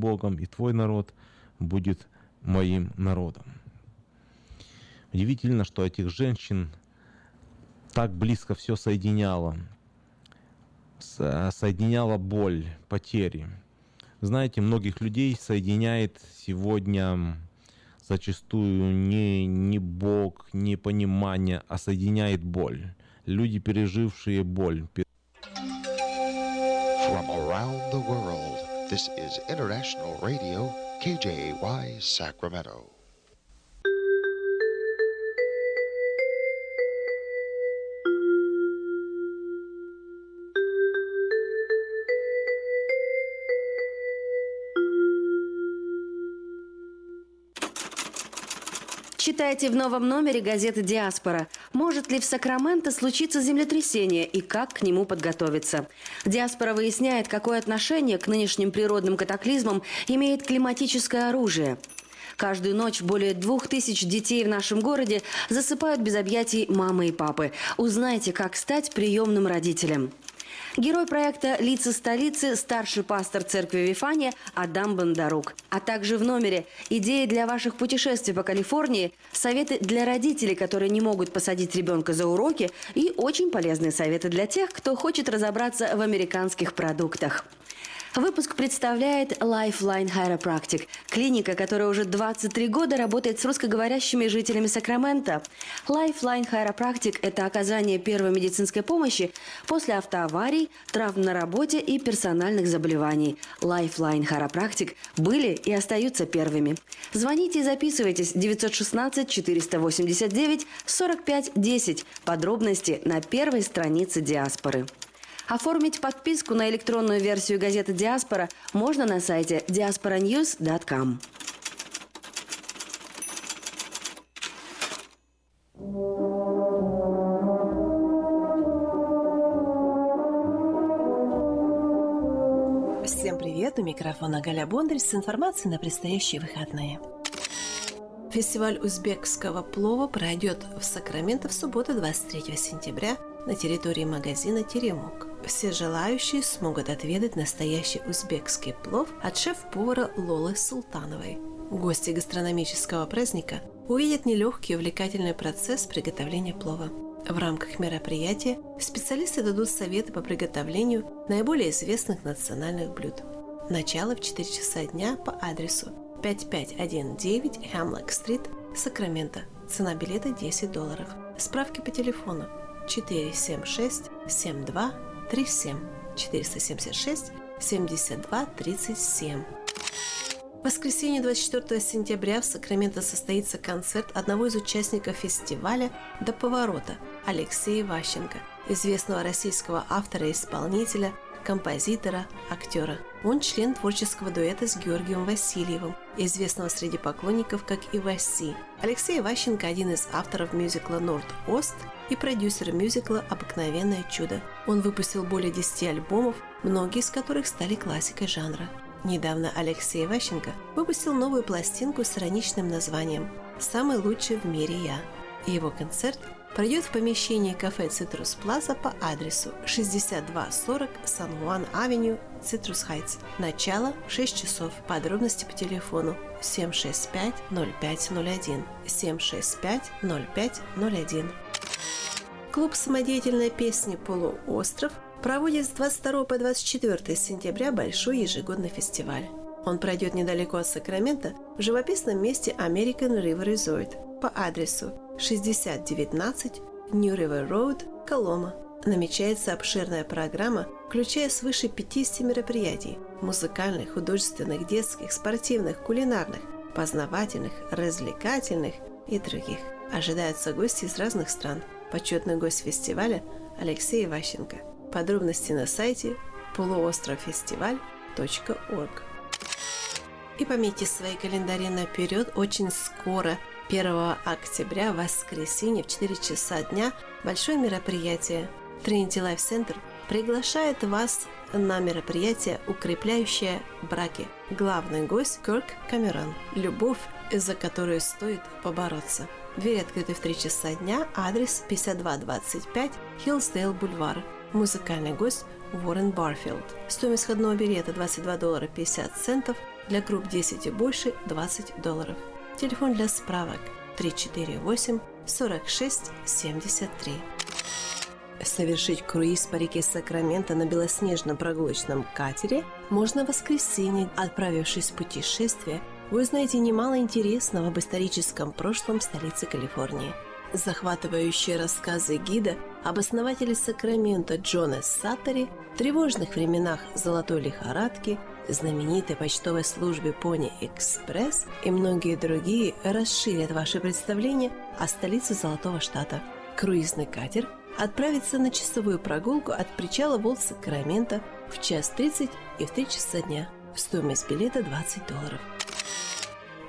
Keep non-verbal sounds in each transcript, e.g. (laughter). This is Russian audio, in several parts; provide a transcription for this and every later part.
Богом, и твой народ будет моим народом. Удивительно, что этих женщин так близко все соединяло. Соединяла боль, потери. Знаете, многих людей соединяет сегодня зачастую не, не Бог, не понимание, а соединяет боль. Люди, пережившие боль. From around the world, this is International Radio, KJY, Sacramento. Читайте в новом номере газеты «Диаспора». Может ли в Сакраменто случиться землетрясение и как к нему подготовиться? «Диаспора» выясняет, какое отношение к нынешним природным катаклизмам имеет климатическое оружие. Каждую ночь более двух тысяч детей в нашем городе засыпают без объятий мамы и папы. Узнайте, как стать приемным родителем. Герой проекта «Лица столицы» – старший пастор церкви Вифания Адам Бондарук. А также в номере идеи для ваших путешествий по Калифорнии, советы для родителей, которые не могут посадить ребенка за уроки и очень полезные советы для тех, кто хочет разобраться в американских продуктах. Выпуск представляет Lifeline Chiropractic, клиника, которая уже 23 года работает с русскоговорящими жителями Сакрамента. Lifeline Chiropractic – это оказание первой медицинской помощи после автоаварий, травм на работе и персональных заболеваний. Lifeline Chiropractic были и остаются первыми. Звоните и записывайтесь 916 489 45 10. Подробности на первой странице диаспоры. Оформить подписку на электронную версию газеты «Диаспора» можно на сайте diasporanews.com. Всем привет! У микрофона Галя Бондарь с информацией на предстоящие выходные. Фестиваль узбекского плова пройдет в Сакраменто в субботу 23 сентября на территории магазина «Теремок». Все желающие смогут отведать настоящий узбекский плов от шеф-повара Лолы Султановой. Гости гастрономического праздника увидят нелегкий и увлекательный процесс приготовления плова. В рамках мероприятия специалисты дадут советы по приготовлению наиболее известных национальных блюд. Начало в 4 часа дня по адресу 5519 Хемлок-стрит, Сакраменто. Цена билета 10 долларов. Справки по телефону 476 72 37 476 72 37. В воскресенье 24 сентября в Сакраменто состоится концерт одного из участников фестиваля «До поворота» Алексея Ващенко, известного российского автора и исполнителя, композитора, актера. Он член творческого дуэта с Георгием Васильевым, известного среди поклонников как Иваси. Алексей Иващенко – один из авторов мюзикла «Норд-Ост» и продюсер мюзикла «Обыкновенное чудо». Он выпустил более 10 альбомов, многие из которых стали классикой жанра. Недавно Алексей Иващенко выпустил новую пластинку с ироничным названием «Самый лучший в мире я». И его концерт пройдет в помещении кафе «Citrus Plaza» по адресу 6240 San Juan Avenue, Citrus Heights. Начало в 6 часов. Подробности по телефону 765-0501. 765-0501. Клуб самодеятельной песни «Полуостров» проводит с 22 по 24 сентября большой ежегодный фестиваль. Он пройдет недалеко от Сакрамента в живописном месте American River Resort по адресу 6019 New River Road, Колома. Намечается обширная программа, включая свыше 50 мероприятий – музыкальных, художественных, детских, спортивных, кулинарных, познавательных, развлекательных и других. Ожидаются гости из разных стран. Почетный гость фестиваля – Алексей Ващенко. Подробности на сайте полуостровфестиваль.орг. И пометьте свои календари наперед, очень скоро – 1 октября, воскресенье в 4 часа дня, большое мероприятие. Trinity Life Center приглашает вас на мероприятие, укрепляющее браки. Главный гость Кирк Камерон. Любовь, за которую стоит побороться. Двери открыты в 3 часа дня, адрес 5225 Hillsdale Бульвар. Музыкальный гость Warren Barfield. Стоимость входного билета 22 доллара 50 центов – Для групп 10 и больше 20 долларов. Телефон для справок 348 46 73. Совершить круиз по реке Сакраменто на белоснежном прогулочном катере можно в воскресенье, отправившись в путешествие, вы узнаете немало интересного об историческом прошлом столицы Калифорнии. Захватывающие рассказы гида об основателе Сакрамента Джона Саттери, тревожных временах золотой лихорадки, знаменитой почтовой службе Пони Экспресс и многие другие расширят ваше представление о столице Золотого Штата. Круизный катер – отправиться на часовую прогулку от причала Волт Сакрамента в час 30 и в 3 часа дня. Стоимость билета 20 долларов.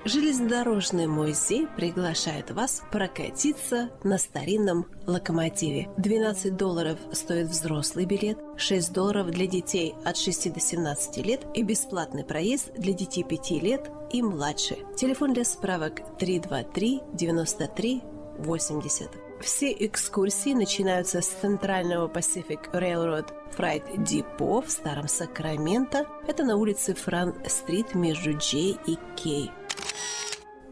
Железнодорожный музей приглашает вас прокатиться на старинном локомотиве. 12 долларов стоит взрослый билет, 6 долларов для детей от 6 до 17 лет и бесплатный проезд для детей 5 лет и младше. Телефон для справок 323 93 80. Все экскурсии начинаются с центрального Pacific Railroad Freight Depot в Старом Сакраменто. Это на улице Фран-стрит между J и K.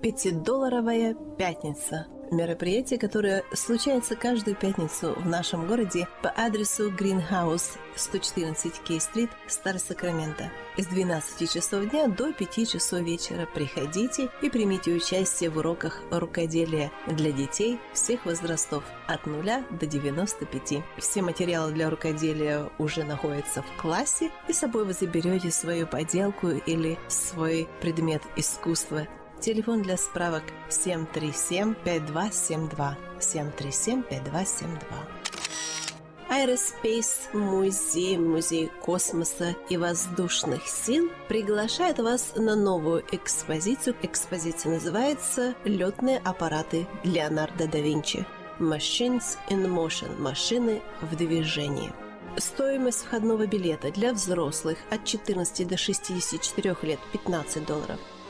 Пятидолларовая пятница – мероприятие, которое случается каждую пятницу в нашем городе по адресу Greenhouse 114 Кей-стрит, Старый Сакраменто. С 12 часов дня до 5 часов вечера приходите и примите участие в уроках рукоделия для детей всех возрастов от 0 до 95. Все материалы для рукоделия уже находятся в классе, и с собой вы заберете свою поделку или свой предмет искусства Телефон для справок 737-5272. 737-5272. Aerospace Музей, Музей космоса и воздушных сил приглашает вас на новую экспозицию. Экспозиция называется «Летные аппараты Леонардо да Винчи». Machines in Motion – машины в движении. Стоимость входного билета для взрослых от 14 до 64 лет – 15 долларов –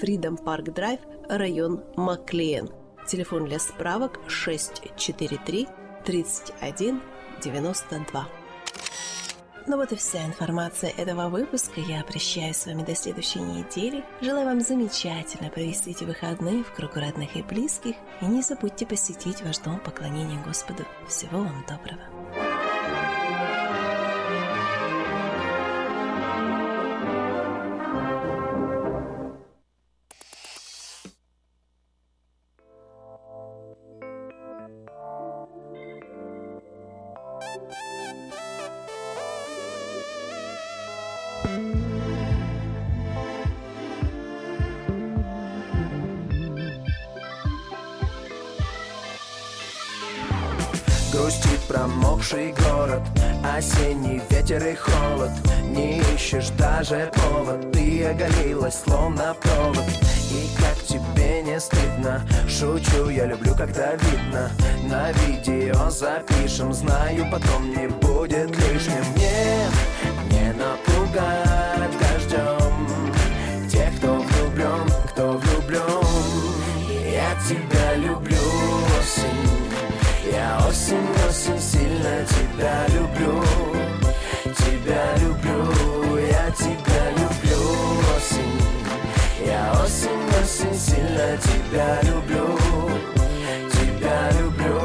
Freedom Park Drive, район Маклиен. Телефон для справок 643 31 92. Ну вот и вся информация этого выпуска. Я прощаюсь с вами до следующей недели. Желаю вам замечательно провести эти выходные в кругу родных и близких. И не забудьте посетить ваш дом поклонения Господу. Всего вам доброго. Промокший город Осенний ветер и холод. Не ищешь даже повод Ты оголилась, словно провод. И как тебе не стыдно? Шучу, я люблю, когда видно. На видео запишем Знаю, потом не будет лишним. Нет, не напугать осень, осень, сильно тебя люблю. Тебя люблю, я тебя люблю, осень Я осень, осень, сильно тебя люблю. Тебя люблю.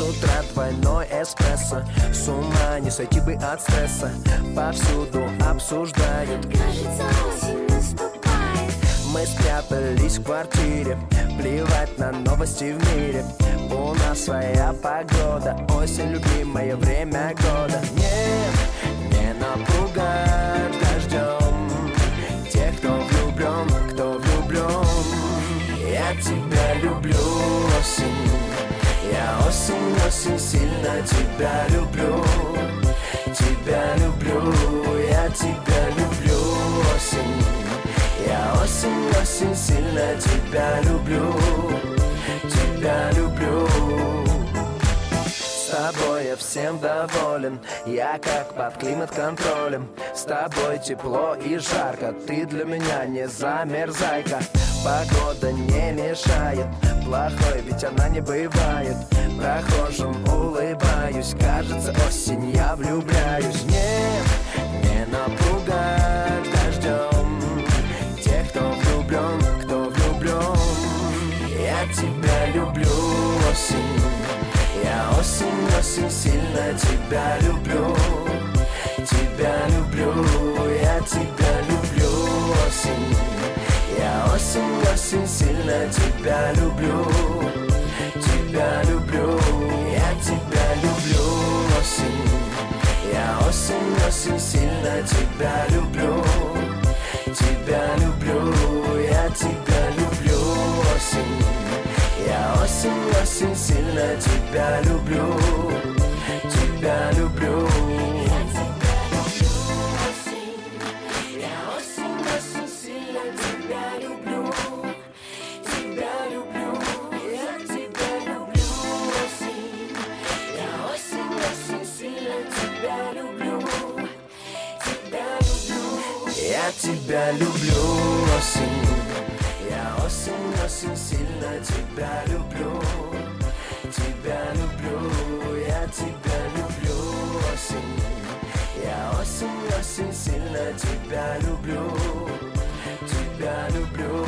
Утра двойной эспрессо. С ума не сойти бы от стресса. Повсюду обсуждают. Кажется, осень наступает Мы спрятались в квартире Плевать на новости в мире. У нас своя погода Осень, любимое время года. Нет, не напугать дождем Тех, кто влюблен, кто влюблен Я тебя люблю, осень. Я осень, осень, сильно тебя люблю. Тебя люблю, я тебя люблю, осень. Я осень, осень, сильно тебя люблю, тебя люблю. С тобой я всем доволен, я как под климат-контролем. С тобой тепло и жарко, ты для меня не замерзайка. Погода не мешает, плохой ведь она не бывает. Прохожим улыбаюсь, кажется осень, я влюбляюсь. Нет, не напугать дождем тебя люблю, осень я осень, осень, сильно тебя люблю. Тебя люблю, я тебя люблю, осень Я осень, осень, сильно тебя люблю. Тебя люблю, я тебя люблю, осень Я осень, осень, сильно тебя люблю. Тебя люблю, я тебя люблю, осень. Я осень, осень, сильно тебя люблю, тебя люблю. Я тебя люблю, осень. Я осень, осень, сильно тебя люблю, тебя люблю. Я тебя люблю, осень. Я осень, осень, сильно тебя люблю Тебя люблю,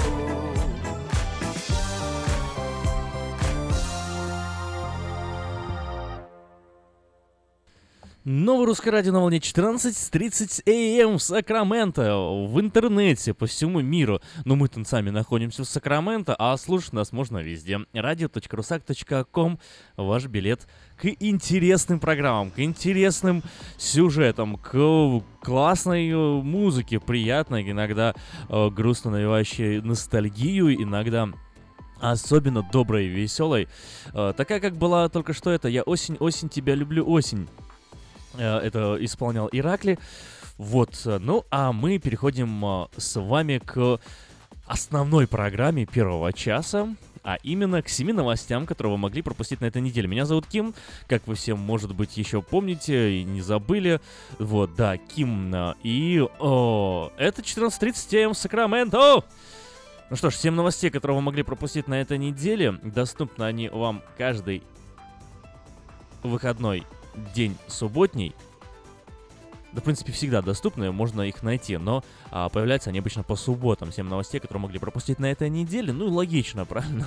Новое русское радио на волне 14.30 АМ в Сакраменто, в интернете, по всему миру. Но мы-то сами находимся в Сакраменто, а слушать нас можно везде. radio.rusak.com ваш билет к интересным программам, к интересным сюжетам, к классной э, музыке, приятной, иногда э, грустно навевающей ностальгию, иногда особенно доброй и веселой. Э, такая, как была только что это «Я осень, осень, тебя люблю, осень». Э, Это исполнял Иракли. Вот, э, ну а мы переходим э, с вами к основной программе первого часа, а именно к семи новостям, которые вы могли пропустить на этой неделе. Меня зовут Ким, как вы все, может быть, еще помните и не забыли. Вот, да, Ким. И о, это 14.30 АМ Сакраменто! Ну что ж, 7 новостей, которые вы могли пропустить на этой неделе. Доступны они вам каждый выходной день субботний. Да, в принципе, всегда доступны, можно их найти, но а, появляются они обычно по субботам. 7 новостей, которые могли пропустить на этой неделе. Ну, логично, (laughs) правильно?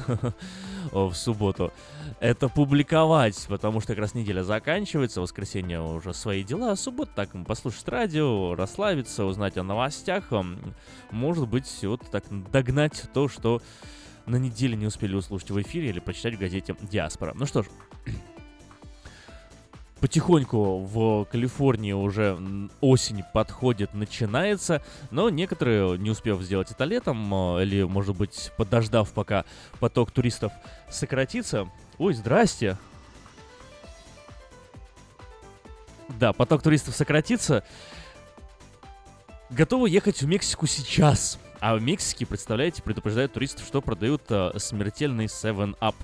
В субботу. Это публиковать, потому что как раз неделя заканчивается, воскресенье уже свои дела, а суббота так послушать радио, расслабиться, узнать о новостях. Может быть, вот так догнать то, что на неделе не успели услышать в эфире или прочитать в газете «Диаспора». Ну что ж, потихоньку в Калифорнии уже осень подходит, начинается, но некоторые, не успев сделать это летом, э, или, может быть, подождав, пока поток туристов сократится... Ой, здрасте! Да, поток туристов сократится, готовы ехать в Мексику сейчас. А в Мексике, представляете, предупреждают туристов, что продают э, смертельный 7-Up.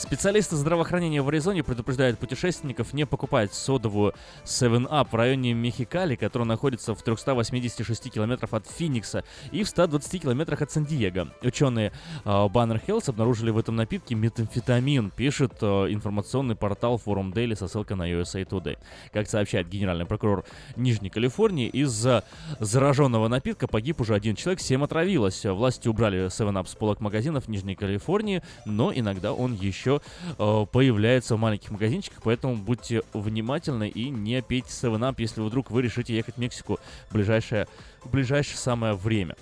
Специалисты здравоохранения в Аризоне предупреждают путешественников не покупать содовую 7-Up в районе Мехикали, который находится в 386 километров от Финикса и в 120 километрах от Сан-Диего. Ученые Баннер Health обнаружили в этом напитке метамфетамин, пишет э, информационный портал Forum Daily со ссылкой на USA Today. Как сообщает генеральный прокурор Нижней Калифорнии, из-за зараженного напитка погиб уже один человек, семь отравилось. Власти убрали 7-Up с полок магазинов Нижней Калифорнии, но иногда он еще э, появляется в маленьких магазинчиках, поэтому будьте внимательны и не пейте 7-Up, если вдруг вы решите ехать в Мексику в ближайшее, в ближайшее самое время.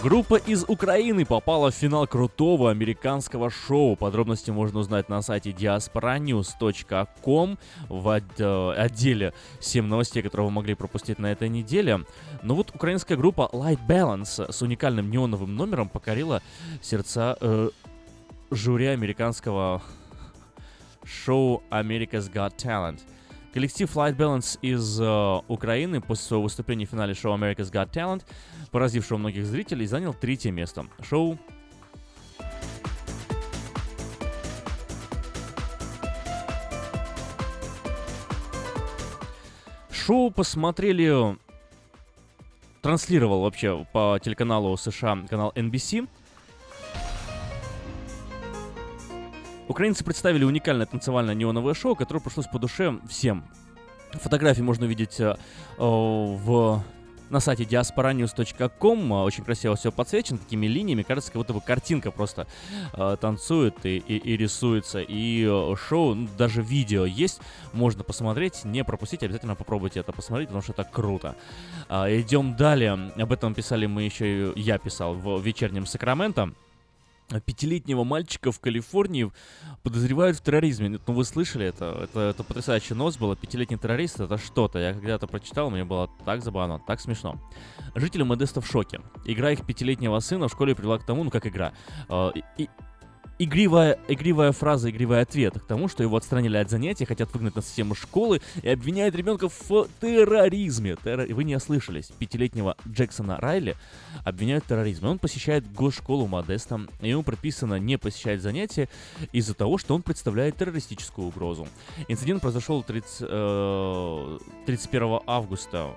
Группа из Украины попала в финал крутого американского шоу. Подробности можно узнать на сайте diasporanews.com в э, отделе 7 новостей, которые вы могли пропустить на этой неделе. Но вот украинская группа Light Balance с уникальным неоновым номером покорила сердца э, жюри американского шоу America's Got Talent. Коллектив Light Balance из э, Украины после своего выступления в финале шоу America's Got Talent, поразившего многих зрителей, занял третье место. Шоу Шоу посмотрели, транслировал вообще по телеканалу США канал NBC. Украинцы представили уникальное танцевальное неоновое шоу, которое пришлось по душе всем. Фотографии можно увидеть э, в на сайте diasporanews.com очень красиво все подсвечено такими линиями. Кажется, как будто бы картинка просто э, танцует и, и, и рисуется. И э, шоу, ну, даже видео есть, можно посмотреть, не пропустить, обязательно попробуйте это посмотреть, потому что это круто. Э, идем далее. Об этом писали мы еще, я писал в вечернем Сакраменто пятилетнего мальчика в Калифорнии подозревают в терроризме. Ну, вы слышали это? Это, это потрясающий нос было. Пятилетний террорист — это что-то. Я когда-то прочитал, мне было так забавно, так смешно. Жители Модеста в шоке. Игра их пятилетнего сына в школе привела к тому, ну как игра, э, и, игривая, игривая фраза, игривый ответ к тому, что его отстранили от занятий, хотят выгнать на из школы и обвиняют ребенка в терроризме. Террор... Вы не ослышались. Пятилетнего Джексона Райли обвиняют в терроризме. Он посещает госшколу Модеста, и ему прописано не посещать занятия из-за того, что он представляет террористическую угрозу. Инцидент произошел 30, э, 31 августа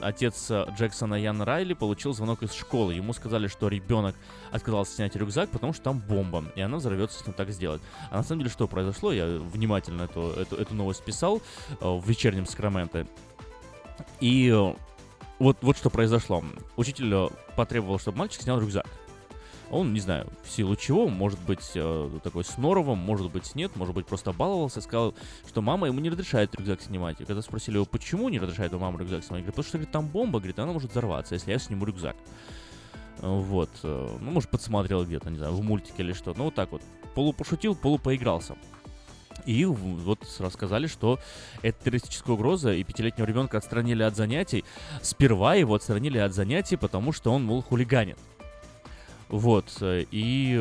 отец э, Джексона Ян Райли получил звонок из школы. Ему сказали, что ребенок отказался снять рюкзак, потому что там бомба, и она взорвется, если он так сделает. А на самом деле, что произошло, я внимательно эту, эту, эту новость писал э, в вечернем Сакраменто. И э, вот, вот что произошло. Учитель потребовал, чтобы мальчик снял рюкзак. Он, не знаю, в силу чего, может быть, э, такой с норовом, может быть, нет, может быть, просто баловался, сказал, что мама ему не разрешает рюкзак снимать. И когда спросили его, почему не разрешает его мама рюкзак снимать, говорит, потому что говорит, там бомба, говорит, она может взорваться, если я сниму рюкзак. Вот. э, Ну, может, подсмотрел где-то, не знаю, в мультике или что. Ну, вот так вот. Полупошутил, полупоигрался. И вот рассказали, что это террористическая угроза, и пятилетнего ребенка отстранили от занятий. Сперва его отстранили от занятий, потому что он, мол, хулиганит. Вот, э, и...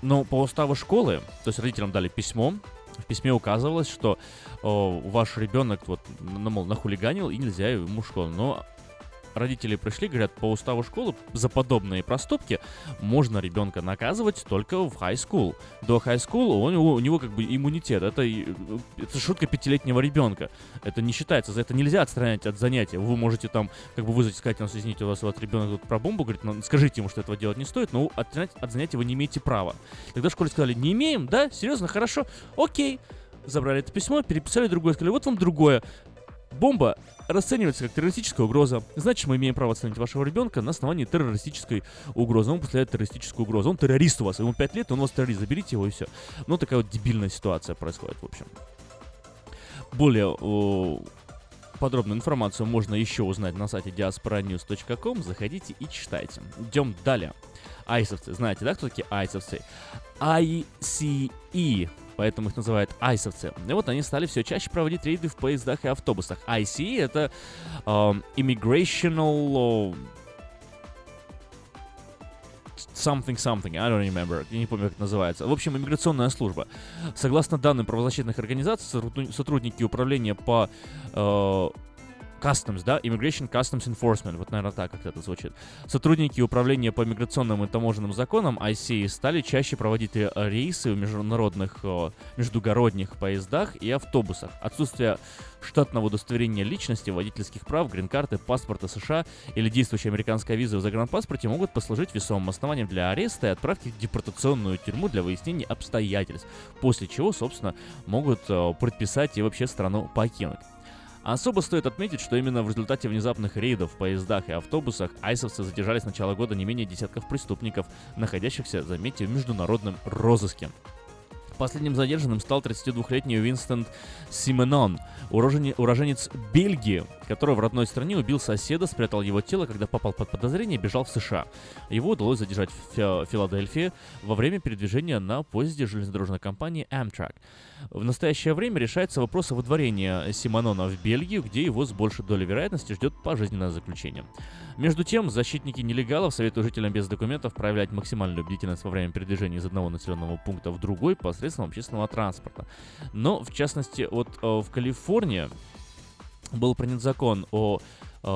Но по уставу школы, то есть родителям дали письмо, в письме указывалось, что э, ваш ребенок вот, ну, мол, нахулиганил, и нельзя ему в школу. Но родители пришли, говорят, по уставу школы за подобные проступки можно ребенка наказывать только в high school. До high school него, у него как бы иммунитет. Это, и- это шутка пятилетнего ребенка. Это не считается. За это нельзя отстранять от занятия. Вы можете там как бы вызвать, сказать, нас, извините, у вас вот ребенок тут про бомбу, говорит, ну, скажите ему, что этого делать не стоит, но отстранять от занятия вы не имеете права. Тогда в школе сказали, не имеем, да? Серьезно, хорошо, окей. Забрали это письмо, переписали другое, сказали, вот вам другое. Бомба расценивается как террористическая угроза. Значит, мы имеем право отстранить вашего ребенка на основании террористической угрозы. Он представляет террористическую угрозу. Он террорист у вас. Ему 5 лет, он у вас террорист. Заберите его и все. Ну, такая вот дебильная ситуация происходит, в общем. Более о, подробную информацию можно еще узнать на сайте diasporanews.com. Заходите и читайте. Идем далее. Айсовцы. Знаете, да, кто такие айсовцы? ICE. Поэтому их называют айсовцы. И вот они стали все чаще проводить рейды в поездах и автобусах. ICE это эм, Immigrational... э, Something something, I don't remember, я не помню, как это называется. В общем, иммиграционная служба. Согласно данным правозащитных организаций, сотрудни- сотрудники управления по э, Customs, да, Immigration Customs Enforcement, вот, наверное, так как это звучит. Сотрудники управления по миграционным и таможенным законам ICE стали чаще проводить ре- рейсы в международных, междугородних поездах и автобусах. Отсутствие штатного удостоверения личности, водительских прав, грин-карты, паспорта США или действующей американской визы в загранпаспорте могут послужить весомым основанием для ареста и отправки в депортационную тюрьму для выяснения обстоятельств, после чего, собственно, могут предписать и вообще страну покинуть. Особо стоит отметить, что именно в результате внезапных рейдов в поездах и автобусах айсовцы задержали с начала года не менее десятков преступников, находящихся, заметьте, в международном розыске. Последним задержанным стал 32-летний Уинстон Сименон, уроженец Бельгии, который в родной стране убил соседа, спрятал его тело, когда попал под подозрение и бежал в США. Его удалось задержать в Фи- Филадельфии во время передвижения на поезде железнодорожной компании Amtrak. В настоящее время решается вопрос о выдворении Симонона в Бельгию, где его с большей долей вероятности ждет пожизненное заключение. Между тем, защитники нелегалов советуют жителям без документов проявлять максимальную бдительность во время передвижения из одного населенного пункта в другой посредством общественного транспорта. Но, в частности, вот э, в Калифорнии был принят закон о э,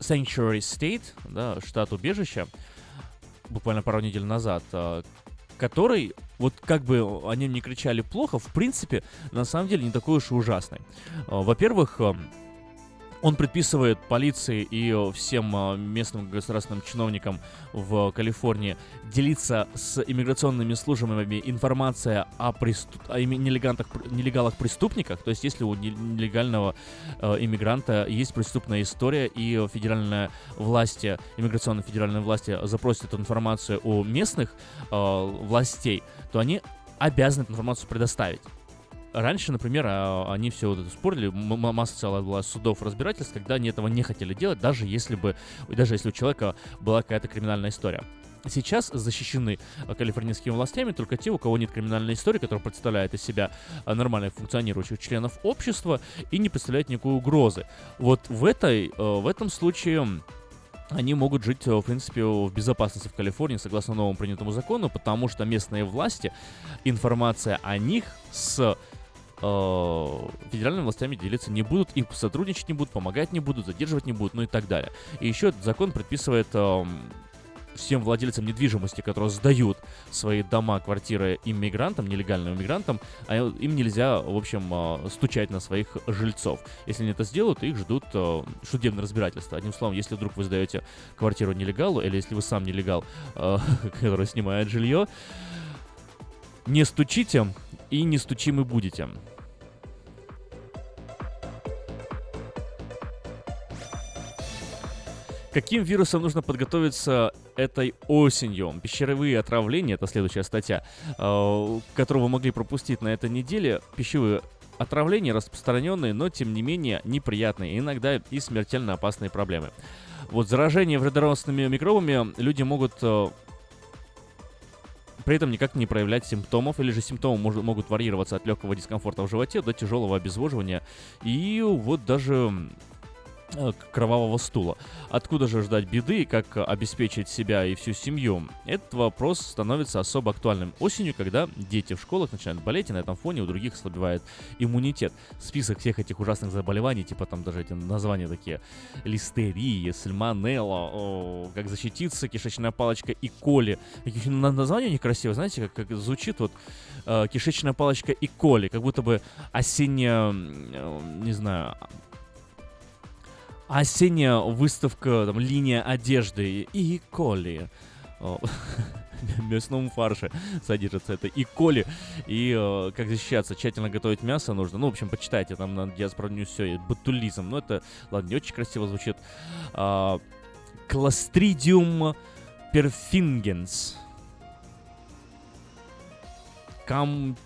Sanctuary State, да, штат убежища, буквально пару недель назад, э, который, вот как бы о нем не кричали плохо, в принципе, на самом деле не такой уж и ужасный. Э, Во-первых, он предписывает полиции и э, всем э, местным государственным чиновникам в Калифорнии делиться с иммиграционными службами информация о, преступ... о нелегалах-преступниках. То есть, если у не- нелегального э, иммигранта есть преступная история, и федеральные власти, иммиграционные федеральные власти запросят эту информацию у местных властей, то они обязаны эту информацию предоставить. Раньше, например, а, они все вот это спорили, масса целая была судов разбирательств, когда они этого не хотели делать, даже если бы, даже если у человека была какая-то криминальная история. Сейчас защищены э, калифорнийскими властями только те, у кого нет криминальной истории, которая представляет из себя э, нормально функционирующих членов общества и не представляет никакой угрозы. Вот в, этой, э, в этом случае они могут жить, э, в принципе, в безопасности в Калифорнии, согласно новому принятому закону, потому что местные власти, информация о них с федеральными властями делиться не будут, и сотрудничать не будут, помогать не будут, задерживать не будут, ну и так далее. И еще этот закон предписывает эм, всем владельцам недвижимости, которые сдают свои дома, квартиры иммигрантам, нелегальным иммигрантам, а им нельзя, в общем, э, стучать на своих жильцов. Если они это сделают, их ждут э, судебное разбирательство. Одним словом, если вдруг вы сдаете квартиру нелегалу, или если вы сам нелегал, э, (laughs) который снимает жилье, не стучите и не стучимы будете. Каким вирусом нужно подготовиться этой осенью? Пищевые отравления, это следующая статья, э, которую вы могли пропустить на этой неделе. Пищевые отравления распространенные, но тем не менее неприятные, иногда и смертельно опасные проблемы. Вот заражение вредоносными микробами люди могут э, при этом никак не проявлять симптомов, или же симптомы мож- могут варьироваться от легкого дискомфорта в животе до тяжелого обезвоживания и вот даже кровавого стула. Откуда же ждать беды и как э, обеспечить себя и всю семью? Этот вопрос становится особо актуальным осенью, когда дети в школах начинают болеть, и на этом фоне у других ослабевает иммунитет. Список всех этих ужасных заболеваний, типа там даже эти названия такие, листерия, сальмонелла, как защититься, кишечная палочка и коли. Какие на- названия некрасивые, знаете, как, как звучит вот э, кишечная палочка и коли, как будто бы осенняя, э, не знаю, осенняя выставка, там, линия одежды и коли. (laughs) Мясном фарше содержится это и коли, и э, как защищаться, тщательно готовить мясо нужно. Ну, в общем, почитайте, там на Диаспора все, ботулизм. Но это, ладно, не очень красиво звучит. А, Кластридиум перфингенс. Кам...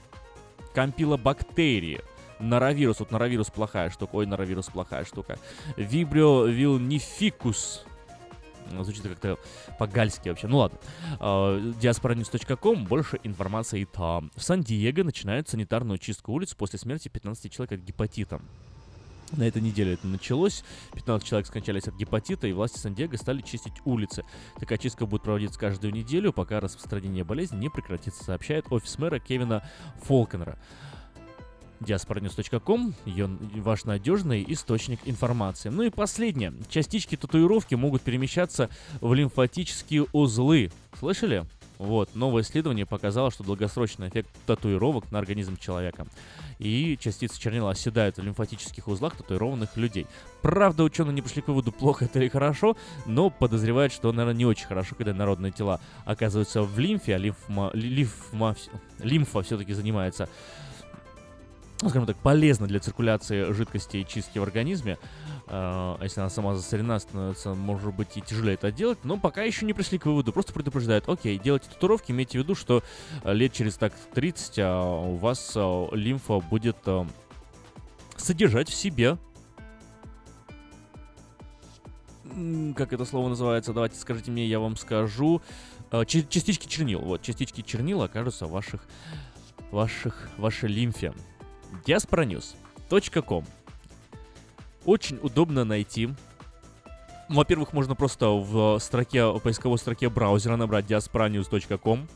Кампилобактерии. Норовирус. Вот норовирус плохая штука. Ой, норовирус плохая штука. Вибрио вилнификус. Звучит как-то по-гальски вообще. Ну ладно. Diasporanews.com. Больше информации там. В Сан-Диего начинают санитарную чистку улиц после смерти 15 человек от гепатита. На этой неделе это началось. 15 человек скончались от гепатита, и власти Сан-Диего стали чистить улицы. Такая чистка будет проводиться каждую неделю, пока распространение болезни не прекратится, сообщает офис мэра Кевина Фолкенера. diasporanews.com — ваш надежный источник информации. Ну и последнее. Частички татуировки могут перемещаться в лимфатические узлы. Слышали? Вот, новое исследование показало, что долгосрочный эффект татуировок на организм человека. И частицы чернила оседают в лимфатических узлах татуированных людей. Правда, ученые не пришли к выводу, плохо это или хорошо, но подозревают, что, наверное, не очень хорошо, когда народные тела оказываются в лимфе, а лимфма, ли- лимфма, лимфа все-таки занимается скажем так, полезно для циркуляции жидкости и чистки в организме. Э, Если она сама засорена, становится, может быть, и тяжелее это делать. Но пока еще не пришли к выводу. Просто предупреждают, окей, делайте татуировки, имейте в виду, что э, лет через так 30 а, у вас а, лимфа будет а, содержать в себе как это слово называется, давайте скажите мне, я вам скажу. Частички чернил, вот, частички чернил окажутся в ваших, ваших, вашей лимфе. diasporanews.com Очень удобно найти. Во-первых, можно просто в строке, в поисковой строке браузера набрать diasporanews.com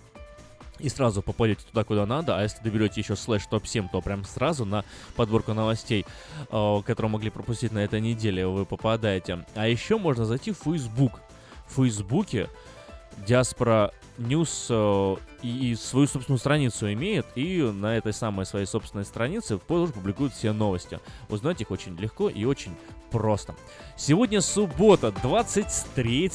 и сразу попадете туда, куда надо, а если доберете еще слэш топ-7, то прям сразу на подборку новостей, э, которые могли пропустить на этой неделе, вы попадаете. А еще можно зайти в Facebook. В Фейсбуке Diaspora News э, и, свою собственную страницу имеет, и на этой самой своей собственной странице тоже публикуют все новости. Узнать их очень легко и очень просто. Сегодня суббота, 23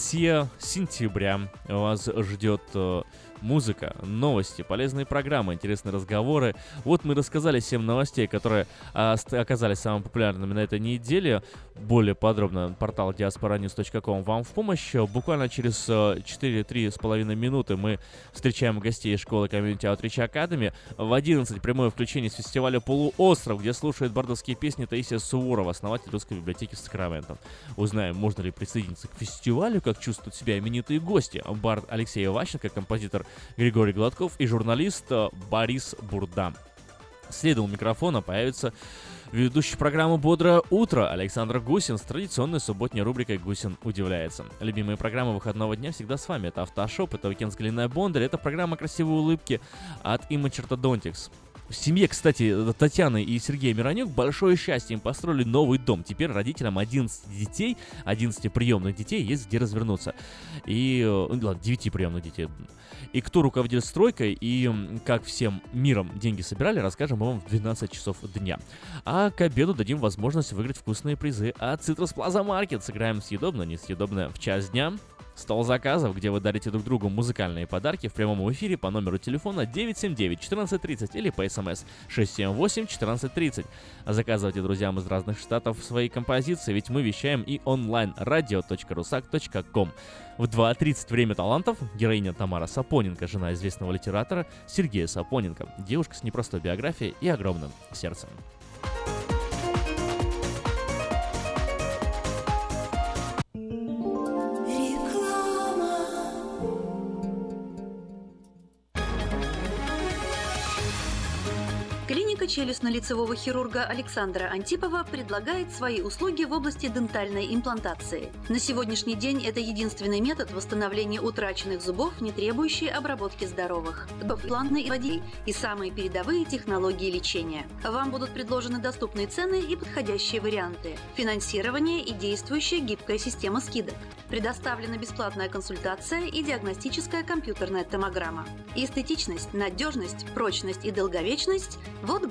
сентября. Вас ждет э, музыка, новости, полезные программы, интересные разговоры. Вот мы рассказали 7 новостей, которые а, оказались самыми популярными на этой неделе. Более подробно портал diasporanews.com вам в помощь. Буквально через э, 4-3,5 минуты мы встречаем гостей из школы Community Outreach Academy. В 11 прямое включение с фестиваля «Полуостров», где слушает бардовские песни Таисия Суворова, основатель русской библиотеки в Сакраменто. Узнаем, можно ли присоединиться к фестивалю, как чувствуют себя именитые гости. Бард Алексей Иващенко, композитор Григорий Гладков и журналист э, Борис Бурда. Следом у микрофона появится ведущий программы «Бодрое утро» Александр Гусин с традиционной субботней рубрикой «Гусин удивляется». Любимые программы выходного дня всегда с вами. Это «Автошоп», это «Уикенд с Галиной Бондарь», это программа «Красивые улыбки» от Image Orthodontics. В семье, кстати, Татьяны и Сергея Миронюк большое счастье. Им построили новый дом. Теперь родителям 11 детей, 11 приемных детей есть где развернуться. И, э, ну, ладно, 9 приемных детей. И кто руководит стройкой и как всем миром деньги собирали, расскажем вам в 12 часов дня. А к обеду дадим возможность выиграть вкусные призы от Citrus Plaza Market. Сыграем съедобно, несъедобно в час дня. Стол заказов, где вы дарите друг другу музыкальные подарки в прямом эфире по номеру телефона 979-1430 или по смс 678-1430. Заказывайте друзьям из разных штатов свои композиции, ведь мы вещаем и онлайн radio.rusak.com. В 2.30 «Время талантов» героиня Тамара Сапоненко, жена известного литератора Сергея Сапоненко, девушка с непростой биографией и огромным сердцем. Клиника челюстно-лицевого хирурга Александра Антипова предлагает свои услуги в области дентальной имплантации. На сегодняшний день это единственный метод восстановления утраченных зубов, не требующий обработки здоровых. Имплантные води и самые передовые технологии лечения. Вам будут предложены доступные цены и подходящие варианты. Финансирование и действующая гибкая система скидок. Предоставлена бесплатная консультация и диагностическая компьютерная томограмма. Эстетичность, надежность, прочность и долговечность – вот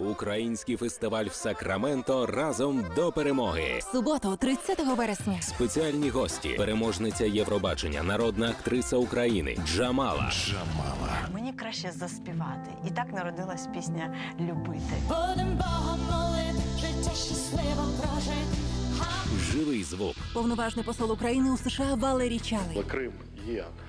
Український фестиваль в Сакраменто разом до перемоги. Суботу, 30 вересня. Спеціальні гості, переможниця Євробачення, народна актриса України Джамала. Джамала. Мені краще заспівати. І так народилась пісня Любити. Будем Богом молити, життя щасливо прожити. Живий звук. Повноважний посол України у США Валерій Чалий. Крим є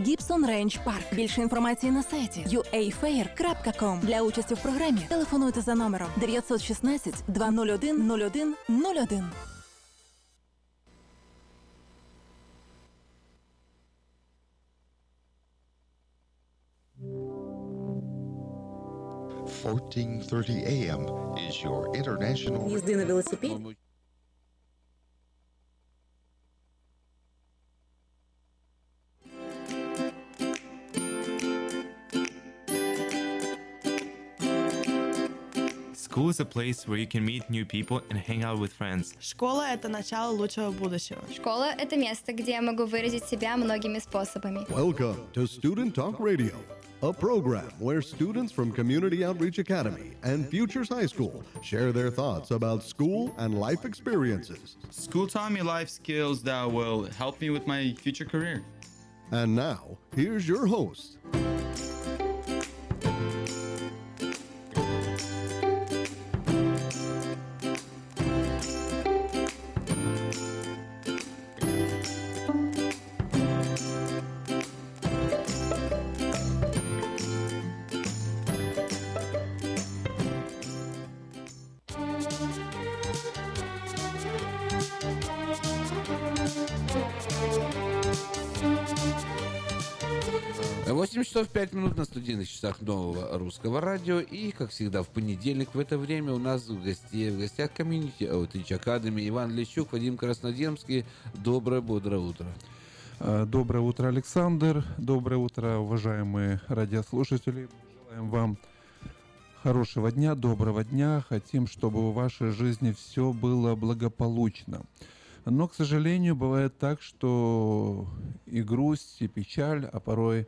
Гібсон Рейндж Парк. Більше інформації на сайті uafair.com. Для участі в програмі телефонуйте за номером 916 201 01 01. Fourteen thirty AM is your international. Їзди на велосипеді School is a place where you can meet new people and hang out with friends. Школа – это начало лучшего будущего. Школа — это место, где я могу выразить себя многими способами. Welcome to Student Talk Radio, a program where students from Community Outreach Academy and Futures High School share their thoughts about school and life experiences. School taught me life skills that will help me with my future career. And now, here's your host. Восемь часов пять минут на студийных часах нового русского радио. И, как всегда, в понедельник в это время у нас в, гости, в гостях комьюнити Outreach Academy Иван Лещук, Вадим Краснодемский. Доброе, бодрое утро. Э, Доброе утро, Александр. Доброе утро, уважаемые радиослушатели. Желаем вам хорошего дня, доброго дня. Хотим, чтобы в вашей жизни все было благополучно. Но, к сожалению, бывает так, что и грусть, и печаль, а порой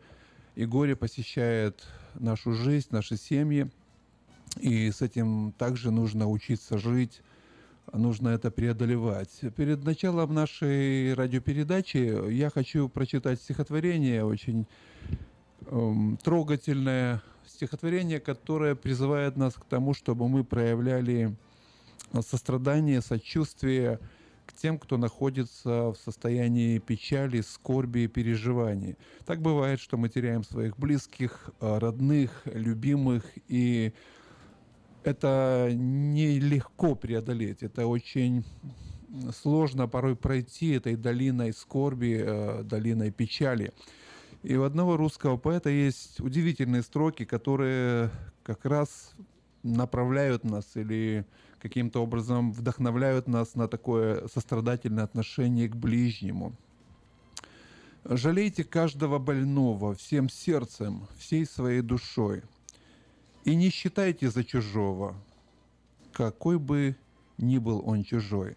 и горе посещает нашу жизнь, наши семьи. И с этим также нужно учиться жить, нужно это преодолевать. Перед началом нашей радиопередачи я хочу прочитать стихотворение, очень эм, трогательное стихотворение, которое призывает нас к тому, чтобы мы проявляли сострадание, сочувствие к тем, кто находится в состоянии печали, скорби и переживаний. Так бывает, что мы теряем своих близких, э, родных, любимых, и это нелегко преодолеть, это очень сложно порой пройти этой долиной скорби, э, долиной печали. И у одного русского поэта есть удивительные строки, которые как раз направляют нас или каким-то образом вдохновляют нас на такое сострадательное отношение к ближнему. Жалейте каждого больного всем сердцем, всей своей душой. И не считайте за чужого, какой бы ни был он чужой.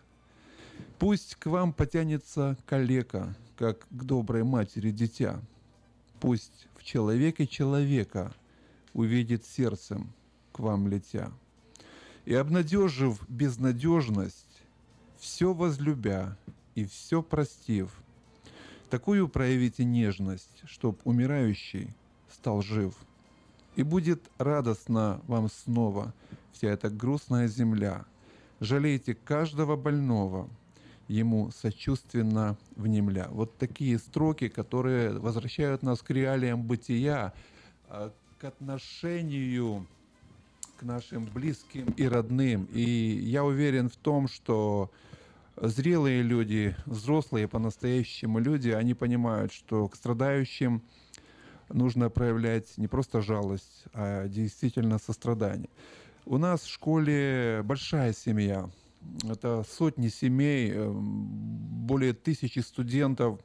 Пусть к вам потянется калека, как к доброй матери дитя. Пусть в человеке человека увидит сердцем к вам летя. И обнадежив безнадежность, все возлюбя и все простив, такую проявите нежность, чтоб умирающий стал жив. И будет радостно вам снова вся эта грустная земля. Жалейте каждого больного, ему сочувственно внемля. Вот такие строки, которые возвращают нас к реалиям бытия, а, к отношению нашим близким и родным. И я уверен в том, что зрелые люди, взрослые по-настоящему люди, они понимают, что к страдающим нужно проявлять не просто жалость, а действительно сострадание. У нас в школе большая семья. Это сотни семей, э, более тысячи студентов.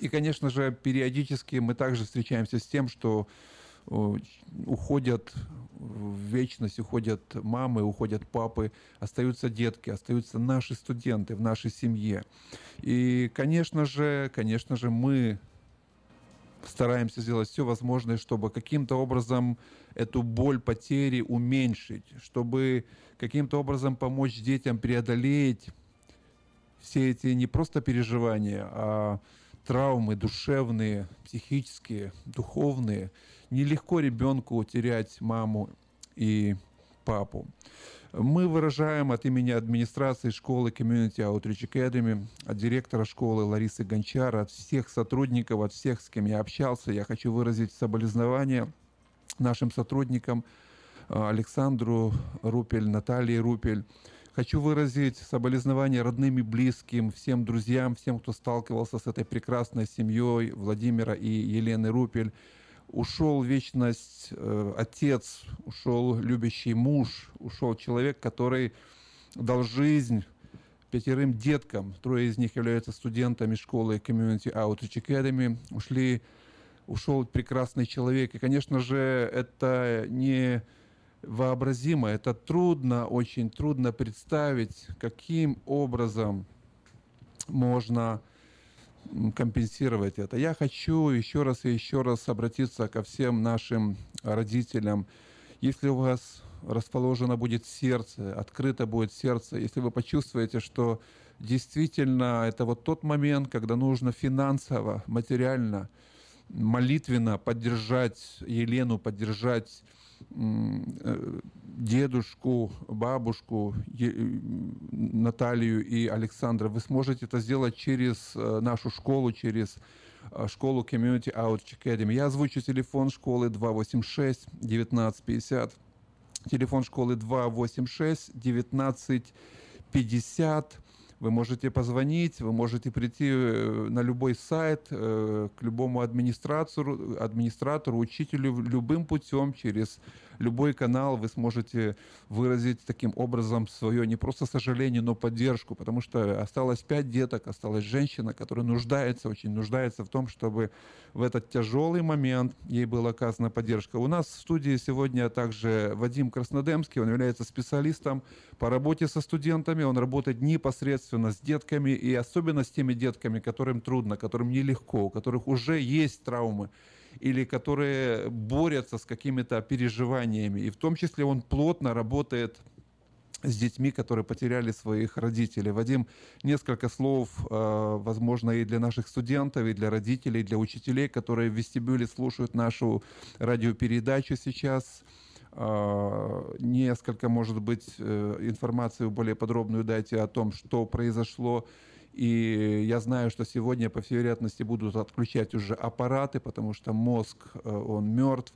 И, конечно же, периодически мы также встречаемся с тем, что уходят в вечность, уходят мамы, уходят папы, остаются детки, остаются наши студенты в нашей семье. И, конечно же, конечно же, мы стараемся сделать все возможное, чтобы каким-то образом эту боль потери уменьшить, чтобы каким-то образом помочь детям преодолеть все эти не просто переживания, а травмы душевные, психические, духовные. Нелегко ребенку терять маму и папу. Мы выражаем от имени администрации школы Community Outreach Academy, от директора школы Ларисы Гончара, от всех сотрудников, от всех, с кем я общался, я хочу выразить соболезнования нашим сотрудникам э, Александру Рупель, Наталье Рупель. Хочу выразить соболезнования родным и близким, всем друзьям, всем, кто сталкивался с этой прекрасной семьей Владимира и Елены Рупель ушел вечность э, отец, ушел любящий муж, ушел человек, который дал жизнь пятерым деткам. Трое из них являются студентами школы Community Outreach Academy. Ушли, ушел прекрасный человек. И, конечно же, это не вообразимо, это трудно, очень трудно представить, каким образом можно компенсировать это. Я хочу еще раз и еще раз обратиться ко всем нашим родителям. Если у вас расположено будет сердце, открыто будет сердце, если вы почувствуете, что действительно это вот тот момент, когда нужно финансово, материально, молитвенно поддержать Елену, поддержать дедушку, бабушку Наталью и Александра, вы сможете это сделать через э, нашу школу, через э, школу Community Outreach Academy. Я озвучу телефон школы 286 1950. Телефон школы 286 1950. Вы можете позвонить, вы можете прийти э, на любой сайт, э, к любому администратору, администратору, учителю любым путем через любой канал вы сможете выразить таким образом свое не просто сожаление, но поддержку, потому что осталось пять деток, осталась женщина, которая нуждается, очень нуждается в том, чтобы в этот тяжелый момент ей была оказана поддержка. У нас в студии сегодня также Вадим Краснодемский, он является специалистом по работе со студентами, он работает непосредственно с детками и особенно с теми детками, которым трудно, которым нелегко, у которых уже есть травмы или которые борются с какими-то переживаниями. И в том числе он плотно работает с детьми, которые потеряли своих родителей. Вадим, несколько слов, э, возможно, и для наших студентов, и для родителей, и для учителей, которые в вестибюле слушают нашу радиопередачу сейчас. Э, несколько, может быть, э, информацию более подробную дайте о том, что произошло и я знаю, что сегодня, по всей вероятности, будут отключать уже аппараты, потому что мозг, э, он мертв.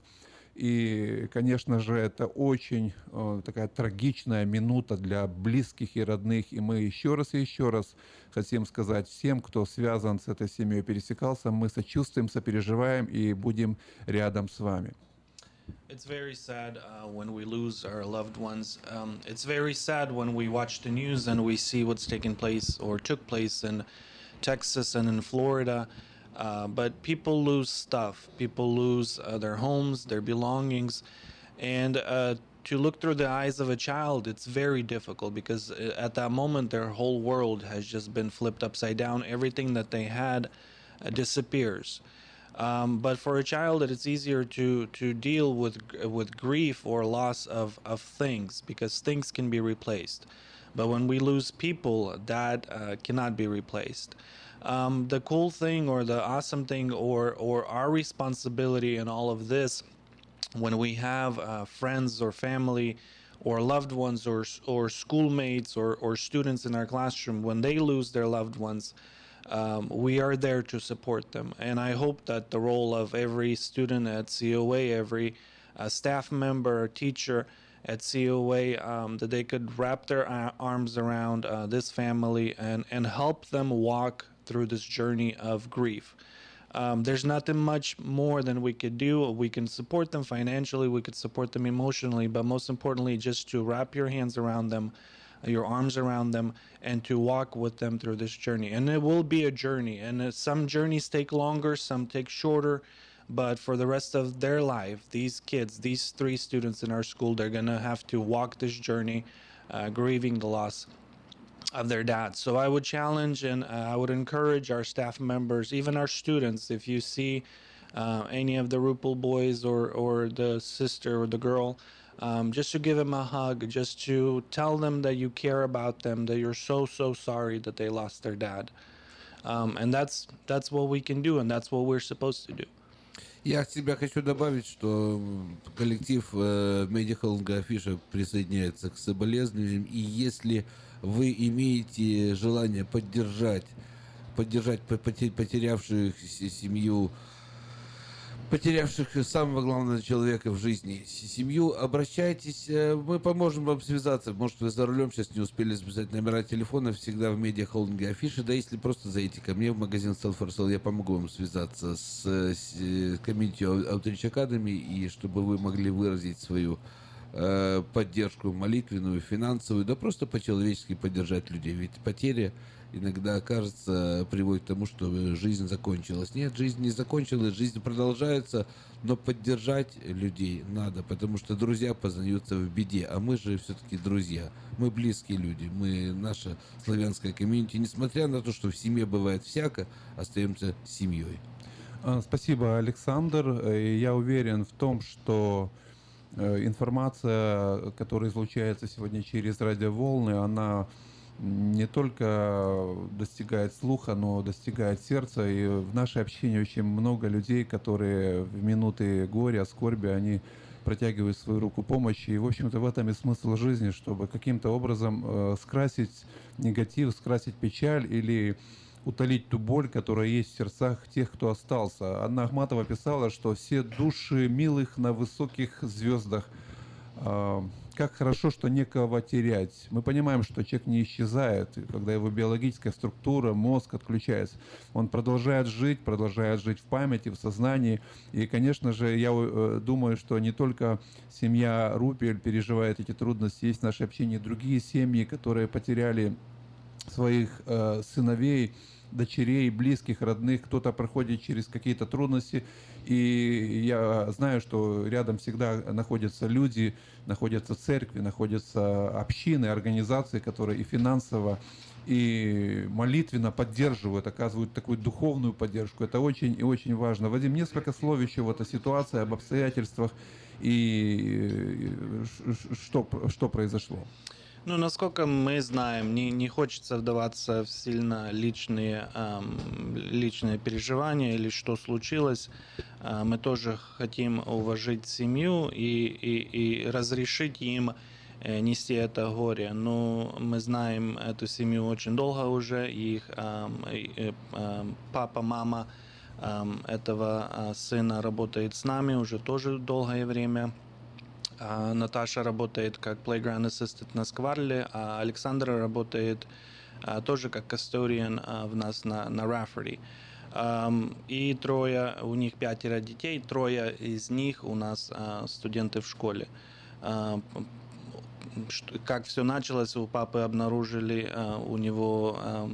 И, конечно же, это очень э, такая трагичная минута для близких и родных. И мы еще раз и еще раз хотим сказать всем, кто связан с этой семьей, пересекался, мы сочувствуем, сопереживаем и будем рядом с вами. It's very sad uh, when we lose our loved ones. Um, it's very sad when we watch the news and we see what's taking place or took place in Texas and in Florida. Uh, but people lose stuff. People lose uh, their homes, their belongings, and uh, to look through the eyes of a child, it's very difficult because uh, at that moment their whole world has just been flipped upside down. Everything that they had uh, disappears. Um, but for a child, it's easier to to deal with with grief or loss of of things because things can be replaced. But when we lose people, that uh, cannot be replaced. Um, the cool thing, or the awesome thing, or or our responsibility in all of this, when we have uh, friends or family or loved ones or or schoolmates or, or students in our classroom when they lose their loved ones um, we are there to support them. And I hope that the role of every student at COA, every uh, staff member teacher at COA, um, that they could wrap their arms around uh, this family and, and help them walk through this journey of grief. Um, there's nothing much more than we could do. We can support them financially, we could support them emotionally, but most importantly, just to wrap your hands around them, your arms around them, and to walk with them through this journey. And it will be a journey, and some journeys take longer, some take shorter. But for the rest of their life, these kids, these three students in our school, they're gonna have to walk this journey, uh, grieving the loss of their dad. So I would challenge and uh, I would encourage our staff members, even our students, if you see uh, any of the Rupel boys or, or the sister or the girl, um, just to give them a hug, just to tell them that you care about them, that you're so, so sorry that they lost their dad. Um, and that's, that's what we can do and that's what we're supposed to do. Я от себя хочу добавить, что коллектив э, Medical Афиша присоединяется к соболезнованиям, и если вы имеете желание поддержать, поддержать потерявших семью, потерявших самого главного человека в жизни, семью, обращайтесь, э, мы поможем вам связаться. Может, вы за рулем сейчас не успели записать номера телефона, всегда в медиа-холдинге афиши, да если просто зайти ко мне в магазин Sale, я помогу вам связаться с, с комьюнити Outreach Academy, и чтобы вы могли выразить свою э, поддержку молитвенную, финансовую, да просто по-человечески поддержать людей. Ведь потеря иногда, кажется, приводит к тому, что жизнь закончилась. Нет, жизнь не закончилась, жизнь продолжается, но поддержать людей надо, потому что друзья познаются в беде, а мы же все-таки друзья. Мы близкие люди, мы наша славянская комьюнити, несмотря на то, что в семье бывает всяко, остаемся семьей. А, спасибо, Александр. Э, я уверен в том, что э, информация, которая излучается сегодня через радиоволны, она не только достигает слуха, но достигает сердца. И в нашей общине очень много людей, которые в минуты горя, скорби, они протягивают свою руку помощи. И, в общем-то, в этом и смысл жизни, чтобы каким-то образом э, скрасить негатив, скрасить печаль или утолить ту боль, которая есть в сердцах тех, кто остался. Анна Ахматова писала, что все души милых на высоких звездах э, как хорошо, что некого терять. Мы понимаем, что человек не исчезает, когда его биологическая структура, мозг отключается. Он продолжает жить, продолжает жить в памяти, в сознании. И, конечно же, я э, думаю, что не только семья Рупель переживает эти трудности, есть в нашей общине другие семьи, которые потеряли своих э, сыновей, дочерей, близких, родных, кто-то проходит через какие-то трудности. И я знаю, что рядом всегда находятся люди, находятся церкви, находятся общины, организации, которые и финансово, и молитвенно поддерживают, оказывают такую духовную поддержку. Это очень и очень важно. Вадим, несколько слов еще вот о ситуации, об обстоятельствах и что, что произошло. Ну, насколько мы знаем, не, не хочется вдаваться в сильно личные, эм, личные переживания или что случилось. Э, мы тоже хотим уважить семью и, и, и разрешить им э, нести это горе. Но мы знаем эту семью очень долго уже. Их эм, э, э, папа, мама эм, этого э, сына работает с нами уже тоже долгое время. А Наташа работает как playground assistant на Скварле, а Александра работает а, тоже как custodian а, в нас на, на Раффорди. И трое, у них пятеро детей, трое из них у нас студенты в школе. Как все началось, у папы обнаружили у него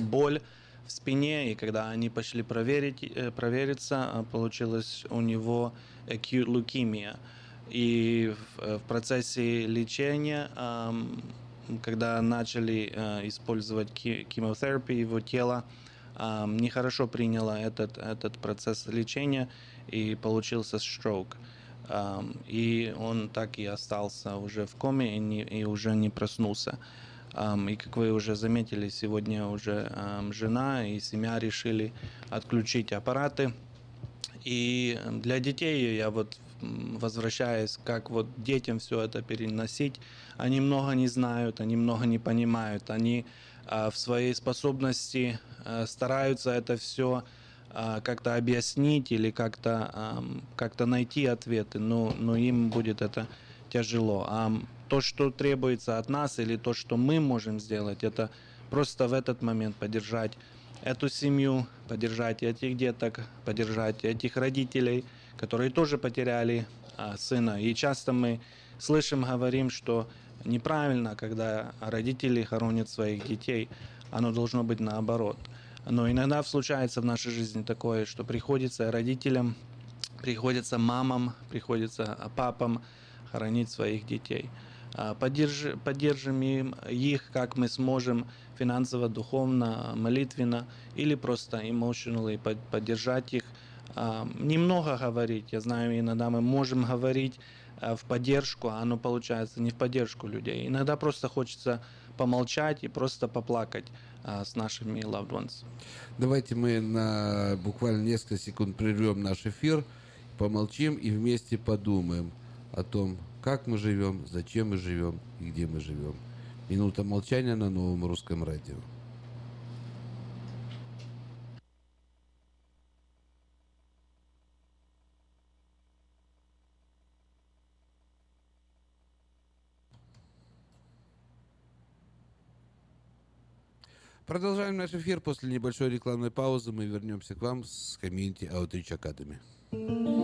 боль в спине, и когда они пошли проверить, э, провериться, получилось у него acute leukemia – и в, э, в процессе лечения, когда начали э, использовать химиотерапию, его тело нехорошо приняло этот, этот процесс лечения и получился строк. И он так и остался уже в коме и, не, и уже не проснулся. И как вы уже заметили, сегодня уже жена и семья решили отключить аппараты. И для детей я вот возвращаясь, как вот детям все это переносить. Они много не знают, они много не понимают, они э, в своей способности э, стараются это все э, как-то объяснить или как-то э, как найти ответы, но, но им будет это тяжело. А то, что требуется от нас или то, что мы можем сделать, это просто в этот момент поддержать эту семью, поддержать этих деток, поддержать этих родителей, которые тоже потеряли а, сына. И часто мы слышим, говорим, что неправильно, когда родители хоронят своих детей. Оно должно быть наоборот. Но иногда случается в нашей жизни такое, что приходится родителям, приходится мамам, приходится папам хоронить своих детей. А, поддерж, поддержим им, их, как мы сможем, финансово, духовно, молитвенно или просто emotionally поддержать их. Немного говорить, я знаю, иногда мы можем говорить а, в поддержку, а оно получается не в поддержку людей. Иногда просто хочется помолчать и просто поплакать с нашими loved ones. Давайте мы на буквально несколько секунд прервем наш эфир, помолчим и вместе подумаем о том, как мы живем, зачем мы живем и где мы живем. Минута молчания на новом русском радио. Продолжаем наш эфир. После небольшой рекламной паузы мы вернемся к вам с комьюнити Outreach Academy.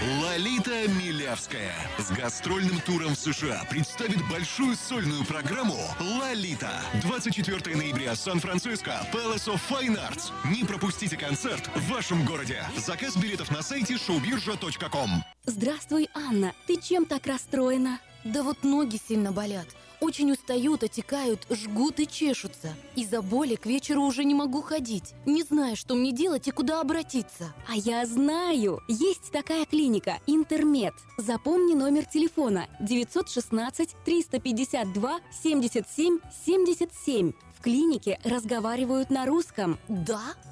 Лолита Милявская с гастрольным туром в США представит большую сольную программу «Лолита». 24 ноября, Сан-Франциско, Palace of Fine Arts. Не пропустите концерт в вашем городе. Заказ билетов на сайте showbirja.com. Здравствуй, Анна. Ты чем так расстроена? Да вот ноги сильно болят. Очень устают, отекают, жгут и чешутся. Из-за боли к вечеру уже не могу ходить. Не знаю, что мне делать и куда обратиться. А я знаю! Есть такая клиника «Интермед». Запомни номер телефона 916 352 77 77. В клинике разговаривают на русском. Да?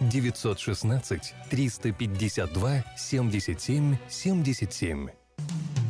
916 352 77 77.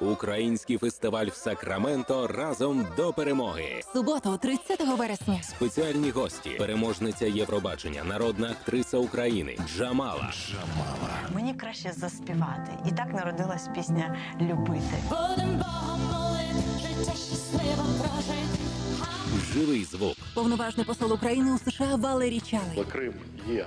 Український фестиваль в Сакраменто разом до перемоги. Суботу, 30 вересня. Спеціальні гості, переможниця Євробачення, народна актриса України Джамала. Мені краще заспівати. І так народилась пісня Любити. Будем Богом молити, життя щасливо прожити. Живий звук. Повноважний посол України у США Валерій Чалий. Крим є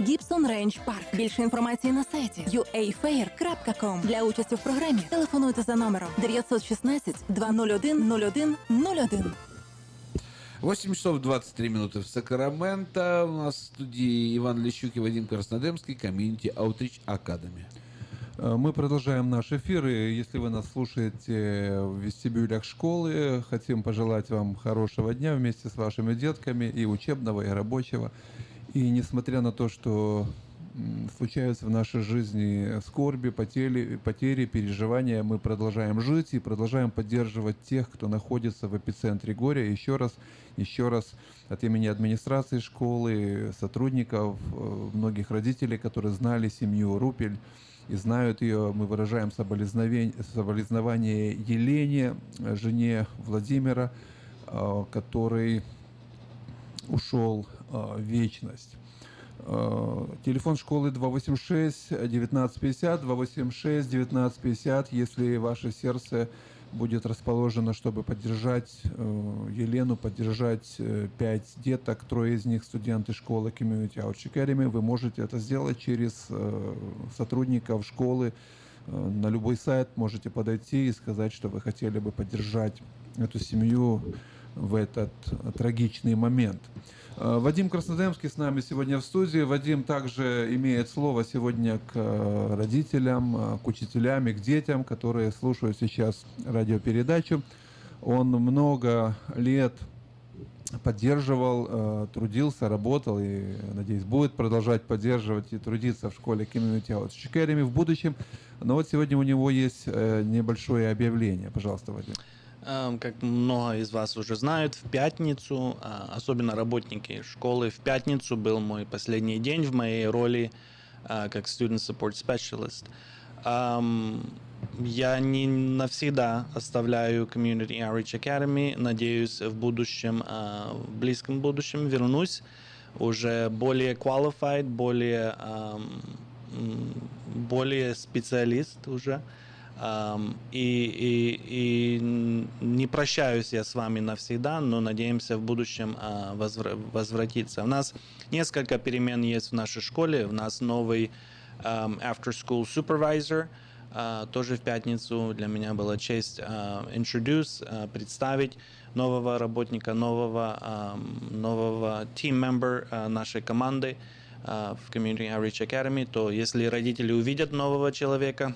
Гібсон Рейндж Парк. Більше інформації на сайті uafair.com. Для участі в програмі телефонуйте за номером 916 201 01 01. 8 часов 23 минуты в Сакраменто. У нас в студии Иван Лещук и Вадим Краснодемский, Community Outreach Academy. Э, Мы продолжаем наш эфир. И если вы нас слушаете в вестибюлях школы, хотим пожелать вам хорошего дня вместе с вашими детками и учебного, и рабочего. И несмотря на то, что случаются в нашей жизни скорби, потери, потери, переживания, мы продолжаем жить и продолжаем поддерживать тех, кто находится в эпицентре горя. Еще раз, еще раз от имени администрации школы, сотрудников, э, многих родителей, которые знали семью Рупель, и знают ее. Мы выражаем соболезнование Елене, жене Владимира, э, который ушел э, вечность. Э, Телефон школы 286 1950, 286 1950, если ваше сердце будет расположено, чтобы поддержать э, Елену, поддержать пять деток, трое из них студенты школы Community Outreach Academy, вы можете это сделать через э, сотрудников школы. На любой сайт можете подойти и сказать, что вы хотели бы поддержать эту семью в этот трагичный момент. Э, Вадим Краснодемский с нами сегодня в студии. Вадим также имеет слово сегодня к э, родителям, э, к учителям и к детям, которые слушают сейчас радиопередачу. Он много лет поддерживал, трудился, работал и, надеюсь, будет продолжать поддерживать и трудиться в школе Community Outreach Academy в будущем. Но вот сегодня у него есть небольшое объявление. Пожалуйста, Вадим. Эм, Как много из вас уже знают, в пятницу, а, особенно работники школы, в пятницу был мой последний день в моей роли а, как Student Support Specialist. Ам, Я не навсегда оставляю Community Outreach Academy. Надеюсь, в будущем, а, в близком будущем вернусь уже более qualified, более, ам, м, более специалист уже. И, и, и не прощаюсь я с вами навсегда, но надеемся в будущем а, возвра- возвратиться. У нас несколько перемен есть в нашей школе. У нас новый after school supervisor. А, тоже в пятницу для меня была честь а, introduce, представить нового работника, нового, нового team member нашей команды в Community Outreach Academy. То если родители увидят нового человека,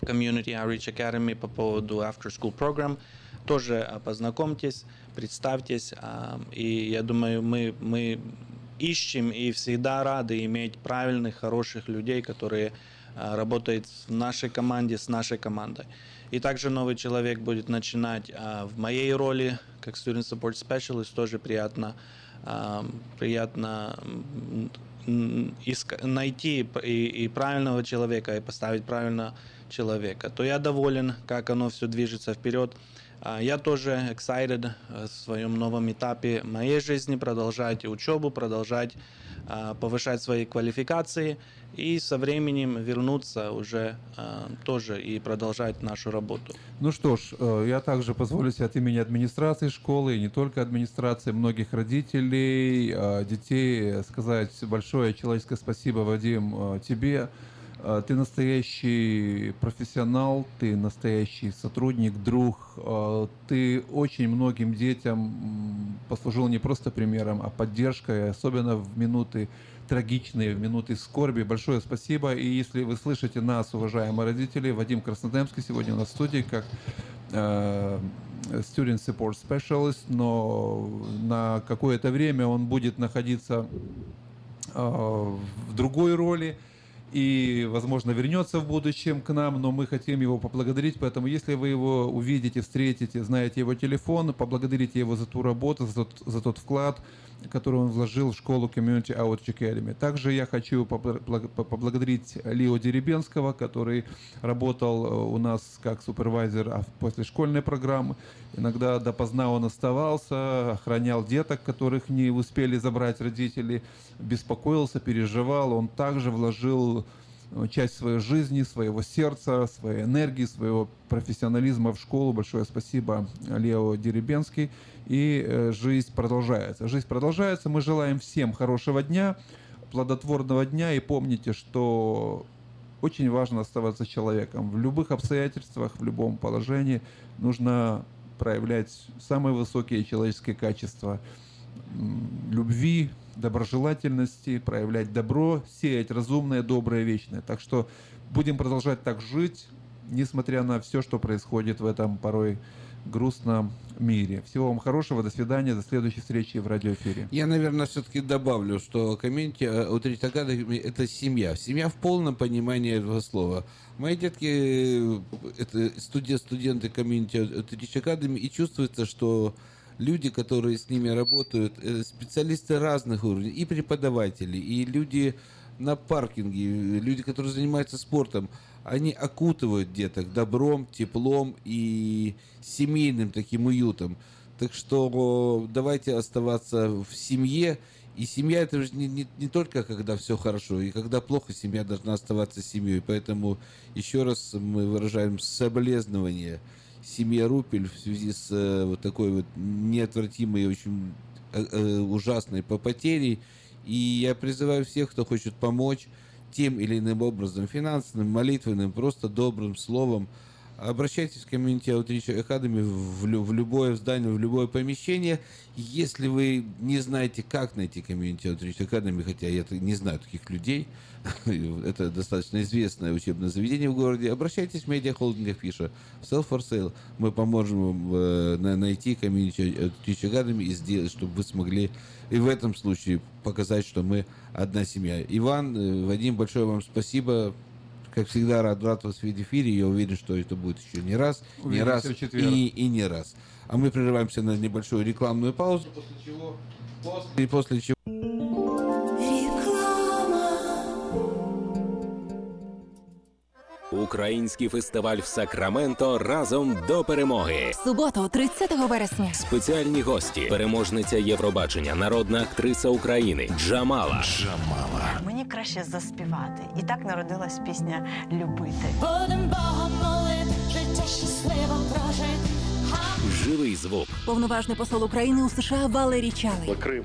в Community Outreach Academy по поводу After School Program. Тоже а, познакомьтесь, представьтесь. а, И я думаю, мы, мы ищем и всегда рады иметь правильных, хороших людей, которые а, работают в нашей команде, с нашей командой. И также новый человек будет начинать в моей роли, как Student Support Specialist, тоже приятно, приятно найти и правильного человека, и поставить правильно человека, то я доволен, как оно все движется вперед. А, Я тоже excited э, в своем новом этапе моей жизни продолжать учебу, продолжать а, повышать свои квалификации и со временем вернуться уже а, тоже и продолжать нашу работу. Ну что ж, э, я также позволю себе от имени администрации школы, и не только администрации, многих родителей, детей сказать большое человеческое спасибо, Вадим, э, тебе. Э, Ты настоящий профессионал, ты настоящий сотрудник, друг. Э, Ты очень многим детям послужил не просто примером, а поддержкой, особенно в минуты трагичные минуты скорби. Большое спасибо. И если вы слышите нас, уважаемые родители, Вадим Краснодемский сегодня у нас в студии как э, Student Support Specialist, но на какое-то время он будет находиться э, в другой роли и, возможно, вернется в будущем к нам, но мы хотим его поблагодарить, поэтому если вы его увидите, встретите, знаете его телефон, поблагодарите его за ту работу, за тот, за тот вклад, который он вложил в школу Community Outreach Academy. Также я хочу поблагодарить Лио Деребенского, который работал э, у нас как супервайзер после школьной программы. Иногда допоздна он оставался, охранял деток, которых не успели забрать родители, беспокоился, переживал. Он также вложил часть своей жизни, своего сердца, своей энергии, своего профессионализма в школу. Большое спасибо, Лео Деребенский. И э, жизнь продолжается. Жизнь продолжается. Мы желаем всем хорошего дня, плодотворного дня. И помните, что очень важно оставаться человеком. В любых обстоятельствах, в любом положении нужно проявлять самые высокие человеческие качества любви, доброжелательности, проявлять добро, сеять разумное, доброе, вечное. Так что будем продолжать так жить, несмотря на все, что происходит в этом порой грустном мире. Всего вам хорошего, до свидания, до следующей встречи в радиоэфире. Я, наверное, все-таки добавлю, что комьюнити Утрить Академи – это семья. Семья в полном понимании этого слова. Мои детки – это студент, студенты комьюнити Утрить Академи, и чувствуется, что люди, которые с ними работают, э, специалисты разных уровней, и преподаватели, и люди на паркинге, люди, которые занимаются спортом – они окутывают деток добром, теплом и семейным таким уютом. Так что давайте оставаться в семье. И семья это же не, не, не только когда все хорошо, и когда плохо, семья должна оставаться семьей. Поэтому еще раз мы выражаем соболезнования семье Рупель в связи с э, вот такой вот неотвратимой, очень э, э, ужасной потерей. И я призываю всех, кто хочет помочь, тем или иным образом, финансовым, молитвенным, просто добрым словом, обращайтесь в комьюнити Outreach Academy в, в любое здание, в любое помещение. Если вы не знаете, как найти комьюнити Outreach Academy, хотя я не знаю таких людей, (laughs) это достаточно известное учебное заведение в городе, обращайтесь в медиа холдинг Фиша, в Sell for Sale. Мы поможем вам э, найти комьюнити Outreach Academy и сделать, чтобы вы смогли и в этом случае показать, что мы одна семья. Иван, э, Вадим, большое вам спасибо. Как всегда, рад, рад вас в эфире. Я уверен, что это будет еще не раз, Увидимся не раз и, и не раз. А мы прерываемся на небольшую рекламную паузу, после чего, после, после чего... Український фестиваль в Сакраменто разом до перемоги. Суботу, 30 вересня. Спеціальні гості, переможниця Євробачення, народна актриса України Джамала. Джамала. Мені краще заспівати. І так народилась пісня Любити. Будем Богом молити, життя щасливо прожити. Живий звук. Повноважний посол України у США Валерій Чалий. Крим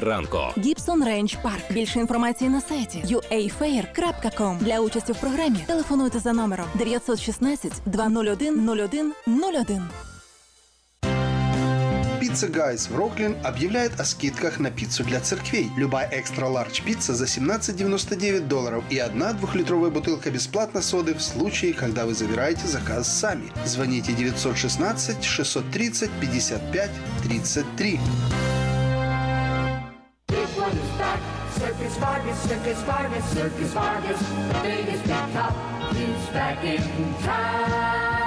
ранку. Гібсон Рейндж Парк. Більше інформації на сайті uafair.com. Для участі в програмі телефонуйте за номером 916 201 01 01. Пицца Гайс в Роклин объявляет о скидках на пиццу для церквей. Любая экстра-ларч пицца за 17,99 долларов и одна двухлитровая бутылка бесплатно соды в случае, когда вы забираете заказ сами. Звоните 916 630 55 33. Circus Vargas, Circus Vargas, Circus Vargas, the biggest big top, is back in town.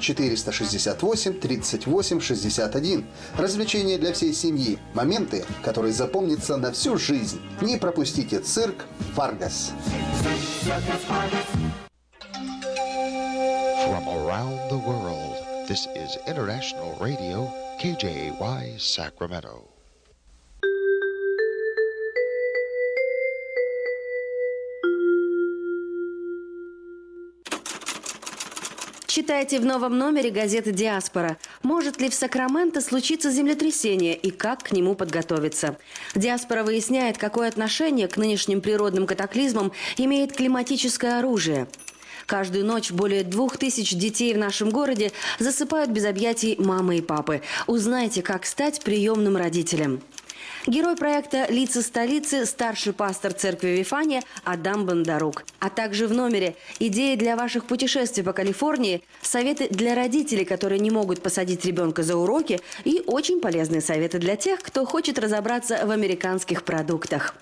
468 38 61. Развлечения для всей семьи. Моменты, которые запомнятся на всю жизнь. Не пропустите цирк Варгас. From around the world, this is International Radio, KJY Sacramento. Читайте в новом номере газеты «Диаспора». Может ли в Сакраменто случиться землетрясение и как к нему подготовиться? «Диаспора» выясняет, какое отношение к нынешним природным катаклизмам имеет климатическое оружие. Каждую ночь более двух тысяч детей в нашем городе засыпают без объятий мамы и папы. Узнайте, как стать приемным родителем. Герой проекта «Лица столицы» – старший пастор церкви Вифания Адам Бондарук. А также в номере идеи для ваших путешествий по Калифорнии, советы для родителей, которые не могут посадить ребенка за уроки и очень полезные советы для тех, кто хочет разобраться в американских продуктах.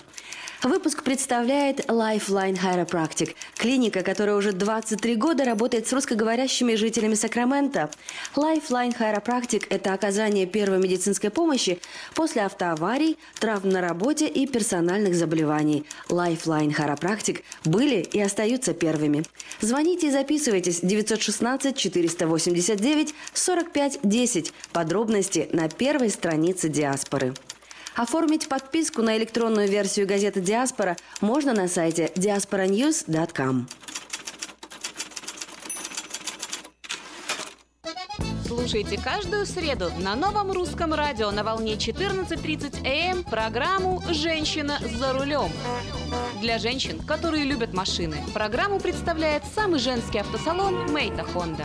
Выпуск представляет Lifeline Chiropractic, клиника, которая уже 23 года работает с русскоговорящими жителями Сакрамента. Lifeline Chiropractic – это оказание первой медицинской помощи после автоаварий, травм на работе и персональных заболеваний. Lifeline Chiropractic были и остаются первыми. Звоните и записывайтесь 916 489 45 10. Подробности на первой странице диаспоры. Оформить подписку на электронную версию газеты «Диаспора» можно на сайте diasporanews.com. Слушайте каждую среду на новом русском радио на волне 14.30 АМ программу «Женщина за рулем». Для женщин, которые любят машины, программу представляет самый женский автосалон «Мейта Хонда».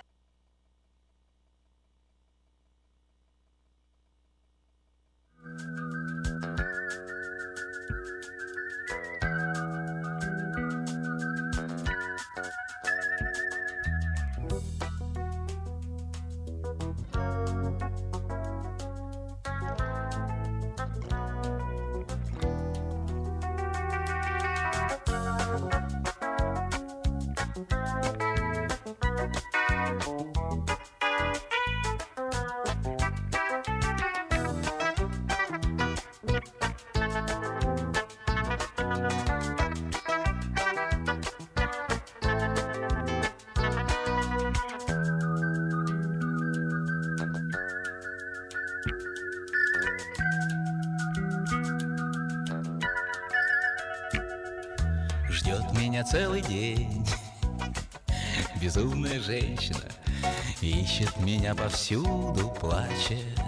повсюду, плачет.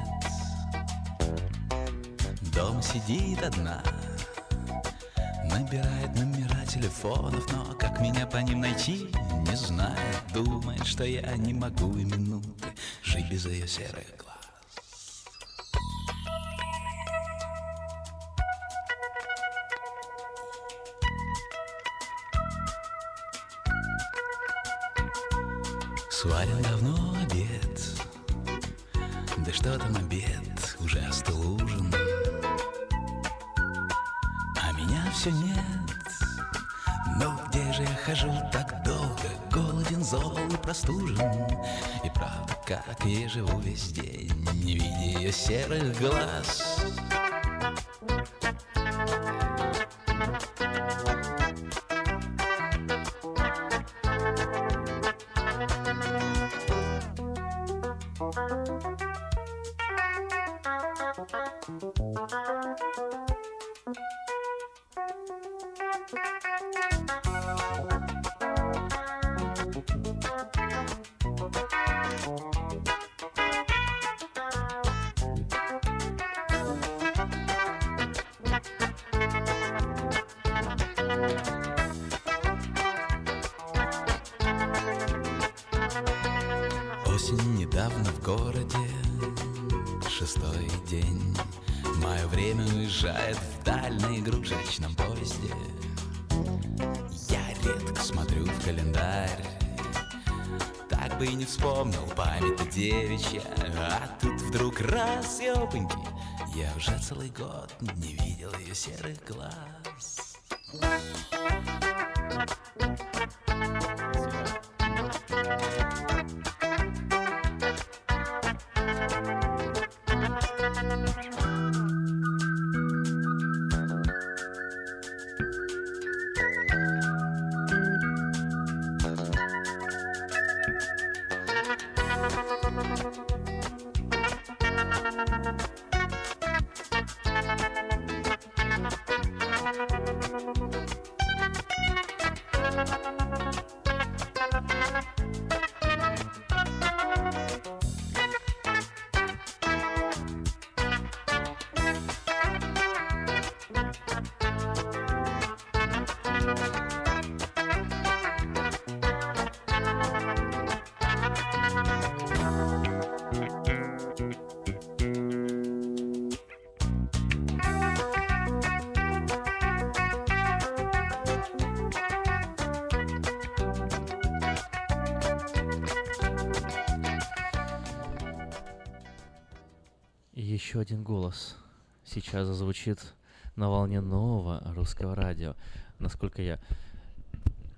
Дом сидит одна, набирает номера телефонов, но как меня по ним найти, не знает. Думает, что я не могу и минуты жить без ее серых глаз. В городе, шестой день. Мое время уезжает вдаль на игрушечном поезде. Я редко смотрю в календарь, так бы и не вспомнил память девичья. А тут вдруг раз, ёпаньки, я уже целый год не видел ее серых глаз. И голос сейчас зазвучит на волне нового русского радио. Насколько я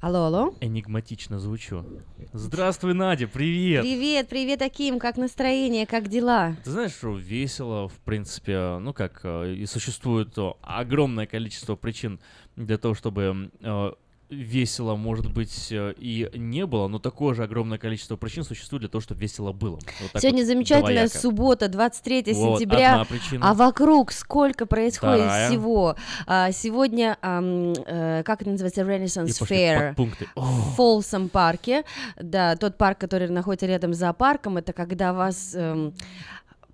Алло, алло. энигматично звучу. Здравствуй, Надя, привет! Привет, привет, Аким, как настроение, как дела? Ты знаешь, что весело, в принципе, ну как, э, и существует э, огромное количество причин для того, чтобы э, весело, может быть, э, и не было, но такое же огромное количество причин существует для того, чтобы весело было. Вот Сегодня вот замечательная двояко. суббота, 23 Вот, причина. а вокруг сколько происходит Вторая. всего. А, сегодня, э, как это называется, Renaissance И Fair в Фолсом парке, да, тот парк, который находится рядом с зоопарком, это когда вас эм,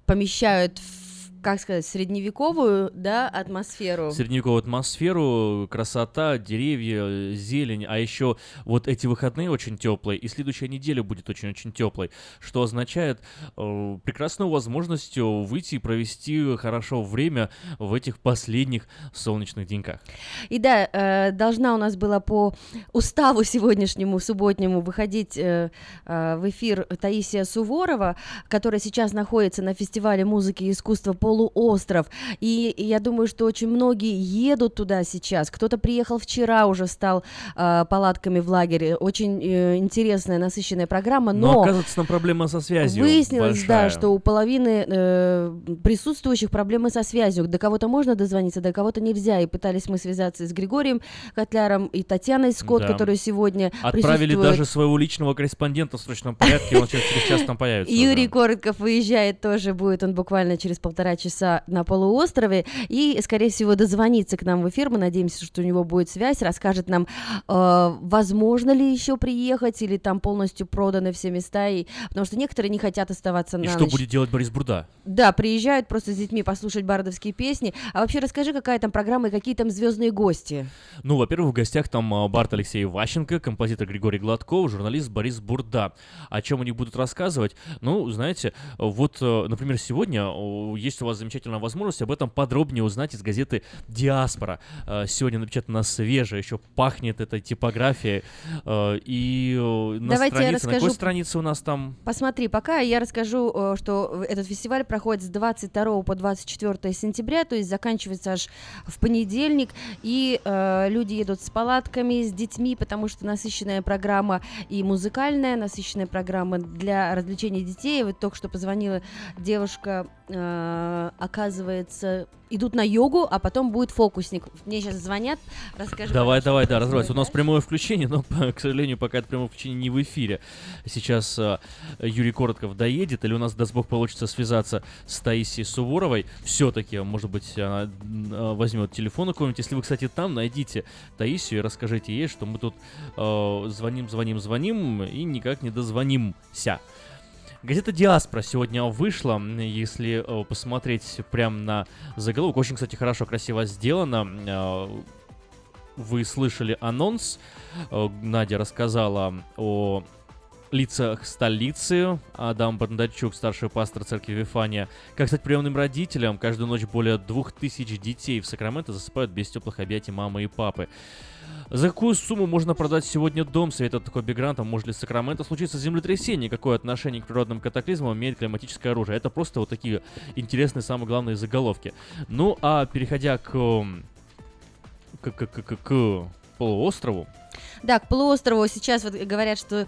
помещают в, как сказать, средневековую, да, атмосферу. средневековую атмосферу, красота, деревья, зелень, а еще вот эти выходные очень теплые, и следующая неделя будет очень-очень теплой, что означает э, прекрасную возможность выйти и провести хорошо время в этих последних солнечных деньках. И да, э, должна у нас была по уставу сегодняшнему, субботнему, выходить э, э, в эфир Таисия Суворова, которая сейчас находится на фестивале музыки и искусства «Полуостров». И я думаю, что очень многие едут туда сейчас. Кто-то приехал вчера, уже стал э, палатками в лагере. Очень э, интересная, насыщенная программа, Но, но... оказывается, там проблема со связью Выяснилось, да, большая. что у половины э, присутствующих проблемы со связью. До кого-то можно дозвониться, до кого-то нельзя. И пытались мы связаться с Григорием Котляром и Татьяной Скотт, Да. которые сегодня Отправили даже своего личного корреспондента в срочном порядке, он через час там появится. Юрий да. Коротков выезжает тоже, будет он буквально через полтора часа на полуострове и, скорее всего, дозвонится к нам в эфир. Мы надеемся, что у него будет связь, расскажет нам, э, возможно ли еще приехать или там полностью проданы все места, и... потому что некоторые не хотят оставаться И на что ночь. будет делать Борис Бурда? Да, приезжают просто с детьми послушать бардовские песни. А вообще расскажи, какая там программа и какие там звездные гости. Ну, во-первых, в гостях там а, Барт Алексей Ващенко, композитор Григорий Гладков, журналист Борис Бурда. О чем они будут рассказывать? Ну, знаете, вот, э, например, сегодня есть у вас замечательная возможность об этом подробнее узнать из газеты «Диаспора». Э, Сегодня напечатано свежее, еще пахнет этой типографией. Э, И э, на Давайте я странице, на какой расскажу- странице у нас там? Посмотри, пока я расскажу, что этот фестиваль проходит с 22 по 24 сентября, то есть заканчивается аж в понедельник, и люди едут с палатками, с детьми, потому что насыщенная программа и музыкальная, насыщенная программа для развлечения детей. Вот только что позвонила девушка, э, оказывается, идут на йогу, а потом будет фокусник. Мне сейчас звонят, расскажи. Давай, давай, да, разбирайся. У нас прямое включение, но, к сожалению, пока это прямое включение не в эфире. Сейчас э, Юрий Коротков доедет, или у нас, даст бог, получится связаться с Таисией Суворовой. Все-таки, может быть, она э, возьмет телефон у кого-нибудь. Если вы, кстати, там, найдите Таисию и расскажите ей, что мы тут э, звоним, звоним, звоним и никак не дозвонимся. Газета «Диаспора» сегодня вышла, если э, посмотреть прямо на заголовок. Очень, кстати, хорошо, красиво сделано. Э, Вы слышали анонс. Э, Надя рассказала о лицах столицы. Адам Бондарчук, старший пастор церкви Вифания. Как стать приемным родителем? Каждую ночь более двух тысяч детей в Сакраменто засыпают без теплых объятий мамы и папы. За какую сумму можно продать сегодня дом? Советует такой бигрантам. Может ли Сакраменто случиться землетрясение? Какое отношение к природным катаклизмам имеет климатическое оружие? Это просто вот такие интересные, самые главные заголовки. Ну, а переходя к, к, к, к- к полуострову, Да, к полуострову сейчас вот говорят, что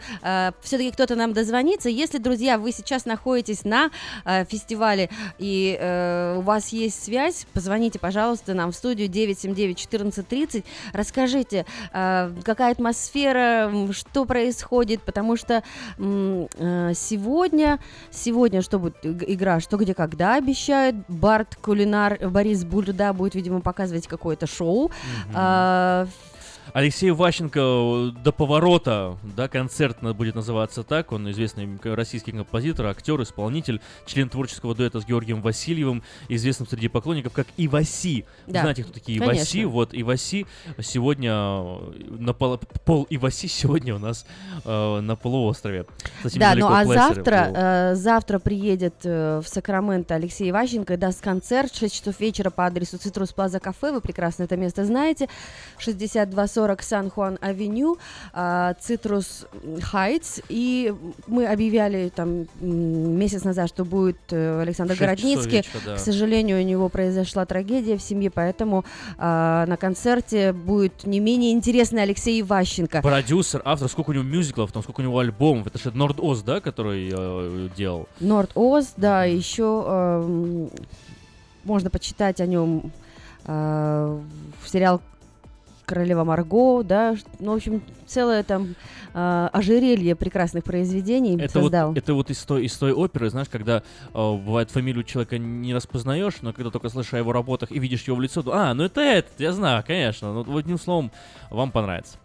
все-таки кто-то нам дозвонится. Если, друзья, вы сейчас находитесь на э, фестивале и э, у вас есть связь, позвоните, пожалуйста, нам в студию 979-1430. Расскажите, э, какая атмосфера, что происходит, потому что э, сегодня, сегодня что будет иг- игра, что где когда обещают. Барт Кулинар Борис Бульда будет, видимо, показывать какое-то шоу. А, Алексей Ващенко э, до поворота, да, концерт будет называться так. Он известный российский композитор, актер, исполнитель, член творческого дуэта с Георгием Васильевым, известным среди поклонников как Иваси. Да. Знаете, кто такие Конечно. Иваси? Вот Иваси сегодня э, на пол, пол Иваси сегодня у нас э, на полуострове. Кстати, да, ну а завтра, э, завтра приедет э, в Сакраменто Алексей Ващенко, и даст концерт в 6 часов вечера по адресу Citrus Plaza Кафе. Вы прекрасно это место знаете. 62 40 Сан-Хуан-Авеню, а, Цитрус Хайтс. И мы объявляли там месяц назад, что будет э, Александр Городницкий. Вечера, да. К сожалению, у него произошла трагедия в семье, поэтому а, на концерте будет не менее интересный Алексей Иващенко. Продюсер, автор, сколько у него мюзиклов, там сколько у него альбомов. Это же Норд Оз, да, который э, делал? Норд Оз, да, еще э, можно почитать о нем э, а, в сериал Королева Марго, да, ну, в общем, целое там э, ожерелье прекрасных произведений Это вот, создал. это вот из той, из той оперы, знаешь, когда э, бывает фамилию человека не распознаешь, но когда только слышишь о его работах и видишь его в лицо, то, а, ну это этот, я знаю, конечно. Ну, вот одним словом, вам понравится.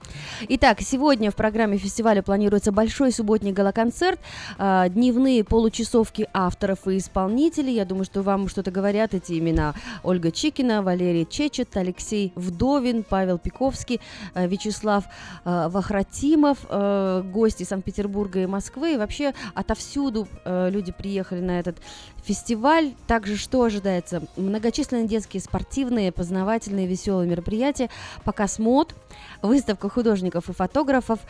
Итак, сегодня в программе фестиваля планируется большой субботний галоконцерт, а, дневные получасовки авторов и исполнителей. Я думаю, что вам что-то говорят эти имена. Ольга Чикина, Валерий Чечет, Алексей Вдовин, Павел Пиковский, а, Вячеслав а, Вахратимов, а, гости Санкт-Петербурга и Москвы. И вообще отовсюду люди приехали на этот фестиваль. Также что ожидается? Многочисленные детские спортивные, познавательные, веселые мероприятия, показ мод, выставка художников и фотографов,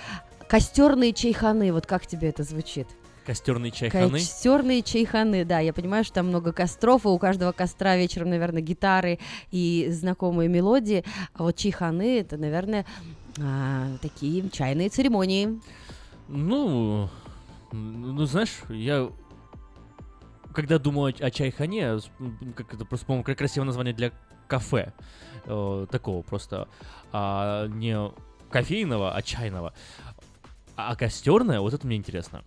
костерные чайханы. Вот как тебе это звучит? Костерные чайханы. Костерные чайханы, да, я понимаю, что там много костров, и у каждого костра вечером, наверное, гитары и знакомые мелодии, а вот чайханы это, наверное, а, такие чайные церемонии. Ну, ну, знаешь, я когда думаю о, о чайхане, как это просто, по-моему, кра- красивое название для кафе, э, такого просто, а не кофейного, а чайного. А, костерная, вот это мне интересно.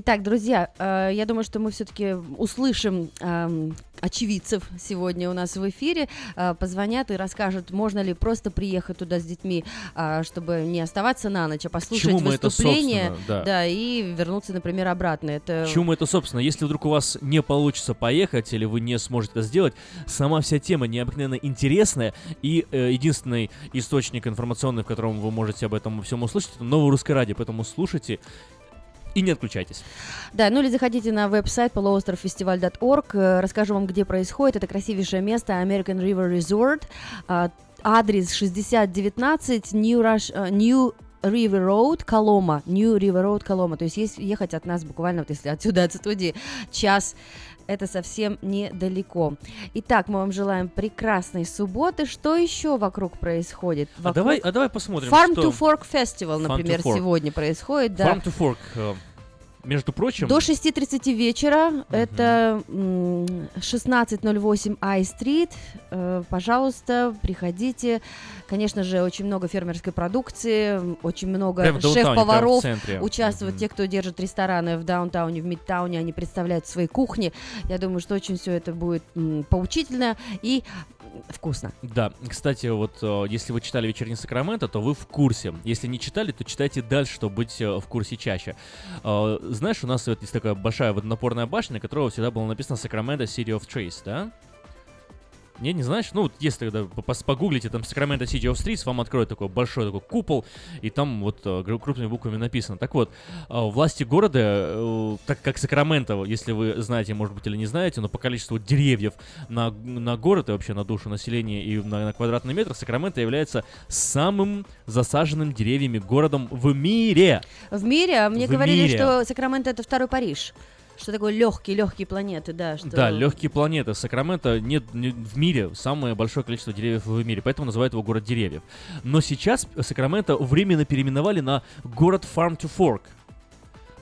Итак, друзья, э, я думаю, что мы все-таки услышим эм, очевидцев сегодня у нас в эфире. Э, позвонят и расскажут, можно ли просто приехать туда с детьми, э, чтобы не оставаться на ночь, а послушать Чему мы это, выступление, собственно, да. и вернуться, например, обратно. Это Чему это, собственно, если вдруг у вас не получится поехать или вы не сможете это сделать, сама вся тема необыкновенно интересная, и э, единственный источник информационный, в котором вы можете об этом всем услышать, это новое русское радио, поэтому слушайте и не отключайтесь. Да, ну или заходите на веб-сайт полуостровфестиваль.орг. Э, Расскажу вам, где происходит. Это красивейшее место American River Resort. А, Адрес 6019 New, Rush, э, New River Road, Колома, New River Road, Колома. То есть есть ехать от нас буквально, вот если отсюда, от студии, час это совсем недалеко. Итак, мы вам желаем прекрасной субботы. Что еще вокруг происходит? А Вокруг... давай, а давай посмотрим, Farm что... to Fork Festival, Farm например, Fork. сегодня происходит. Да. Farm to Fork, э, между прочим... До 6.30 вечера, это м, 1608 I-Street. Э, Пожалуйста, приходите. Конечно же, очень много фермерской продукции, очень много шеф-поваров участвуют. Те, кто держит рестораны в даунтауне, в мидтауне, они представляют свои кухни. Я думаю, что очень все это будет поучительно и вкусно. Да, кстати, вот э, если вы читали «Вечерний Сакраменто», то вы в курсе. Если не читали, то читайте дальше, чтобы быть э, в курсе чаще. Э, Знаешь, у нас вот есть такая большая водонапорная башня, на которой всегда было написано «Сакраменто City of Trees», да? Не, не знаешь? Ну, вот если тогда погуглите там Sacramento City of Streets, вам откроют такой большой такой купол, и там вот э, крупными буквами написано. Так вот, э, власти города, э, так как Сакраменто, если вы знаете, может быть, или не знаете, но по количеству деревьев на, на город и вообще на душу населения и на, на квадратный метр, Сакраменто является самым засаженным деревьями городом в мире. В мире, а мне В говорили, мире. что Сакраменто это второй Париж. Что такое легкие, легкие планеты, да. Что... Да, легкие планеты. Сакраменто нет не- в мире самое большое количество деревьев в мире, поэтому называют его город деревьев. Но сейчас Сакраменто временно переименовали на город Farm to Fork.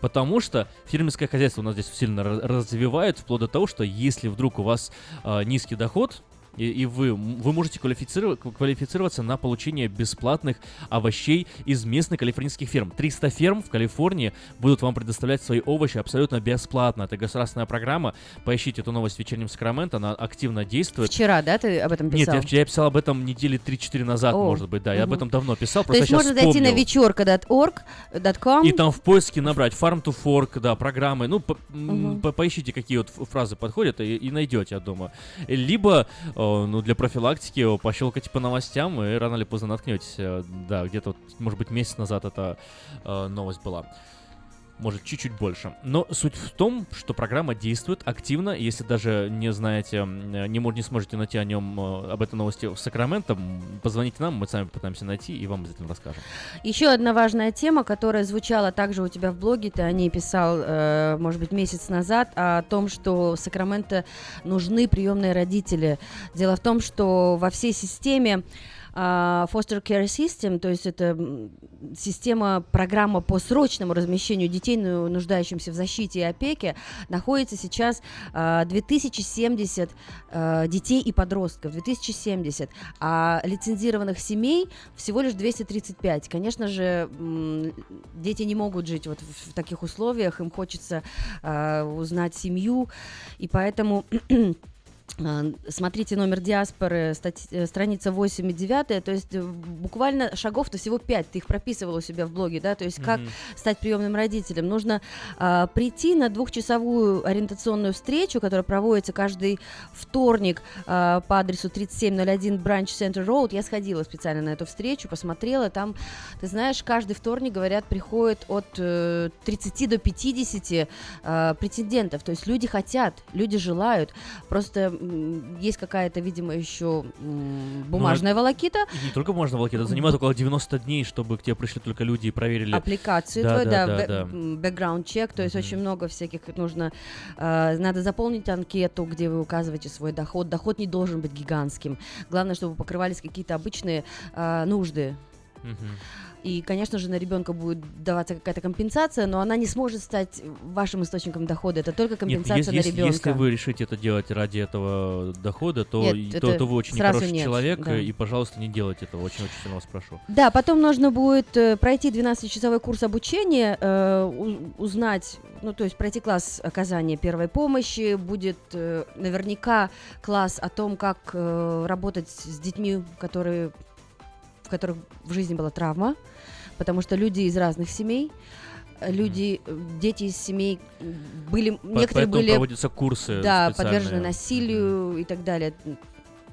Потому что фермерское хозяйство у нас здесь сильно ра- развивает, вплоть до того, что если вдруг у вас а, низкий доход, и, и вы, вы можете квалифицировать, квалифицироваться на получение бесплатных овощей из местных калифорнийских ферм. 300 ферм в Калифорнии будут вам предоставлять свои овощи абсолютно бесплатно. Это государственная программа. Поищите эту новость в вечернем Сакраменто, она активно действует. Вчера, да, ты об этом Нет, писал? я, вчера- я писал об этом недели 3-4 назад, О, может быть, да. Я об этом давно писал, То просто есть сейчас можно зайти на вечерка.org.com И там в поиске набрать Farm to Fork, да, программы. Ну, по- Мгм. по- поищите, какие вот фразы подходят, и, и найдете, я думаю. Либо, э, ну, для профилактики э, пощелкайте по новостям, и рано или поздно наткнетесь. Э, Да, где-то, может быть, месяц назад эта э, новость была. Может, чуть-чуть больше. Но суть в том, что программа действует активно. Если даже не знаете, э, не, мо- не сможете найти о нем, э, об этой новости в Сакраменто, позвоните нам, мы сами попытаемся найти и вам обязательно расскажем. Еще одна важная тема, которая звучала также у тебя в блоге, ты о ней писал, э, может быть, месяц назад, о том, что в Сакраменто нужны приемные родители. Дело в том, что во всей системе а, Foster Care System, то есть это система, программа по срочному размещению детей, ну, нуждающимся в защите и опеке, находится сейчас а, 2070 а, детей и подростков, 2070, а лицензированных семей всего лишь 235. Конечно же, дети не могут жить вот в, таких условиях, им хочется а, узнать семью, и поэтому А, Смотрите номер диаспоры, стати- э, страница 8 и 9, то есть э, буквально шагов-то всего 5, ты их прописывал у себя в блоге, да, то есть как Мгм. стать приемным родителем. Нужно а, прийти на двухчасовую ориентационную встречу, которая проводится каждый вторник а, по адресу 3701 Branch Center Road. Я сходила специально на эту встречу, посмотрела, там, ты знаешь, каждый вторник, говорят, приходит от э, 30 до 50 а, претендентов, то есть люди хотят, люди желают, просто есть какая-то, видимо, еще м, бумажная Ну, волокита, не только можно волокита, занимает около 90 дней, чтобы к тебе пришли только люди и проверили. аппликацию Да, твою, да, да, да, бэ- да. м, background чек, то есть очень много всяких нужно, э, надо заполнить анкету, где вы указываете свой доход. Доход не должен быть гигантским. Главное, чтобы покрывались какие-то обычные э, нужды И, конечно же, на ребенка будет даваться какая-то компенсация, но она не сможет стать вашим источником дохода. Это только компенсация нет, на если, ребенка. Если вы решите это делать ради этого дохода, то, Нет, то, то вы очень хороший нет, человек, да. и, пожалуйста, не делайте этого. Очень-очень сильно вас прошу. Да, потом нужно будет э, пройти 12-часовой курс обучения, э, узнать, ну, то есть пройти класс оказания первой помощи, будет э, наверняка класс о том, как э, работать с детьми, которые, в которых в жизни была травма, потому что люди из разных семей, э, люди, э, дети из семей были, По- некоторые были, проводятся курсы да, подвержены насилию и так далее.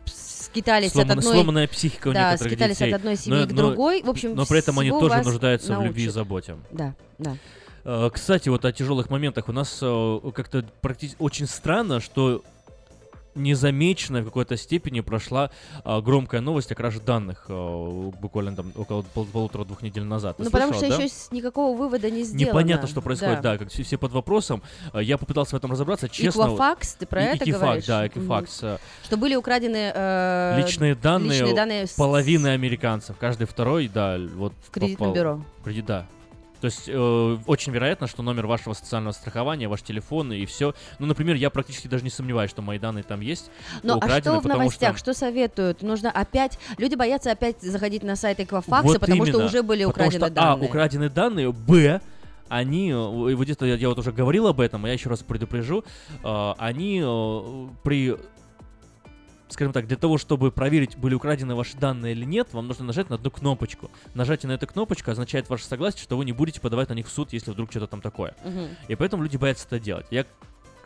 Скитались Сломана- от одной... сломанная психика у да, некоторых скитались детей. от одной семьи Но- к но- другой. В общем, но при этом они тоже нуждаются в любви и научат. заботе. Да, да. Э, Кстати, вот о тяжелых моментах. У нас как-то практически очень странно, что незамеченная в какой-то степени прошла э, громкая новость о краже данных э, буквально там около пол- полутора-двух недель назад. Ты Ну, потому что да? еще никакого вывода не сделано. Непонятно, что происходит, да, как все, все под вопросом. Э, Я попытался в этом разобраться, честно. Equifax, ты про И- это Equifax, говоришь? да, Мгм. Equifax. э, Что были украдены э, Личные данные, личные данные половины американцев, каждый второй, да, вот В кредитном бюро. В кредит, да. То есть э, очень вероятно, что номер вашего социального страхования, ваш телефон и все. Ну, например, я практически даже не сомневаюсь, что мои данные там есть. Ну, а что в новостях? что... Что советуют? Нужно опять... Люди боятся опять заходить на сайт Equifax, Вот потому что именно. уже были Потому украдены что, данные. А, украдены данные, Б, они, э, вот где-то я, я вот уже говорил об этом, а я еще раз предупрежу, э, они э, при скажем так, для того, чтобы проверить, были украдены ваши данные или нет, вам нужно нажать на одну кнопочку. Нажатие на эту кнопочку означает ваше согласие, что вы не будете подавать на них в суд, если вдруг что-то там такое. Мгм. И поэтому люди боятся это делать. Я,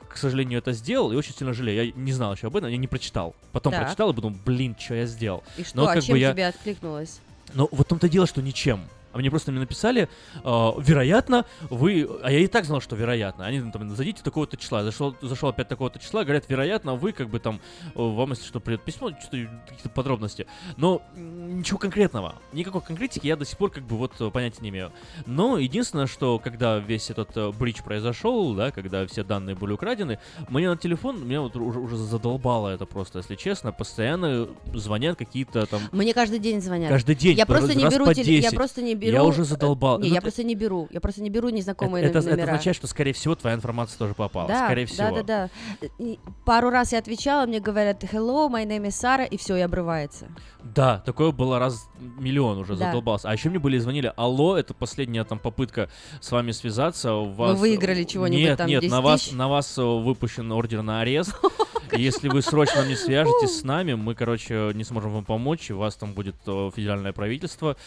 к сожалению, это сделал и очень сильно жалею. Я не знал еще об этом, я не прочитал. Потом Так. прочитал и подумал, блин, что я сделал. И что, Но а как чем бы я... тебе откликнулось? Но в том-то дело, что ничем. А мне просто мне написали, э, вероятно, вы... А я и так знал, что вероятно. Они там, зайдите такого-то числа. Зашел, зашел опять такого-то числа, говорят, вероятно, вы как бы там, э, вам если что придет письмо, что-то, какие-то подробности. Но ничего конкретного. Никакой конкретики я до сих пор как бы вот э, понятия не имею. Но единственное, что когда весь этот э, брич произошел, да, когда все данные были украдены, мне на телефон, меня вот уже, уже задолбало это просто, если честно. Постоянно звонят какие-то там... Мне каждый день звонят. Каждый день, Я просто не беру по теле- Я 10. просто не беру. Я уже задолбал. Не, Ну, я ты- просто не беру. Я просто не беру незнакомые это, это, номера. это означает, что, скорее всего, твоя информация тоже попала. Да, скорее всего. да, да, да. И пару раз я отвечала, мне говорят hello, my name is Сара, и все, и обрывается. Да, такое было раз миллион уже, Да. задолбался. А еще мне были звонили, алло, это последняя там попытка с вами связаться. У вас... выиграли чего-нибудь Нет, там, нет, 10 на вас, тысяч? на вас э, выпущен ордер на арест. (laughs) Если вы срочно не свяжетесь с нами, мы, короче, не сможем вам помочь, и вас там будет э, федеральное правительство.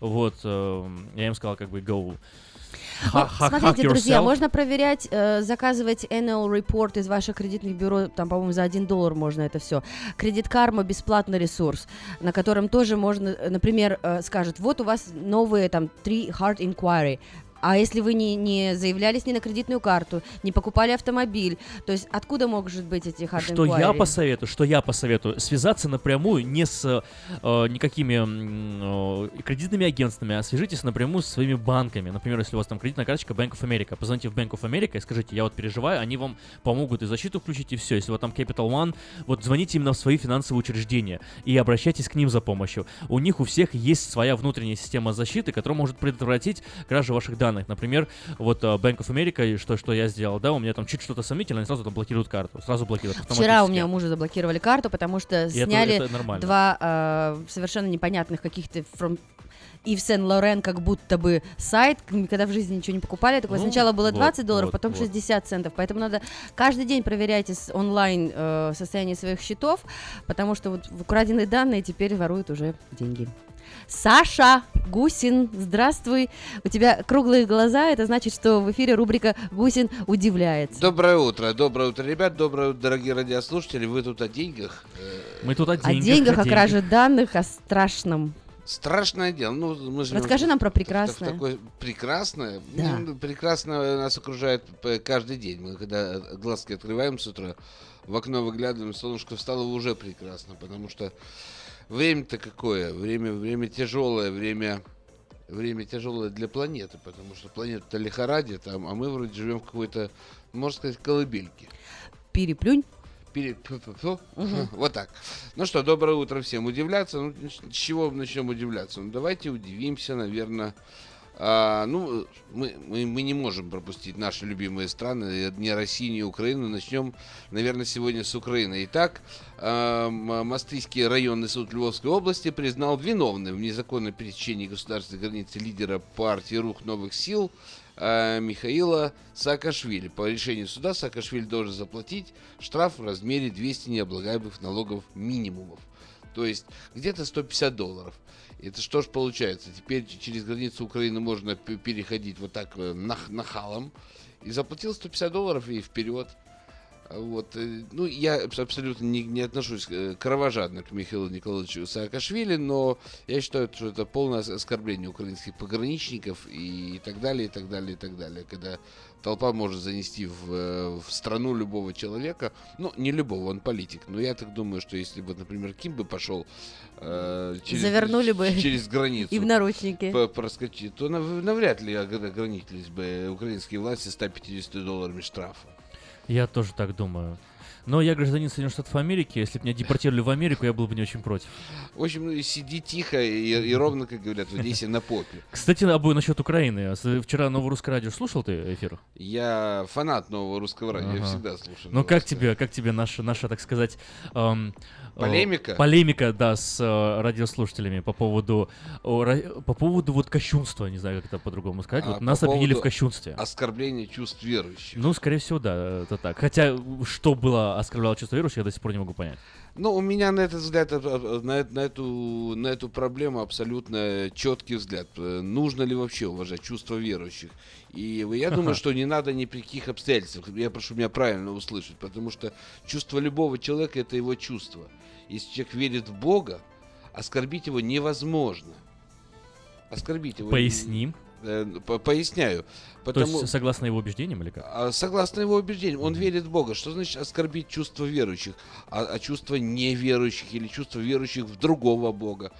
Вот, э, я им сказал, как бы, go. Ну, смотрите, друзья, можно проверять, э, заказывать annual report из ваших кредитных бюро, там, по-моему, за 1 доллар можно это все. Кредит Карма бесплатный ресурс, на котором тоже можно, например, э, скажет, вот у вас новые там три hard inquiry, а если вы не, не заявлялись ни на кредитную карту, не покупали автомобиль, то есть откуда может быть эти hard Что я inquiry? посоветую, что я посоветую, связаться напрямую не с э, никакими э, кредитными агентствами, а свяжитесь напрямую со своими банками. Например, если у вас там кредитная карточка Bank of America, позвоните в Bank of America и скажите, я вот переживаю, они вам помогут и защиту включить, и все. Если вот там Capital One, вот звоните именно в свои финансовые учреждения и обращайтесь к ним за помощью. У них у всех есть своя внутренняя система защиты, которая может предотвратить кражу ваших данных. Например, вот э, Bank of America, и что, что я сделал, да, у меня там чуть что-то сомнительное, они сразу там блокируют карту, сразу блокируют Вчера у меня у мужа заблокировали карту, потому что это- сняли это нормально. два э, совершенно непонятных каких-то from Ив Сен Лорен как будто бы сайт, никогда в жизни ничего не покупали. Такое Ну, сначала было вот, 20 долларов, вот, потом вот. 60 центов. Поэтому надо каждый день проверяйте с- онлайн э, состояние своих счетов, потому что вот украденные данные теперь воруют уже деньги. Саша Гусин, здравствуй. У тебя круглые глаза, это значит, что в эфире рубрика «Гусин удивляется». Доброе утро, доброе утро, ребят, доброе утро, дорогие радиослушатели. Вы тут о деньгах? Э, Мы тут о О деньгах, о краже данных, о страшном. Страшное дело. Ну, мы живем Расскажи в- нам про в- в прекрасное. такое прекрасное. Да. Ну, прекрасное нас окружает каждый день. Мы когда глазки открываем с утра, в окно выглядываем, солнышко встало уже прекрасно, потому что время-то какое? Время, время тяжелое, время, время тяжелое для планеты, потому что планета лихорадит, а, а мы вроде живем в какой-то, можно сказать, колыбельке. Переплюнь. Пере- фу- фу- фу. Мгм. (laughs) Вот так. Ну что, доброе утро всем. Удивляться? Ну, с чего начнем удивляться? Ну, давайте удивимся, наверное. А, ну, мы, мы, мы не можем пропустить наши любимые страны, э, ни Россию, ни Украину. Начнем, наверное, сегодня с Украины. Итак, а, М- Мостыйский районный суд Львовской области признал виновным в незаконном пересечении государственной границы лидера партии «Рух новых сил» Михаила Саакашвили. По решению суда Саакашвили должен заплатить штраф в размере 200 необлагаемых налогов минимумов. То есть где-то 150 долларов. Это что ж получается? Теперь через границу Украины можно переходить вот так э, нах- нахалом. И заплатил 150 долларов и вперед. Вот. э, Ну, я абс- абсолютно не, не отношусь э, кровожадно к Михаилу Николаевичу Саакашвили, но я считаю, что это полное ос- оскорбление украинских пограничников и так далее, и так далее, и так далее. Когда толпа может занести в, э, в страну любого человека, ну, не любого, он политик, но я так думаю, что если бы, например, Ким бы пошел э, через, Завернули бы (laughs) через границу (laughs) и в наручники. по- проскочить, то нав- навряд ли огр- ограничились бы украинские власти 150 долларами штрафа. Я тоже так думаю. Но я гражданин Соединенных Штатов Америки. Если бы меня депортировали в Америку, я был бы не очень против. В общем, ну, сиди тихо и, и ровно, как говорят, в Одессе на попе. Кстати, обои насчет Украины. С- Вчера Новое Русское Радио слушал ты эфир? Я фанат нового русского радио, я Ага. всегда слушаю. Ну как тебе, как тебе наша, наша, так сказать, эм, Полемика? полемика, да, с э, радиослушателями по поводу, о, ра- по поводу вот кощунства, не знаю, как это по-другому сказать. А вот по нас обвинили в кощунстве. Оскорбление чувств верующих. Ну, скорее всего, да, это так. Хотя, что было оскорбляло чувство верующих, я до сих пор не могу понять. Ну, у меня на этот взгляд, э, э, на, на эту, на эту проблему абсолютно четкий взгляд. Э, Нужно ли вообще уважать чувства верующих? И я думаю, что не надо ни при каких обстоятельствах. Я прошу меня правильно услышать, потому что чувство любого человека это его чувство. Если человек верит в Бога, оскорбить его невозможно. Оскорбить его. Поясним. Э, по- Поясняю. То Потому... есть, согласно его убеждениям или как? А, Согласно его убеждениям, он верит в Бога. Что значит оскорбить чувство верующих, а, а чувство неверующих или чувство верующих в другого Бога?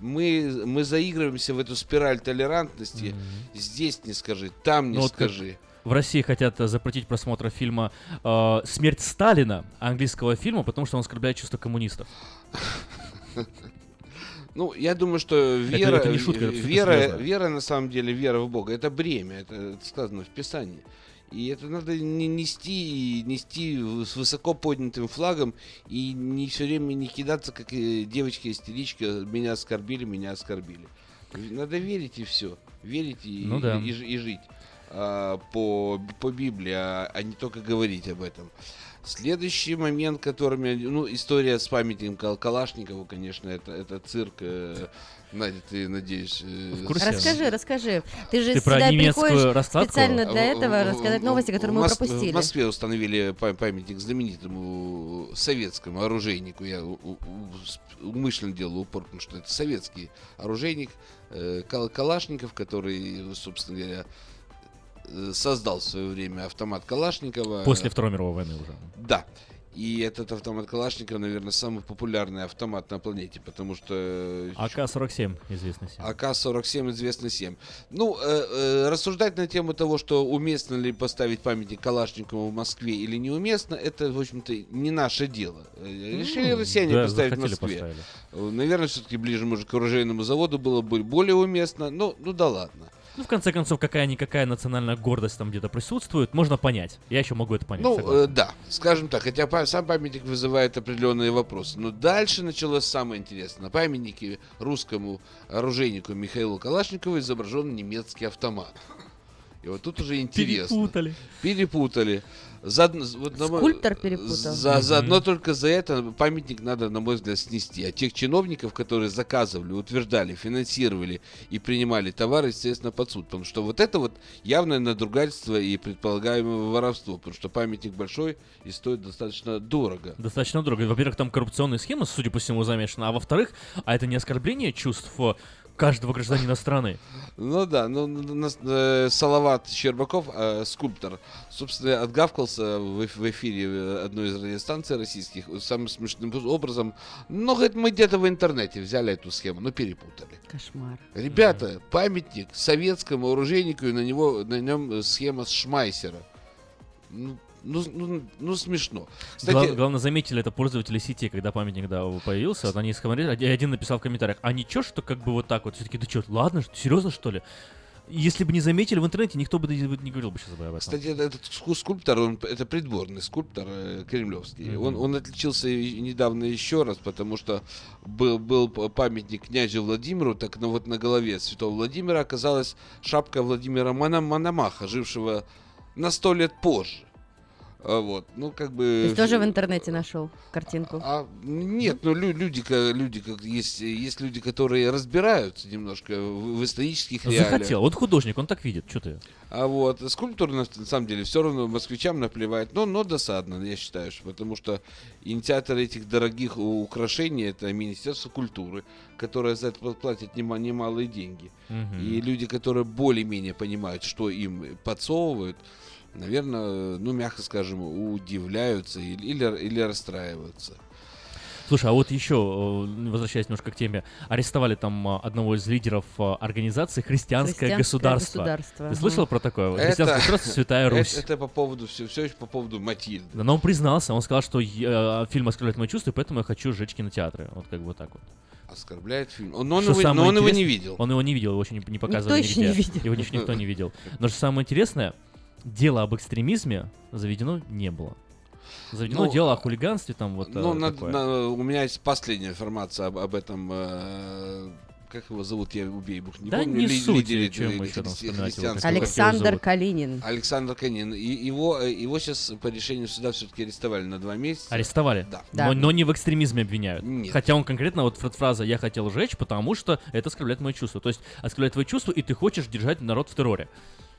Мы, мы заигрываемся в эту спираль толерантности. Здесь не скажи, там не Ну, вот как скажи. В России хотят запретить просмотр фильма э, «Смерть Сталина», английского фильма, потому что он оскорбляет чувство коммунистов. (laughs) Ну, я думаю, что вера, это не шутка, это вера, вера на самом деле, вера в Бога, это бремя, это, это сказано в Писании. И это надо не нести, нести с высоко поднятым флагом и не все время не кидаться, как э, девочка-истеричка, меня оскорбили, меня оскорбили. Надо верить и все. Верить и, Ну да. и, ж- и жить а, по, по Библии, а, а не только говорить об этом. Следующий момент, который меня... Ну, история с памятником Кал- Калашникову, конечно, это, это цирк. э, Надя, ты, надеюсь... э, Расскажи, расскажи. Ты же Ты сюда приходишь раскладку? специально для В- этого в- рассказать в- новости, в- которые в мы Мос- пропустили. В Москве установили па- памятник знаменитому советскому оружейнику. Я умышленно делал упор, потому что это советский оружейник э, Кал- Калашников, который, собственно говоря, э, создал в свое время автомат Калашникова. После Второй мировой войны уже. Да. И этот автомат Калашникова, наверное, самый популярный автомат на планете, потому что... э, АК-47, известный всем. АК-47 известно всем. Ну, э, э, рассуждать на тему того, что уместно ли поставить памятник Калашникову в Москве или неуместно, это, в общем-то, не наше дело. Э, Решили Ну, россияне да, поставить в Москве. поставили. Э, Наверное, все-таки ближе, может, к оружейному заводу было бы более уместно, но ну да ладно. Ну, в конце концов, какая-никакая национальная гордость там где-то присутствует, можно понять. Я еще могу это понять. Ну, согласен. э, да, скажем так, хотя сам памятник вызывает определенные вопросы. Но дальше началось самое интересное. На памятнике русскому оружейнику Михаилу Калашникову изображен немецкий автомат. И вот тут уже интересно. Перепутали. Перепутали. Заодно- вот на мой- Скульптор перепутал. За, Мгм. заодно только за это памятник надо, на мой взгляд, снести. А тех чиновников, которые заказывали, утверждали, финансировали и принимали товары, естественно, под суд. Потому что вот это вот явное надругательство и предполагаемое воровство. Потому что памятник большой и стоит достаточно дорого. Достаточно дорого. Во-первых, там коррупционные схемы, судя по всему, замешаны. А во-вторых, а это не оскорбление чувств э, каждого гражданина страны. Ну да, ну н- н- э, Салават Щербаков, э, скульптор, собственно, отгавкался в, эф- в эфире э, одной из радиостанций российских самым смешным образом. Ну, говорит, мы где-то в интернете взяли эту схему, но перепутали. Кошмар. Ребята, памятник советскому оружейнику, и на него на нем схема с Шмайсера. Ну, ну, ну, ну смешно. Гла- главное, заметили это пользователи сети, когда памятник да, появился. Вот они смотрели, один- написал в комментариях, а ничего, что как бы вот так вот? Все-таки, да что, ладно, серьезно, что ли? Если бы не заметили в интернете, никто бы не говорил бы сейчас об этом. Кстати, это- этот ску- скульптор, он, это придворный скульптор э, кремлевский. Мгм. Он, он отличился недавно еще раз, потому что был, был памятник князю Владимиру, так на, вот на голове святого Владимира оказалась шапка Владимира Мономаха, жившего на сто лет позже. А Вот, ну как бы... То есть тоже в интернете нашел картинку. А, нет, ну лю- люди, люди как есть, есть люди, которые разбираются немножко в, в исторических реалиях. Захотел. Вот художник, он так видит. Что ты? А вот скульптура на, на самом деле все равно москвичам наплевать, но, но досадно, я считаю, что, потому что инициаторы этих дорогих украшений это Министерство культуры, которое за это платит нема- немалые деньги. Мгм. И люди, которые более-менее понимают, что им подсовывают, наверное, ну, мягко скажем, удивляются или, или, или расстраиваются. Слушай, а вот еще, э, возвращаясь немножко к теме, арестовали там а, одного из лидеров а, организации «Христианское, Христианское государство». государство, Ты слышал про такое? «Христианское государство. Святая Русь». Это, это по поводу все, все еще по поводу Матильды. Да, Но он признался, он сказал, что э, фильм оскорбляет мои чувства, и поэтому я хочу сжечь кинотеатры. Вот как бы вот так вот. Оскорбляет фильм. Он, он Что его, самое но он его не интересное- видел. Он его не видел, его еще не, не показывали еще нигде. не видел. Его еще никто не видел. (laughs) Но что самое интересное, дело об экстремизме заведено не было. Заведено Ну, дело о хулиганстве, там вот Ну, э, на- такое. на- у меня есть последняя информация об, об этом. э, как его зовут, я убей бог, не Да помню. не ли- суть, лидере чем этой мы как его Александр? Калинин. Александр Канин. И его, э, его сейчас по решению суда все-таки арестовали на два месяца. Арестовали? Да. Но, но не в экстремизме обвиняют. Нет. Хотя он конкретно, вот фра- фраза «я хотел сжечь, потому что это оскорбляет мои чувства». То есть оскорбляет твои чувства, и ты хочешь держать народ в терроре.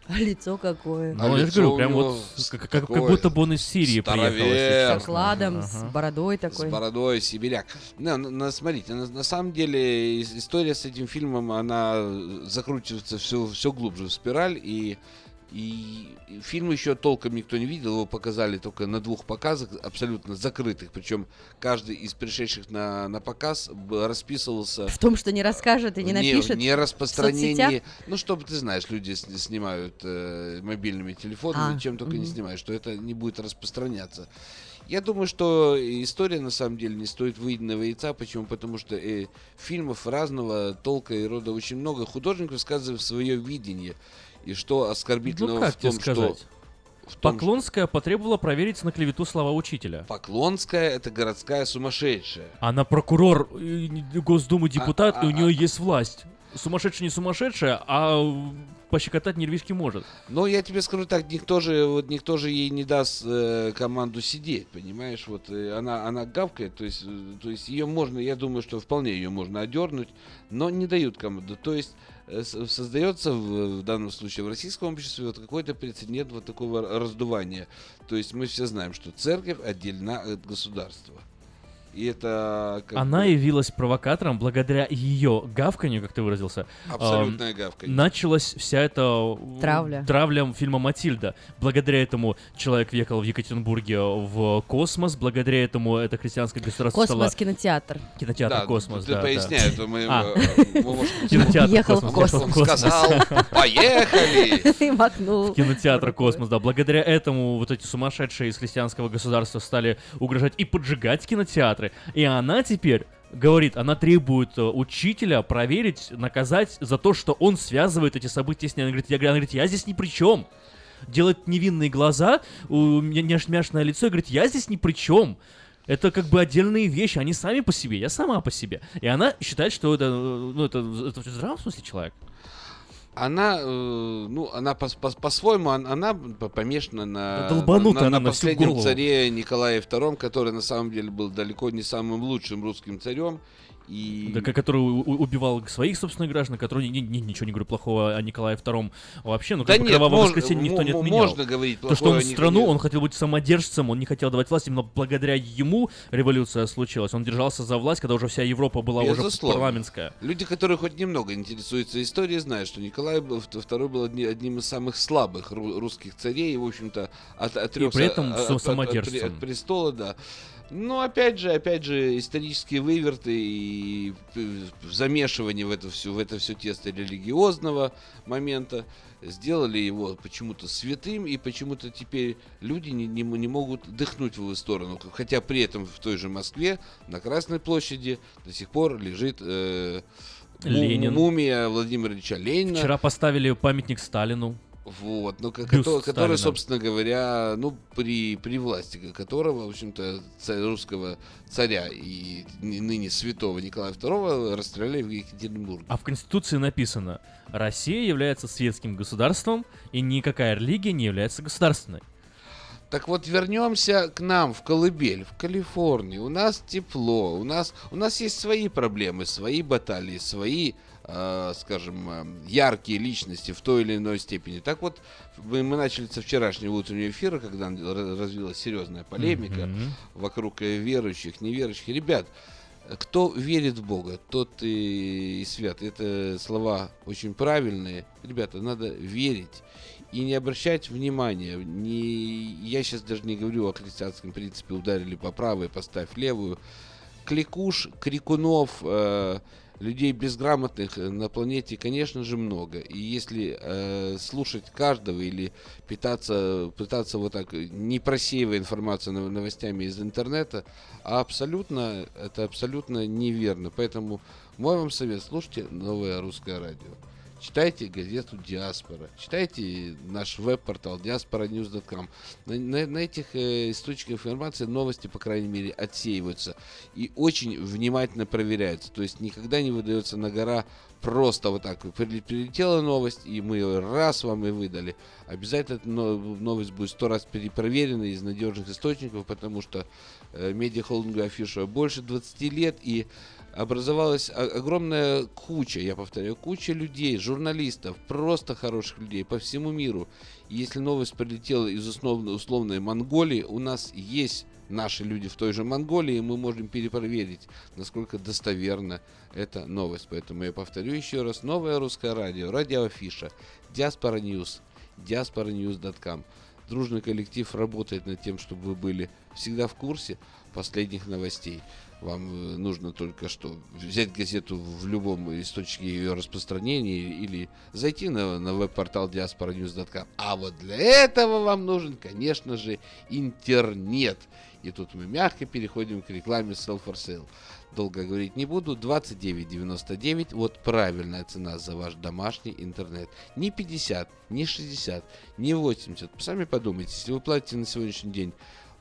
А (laughs) лицо какое? Ну, я же говорю, прям вот с- как, как- как будто бы он из Сирии приехал. здоровенное. честно. С окладом, с Ага. бородой такой. С бородой, сибиряк. Ну, на- смотрите, на, на самом деле ис- история с этим фильмом, она закручивается все, все глубже в спираль, и, и, фильм еще толком никто не видел, его показали только на двух показах, абсолютно закрытых, причем каждый из пришедших на, на показ расписывался В том, что не расскажет и не напишет не распространение. Ну, чтобы ты знаешь, люди с- снимают э, мобильными телефонами, А, чем только не мгм. снимают, что это не будет распространяться. Я думаю, что история на самом деле не стоит выеденного яйца. Почему? Потому что э, фильмов разного толка и рода очень много. Художник высказывает свое видение. И что оскорбительного Ну как в том, тебе что... сказать? в том, Поклонская потребовала проверить на клевету слова учителя. Поклонская это городская сумасшедшая. Она прокурор э, Госдумы депутат, а, и у а, нее есть власть. Сумасшедшая не сумасшедшая, а пощекотать нервишки может. Но я тебе скажу так, никто же, вот никто же ей не даст э, команду сидеть, понимаешь? Вот э, она, она гавкает, то есть, э, то есть ее можно, я думаю, что вполне ее можно одернуть, но не дают команду. То есть создается в, в данном случае в российском обществе вот какой-то прецедент вот такого раздувания. То есть мы все знаем, что церковь отделена от государства. И это как Она бы явилась провокатором благодаря ее гавканью, как ты выразился. Абсолютное ам, гавканье. Началась вся эта Травля. травля фильма Матильда. Благодаря этому человек въехал в Екатеринбурге в космос. Благодаря этому это христианское государство Космос стало кинотеатр. кинотеатр Да, Космос. ты да, да. поясняй, это мы, А. э, мы можем- Кинотеатр Ехал в Космос. в космос. сказал, поехали! (laughs) И махнул. в кинотеатр Космос, да. Благодаря этому вот эти сумасшедшие из христианского государства стали угрожать и поджигать кинотеатры. И она теперь говорит, она требует э, учителя проверить, наказать за то, что он связывает эти события с ней. Она говорит, я, она говорит, я здесь ни при чем. Делает невинные глаза, у меня няшмяшное лицо, и говорит, я здесь ни при чем. Это как бы отдельные вещи, они сами по себе, я сама по себе. И она считает, что это, э, ну, это, это в здравом смысле человек. Она, э, ну, она по- по- по-своему, он- она п- помешана на, долбанутая на, она на на всю последнем голову. царе Николае II, который на самом деле был далеко не самым лучшим русским царем. И... Да, ко- который убивал своих собственных граждан, который ни- ни- ничего не говорю плохого о Николае II вообще, ну Да как нет, кровавое мож- воскресенье никто не отменял. можно говорить То, что он страну, он хотел быть самодержцем, он не хотел давать власть, именно благодаря ему революция случилась. Он держался за власть, когда уже вся Европа была уже Безусловно. парламентская. Люди, которые хоть немного интересуются историей, знают, что Николай II был одни- одним из самых слабых ру- русских царей, и, в общем-то, от, отрекся при этом от, от- от- от престола, да. Ну, опять же, опять же, исторические выверты и э, замешивание в это все, в это все тесто религиозного момента сделали его почему-то святым, и почему-то теперь люди не, не, не могут дыхнуть в его сторону. Хотя при этом в той же Москве на Красной площади до сих пор лежит э, Ленин. мумия Владимира Ильича Ленина. Вчера поставили памятник Сталину. Вот, ну, который, который, собственно говоря, ну, при, при власти которого, в общем-то, царь- русского царя и ны- ныне святого Николая II расстреляли в Екатеринбурге. А в Конституции написано, Россия является светским государством, и никакая религия не является государственной. Так вот, вернемся к нам в Колыбель, в Калифорнии. У нас тепло, у нас, у нас есть свои проблемы, свои баталии, свои, скажем, э, яркие личности в той или иной степени. Так вот, мы, мы начали со вчерашнего утреннего эфира, когда развилась серьезная полемика Мгм. вокруг э, верующих, неверующих. Ребят, э, кто верит в Бога, тот и, и свят. Это слова очень правильные. Ребята, надо верить и не обращать внимания. Не, я сейчас даже не говорю о христианском принципе ударили по правой, поставь левую. Кликуш, крикунов, э, людей безграмотных э, на планете, конечно же, много. И если э, слушать каждого или питаться, пытаться вот так, э, не просеивая информацию нов- новостями из интернета, а абсолютно, это абсолютно неверно. Поэтому мой вам совет, слушайте новое русское радио. Читайте газету «Диаспора», читайте наш веб-портал diasporanews.com. На, на- на этих э, источниках информации новости, по крайней мере, отсеиваются и очень внимательно проверяются. То есть никогда не выдается на гора просто вот так. Прилетела новость, и мы ее раз вам и выдали. Обязательно эта но- новость будет сто раз перепроверена из надежных источников, потому что э, медиахолдингу Афиша больше 20 лет, и образовалась огромная куча, я повторяю, куча людей, журналистов, просто хороших людей по всему миру. Если новость прилетела из условно- условной Монголии, у нас есть наши люди в той же Монголии, и мы можем перепроверить, насколько достоверна эта новость. Поэтому я повторю еще раз, новое русское радио, радио Афиша, Diaspora News, diasporanews.com. Дружный коллектив работает над тем, чтобы вы были всегда в курсе последних новостей. Вам э, нужно только что взять газету в любом источнике ее распространения или зайти на, на веб-портал diasporanews.com. А вот для этого вам нужен, конечно же, интернет. И тут мы мягко переходим к рекламе Sell for Sale. Долго говорить не буду. 29.99. Вот правильная цена за ваш домашний интернет. Не 50, не 60, не 80. Сами подумайте, если вы платите на сегодняшний день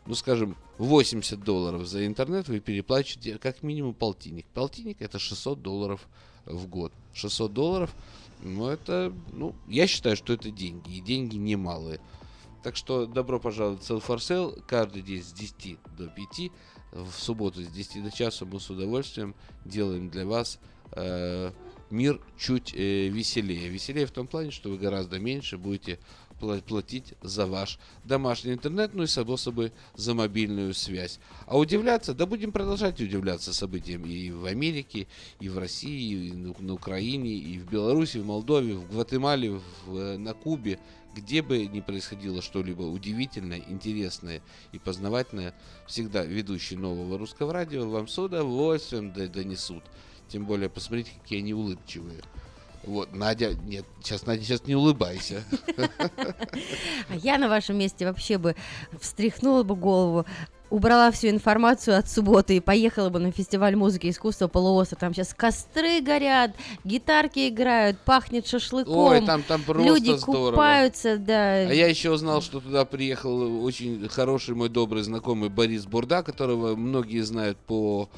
ну, скажем, 80 долларов за интернет, вы переплачиваете как минимум полтинник. Полтинник это 600 долларов в год. 600 долларов, ну, это, ну, я считаю, что это деньги, и деньги немалые. Так что добро пожаловать в Sell for Sale. Каждый день с 10 до 5, в субботу с 10 до часа мы с удовольствием делаем для вас э, мир чуть э, веселее. Веселее в том плане, что вы гораздо меньше будете платить за ваш домашний интернет, ну и само собой за мобильную связь. А удивляться, да будем продолжать удивляться событиям и в Америке, и в России, и на, Украине, и в Беларуси, в Молдове, в Гватемале, в, э, на Кубе, где бы ни происходило что-либо удивительное, интересное и познавательное, всегда ведущие нового русского радио вам с удовольствием донесут. Тем более, посмотрите, какие они улыбчивые. Вот, Надя, нет, сейчас, Надя, сейчас не улыбайся. А я на вашем месте вообще бы встряхнула бы голову, убрала всю информацию от субботы и поехала бы на фестиваль музыки и искусства полуостров. Там сейчас костры горят, гитарки играют, пахнет шашлыком. Ой, там, там просто Люди здорово. купаются, да. А я еще узнал, что туда приехал очень хороший мой добрый знакомый Борис Бурда, которого многие знают по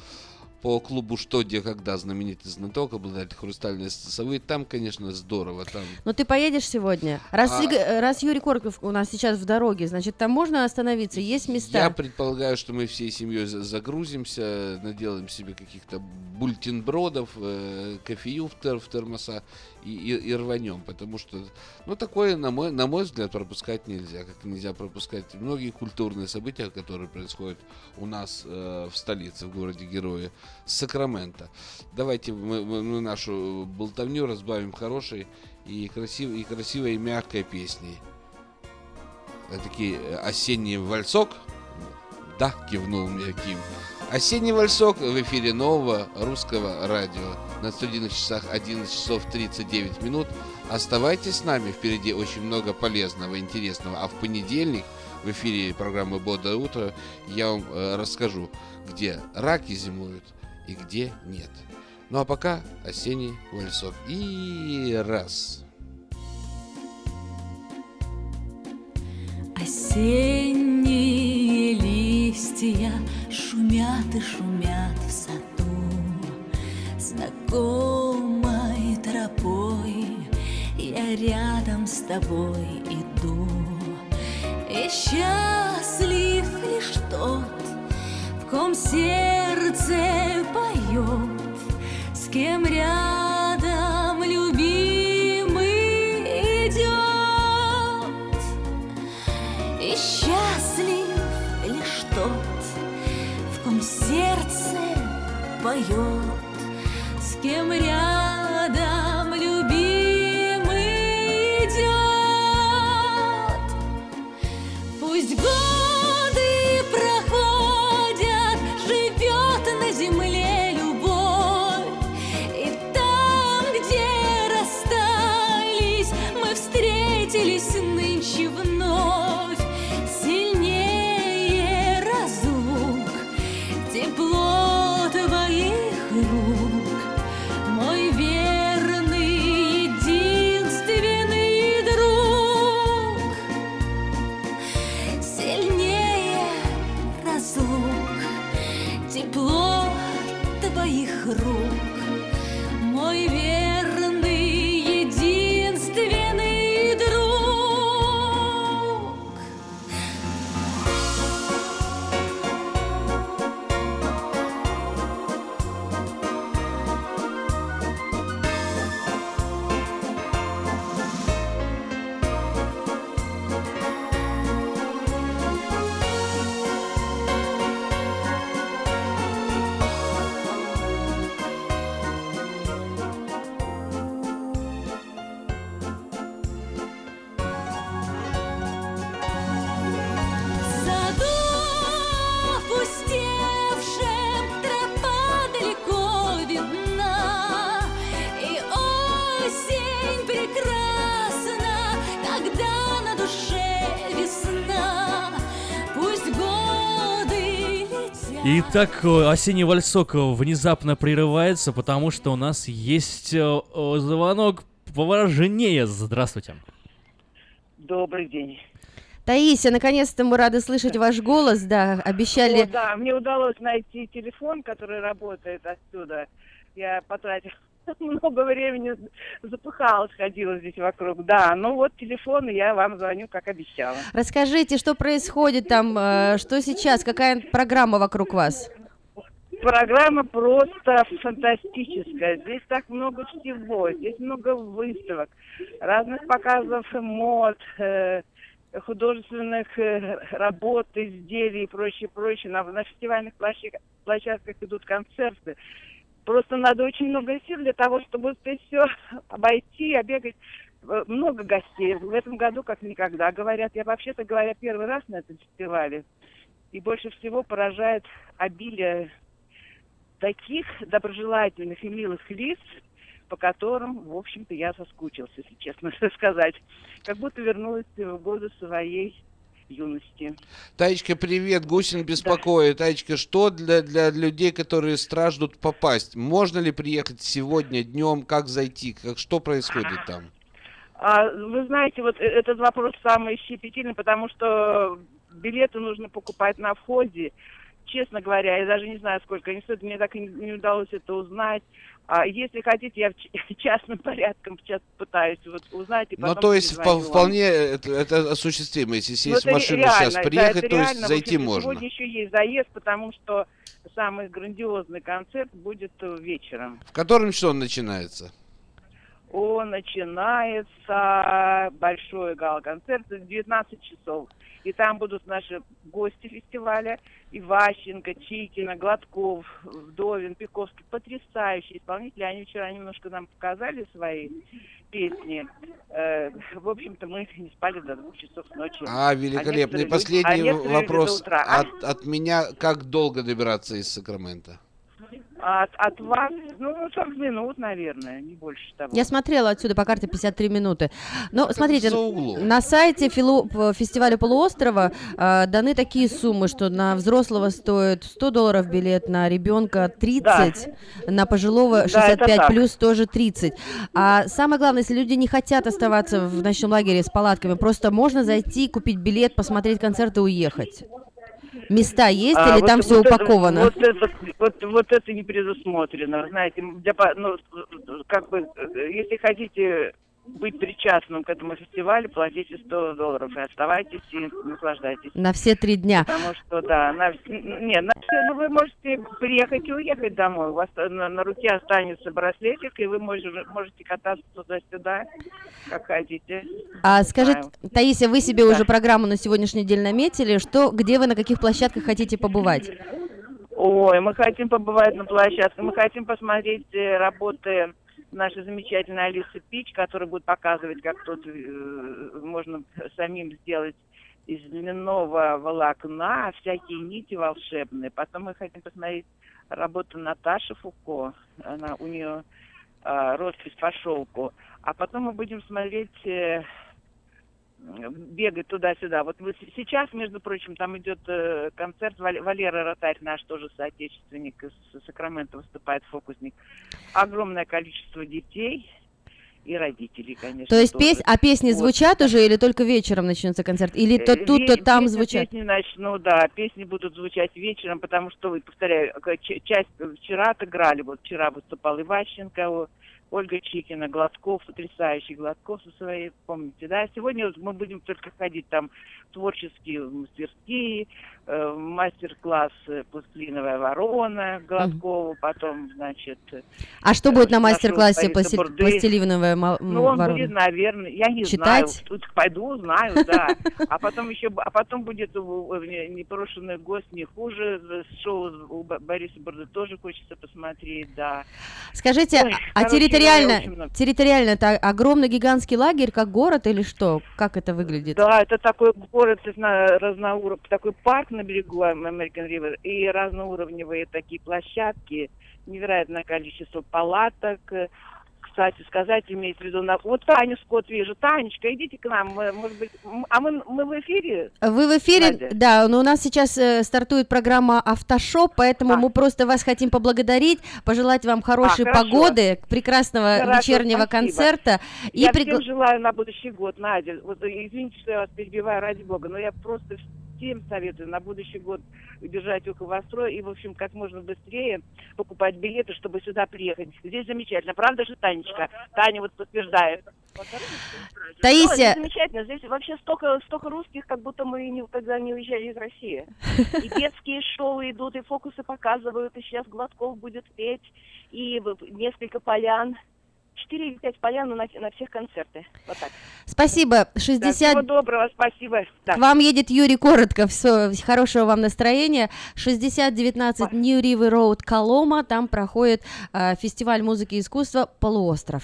по клубу «Что, где, когда» знаменитый знаток, обладатель хрустальной совы. Там, конечно, здорово. Там Ну ты поедешь сегодня? Раз, А- раз Юрий Корков у нас сейчас в дороге, значит, там можно остановиться, есть места. Я предполагаю, что мы всей семьей за- загрузимся, наделаем себе каких-то бультенбродов, э, кофею в, тер- в термоса и, и- и рванем, потому что, ну, такое, на мой, на мой взгляд, пропускать нельзя, как нельзя пропускать многие культурные события, которые происходят у нас э, в столице, в городе Герои, Сакраменто. Давайте мы, мы- мы нашу болтовню разбавим хорошей и красивой, и красивой и мягкой песней. Такие э, осенний вальсок, Да, кивнул мне Ким. Осенний вальсок в эфире нового русского радио. На студийных часах 11 часов 39 минут. Оставайтесь с нами, впереди очень много полезного, интересного. А в понедельник в эфире программы «Бодрое утро» я вам э, расскажу, где раки зимуют и где нет. Ну а пока осенний вальсок. И раз. Осенние листья шумят и шумят в саду. Знакомой тропой я рядом с тобой иду. И счастлив лишь тот, в ком сердце поет С кем рядом любимый поет, с кем рядом Итак, э, осенний вальсок э, внезапно прерывается, потому что у нас есть э, звонок поважнее. Здравствуйте. Добрый день. Таисия, наконец-то мы рады слышать ваш голос, да, обещали... О, да, мне удалось найти телефон, который работает отсюда. Я потратила много времени, запыхалась, ходила здесь вокруг. Да, ну вот телефон, и я вам звоню, как обещала. Расскажите, что происходит там, э, что сейчас, какая программа вокруг вас? Программа просто фантастическая. Здесь так много всего, здесь много выставок, разных показов мод, э, художественных э, работ, изделий и прочее, прочее. На, на фестивальных площадках, площадках идут концерты. Просто надо очень много сил для того, чтобы успеть все (laughs) обойти, обегать. Э, Много гостей. В этом году как никогда. Говорят, я вообще-то говоря первый раз на этом фестивале. И больше всего поражает обилие таких доброжелательных и милых лиц, по которым, в общем-то, я соскучился, если честно (laughs) сказать. Как будто вернулась в годы своей юности. Таечка, привет, Гусин беспокоит. Таечка, что для, для людей, которые страждут попасть? Можно ли приехать сегодня днем? Как зайти? Как, что происходит там? А, вы знаете, вот э- этот вопрос самый щепетильный, потому что билеты нужно покупать на входе. Честно говоря, я даже не знаю, сколько они стоят, мне так и не удалось это узнать. А если хотите, я в (laughs) частным порядком сейчас пытаюсь вот узнать и Ну, потом то есть вам. вполне это, это осуществимо. Если Ну, сесть в это машину реально, сейчас да, приехать, это то есть реально. В зайти можно. Сегодня еще есть заезд, потому что самый грандиозный концерт будет э, вечером. В котором часу он начинается? О, начинается большой гала-концерт в 19 часов. И там будут наши гости фестиваля. Иващенко, Чикина, Гладков, Вдовин, Пиковский. Потрясающие исполнители. Они вчера немножко нам показали свои песни. Э, в общем-то, мы не спали до двух часов ночи. А, великолепный. люди- Последний а люди вопрос. А? от, от меня. Как долго добираться из Сакрамента? От, от вас, ну, 40 минут, наверное, не больше того. Я смотрела отсюда по карте 53 минуты. Но смотрите, за углом. на сайте фило- п- фестиваля полуострова э, даны такие суммы, что на взрослого стоит 100 долларов билет, на ребенка 30, на пожилого Да, 65 это так. плюс тоже 30. А самое главное, если люди не хотят оставаться в ночном лагере с палатками, просто можно зайти, купить билет, посмотреть концерт и уехать. Места есть А, или вот- там все вот это- упаковано? вот, это, вот, вот это не предусмотрено. Знаете, для, ну, как бы, э, если хотите быть причастным к этому фестивалю, платите 100 долларов и оставайтесь и наслаждайтесь. На все три дня. Потому что, да, на, не, на все- ну, вы можете приехать и уехать домой. У вас на, на руке останется браслетик, и вы можете, можете кататься туда-сюда, как хотите. А скажите. Таисия, вы себе Да. уже программу на сегодняшний день наметили? Что, где вы, на каких площадках хотите побывать? Ой, мы хотим побывать на площадке, мы хотим посмотреть э, работы нашей замечательной Алисы Пич, которая будет показывать, как тут э, можно самим сделать из льняного волокна всякие нити волшебные. Потом мы хотим посмотреть работу Наташи Фуко. Она, у нее э, роспись по шелку. А потом мы будем смотреть э, бегать туда-сюда. Вот вы сейчас, между прочим, там идет э, концерт Вал- Валера Ротарь, наш тоже соотечественник из Сакрамента, выступает фокусник. Огромное количество детей и родителей, конечно. То есть тоже. пес... а песни Вот. звучат уже или только вечером начнется концерт? Или то Э, тут, то там песни- звучат? Песни начну, да, песни будут звучать вечером, потому что, повторяю, часть вчера отыграли, вот вчера выступал Иващенко, Ольга Чикина, Гладков, потрясающий Гладков со своей, помните, да? Сегодня вот мы будем только ходить там творческие мастерские, э, мастер-класс э, «Пластилиновая ворона» Гладкову, потом, значит... э, А что будет на нашего мастер-классе Бурды. пластилиновая ма- Ну, он ворона? будет, наверное, я не Читать? знаю. Тут пойду, узнаю, да. (laughs) А потом еще, а потом будет непрошенный гость не хуже. З- Шоу у Бориса Бурды тоже хочется посмотреть, да. Скажите, Ой, а короче, территориально, очень территориально это огромный гигантский лагерь, как город или что? Как это выглядит? Да, это такой город разно- разноуровневый, такой парк на берегу American River и разноуровневые такие площадки, невероятное количество палаток. Кстати, сказать имеется в виду, вот Таню Скотт вижу. Танечка, идите к нам, мы, может быть, а мы, мы в эфире? Вы в эфире, Надя? да, но у нас сейчас э, стартует программа «Автошоп», поэтому мы просто вас хотим поблагодарить, пожелать вам хорошей хорошо. погоды, прекрасного Хорошо, вечернего спасибо. концерта. И я пригла- всем желаю на будущий год, Надя. Вот, э, извините, что я вас перебиваю, ради бога, но я просто всем советую на будущий год держать ухо востро и, в общем, как можно быстрее покупать билеты, чтобы сюда приехать. Здесь замечательно. Правда же, Танечка? Таня вот подтверждает. Таисия. Ну, замечательно. Здесь вообще столько, столько русских, как будто мы никогда не уезжали из России. И (laughs) детские шоу идут, и фокусы показывают, и сейчас Гладков будет петь, и несколько полян. Четыре или пять полян на, на всех концерты. Вот так. Спасибо. Да, 60... всего доброго, спасибо. Да. К вам едет Юрий Коротко. Все, хорошего вам настроения. 6019 New River Road, Колома. Там проходит э, фестиваль музыки и искусства «Полуостров».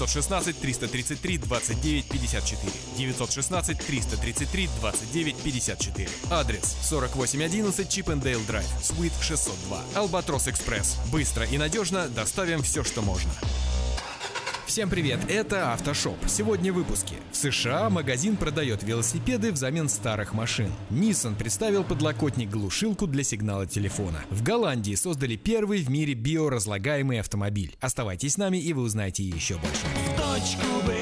916 333 29 54. 916 333 29 54. Адрес 4811 Чипендейл Драйв, Суит 602. Albatros Экспресс. Быстро и надежно доставим все, что можно. Всем привет, это Автошоп. Сегодня в выпуске. В США магазин продает велосипеды взамен старых машин. Nissan представил подлокотник-глушилку для сигнала телефона. В Голландии создали первый в мире биоразлагаемый автомобиль. Оставайтесь с нами и вы узнаете еще больше. В точку Б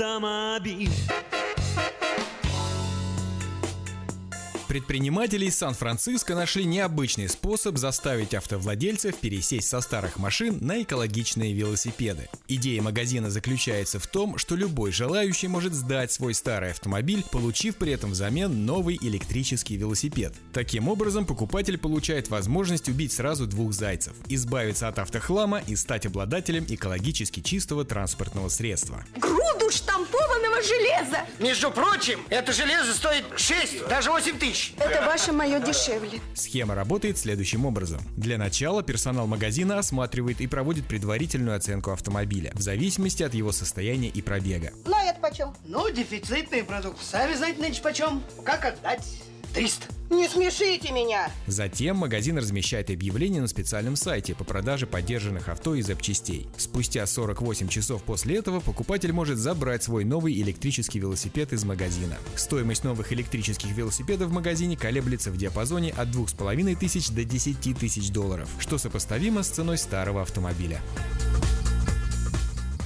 автомобиль. Предприниматели из Сан-Франциско нашли необычный способ заставить автовладельцев пересесть со старых машин на экологичные велосипеды. Идея магазина заключается в том, что любой желающий может сдать свой старый автомобиль, получив при этом взамен новый электрический велосипед. Таким образом, покупатель получает возможность убить сразу двух зайцев – избавиться от автохлама и стать обладателем экологически чистого транспортного средства. Груду штампованного железа! Между прочим, это железо стоит 6, даже 8 тысяч. Это ваше мое дешевле. Схема работает следующим образом. Для начала персонал магазина осматривает и проводит предварительную оценку автомобиля в зависимости от его состояния и пробега. Ну, а это почем? Ну, дефицитный продукт. Сами знаете, нынче почем. Как отдать? 300. Не смешите меня. Затем магазин размещает объявление на специальном сайте по продаже поддержанных авто и запчастей. Спустя 48 часов после этого покупатель может забрать свой новый электрический велосипед из магазина. Стоимость новых электрических велосипедов в магазине колеблется в диапазоне от 2500 тысяч до 10 тысяч долларов, что сопоставимо с ценой старого автомобиля.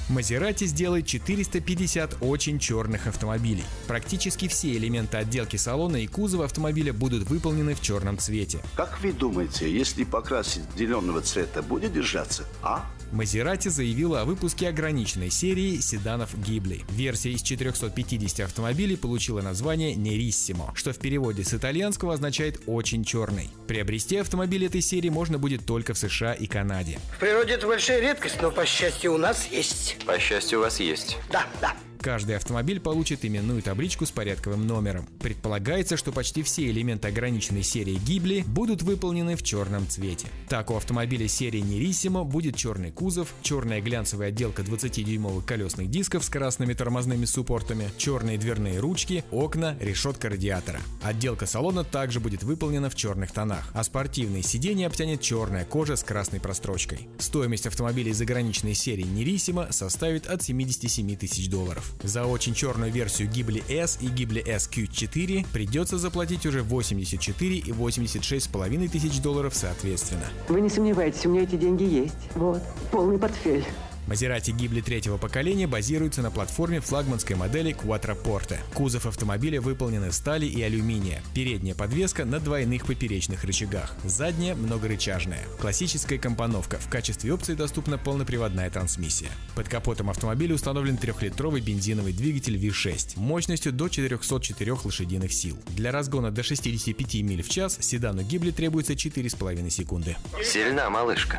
Мазерати сделает 450 очень черных автомобилей. Практически все элементы отделки салона и кузова автомобиля будут выполнены в черном цвете. Как вы думаете, если покрасить зеленого цвета, будет держаться? А? Мазерати заявила о выпуске ограниченной серии седанов Гибли. Версия из 450 автомобилей получила название Нерissimo, что в переводе с итальянского означает «очень черный». Приобрести автомобиль этой серии можно будет только в США и Канаде. В природе это большая редкость, но, по счастью, у нас есть. По счастью, у вас есть. Да, да. Каждый автомобиль получит именную табличку с порядковым номером. Предполагается, что почти все элементы ограниченной серии Гибли будут выполнены в черном цвете. Так у автомобиля серии Нерисимо будет черный кузов, черная глянцевая отделка 20-дюймовых колесных дисков с красными тормозными суппортами, черные дверные ручки, окна, решетка радиатора. Отделка салона также будет выполнена в черных тонах, а спортивные сиденья обтянет черная кожа с красной прострочкой. Стоимость автомобиля из ограниченной серии Нерисимо составит от 77 тысяч долларов. За очень черную версию Ghibli S и Ghibli S Q4 придется заплатить уже 84 и 86,5 тысяч долларов соответственно. Вы не сомневайтесь, у меня эти деньги есть. Вот, полный портфель. Мазерати Гибли третьего поколения базируется на платформе флагманской модели Quattroporte. Кузов автомобиля выполнен из стали и алюминия. Передняя подвеска на двойных поперечных рычагах. Задняя многорычажная. Классическая компоновка. В качестве опции доступна полноприводная трансмиссия. Под капотом автомобиля установлен трехлитровый бензиновый двигатель V6 мощностью до 404 лошадиных сил. Для разгона до 65 миль в час седану Гибли требуется 4,5 секунды. Сильна малышка.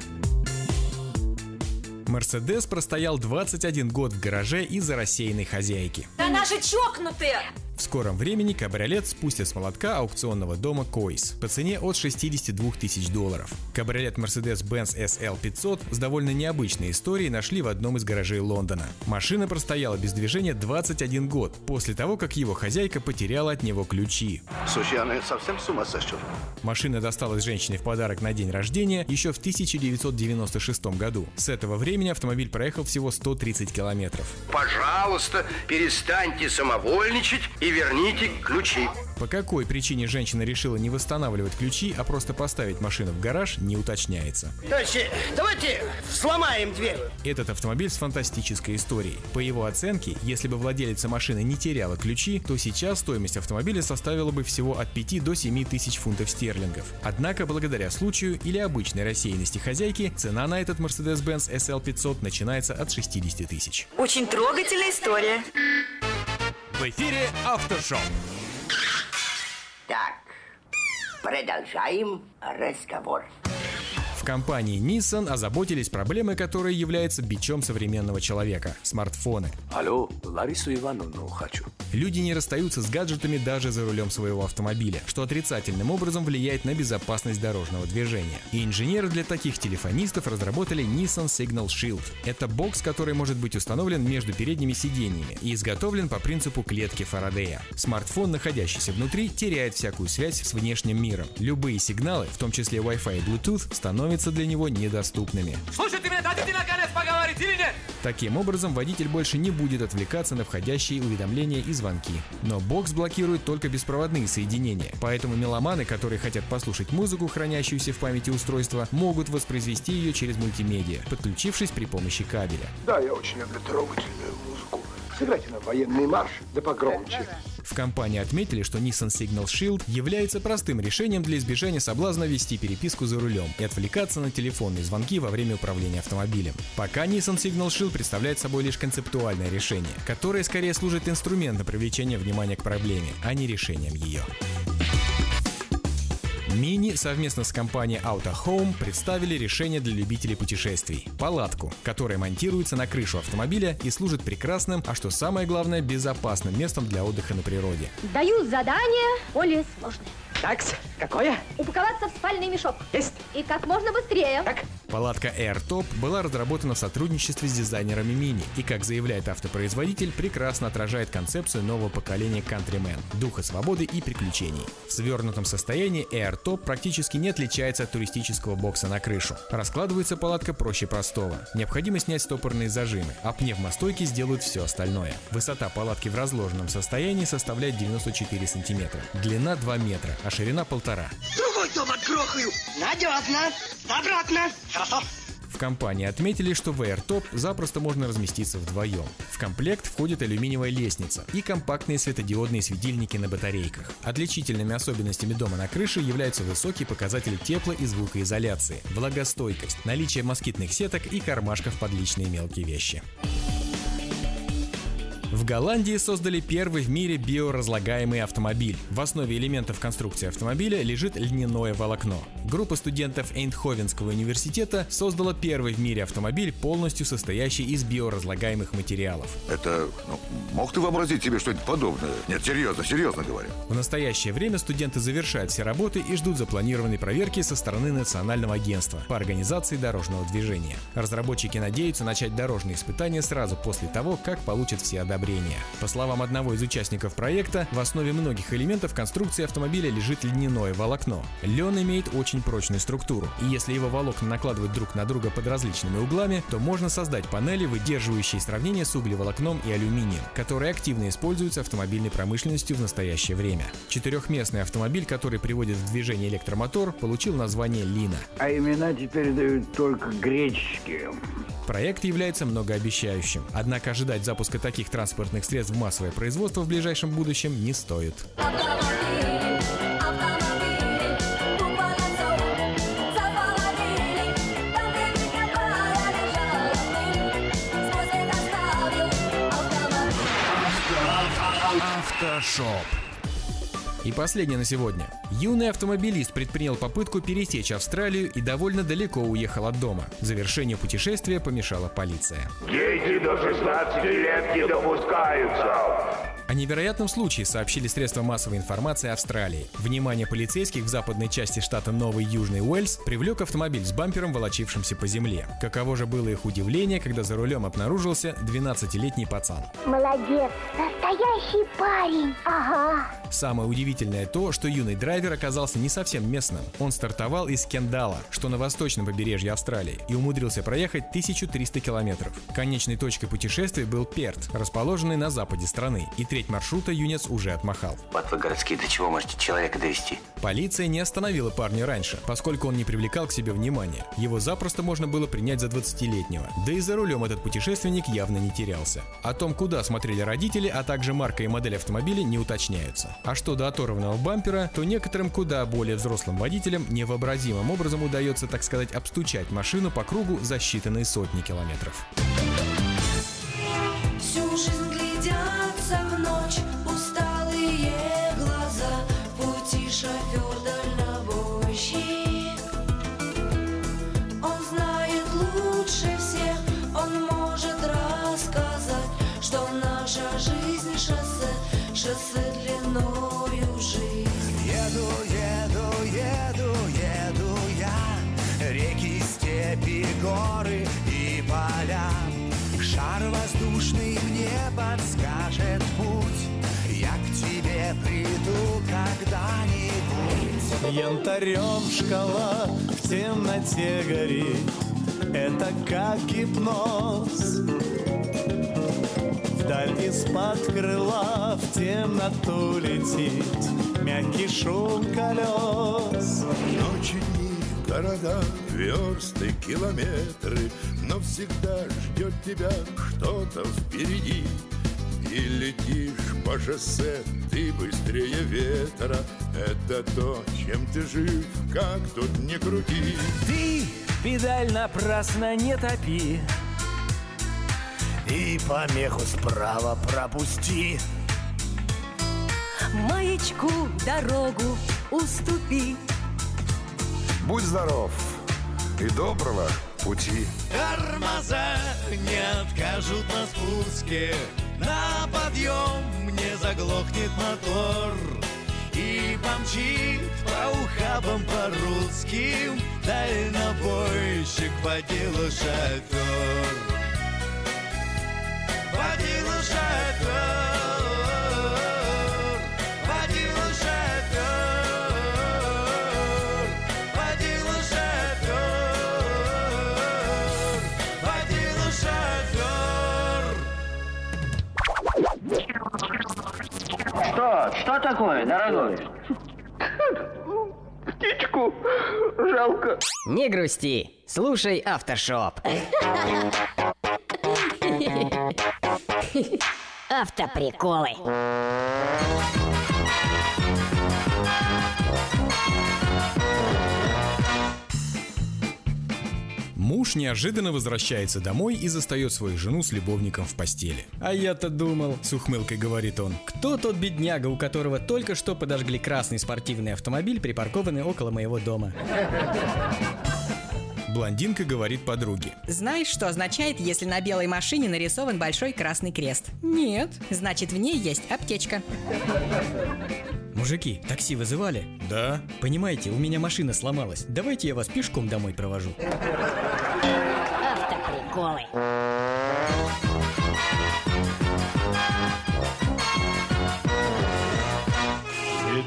Мерседес простоял 21 год в гараже из-за рассеянной хозяйки. Да она же чокнутая! В скором времени кабриолет спустят с молотка аукционного дома Койс по цене от 62 тысяч долларов. Кабриолет Mercedes-Benz SL500 с довольно необычной историей нашли в одном из гаражей Лондона. Машина простояла без движения 21 год, после того, как его хозяйка потеряла от него ключи. Слушай, она совсем с ума сошла? Машина досталась женщине в подарок на день рождения еще в 1996 году. С этого времени автомобиль проехал всего 130 километров. Пожалуйста, перестаньте самовольничать и верните ключи. По какой причине женщина решила не восстанавливать ключи, а просто поставить машину в гараж, не уточняется. Товарищи, давайте сломаем дверь. Этот автомобиль с фантастической историей. По его оценке, если бы владелица машины не теряла ключи, то сейчас стоимость автомобиля составила бы всего от 5 до 7 тысяч фунтов стерлингов. Однако, благодаря случаю или обычной рассеянности хозяйки, цена на этот Mercedes-Benz SL500 начинается от 60 тысяч. Очень трогательная история. В эфире Автошоп. Так, продолжаем разговор. В компании Nissan озаботились проблемой, которая является бичом современного человека – смартфоны. Алло, Ларису Ивановну хочу. Люди не расстаются с гаджетами даже за рулем своего автомобиля, что отрицательным образом влияет на безопасность дорожного движения. И инженеры для таких телефонистов разработали Nissan Signal Shield. Это бокс, который может быть установлен между передними сиденьями и изготовлен по принципу клетки Фарадея. Смартфон, находящийся внутри, теряет всякую связь с внешним миром. Любые сигналы, в том числе Wi-Fi и Bluetooth, становятся для него недоступными. Слушай, ты мне дадите наконец поговорить или нет? Таким образом, водитель больше не будет отвлекаться на входящие уведомления и звонки. Но бокс блокирует только беспроводные соединения, поэтому меломаны, которые хотят послушать музыку, хранящуюся в памяти устройства, могут воспроизвести ее через мультимедиа, подключившись при помощи кабеля. Да, я очень люблю трогательную музыку. Сыграйте на военный марш, да погромче. В компании отметили, что Nissan Signal Shield является простым решением для избежания соблазна вести переписку за рулем и отвлекаться на телефонные звонки во время управления автомобилем. Пока Nissan Signal Shield представляет собой лишь концептуальное решение, которое скорее служит инструментом привлечения внимания к проблеме, а не решением ее. Мини совместно с компанией Auto Home представили решение для любителей путешествий – палатку, которая монтируется на крышу автомобиля и служит прекрасным, а что самое главное, безопасным местом для отдыха на природе. Даю задание более сложное. Такс, какое? Упаковаться в спальный мешок. Есть. И как можно быстрее. Так. Палатка Air Top была разработана в сотрудничестве с дизайнерами Mini и, как заявляет автопроизводитель, прекрасно отражает концепцию нового поколения Countryman – духа свободы и приключений. В свернутом состоянии Air Top практически не отличается от туристического бокса на крышу. Раскладывается палатка проще простого. Необходимо снять стопорные зажимы, а пневмостойки сделают все остальное. Высота палатки в разложенном состоянии составляет 94 сантиметра, длина 2 метра, а ширина полтора. Другой дом отгрохаю. Надежно. Обратно. Хорошо. В компании отметили, что в AirTop запросто можно разместиться вдвоем. В комплект входит алюминиевая лестница и компактные светодиодные светильники на батарейках. Отличительными особенностями дома на крыше являются высокие показатели тепло- и звукоизоляции, влагостойкость, наличие москитных сеток и кармашков под личные мелкие вещи. В Голландии создали первый в мире биоразлагаемый автомобиль. В основе элементов конструкции автомобиля лежит льняное волокно. Группа студентов Эйндховенского университета создала первый в мире автомобиль, полностью состоящий из биоразлагаемых материалов. Это... Ну, мог ты вообразить себе что-нибудь подобное? Нет, серьезно, серьезно говорю. В настоящее время студенты завершают все работы и ждут запланированной проверки со стороны Национального агентства по организации дорожного движения. Разработчики надеются начать дорожные испытания сразу после того, как получат все одобрения. По словам одного из участников проекта, в основе многих элементов конструкции автомобиля лежит льняное волокно. Лен имеет очень прочную структуру, и если его волокна накладывать друг на друга под различными углами, то можно создать панели, выдерживающие сравнение с углеволокном и алюминием, которые активно используются автомобильной промышленностью в настоящее время. Четырехместный автомобиль, который приводит в движение электромотор, получил название Лина. А имена теперь дают только греческие. Проект является многообещающим, однако ожидать запуска таких транспортных средств в массовое производство в ближайшем будущем не стоит. Автошоп. И последнее на сегодня. Юный автомобилист предпринял попытку пересечь Австралию и довольно далеко уехал от дома. Завершению путешествия помешала полиция. Дети до 16 лет не допускаются. О невероятном случае сообщили средства массовой информации Австралии. Внимание полицейских в западной части штата Новый Южный Уэльс привлек автомобиль с бампером, волочившимся по земле. Каково же было их удивление, когда за рулем обнаружился 12-летний пацан. Молодец, настоящий парень. Ага. Самое удивительное то, что юный драйвер оказался не совсем местным. Он стартовал из Кендала, что на восточном побережье Австралии, и умудрился проехать 1300 километров. Конечной точкой путешествия был Перт, расположенный на западе страны, и треть маршрута юнец уже отмахал. Вот вы городские, до чего можете человека довести? Полиция не остановила парня раньше, поскольку он не привлекал к себе внимания. Его запросто можно было принять за 20-летнего. Да и за рулем этот путешественник явно не терялся. О том, куда смотрели родители, а также марка и модель автомобиля не уточняются. А что до оторванного бампера, то некоторым куда более взрослым водителям невообразимым образом удается, так сказать, обстучать машину по кругу за считанные сотни километров. Всю жизнь глядятся в ночь усталые глаза пути шофер дальнобойщик Он знает лучше всех, он может рассказать Что наша жизнь шоссе, шоссе длиною горы и поля. Шар воздушный мне подскажет путь. Я к тебе приду когда-нибудь. Янтарем шкала в темноте горит. Это как гипноз. Вдаль из-под крыла в темноту летит Мягкий шум колес. Ночи, города, версты, километры Но всегда ждет тебя что-то впереди. И летишь по шоссе, ты быстрее ветра. Это то, чем ты жив, как тут не крути. Ты педаль напрасно не топи. И помеху справа пропусти. Маячку дорогу уступи Будь здоров и доброго пути. Тормоза не откажут на спуске. На подъем не заглохнет мотор. И помчит по ухабам по русским Дальнобойщик водила шофер. Водила шофер Что? Что такое, дорогой? Птичку жалко. Не грусти, слушай Автошоп. Автоприколы. Муж неожиданно возвращается домой и застает свою жену с любовником в постели. А я-то думал, С ухмылкой говорит он. кто тот бедняга, у которого только что подожгли красный спортивный автомобиль, припаркованный около моего дома. Блондинка говорит подруге. Знаешь, что означает, если на белой машине нарисован большой красный крест? Нет. Значит, в ней есть аптечка. Мужики, такси вызывали? Да. Понимаете, у меня машина сломалась. Давайте я вас пешком домой провожу. Автоприколы.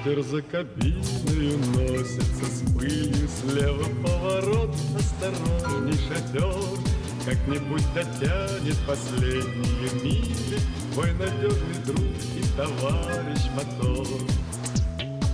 Ветер за кабиной носится с пылью Слева поворот, осторожней шофер Как-нибудь дотянет последние мили Твой надежный друг и товарищ мотор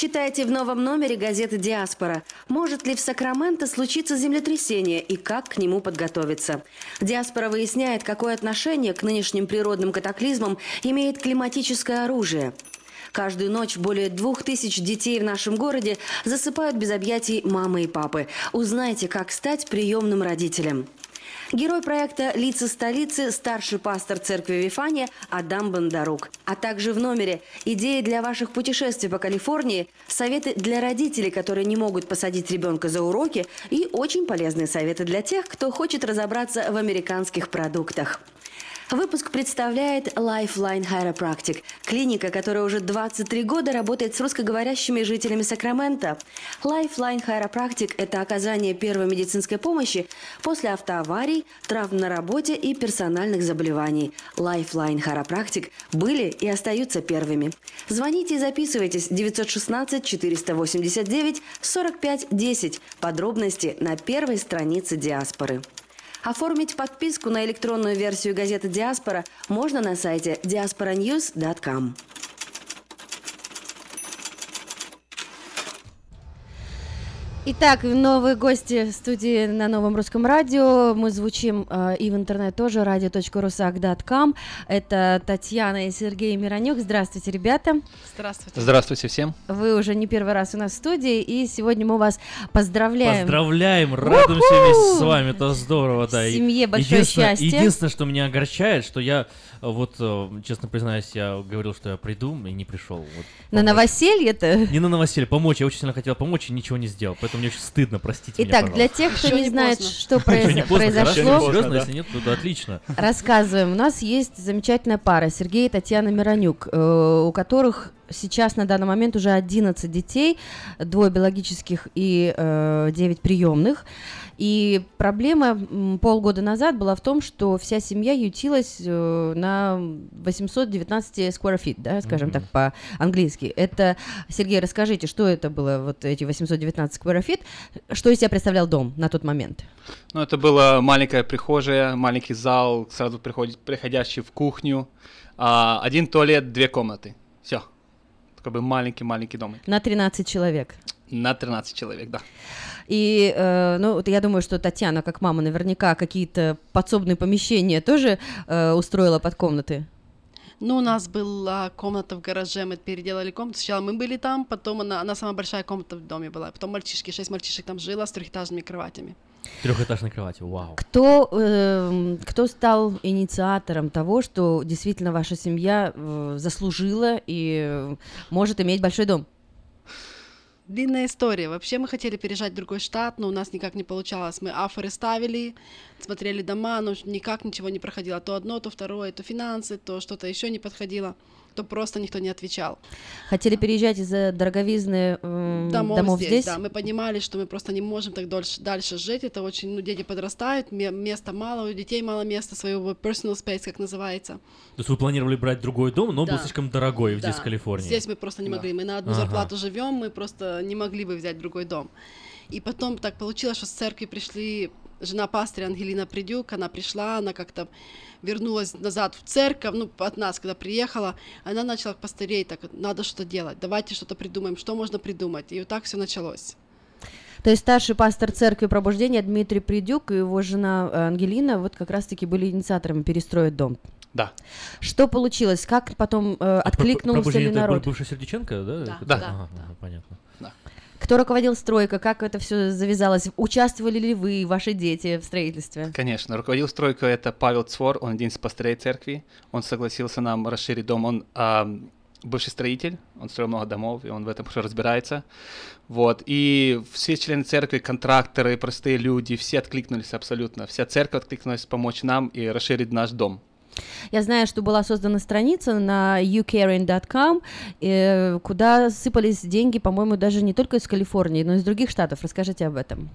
Читайте в новом номере газеты «Диаспора». Может ли в Сакраменто случиться землетрясение и как к нему подготовиться? «Диаспора» выясняет, какое отношение к нынешним природным катаклизмам имеет климатическое оружие. Каждую ночь более двух тысяч детей в нашем городе засыпают без объятий мамы и папы. Узнайте, как стать приемным родителем. Герой проекта «Лица столицы» – старший пастор церкви Вифания Адам Бондарук. А также в номере идеи для ваших путешествий по Калифорнии, советы для родителей, которые не могут посадить ребенка за уроки и очень полезные советы для тех, кто хочет разобраться в американских продуктах. Выпуск представляет Lifeline Chiropractic, клиника, которая уже 23 года работает с русскоговорящими жителями Сакрамента. Lifeline Chiropractic – это оказание первой медицинской помощи после автоаварий, травм на работе и персональных заболеваний. Lifeline Chiropractic были и остаются первыми. Звоните и записывайтесь 916 489 45 10. Подробности на первой странице диаспоры. Оформить подписку на электронную версию газеты «Диаспора» можно на сайте diasporanews.com. Итак, новые гости студии на Новом Русском Радио. Мы звучим э, и в интернет тоже, radio.rusak.com. Это Татьяна и Сергей Миронюк. Здравствуйте, ребята. Здравствуйте. Здравствуйте всем. Вы уже не первый раз у нас в студии, и сегодня мы вас поздравляем. Поздравляем, радуемся вместе с вами, это здорово, да. В семье большое единственное, счастье. Единственное, что меня огорчает, что я, вот, э, честно признаюсь, я говорил, что я приду, и не пришел. Вот, на новоселье-то? Не на новоселье, помочь. Я очень сильно хотел помочь и ничего не сделал, поэтому мне очень стыдно, простите Итак, меня, для тех, кто Еще не, знает, поздно. что (laughs) Еще произ- не поздно, произошло, серьезно, если нет, то да, отлично. Рассказываем. У нас есть замечательная пара Сергей и Татьяна Миронюк, э, у которых сейчас на данный момент уже 11 детей, двое биологических и э, 9 приемных. И проблема полгода назад была в том, что вся семья ютилась э, на 819 square feet, да, скажем Мгм. так по-английски. Это, Сергей, расскажите, что это было, вот эти 819 square feet, что из себя представлял дом на тот момент? Ну, это была маленькая прихожая, маленький зал, сразу приходит, приходящий в кухню, а, один туалет, две комнаты. Все. Такой бы маленький-маленький домик. На 13 человек. На 13 человек, да. И, э, ну, вот я думаю, что Татьяна, как мама, наверняка какие-то подсобные помещения тоже э, устроила под комнаты. Ну, у нас была комната в гараже, мы переделали комнату. Сначала мы были там, потом она, она самая большая комната в доме была. Потом мальчишки, шесть мальчишек там жило с трехэтажными кроватями. Трехэтажной кровати, вау. Кто, э, кто стал инициатором того, что действительно ваша семья э, заслужила и э, может иметь большой дом? Длинная история. Вообще мы хотели переезжать в другой штат, но у нас никак не получалось. Мы афоры ставили, смотрели дома, но никак ничего не проходило. То одно, то второе, то финансы, то что-то еще не подходило, то просто никто не отвечал. Хотели переезжать из-за дороговизны э, домов, домов здесь, здесь? да. Мы понимали, что мы просто не можем так дольше, дальше жить. Это очень, ну, дети подрастают, ме- места мало, у детей мало места своего personal space, как называется. То есть вы планировали брать другой дом, но он был Да. слишком дорогой здесь, Да. в Калифорнии. Здесь мы просто не Да. могли. Мы на одну Ага. зарплату живем, мы просто не могли бы взять другой дом. И потом так получилось, что с церкви пришли жена пастыря Ангелина Придюк, она пришла, она как-то вернулась назад в церковь, ну, от нас, когда приехала, она начала к пастырей, так, надо что-то делать, давайте что-то придумаем, что можно придумать. И вот так все началось. То есть старший пастор церкви пробуждения Дмитрий Придюк и его жена э, Ангелина вот как раз-таки были инициаторами перестроить дом. Да. Что получилось? Как потом э, откликнулся ли народ? бывший Сердюченко, да? Да. Да. Ага, ага, понятно. Кто руководил стройкой? Как это все завязалось? Участвовали ли вы ваши дети в строительстве? Конечно, руководил стройкой это Павел Цвор, он один из пастырей церкви. Он согласился нам расширить дом. Он а, бывший строитель, он строил много домов, и он в этом хорошо разбирается. Вот. И все члены церкви, контракторы, простые люди, все откликнулись абсолютно. Вся церковь откликнулась помочь нам и расширить наш дом. Я знаю, что была создана страница на ucaring.com, э, куда сыпались деньги, по-моему, даже не только из Калифорнии, но и из других штатов. Расскажите об этом.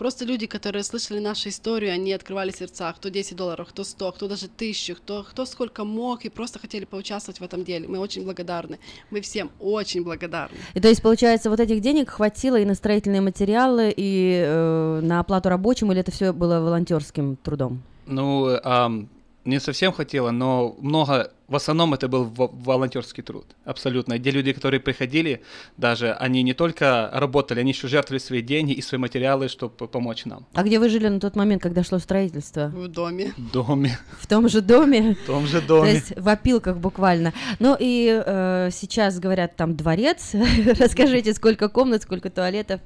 Просто люди, которые слышали нашу историю, они открывали сердца, кто 10 долларов, кто 100, кто даже тысячу, кто, кто сколько мог, и просто хотели поучаствовать в этом деле. Мы очень благодарны. Мы всем очень благодарны. И то есть, получается, вот этих денег хватило и на строительные материалы, и э, на оплату рабочим, или это все было волонтерским трудом? Ну, ам, не совсем хотела, но много, в основном это был во- волонтерский труд, абсолютно. Где люди, которые приходили, даже они не только работали, они еще жертвовали свои деньги и свои материалы, чтобы помочь нам. А где вы жили на тот момент, когда шло строительство? В доме. В доме. В том же доме? В том же То доме. есть в опилках буквально. Ну и э, сейчас говорят там дворец. (laughs) Расскажите, сколько комнат, сколько туалетов?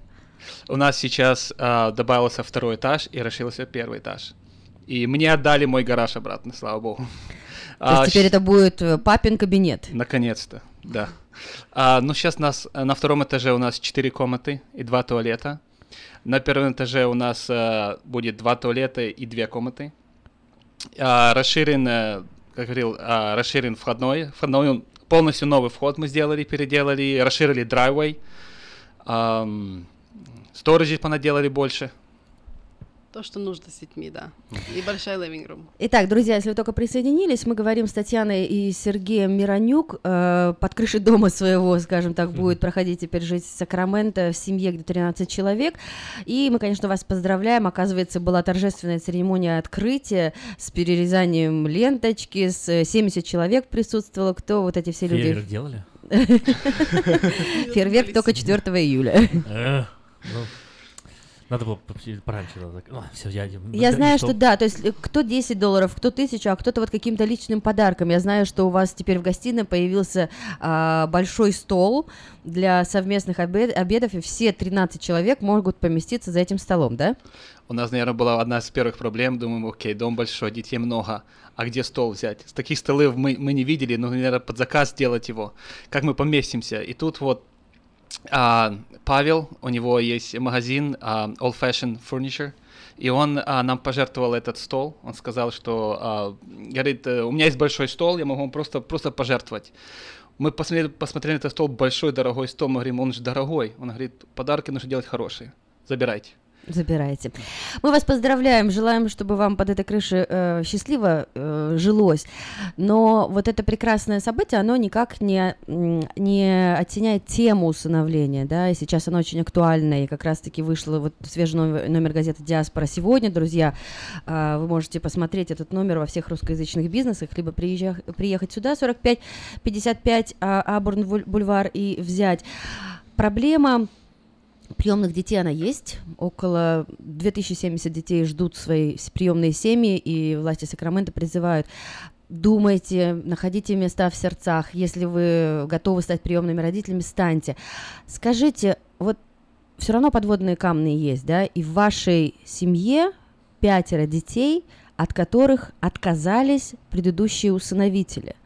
У нас сейчас а, добавился второй этаж и расширился первый этаж. И мне отдали мой гараж обратно, слава богу. То есть теперь это будет э, папин кабинет. Наконец-то, да. А, ну, сейчас нас э, на втором этаже у нас четыре комнаты и два туалета. На первом этаже у нас а, будет два туалета и две комнаты. А, расширен, как говорил, а, расширен входной. Входной он- полностью новый вход мы сделали, переделали, расширили драйвей. Um, сториджи понаделали больше. То, что нужно с детьми, да. И большая living room. Итак, друзья, если вы только присоединились, мы говорим с Татьяной и Сергеем Миронюк. Э, под крышей дома своего, скажем так, будет проходить теперь жить в Сакраменто в семье, где 13 человек. И мы, конечно, вас поздравляем. Оказывается, была торжественная церемония открытия с перерезанием ленточки, с э, 70 человек присутствовало. Кто вот эти все люди? Фейерверк делали? (laughs) Фейерверк только 4 июля. Надо было по- пораньше. всё, я, Я знаю, что да, то есть э, кто 10 долларов, кто тысячу, а кто-то вот каким-то личным подарком. Я знаю, что у вас теперь в гостиной появился а, большой стол для совместных обед- обедов, и все 13 человек могут поместиться за этим столом, да? У нас, наверное, была одна из первых проблем. Думаем, окей, дом большой, детей много, а где стол взять? С таких столов мы, мы не видели, но, наверное, под заказ делать его. Как мы поместимся? И тут вот а, Павел, у него есть магазин а, Old Fashioned Furniture, и он а, нам пожертвовал этот стол. Он сказал, что, а, говорит, «Э, у меня есть большой стол, я могу вам просто, просто пожертвовать. Мы посмотрели, посмотрели этот стол, большой, дорогой стол, мы говорим, он же дорогой. Он говорит, подарки нужно делать хорошие, забирайте. Забирайте. Мы вас поздравляем, желаем, чтобы вам под этой крышей э, счастливо э, жилось. Но вот это прекрасное событие, оно никак не, не оттеняет тему усыновления, да, и сейчас оно очень актуально, и как раз-таки вышло вот свежий номер, номер газеты «Диаспора» сегодня, друзья, э, вы можете посмотреть этот номер во всех русскоязычных бизнесах, либо приезжа- приехать сюда, 45-55 а, Абурн Вуль- бульвар, и взять. Проблема Приемных детей она есть. Около 2070 детей ждут свои приемные семьи, и власти Сакрамента призывают Думайте, находите места в сердцах. Если вы готовы стать приемными родителями, станьте. Скажите, вот все равно подводные камни есть, да? И в вашей семье пятеро детей, от которых отказались предыдущие усыновители.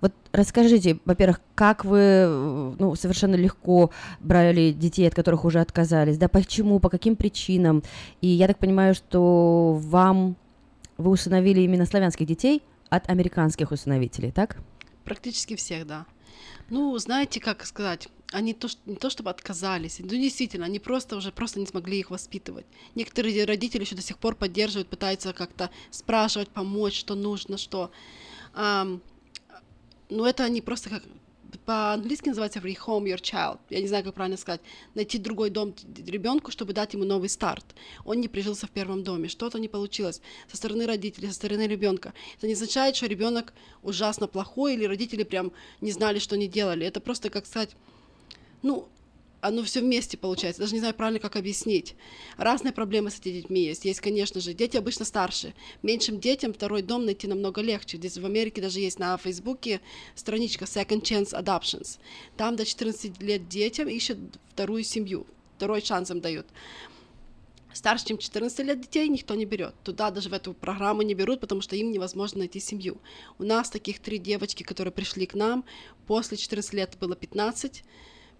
Вот расскажите, во-первых, как вы ну, совершенно легко брали детей, от которых уже отказались, да, почему, по каким причинам? И я так понимаю, что вам вы усыновили именно славянских детей от американских усыновителей, так? Практически всех, да. Ну, знаете, как сказать, они то, не то чтобы отказались, ну действительно, они просто уже просто не смогли их воспитывать. Некоторые родители еще до сих пор поддерживают, пытаются как-то спрашивать, помочь, что нужно, что. Но это они просто как по-английски называется rehome your child. Я не знаю, как правильно сказать. Найти другой дом ребенку, чтобы дать ему новый старт. Он не прижился в первом доме, что-то не получилось со стороны родителей, со стороны ребенка. Это не означает, что ребенок ужасно плохой или родители прям не знали, что они делали. Это просто, как сказать, ну, оно все вместе получается. Даже не знаю правильно, как объяснить. Разные проблемы с этими детьми есть. Есть, конечно же, дети обычно старше. Меньшим детям второй дом найти намного легче. Здесь в Америке даже есть на Фейсбуке страничка Second Chance Adoptions. Там до 14 лет детям ищут вторую семью. Второй шанс им дают. Старше, чем 14 лет детей никто не берет. Туда даже в эту программу не берут, потому что им невозможно найти семью. У нас таких три девочки, которые пришли к нам, после 14 лет было 15,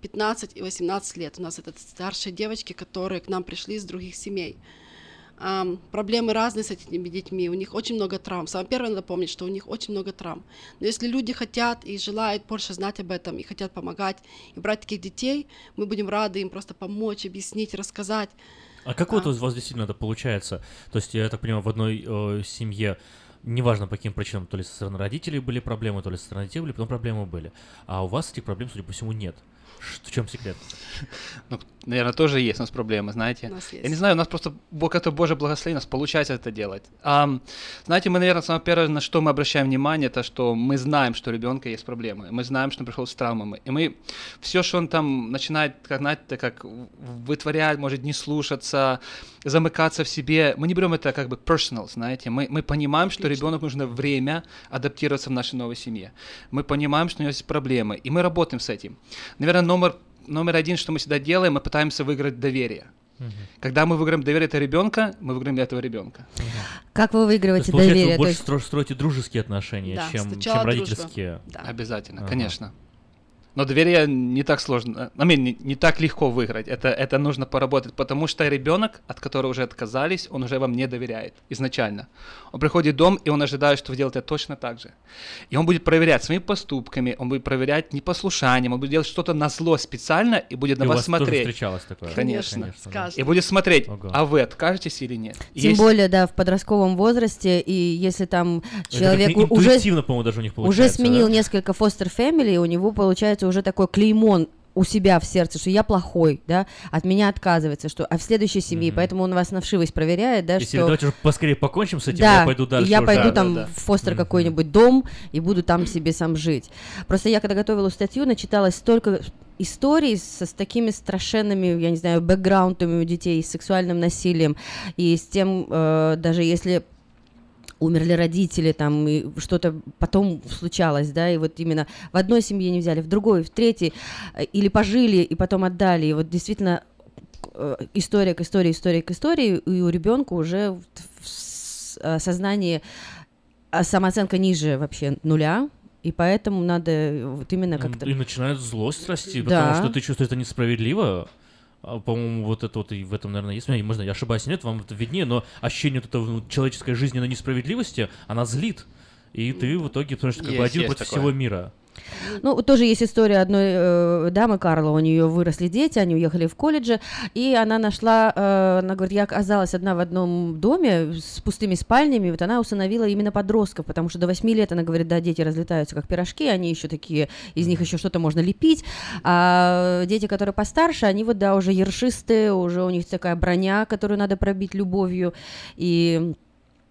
15 и 18 лет. У нас это старшие девочки, которые к нам пришли из других семей. Ам, проблемы разные с этими детьми, у них очень много травм. Самое первое надо помнить, что у них очень много травм. Но если люди хотят и желают больше знать об этом, и хотят помогать, и брать таких детей, мы будем рады им просто помочь, объяснить, рассказать. А как вот у вас действительно это получается? То есть, я так понимаю, в одной э, семье неважно по каким причинам, то ли со стороны родителей были проблемы, то ли со стороны детей были, потом проблемы были. А у вас этих проблем, судя по всему, нет. В чем секрет? Ну, наверное, тоже есть у нас проблемы, знаете. У нас есть. Я не знаю, у нас просто Бог это Божье благословение, у нас получается это делать. Ам, знаете, мы, наверное, самое первое, на что мы обращаем внимание, это что мы знаем, что у ребенка есть проблемы. Мы знаем, что он пришел с травмами. И мы все, что он там начинает, как, знаете, как вытворять, может не слушаться, замыкаться в себе, мы не берем это как бы personal, знаете. Мы, мы понимаем, что ребенок нужно время адаптироваться в нашей новой семье. Мы понимаем, что у него есть проблемы, и мы работаем с этим. Наверное, номер, номер один, что мы всегда делаем, мы пытаемся выиграть доверие. Когда мы выиграем доверие этого ребенка, мы выиграем для этого ребенка. Как вы То есть, выигрываете доверие? вы больше есть- стро- строите дружеские отношения, Да, чем, чем дружба. родительские. Обязательно, Ага. конечно. Но доверие не так сложно, I mean, не, не так легко выиграть. Это, это нужно поработать, потому что ребенок, от которого уже отказались, он уже вам не доверяет изначально. Он приходит в дом, и он ожидает, что вы делаете точно так же. И он будет проверять своими поступками, он будет проверять непослушанием, он будет делать что-то на зло специально и будет И на у вас вас тоже смотреть. встречалось такое? Конечно. Конечно, да. И будет смотреть, Ого. а вы откажетесь или нет. Тем Есть- более, да, в подростковом возрасте, и если там человек уже, интуитивно, по-моему, даже у них уже сменил да? несколько фостер фэмили, у него получается уже такой клеймон у себя в сердце, что я плохой, да, от меня отказывается, что, а в следующей семье, поэтому он вас на вшивость проверяет, да, Если что... давайте уже поскорее покончим с этим, да, я пойду и дальше. я уже. пойду Да, там да, да. в фостер какой-нибудь дом и буду там себе сам жить. Просто я когда готовила статью, начиталась столько историй со, с такими страшенными, я не знаю, бэкграундами у детей, с сексуальным насилием и с тем, э, даже если умерли родители, там, и что-то потом случалось, да, и вот именно в одной семье не взяли, в другой, в третьей, э, или пожили и потом отдали, и вот действительно э, история к истории, история к истории, и у ребенка уже в, э, сознании самооценка ниже вообще нуля, и поэтому надо вот именно как-то... И начинает злость расти, Да. потому что ты чувствуешь, это несправедливо. А, По-моему, вот это вот и в этом, наверное, есть. Можно, я ошибаюсь, нет, вам это виднее, но ощущение вот этого ну, человеческой жизненной несправедливости, она злит. И ты в итоге, потому что как бы Есть, один есть против такое. всего мира. Ну, тоже есть история одной э, дамы, Карла, у нее выросли дети, они уехали в колледже, и она нашла, э, она говорит, я оказалась одна в одном доме с пустыми спальнями, вот она усыновила именно подростков, потому что до 8 лет, она говорит, да, дети разлетаются как пирожки, они еще такие, из них еще что-то можно лепить, а дети, которые постарше, они вот, да, уже ершистые, уже у них такая броня, которую надо пробить любовью, и...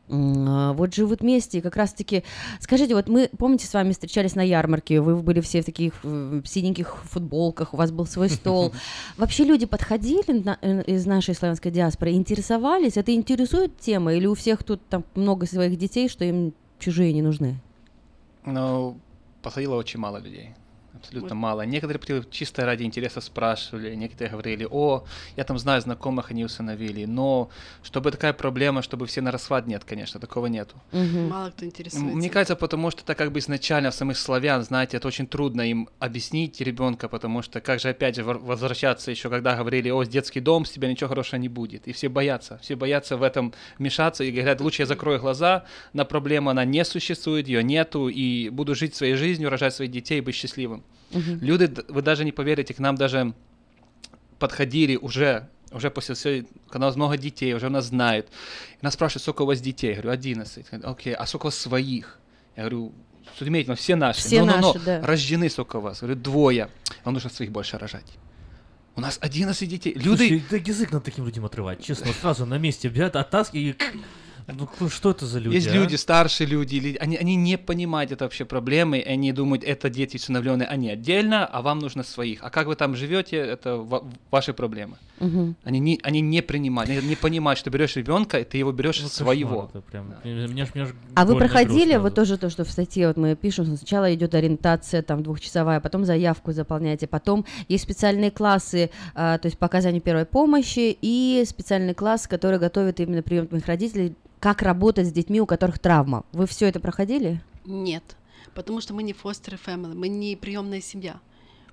А, Вот живут вместе, и как раз-таки... Скажите, вот мы, помните, с вами встречались на ярмарке, вы были все в таких э, синеньких футболках, у вас был свой стол. (laughs) Вообще люди подходили на- э, из нашей славянской диаспоры, интересовались? Это интересует тема? Или у всех тут там много своих детей, что им чужие не нужны? Ну, посадило очень мало людей. Абсолютно мало. Некоторые приходили чисто ради интереса спрашивали, некоторые говорили, о, я там знаю знакомых, они усыновили. Но чтобы такая проблема, чтобы все на расхват, нет, конечно, такого нету. Мало кто интересуется. Мне кажется, потому что это как бы изначально в самих славян, знаете, это очень трудно им объяснить ребенка, потому что как же опять же возвращаться еще, когда говорили, о, детский дом, с тебя ничего хорошего не будет. И все боятся, все боятся в этом мешаться и говорят, лучше я закрою глаза на проблему, она не существует, ее нету, и буду жить своей жизнью, рожать своих детей и быть счастливым. Мгм. Люди, вы даже не поверите, к нам даже подходили уже, уже после всей, когда у нас много детей, уже нас знают. И нас спрашивают, сколько у вас детей? Я говорю, 11. Окей, а сколько у вас своих? Я говорю, имеете, все наши. Все «Но-но-но, наши, да. Рождены сколько у вас? Я говорю, двое. Вам нужно своих больше рожать. У нас 11 детей. Люди... Слушай, да язык надо таким людям отрывать, честно, сразу на месте взять, оттаскивай и... Ну, ну, что это за люди, Есть а? люди, старшие люди, они, они не понимают это вообще проблемы, они думают, это дети усыновленные, они отдельно, а вам нужно своих. А как вы там живете, это ва- ваши проблемы. Мгм. Они не, они не принимают, они не понимают, что берешь ребенка, и ты его берешь Ну, своего. прям. Меня ж- меня ж А вы проходили, вот тоже то, что в статье вот мы пишем, что сначала идет ориентация там двухчасовая, потом заявку заполняете, потом есть специальные классы, а, то есть по оказанию первой помощи и специальный класс, который готовит именно приемных родителей, как работать с детьми, у которых травма. Вы все это проходили? Нет, потому что мы не foster family, мы не приемная семья.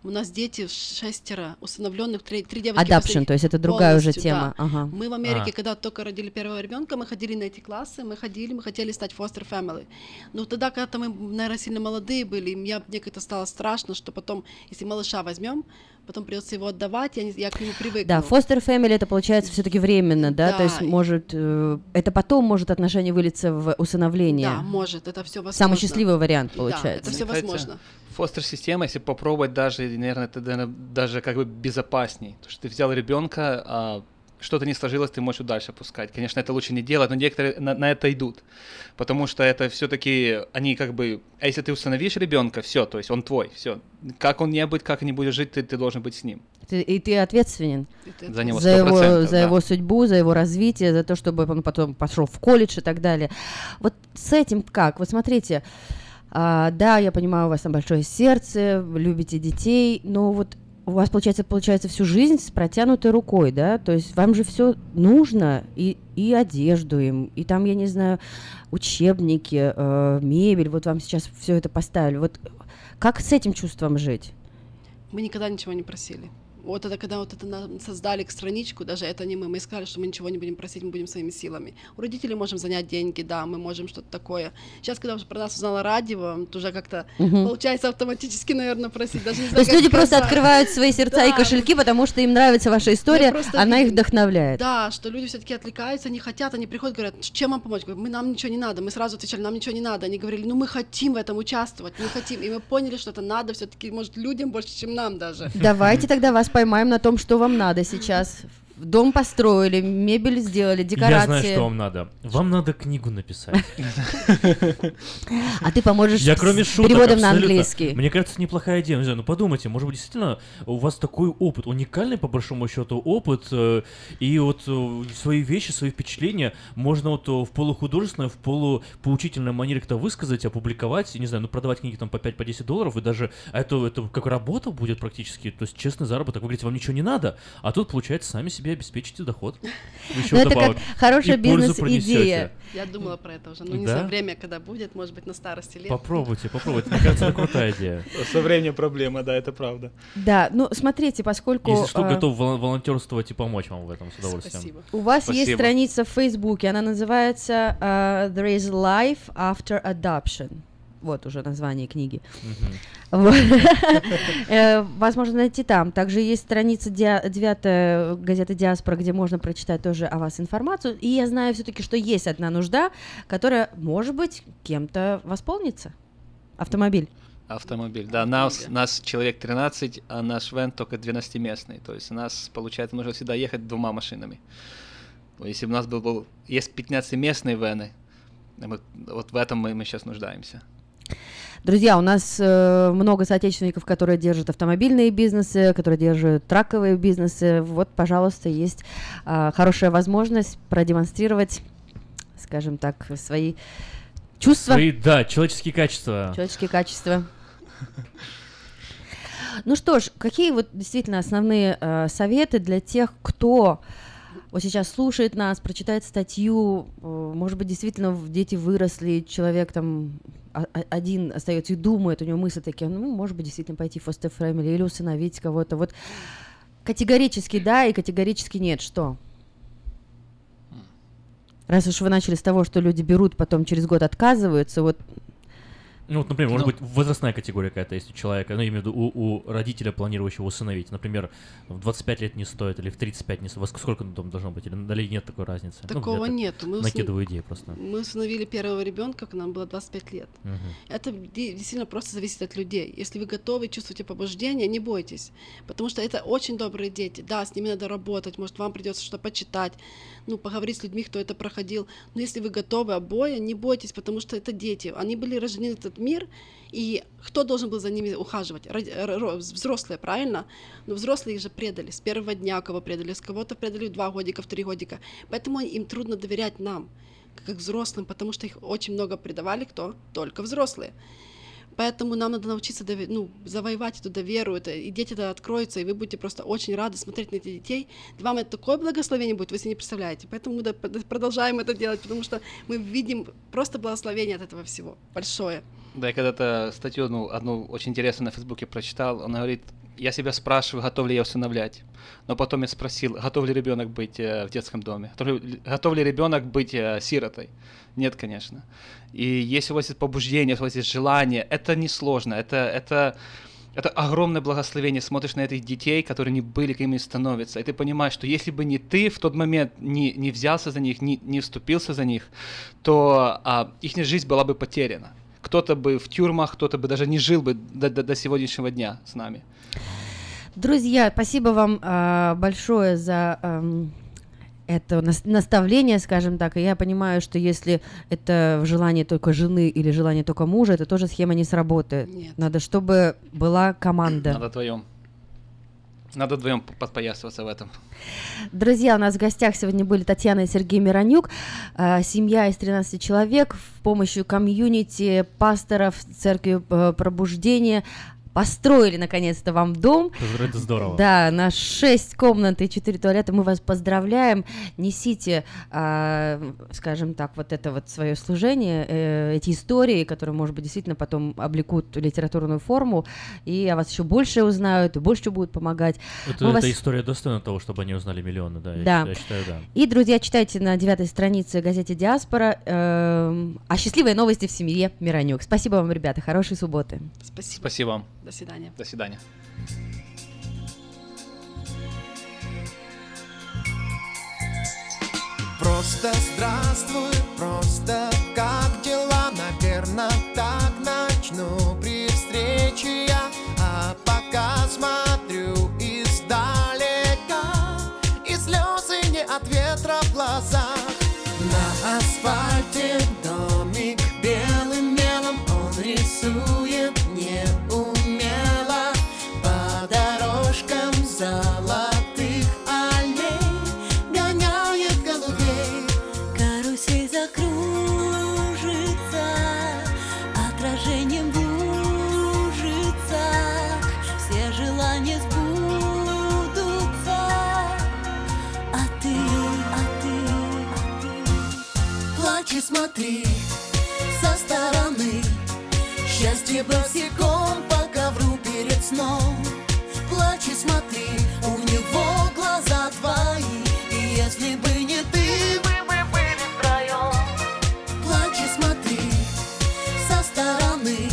У нас дети шестеро, усыновленных, три, три девочки. Adoption, то есть это другая уже тема, да. ага. Мы в Америке, А. когда только родили первого ребенка, мы ходили на эти классы, мы ходили, мы хотели стать foster family. Но тогда, когда мы, наверное, сильно молодые были, мне, мне как-то стало страшно, что потом, если малыша возьмем, потом придется его отдавать, я, не, я к нему привыкну. Да, foster family это получается все-таки временно, да? Да. То есть может э, это потом может отношение вылиться в усыновление. Да, может, это все возможно. Самый счастливый вариант Да, получается. это все возможно. Фостер-система, если попробовать даже, наверное, это наверное, даже как бы безопасней. Потому что ты взял ребенка, а что-то не сложилось, ты можешь дальше пускать. Конечно, это лучше не делать, но некоторые на, на это идут. Потому что это все-таки, они как бы, а если ты установишь ребенка, все, то есть он твой, все. Как он не будет, как не будет жить, ты, ты должен быть с ним. Ты- и ты ответственен За него за его, 100%, за да. его судьбу, за его развитие, за то, чтобы он потом пошел в колледж и так далее. Вот с этим как? Вот смотрите, а, да, я понимаю, у вас там большое сердце, вы любите детей, но вот у вас получается, получается всю жизнь с протянутой рукой, да? То есть вам же все нужно, и, и одежду им, и там, я не знаю, учебники, э, мебель, вот вам сейчас все это поставили. Вот как с этим чувством жить? Мы никогда ничего не просили. Вот это когда вот это нам создали страничку, даже это не мы, мы сказали, что мы ничего не будем просить, мы будем своими силами. У родителей можем занять деньги, да, мы можем что-то такое. Сейчас, когда уже про нас узнала радио, то уже как-то Мгм. получается автоматически, наверное, просить. Даже не То знаю, есть как люди просто сказать. открывают свои сердца и Да. кошельки, потому что им нравится ваша история, просто она их вдохновляет. Да, что люди все-таки отвлекаются, не хотят, они приходят, говорят, чем вам помочь? Говорю, мы нам ничего не надо. Мы сразу отвечали, нам ничего не надо. Они говорили, ну мы хотим в этом участвовать, мы хотим. И мы поняли, что это надо все-таки, может, людям больше, чем нам даже. Давайте тогда вас поймаем на том, что вам надо сейчас. Дом построили, мебель сделали, декорации. Я знаю, что вам надо. Вам надо книгу написать. А ты поможешь Я кроме шуток, переводом на английский. Мне кажется, неплохая идея. Не знаю, ну подумайте, может быть, действительно у вас такой опыт, уникальный по большому счету опыт, э, и вот э, свои вещи, свои впечатления можно вот э, в полухудожественной, в полупоучительной манере как-то высказать, опубликовать, не знаю, ну продавать книги там по 5 по 10 долларов, и даже это, это как работа будет практически, то есть честный заработок. Вы говорите, вам ничего не надо, а тут, получается, сами себе обеспечите доход. (laughs) Еще Ну, это как хорошая бизнес-идея. Я думала про это уже, но не Да? знаю, время, когда будет, может быть, на старости лет. Попробуйте, попробуйте. Мне кажется, это крутая идея. (laughs) Со временем проблема, да, это правда. Да, ну смотрите, поскольку Если что, а, готов вол- волонтерствовать и помочь вам в этом с удовольствием. Спасибо. у вас есть страница в Фейсбуке, она называется а, There is life after adoption. Вот уже название книги. (laughs) Э, Возможно найти там. Также есть страница диа- девятая газеты Диаспора, где можно прочитать тоже о вас информацию. И я знаю все-таки, что есть одна нужда, которая, может быть, кем-то восполнится. Автомобиль. Автомобиль, да, нас, нас человек 13, а наш вен только 12-местный, то есть у нас, получается, нужно всегда ехать двумя машинами. Если бы у нас был, был есть 15-местные вены, мы- вот в этом мы, мы сейчас нуждаемся. Друзья, у нас э, много соотечественников, которые держат автомобильные бизнесы, которые держат траковые бизнесы. Вот, пожалуйста, есть а, хорошая возможность продемонстрировать, скажем так, свои чувства, Свои, да, человеческие качества. человеческие качества. Ну что ж, какие вот действительно основные э, советы для тех, кто вот сейчас слушает нас, прочитает статью, э, может быть, действительно дети выросли, человек там а- а- один остается и думает, у него мысли такие, ну, может быть, действительно пойти в foster family или усыновить кого-то. Вот категорически да и категорически нет. Что? Раз уж вы начали с того, что люди берут, потом через год отказываются, вот Ну вот, например, может Ну. быть, возрастная категория какая-то есть у человека, ну, я имею в виду у, у родителя, планирующего усыновить. Например, в 25 лет не стоит, или в 35 не стоит. Сколько там должно быть? Или, или нет такой разницы? Ну, Такого так нет. Мы Накидываю идеи просто. Мы установили первого ребенка, когда нам было 25 лет. Мгм. Это де- действительно просто зависит от людей. Если вы готовы, чувствуете побуждение, не бойтесь. Потому что это очень добрые дети. Да, с ними надо работать, может, вам придется что-то почитать, ну, поговорить с людьми, кто это проходил. Но если вы готовы обои, не бойтесь, потому что это дети. Они были рождены этот мир, и кто должен был за ними ухаживать? Взрослые, правильно? Но взрослые их же предали. С первого дня кого предали, с кого-то предали два годика, в три годика. Поэтому им трудно доверять нам, как взрослым, потому что их очень много предавали кто? Только взрослые. Поэтому нам надо научиться дове- ну, завоевать эту доверу, это, и дети тогда откроются, и вы будете просто очень рады смотреть на этих детей. Вам это такое благословение будет, вы себе не представляете. Поэтому мы продолжаем это делать, потому что мы видим просто благословение от этого всего. Большое. Да, я когда-то статью одну, одну очень интересную на Фейсбуке прочитал, он говорит, я себя спрашиваю, готов ли я усыновлять. Но потом я спросил, готов ли ребенок быть э, в детском доме? Готов готов ли ребенок быть э, сиротой? Нет, конечно. И если у вас есть побуждение, если у вас есть желание, это несложно. Это, это это огромное благословение. Смотришь на этих детей, которые не были, какими становятся, и ты понимаешь, что если бы не ты в тот момент не, не взялся за них, не, не вступился за них, то а, их жизнь была бы потеряна. Кто-то бы в тюрьмах, кто-то бы даже не жил бы до, до, до сегодняшнего дня с нами. Друзья, спасибо вам э, большое за э, это наставление, скажем так. И я понимаю, что если это в желании только жены или желание только мужа, это тоже схема не сработает. Нет. Надо, чтобы была команда. Надо вдвоем. Надо вдвоем подпоясываться в этом. Друзья, у нас в гостях сегодня были Татьяна и Сергей Миронюк. Э, семья из 13 человек в помощью комьюнити, пасторов, церкви э, пробуждения построили наконец-то вам дом. Это здорово. Да, на 6 комнат и 4 туалета. Мы вас поздравляем. Несите, э, скажем так, вот это вот свое служение, э, эти истории, которые, может быть, действительно потом облекут литературную форму, и о вас еще больше узнают, и больше будут помогать. Это, эта вас... история достойна того, чтобы они узнали миллионы, да, да. Я, я считаю, да. И, друзья, читайте на девятой странице газете «Диаспора» э, о счастливой новости в семье Миронюк. Спасибо вам, ребята, хорошей субботы. Спасибо. Спасибо вам. До свидания. До свидания. Просто здравствуй, просто как дела, наверное, так начну при встрече я, а пока смотрю издалека, и слезы не от ветра в глазах. Смотри со стороны. Счастье босиком по ковру перед сном. Плачь и смотри, у него глаза твои. И если бы не ты, мы бы были втроем Плачь и смотри со стороны.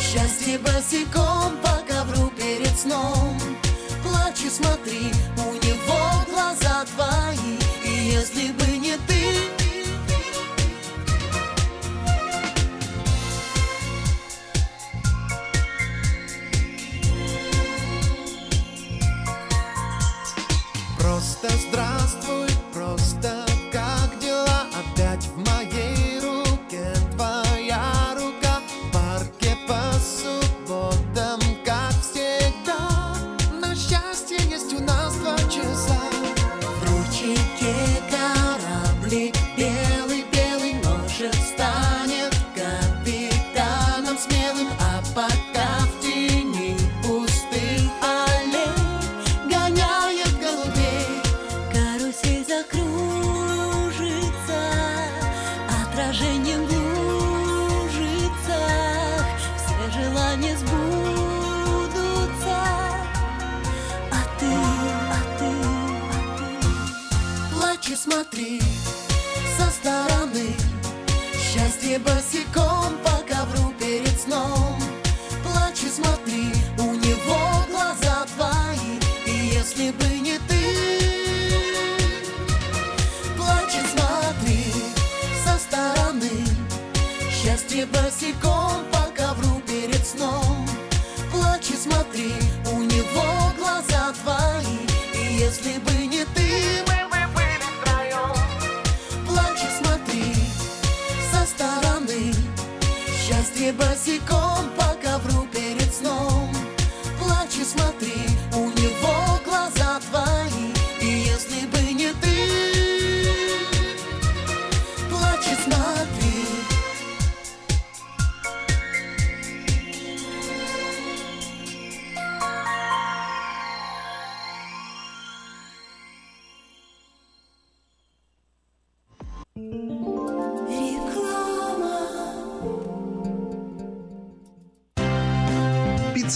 Счастье босиком по ковру перед сном. Плачь и смотри, у него глаза твои. И если бы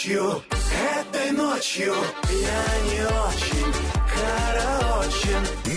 Ночью, этой ночью я не очень караочен.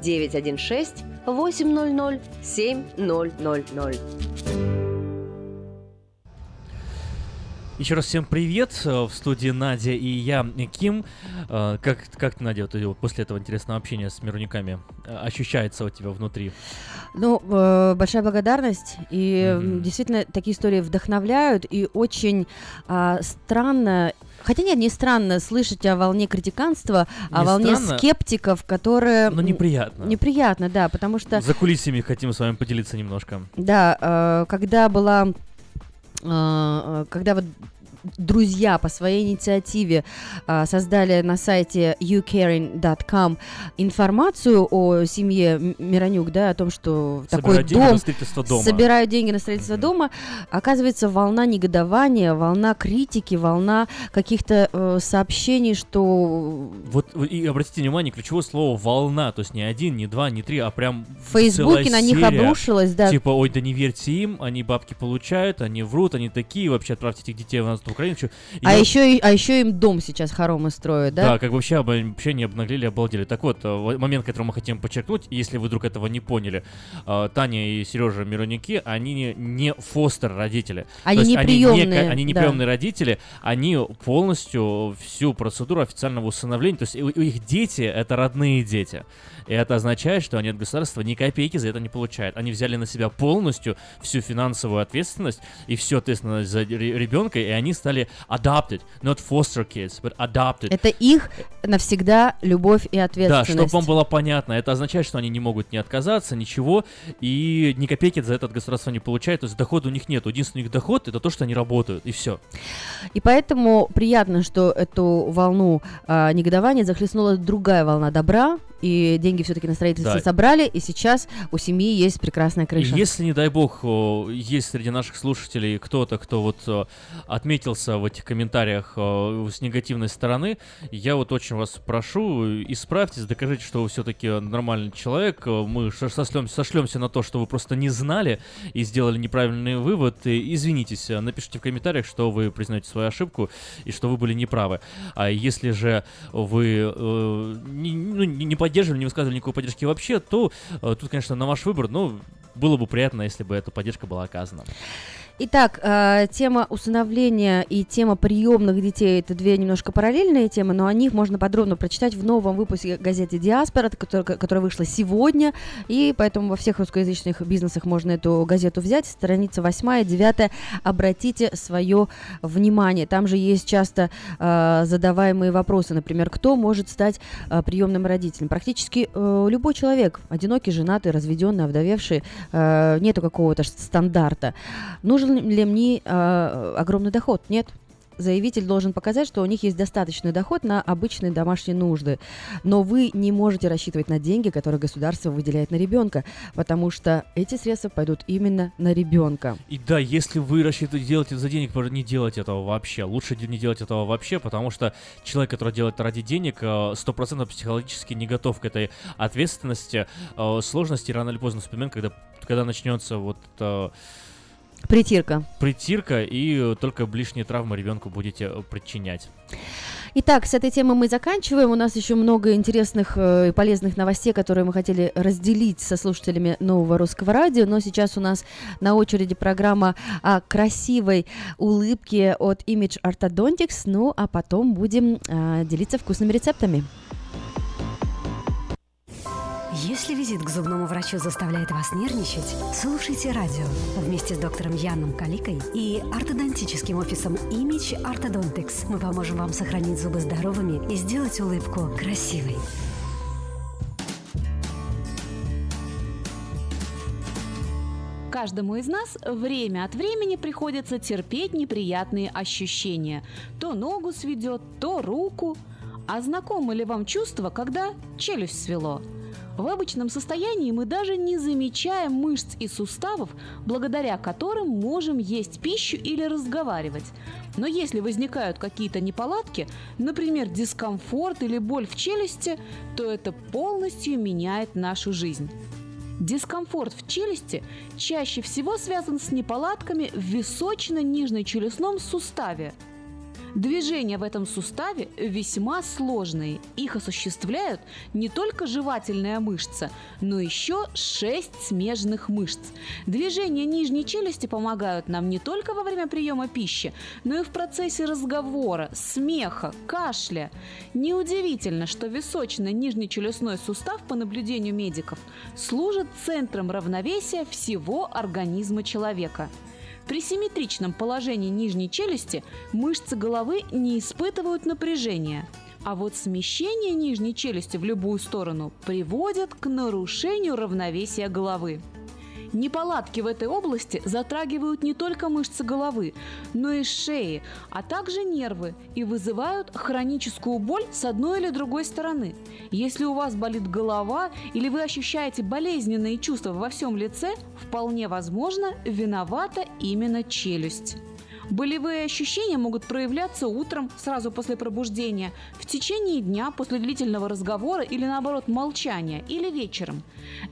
916 800 7000. Еще раз всем привет. Э, В студии Надя и я, Ким. Э, Как, как ты, Надя, вот, э, после этого интересного общения с мирниками э, ощущается у тебя внутри? Ну, э, большая благодарность. И м, действительно, такие истории вдохновляют. И очень а, странно Хотя нет, не странно слышать о волне критиканства, о Не волне странно, скептиков, которые... Но неприятно. Неприятно, да, потому что... За кулисами хотим с вами поделиться немножко. Да, э, когда была, э, э, когда вот друзья по своей инициативе э, создали на сайте youcaring.com информацию о семье Миронюк, да, о том, что такой Собирают деньги дом, на строительство дома. собирают деньги на строительство дома, оказывается волна негодования, волна критики, волна каких-то э, сообщений, что Вот и обратите внимание, ключевое слово волна, то есть не один, не два, не три, а прям В Фейсбуке на них серия. обрушилось, да. Типа, ой, да не верьте им, они бабки получают, они врут, они такие, вообще отправьте этих детей в нас в Украине. и А я- еще, а еще им дом сейчас хоромы строят, да? Да, как бы вообще, об- вообще не обнаглели, обалдели. Так вот, э, в- момент, который мы хотим подчеркнуть, если вы вдруг этого не поняли, э, Таня и Сережа Миронюки, они не, не фостер родители. Они не приемные, Они не да. приемные родители, они полностью всю процедуру официального усыновления, то есть у, у их дети это родные дети. И это означает, что они от государства ни копейки за это не получают. Они взяли на себя полностью всю финансовую ответственность и всю ответственность за ре- ребенка, и они стали adopted, not foster kids, but adopted. Это их навсегда любовь и Да, ответственность. чтобы вам было понятно, это означает, что они не могут не отказаться, ничего, и ни копейки за это от государства не получают, то есть дохода у них нет. Единственный их доход это то, что они работают, и все. И поэтому приятно, что эту волну а, негодования захлестнула другая волна добра, и деньги все-таки на строительство Да. собрали, и сейчас у семьи есть прекрасная крыша. Если, не дай бог, есть среди наших слушателей кто-то, кто вот отметился в этих комментариях с негативной стороны, я вот очень вас прошу, исправьтесь, докажите, что вы все-таки нормальный человек. Мы сошлемся на то, что вы просто не знали и сделали неправильный вывод. И извинитесь, напишите в комментариях, что вы признаете свою ошибку и что вы были неправы. А если же вы э, не, ну, не поддерживали, не высказывали никакой поддержки вообще, то э, тут, конечно, на ваш выбор, но было бы приятно, если бы эта поддержка была оказана. Итак, э, тема усыновления и тема приемных детей это две немножко параллельные темы, но о них можно подробно прочитать в новом выпуске газеты Диаспора, которая вышла сегодня, и поэтому во всех русскоязычных бизнесах можно эту газету взять. Страница 8 9 Обратите свое внимание. Там же есть часто э, задаваемые вопросы, например, кто может стать э, приемным родителем? Практически любой человек, одинокий, женатый, разведенный, овдовевший, нету какого-то стандарта. Нужен ли мне э, огромный доход? Нет. Заявитель должен показать, что у них есть достаточный доход на обычные домашние нужды. Но вы не можете рассчитывать на деньги, которые государство выделяет на ребенка, потому что эти средства пойдут именно на ребенка. И да, если вы рассчитываете делать это за денег, не делать этого вообще. Лучше не делать этого вообще, потому что человек, который делает это ради денег, э, сто процентов психологически не готов к этой ответственности, э, сложности. Рано или поздно вспоминать, когда, когда начнется вот э, Притирка. притирка, и э, только лишние травмы ребенку будете э, причинять. Итак, с этой темой мы заканчиваем. У нас еще много интересных э, и полезных новостей, которые мы хотели разделить со слушателями нового русского радио. Но сейчас у нас на очереди программа о красивой улыбке от Image Orthodontics. Ну, а потом будем э, делиться вкусными рецептами. Если визит к зубному врачу заставляет вас нервничать, слушайте радио вместе с доктором Яном Каликой и ортодонтическим офисом Image Orthodontics. Мы поможем вам сохранить зубы здоровыми и сделать улыбку красивой. Каждому из нас время от времени приходится терпеть неприятные ощущения. То ногу сведет, то руку. А знакомо ли вам чувство, когда челюсть свело? В обычном состоянии мы даже не замечаем мышц и суставов, благодаря которым можем есть пищу или разговаривать. Но если возникают какие-то неполадки, например, дискомфорт или боль в челюсти, то это полностью меняет нашу жизнь. Дискомфорт в челюсти чаще всего связан с неполадками в височно-нижней челюстном суставе. Движения в этом суставе весьма сложные. Их осуществляют не только жевательная мышца, но еще шесть смежных мышц. Движения нижней челюсти помогают нам не только во время приема пищи, но и в процессе разговора, смеха, кашля. Неудивительно, что височно-нижний челюстной сустав, по наблюдению медиков, служит центром равновесия всего организма человека. При симметричном положении нижней челюсти мышцы головы не испытывают напряжения, а вот смещение нижней челюсти в любую сторону приводит к нарушению равновесия головы. Неполадки в этой области затрагивают не только мышцы головы, но и шеи, а также нервы и вызывают хроническую боль с одной или другой стороны. Если у вас болит голова или вы ощущаете болезненные чувства во всем лице, вполне возможно, виновата именно челюсть. Болевые ощущения могут проявляться утром, сразу после пробуждения, в течение дня после длительного разговора или наоборот молчания, или вечером.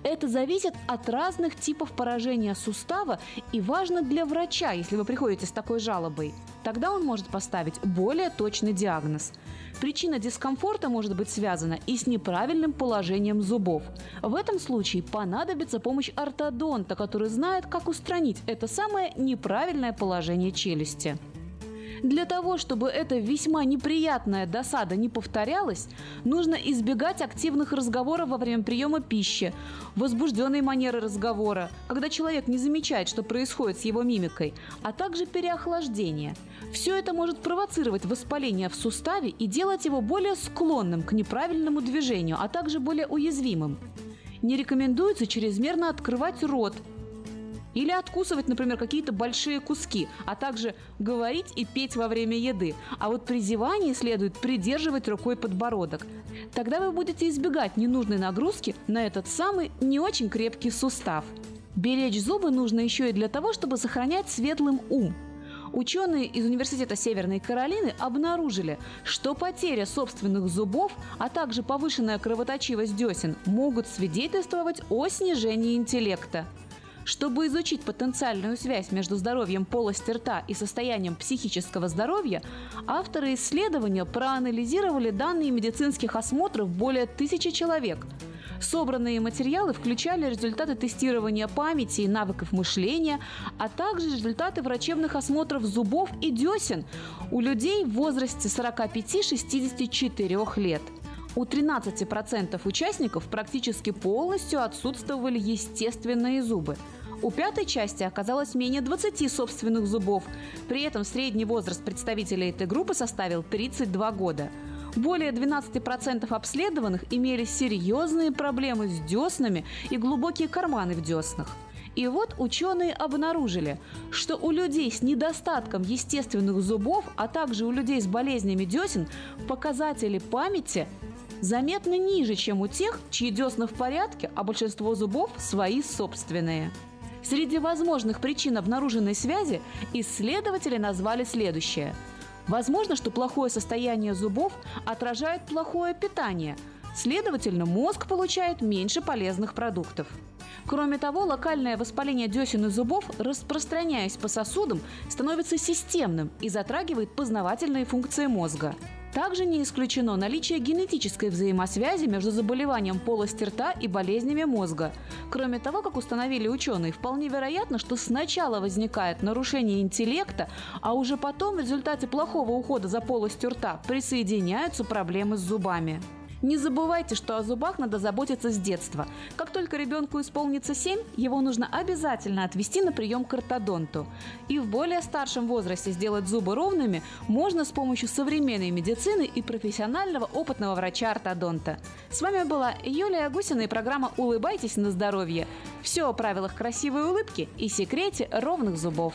Это зависит от разных типов поражения сустава и важно для врача, если вы приходите с такой жалобой. Тогда он может поставить более точный диагноз. Причина дискомфорта может быть связана и с неправильным положением зубов. В этом случае понадобится помощь ортодонта, который знает, как устранить это самое неправильное положение челюсти. Для того, чтобы эта весьма неприятная досада не повторялась, нужно избегать активных разговоров во время приема пищи, возбужденной манеры разговора, когда человек не замечает, что происходит с его мимикой, а также переохлаждение. Все это может провоцировать воспаление в суставе и делать его более склонным к неправильному движению, а также более уязвимым. Не рекомендуется чрезмерно открывать рот, или откусывать, например, какие-то большие куски, а также говорить и петь во время еды. А вот при зевании следует придерживать рукой подбородок. Тогда вы будете избегать ненужной нагрузки на этот самый не очень крепкий сустав. Беречь зубы нужно еще и для того, чтобы сохранять светлым ум. Ученые из Университета Северной Каролины обнаружили, что потеря собственных зубов, а также повышенная кровоточивость десен могут свидетельствовать о снижении интеллекта. Чтобы изучить потенциальную связь между здоровьем полости рта и состоянием психического здоровья, авторы исследования проанализировали данные медицинских осмотров более тысячи человек. Собранные материалы включали результаты тестирования памяти и навыков мышления, а также результаты врачебных осмотров зубов и десен у людей в возрасте 45-64 лет. У 13% участников практически полностью отсутствовали естественные зубы. У пятой части оказалось менее 20 собственных зубов. При этом средний возраст представителей этой группы составил 32 года. Более 12% обследованных имели серьезные проблемы с деснами и глубокие карманы в деснах. И вот ученые обнаружили, что у людей с недостатком естественных зубов, а также у людей с болезнями десен показатели памяти заметно ниже, чем у тех, чьи десна в порядке, а большинство зубов свои собственные. Среди возможных причин обнаруженной связи исследователи назвали следующее. Возможно, что плохое состояние зубов отражает плохое питание. Следовательно, мозг получает меньше полезных продуктов. Кроме того, локальное воспаление десен и зубов, распространяясь по сосудам, становится системным и затрагивает познавательные функции мозга. Также не исключено наличие генетической взаимосвязи между заболеванием полости рта и болезнями мозга. Кроме того, как установили ученые, вполне вероятно, что сначала возникает нарушение интеллекта, а уже потом в результате плохого ухода за полостью рта присоединяются проблемы с зубами. Не забывайте, что о зубах надо заботиться с детства. Как только ребенку исполнится 7, его нужно обязательно отвести на прием к ортодонту. И в более старшем возрасте сделать зубы ровными можно с помощью современной медицины и профессионального опытного врача-ортодонта. С вами была Юлия Гусина и программа «Улыбайтесь на здоровье». Все о правилах красивой улыбки и секрете ровных зубов.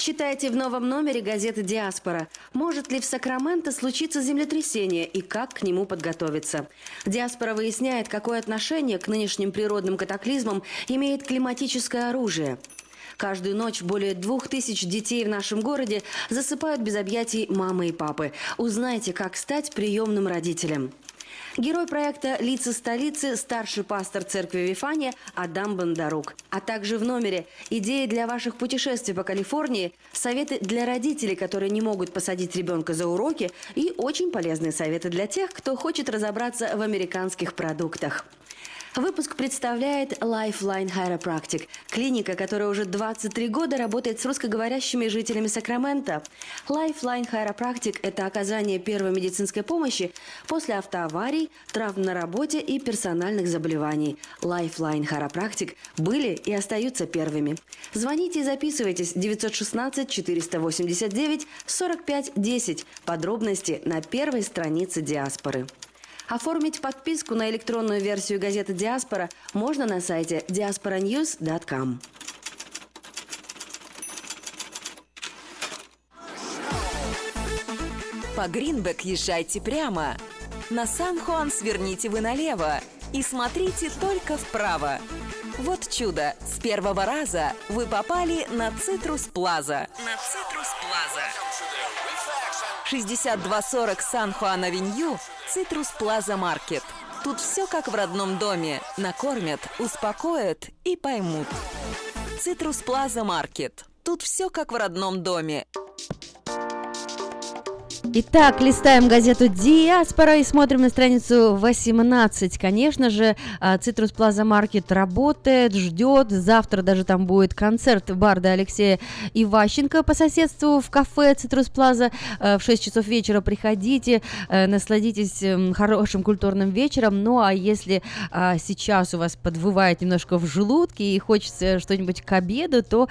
Читайте в новом номере газеты «Диаспора». Может ли в Сакраменто случиться землетрясение и как к нему подготовиться? «Диаспора» выясняет, какое отношение к нынешним природным катаклизмам имеет климатическое оружие. Каждую ночь более двух тысяч детей в нашем городе засыпают без объятий мамы и папы. Узнайте, как стать приемным родителем. Герой проекта «Лица столицы» – старший пастор церкви Вифания Адам Бондарук. А также в номере идеи для ваших путешествий по Калифорнии, советы для родителей, которые не могут посадить ребенка за уроки и очень полезные советы для тех, кто хочет разобраться в американских продуктах. Выпуск представляет Lifeline Chiropractic, клиника, которая уже 23 года работает с русскоговорящими жителями Сакрамента. Lifeline Chiropractic – это оказание первой медицинской помощи после автоаварий, травм на работе и персональных заболеваний. Lifeline Chiropractic были и остаются первыми. Звоните и записывайтесь 916 489 45 10. Подробности на первой странице диаспоры. Оформить подписку на электронную версию газеты «Диаспора» можно на сайте diasporanews.com. По Гринбек езжайте прямо. На Сан-Хуан сверните вы налево и смотрите только вправо. Вот чудо! С первого раза вы попали на Citrus Plaza. На Citrus Plaza. 6240 Сан-Хуан-Авеню, Citrus Plaza Market. Тут все как в родном доме. Накормят, успокоят и поймут. Citrus Plaza Market. Тут все как в родном доме. Итак, листаем газету «Диаспора» и смотрим на страницу 18. Конечно же, а, Citrus Plaza Market работает, ждет. Завтра даже там будет концерт барда Алексея Иващенко по соседству в кафе Citrus Plaza э, в 6 часов вечера. Приходите, э, насладитесь хорошим культурным вечером. Ну, а если а, сейчас у вас подвывает немножко в желудке и хочется что-нибудь к обеду, то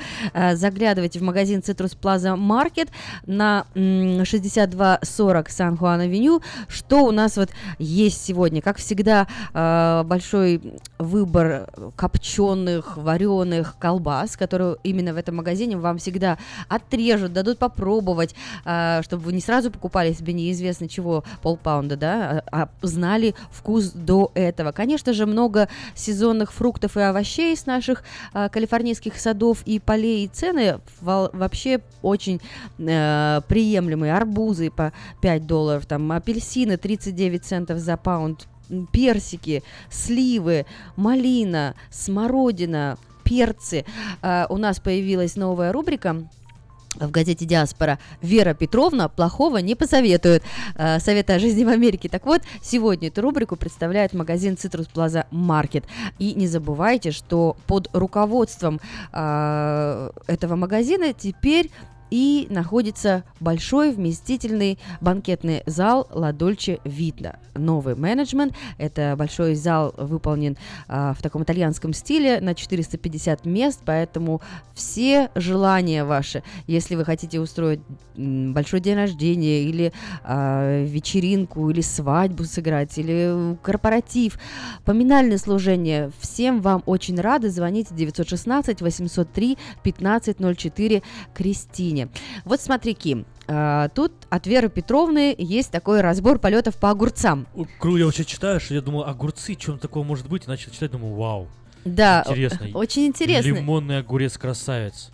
заглядывайте в магазин Citrus Plaza Market на м, 62 40 Сан-Хуан-Авеню. Что у нас вот есть сегодня? Как всегда, э, большой выбор копченых, вареных колбас, которые именно в этом магазине вам всегда отрежут, дадут попробовать, э, чтобы вы не сразу покупали себе неизвестно чего, полпаунда, да, а, а знали вкус до этого. Конечно же, много сезонных фруктов и овощей с наших э, калифорнийских садов и полей, и цены вообще очень приемлемые. Арбузы по 5 долларов, там апельсины 39 центов за паунд, персики, сливы, малина, смородина, перцы. Э, у нас появилась новая рубрика в газете «Диаспора» Вера Петровна плохого не посоветует. Э, Советы о жизни в Америке. Так вот, сегодня эту рубрику представляет магазин Citrus Plaza Market. И не забывайте, что под руководством э, этого магазина теперь и находится большой вместительный банкетный зал Dolce Vita. Новый менеджмент. Это большой зал выполнен а, в таком итальянском стиле на 450 мест, поэтому все желания ваши, если вы хотите устроить большой день рождения или а, вечеринку, или свадьбу сыграть, или корпоратив, поминальное служение, всем вам очень рады. Звоните 916 803 1504 Кристине. Вот смотри, Ким, а, тут от Веры Петровны есть такой разбор полетов по огурцам. Кру, я вообще читаю, что я думаю, огурцы, чем такого может быть, и начал читать, думаю, вау. Да, Интересно. очень интересно. Лимонный огурец красавец.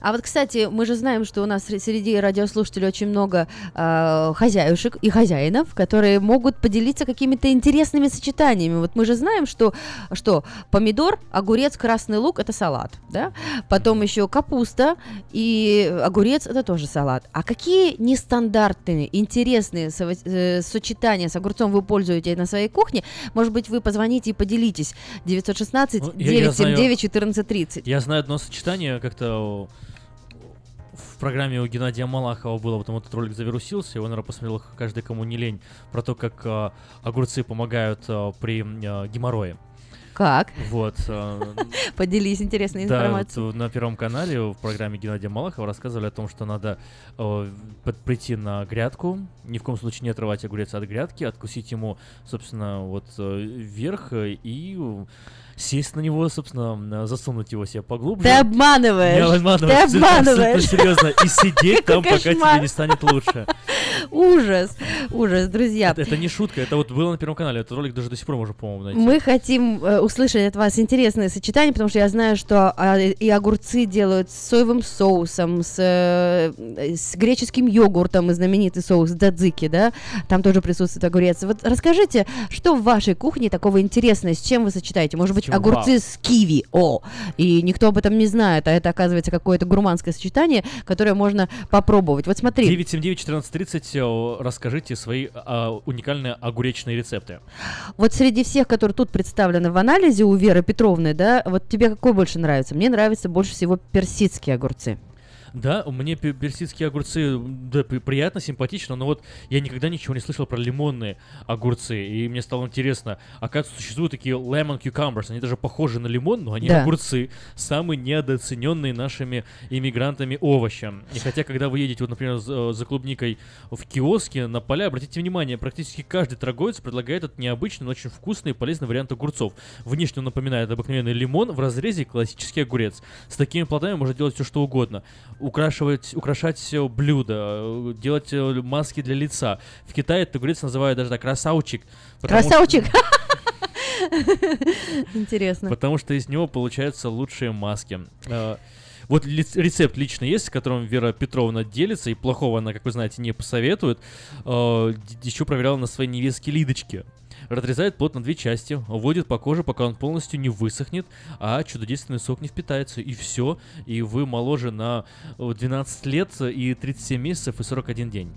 А вот, кстати, мы же знаем, что у нас сре- среди радиослушателей очень много э, хозяюшек и хозяинов, которые могут поделиться какими-то интересными сочетаниями. Вот мы же знаем, что, что помидор, огурец, красный лук – это салат, да? Потом еще капуста и огурец – это тоже салат. А какие нестандартные, интересные э, сочетания с огурцом вы пользуетесь на своей кухне? Может быть, вы позвоните и поделитесь. 916 Ну, я- я знаю- 979 1430. Я знаю одно сочетание, как-то программе у Геннадия Малахова было, потом этот ролик завирусился, его, наверное, посмотрел каждый, кому не лень, про то, как э, огурцы помогают э, при э, геморрое. Как? Вот. э, (laughs) Поделись интересной Да, информацией. вот на Первом канале в программе Геннадия Малахова рассказывали о том, что надо э, прийти на грядку, ни в коем случае не отрывать огурец от грядки, откусить ему, собственно, вот э, вверх э, и э, сесть на него, собственно, засунуть его себе поглубже. Ты обманываешь. Не обманываю. Ты обманываешь. серьезно. И сидеть там, пока тебе не станет лучше. Ужас, ужас, друзья. Это, это не шутка, это вот было на Первом канале, этот ролик даже до сих пор можно, по-моему, найти. Мы хотим э, услышать от вас интересные сочетания, потому что я знаю, что а, и огурцы делают с соевым соусом, с, э, с греческим йогуртом, и знаменитый соус дадзики, да, там тоже присутствует огурец. Вот расскажите, что в вашей кухне такого интересного, с чем вы сочетаете? Может быть, чем? огурцы Вау. с киви, о, и никто об этом не знает, а это оказывается какое-то гурманское сочетание, которое можно попробовать. Вот смотри. 979-1430, расскажите свои а, уникальные огуречные рецепты. Вот среди всех, которые тут представлены в анализе у Веры Петровны, да, вот тебе какой больше нравится? Мне нравится больше всего персидские огурцы. Да, мне пе- персидские огурцы да, при- приятно, симпатично, но вот я никогда ничего не слышал про лимонные огурцы, и мне стало интересно, оказывается, существуют такие lemon cucumbers, они даже похожи на лимон, но они Да. огурцы, самые недооцененные нашими иммигрантами овощи. И хотя, когда вы едете, вот, например, за, за клубникой в киоске на поля, обратите внимание, практически каждый торговец предлагает этот необычный, но очень вкусный и полезный вариант огурцов. Внешне он напоминает обыкновенный лимон, в разрезе классический огурец. С такими плодами можно делать все что угодно. Украшивать, украшать все блюда, э, делать э, маски для лица. В Китае этот огурец называют даже так красавчик. что- Красавчик! Интересно. Потому что из него получаются лучшие маски. Э, Вот рецепт лично есть, с которым Вера Петровна делится, и плохого она, как вы знаете, не посоветует. Еще проверяла на своей невестке Лидочке. Разрезает плод на две части, вводит по коже, пока он полностью не высохнет, а чудодейственный сок не впитается. И все. И вы моложе на э, 12 лет и 37 месяцев и 41 день.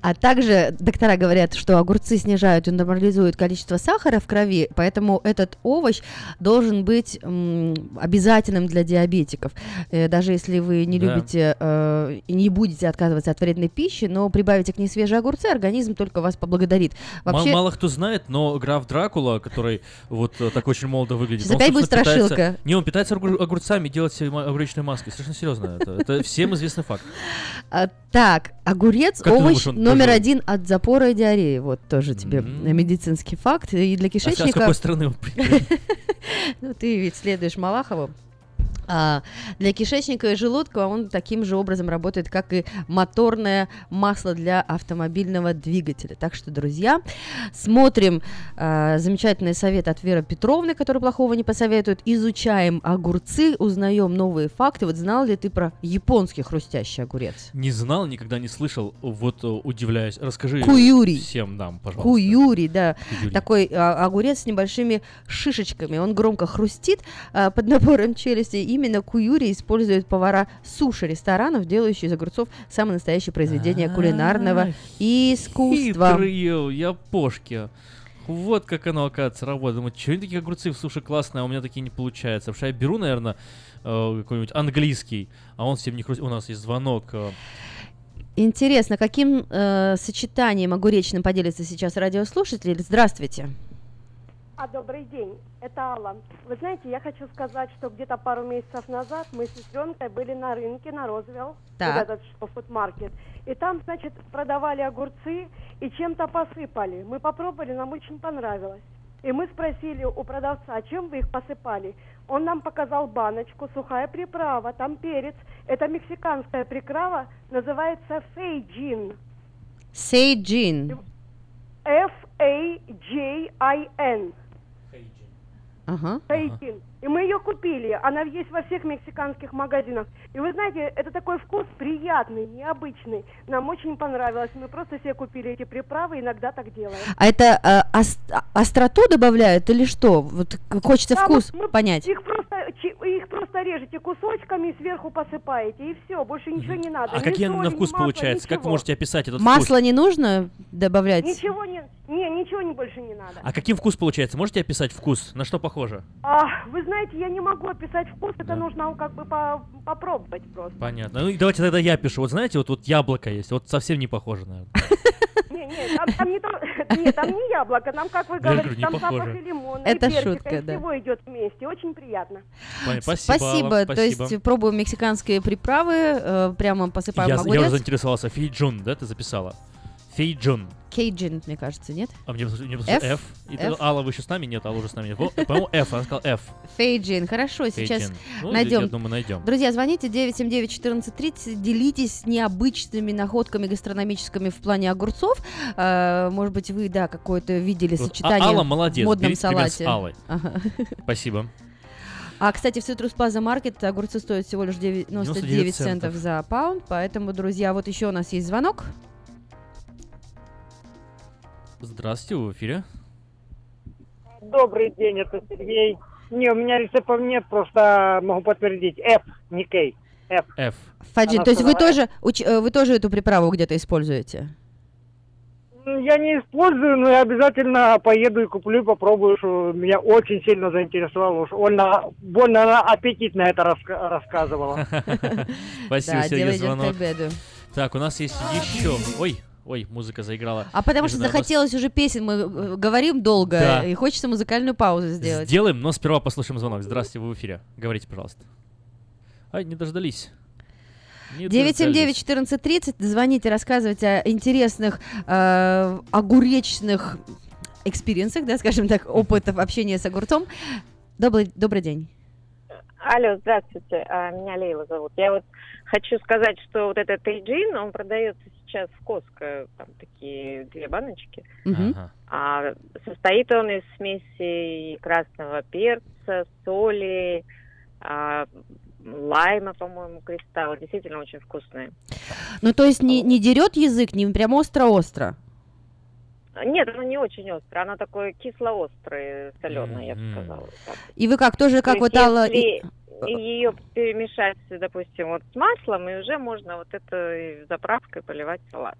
А также доктора говорят, что огурцы снижают и нормализуют количество сахара в крови, поэтому этот овощ должен быть м, обязательным для диабетиков. Э, даже если вы не Да. любите э, и не будете отказываться от вредной пищи, но прибавите к ней свежие огурцы, организм только вас поблагодарит. Вообще, Мало кто знает, но граф Дракула, который вот э, так очень молодо выглядит, Сейчас опять будет питается- страшилка. Не, он питается огур- огурцами делает себе огуречные маски. Совершенно серьезно. Это, это всем известный факт. (laughs) А, так, огурец Как овощ думаешь, номер тоже- один от запора и диареи. Вот тоже тебе М. медицинский факт. И для А с- а с кишечника... какой стороны он (laughs) Ну, ты ведь следуешь Малахову. А, для кишечника и желудка он таким же образом работает, как и моторное масло для автомобильного двигателя. Так что, друзья, смотрим а, замечательный совет от Веры Петровны, который плохого не посоветует. Изучаем огурцы, узнаем новые факты. Вот знал ли ты про японский хрустящий огурец? Не знал, никогда не слышал. Вот э, удивляюсь. Расскажи Куюри. всем нам, пожалуйста. Куюри, да. Куюри. Такой а, огурец с небольшими шишечками. Он громко хрустит а, под напором челюсти. Именно куюри используют повара суши-ресторанов, делающие из огурцов самое настоящее произведение кулинарного искусства. Хитрые япошки. Вот как оно, оказывается, работает. Думаю, что они такие огурцы в суши классные, а у меня такие не получаются. Потому что я беру, наверное, какой-нибудь английский, а он всем не хрустит. У нас есть звонок. э, Интересно, каким э, сочетанием огуречным поделится сейчас радиослушатель? Здравствуйте. А, добрый день, это Алла. Вы знаете, я хочу сказать, что где-то пару месяцев назад мы с сестренкой были на рынке на Розвилл, Так. вот этот что food market, и там, значит, продавали огурцы и чем-то посыпали. Мы попробовали, нам очень понравилось. И мы спросили у продавца, а чем вы их посыпали? Он нам показал баночку, сухая приправа, там перец. Это мексиканская приправа, называется Tajín. Сейджин. F-A-J-I-N. Ага. Фейджин. И мы ее купили. Она есть во всех мексиканских магазинах. И вы знаете, это такой вкус приятный, необычный. Нам очень понравилось. Мы просто себе купили эти приправы, иногда так делаем. А это э, ос- остроту добавляют или что? Вот хочется Да, вкус мы понять. Их просто, их просто режете кусочками и сверху посыпаете, и все, больше ничего не надо. А Ни какие на вкус масла, получается? Как вы ничего. можете описать этот Масло вкус? не нужно добавлять? Ничего не, не, ничего не больше не надо. А каким вкус получается? Можете описать вкус? На что похоже? А, вы знаете, я не могу описать вкус, это нужно как бы по- попробовать просто. Понятно. Ну и давайте тогда я пишу. Вот знаете, вот, вот яблоко есть, вот совсем не похоже, наверное. (laughs) Не, не, там, там не то, (laughs) нет, там не яблоко, там, как вы Я говорю, говорите, там запах похоже. и лимона, Это и персика, шутка, и да. всего идет вместе, очень приятно. Спасибо, Спасибо. вам, То спасибо. есть пробуем мексиканские приправы, э, прямо посыпаем Я, я огурец. уже заинтересовался. Фейджун, да, ты записала? Фейджун. Кейджин, мне кажется, нет? А мне, мне F? F. И F? Алла, вы еще с нами? Нет, Алла уже с нами нет. По-моему, F. Она сказала F. Фейджин, хорошо, сейчас Фейджин. Ну, найдем. я думаю, найдем. Друзья, звоните 979-1430, делитесь необычными находками гастрономическими в плане огурцов. Э, может быть, вы, да, какое-то видели Вот, а сочетание Алла молодец, в модном берите пример с салате. Аллой. Ага. Спасибо. А, кстати, в Citrus Plaza Market огурцы стоят всего лишь 99 99 центов центов. за паунд, поэтому, друзья, вот еще у нас есть звонок. Здравствуйте, в эфире. Добрый день, это Сергей. Не, у меня рецептов нет, просто могу подтвердить. F, не K. F. F. Фаджин, то есть вы тоже, уч- э, вы тоже эту приправу где-то используете? Я не использую, но я обязательно поеду и куплю, попробую, что меня очень сильно заинтересовало. Уж больно, больно она аппетитно это раска- рассказывала. (laughs) Спасибо, Сергей, звонок. Так, у нас есть еще... Ой, ой, музыка заиграла. А потому что захотелось уже песен, мы э, говорим долго, Да. и хочется музыкальную паузу сделать. Сделаем, но сперва послушаем звонок. Здравствуйте, вы в эфире. Говорите, пожалуйста. Ай, не дождались. Не дождались. 979-1430, звоните, рассказывайте о интересных э, огуречных экспириенсах, да, скажем так, опытов общения с огурцом. Добрый, добрый день. Алло, здравствуйте, а, меня Лейла зовут. Я вот хочу сказать, что вот этот тейджин, он продается сейчас в Коско, там такие две баночки. Мгм. А состоит он из смеси красного перца, соли, а, лайма, по-моему, кристалл. Действительно очень вкусные. Ну, то есть не, не дерет язык, не прям остро-остро. Нет, оно не очень острое, оно такое кисло-острое, соленое, я бы сказала. так. И вы как, тоже как То вот Алла... и- ее перемешать, допустим, вот с маслом, и уже можно вот этой заправкой поливать салат.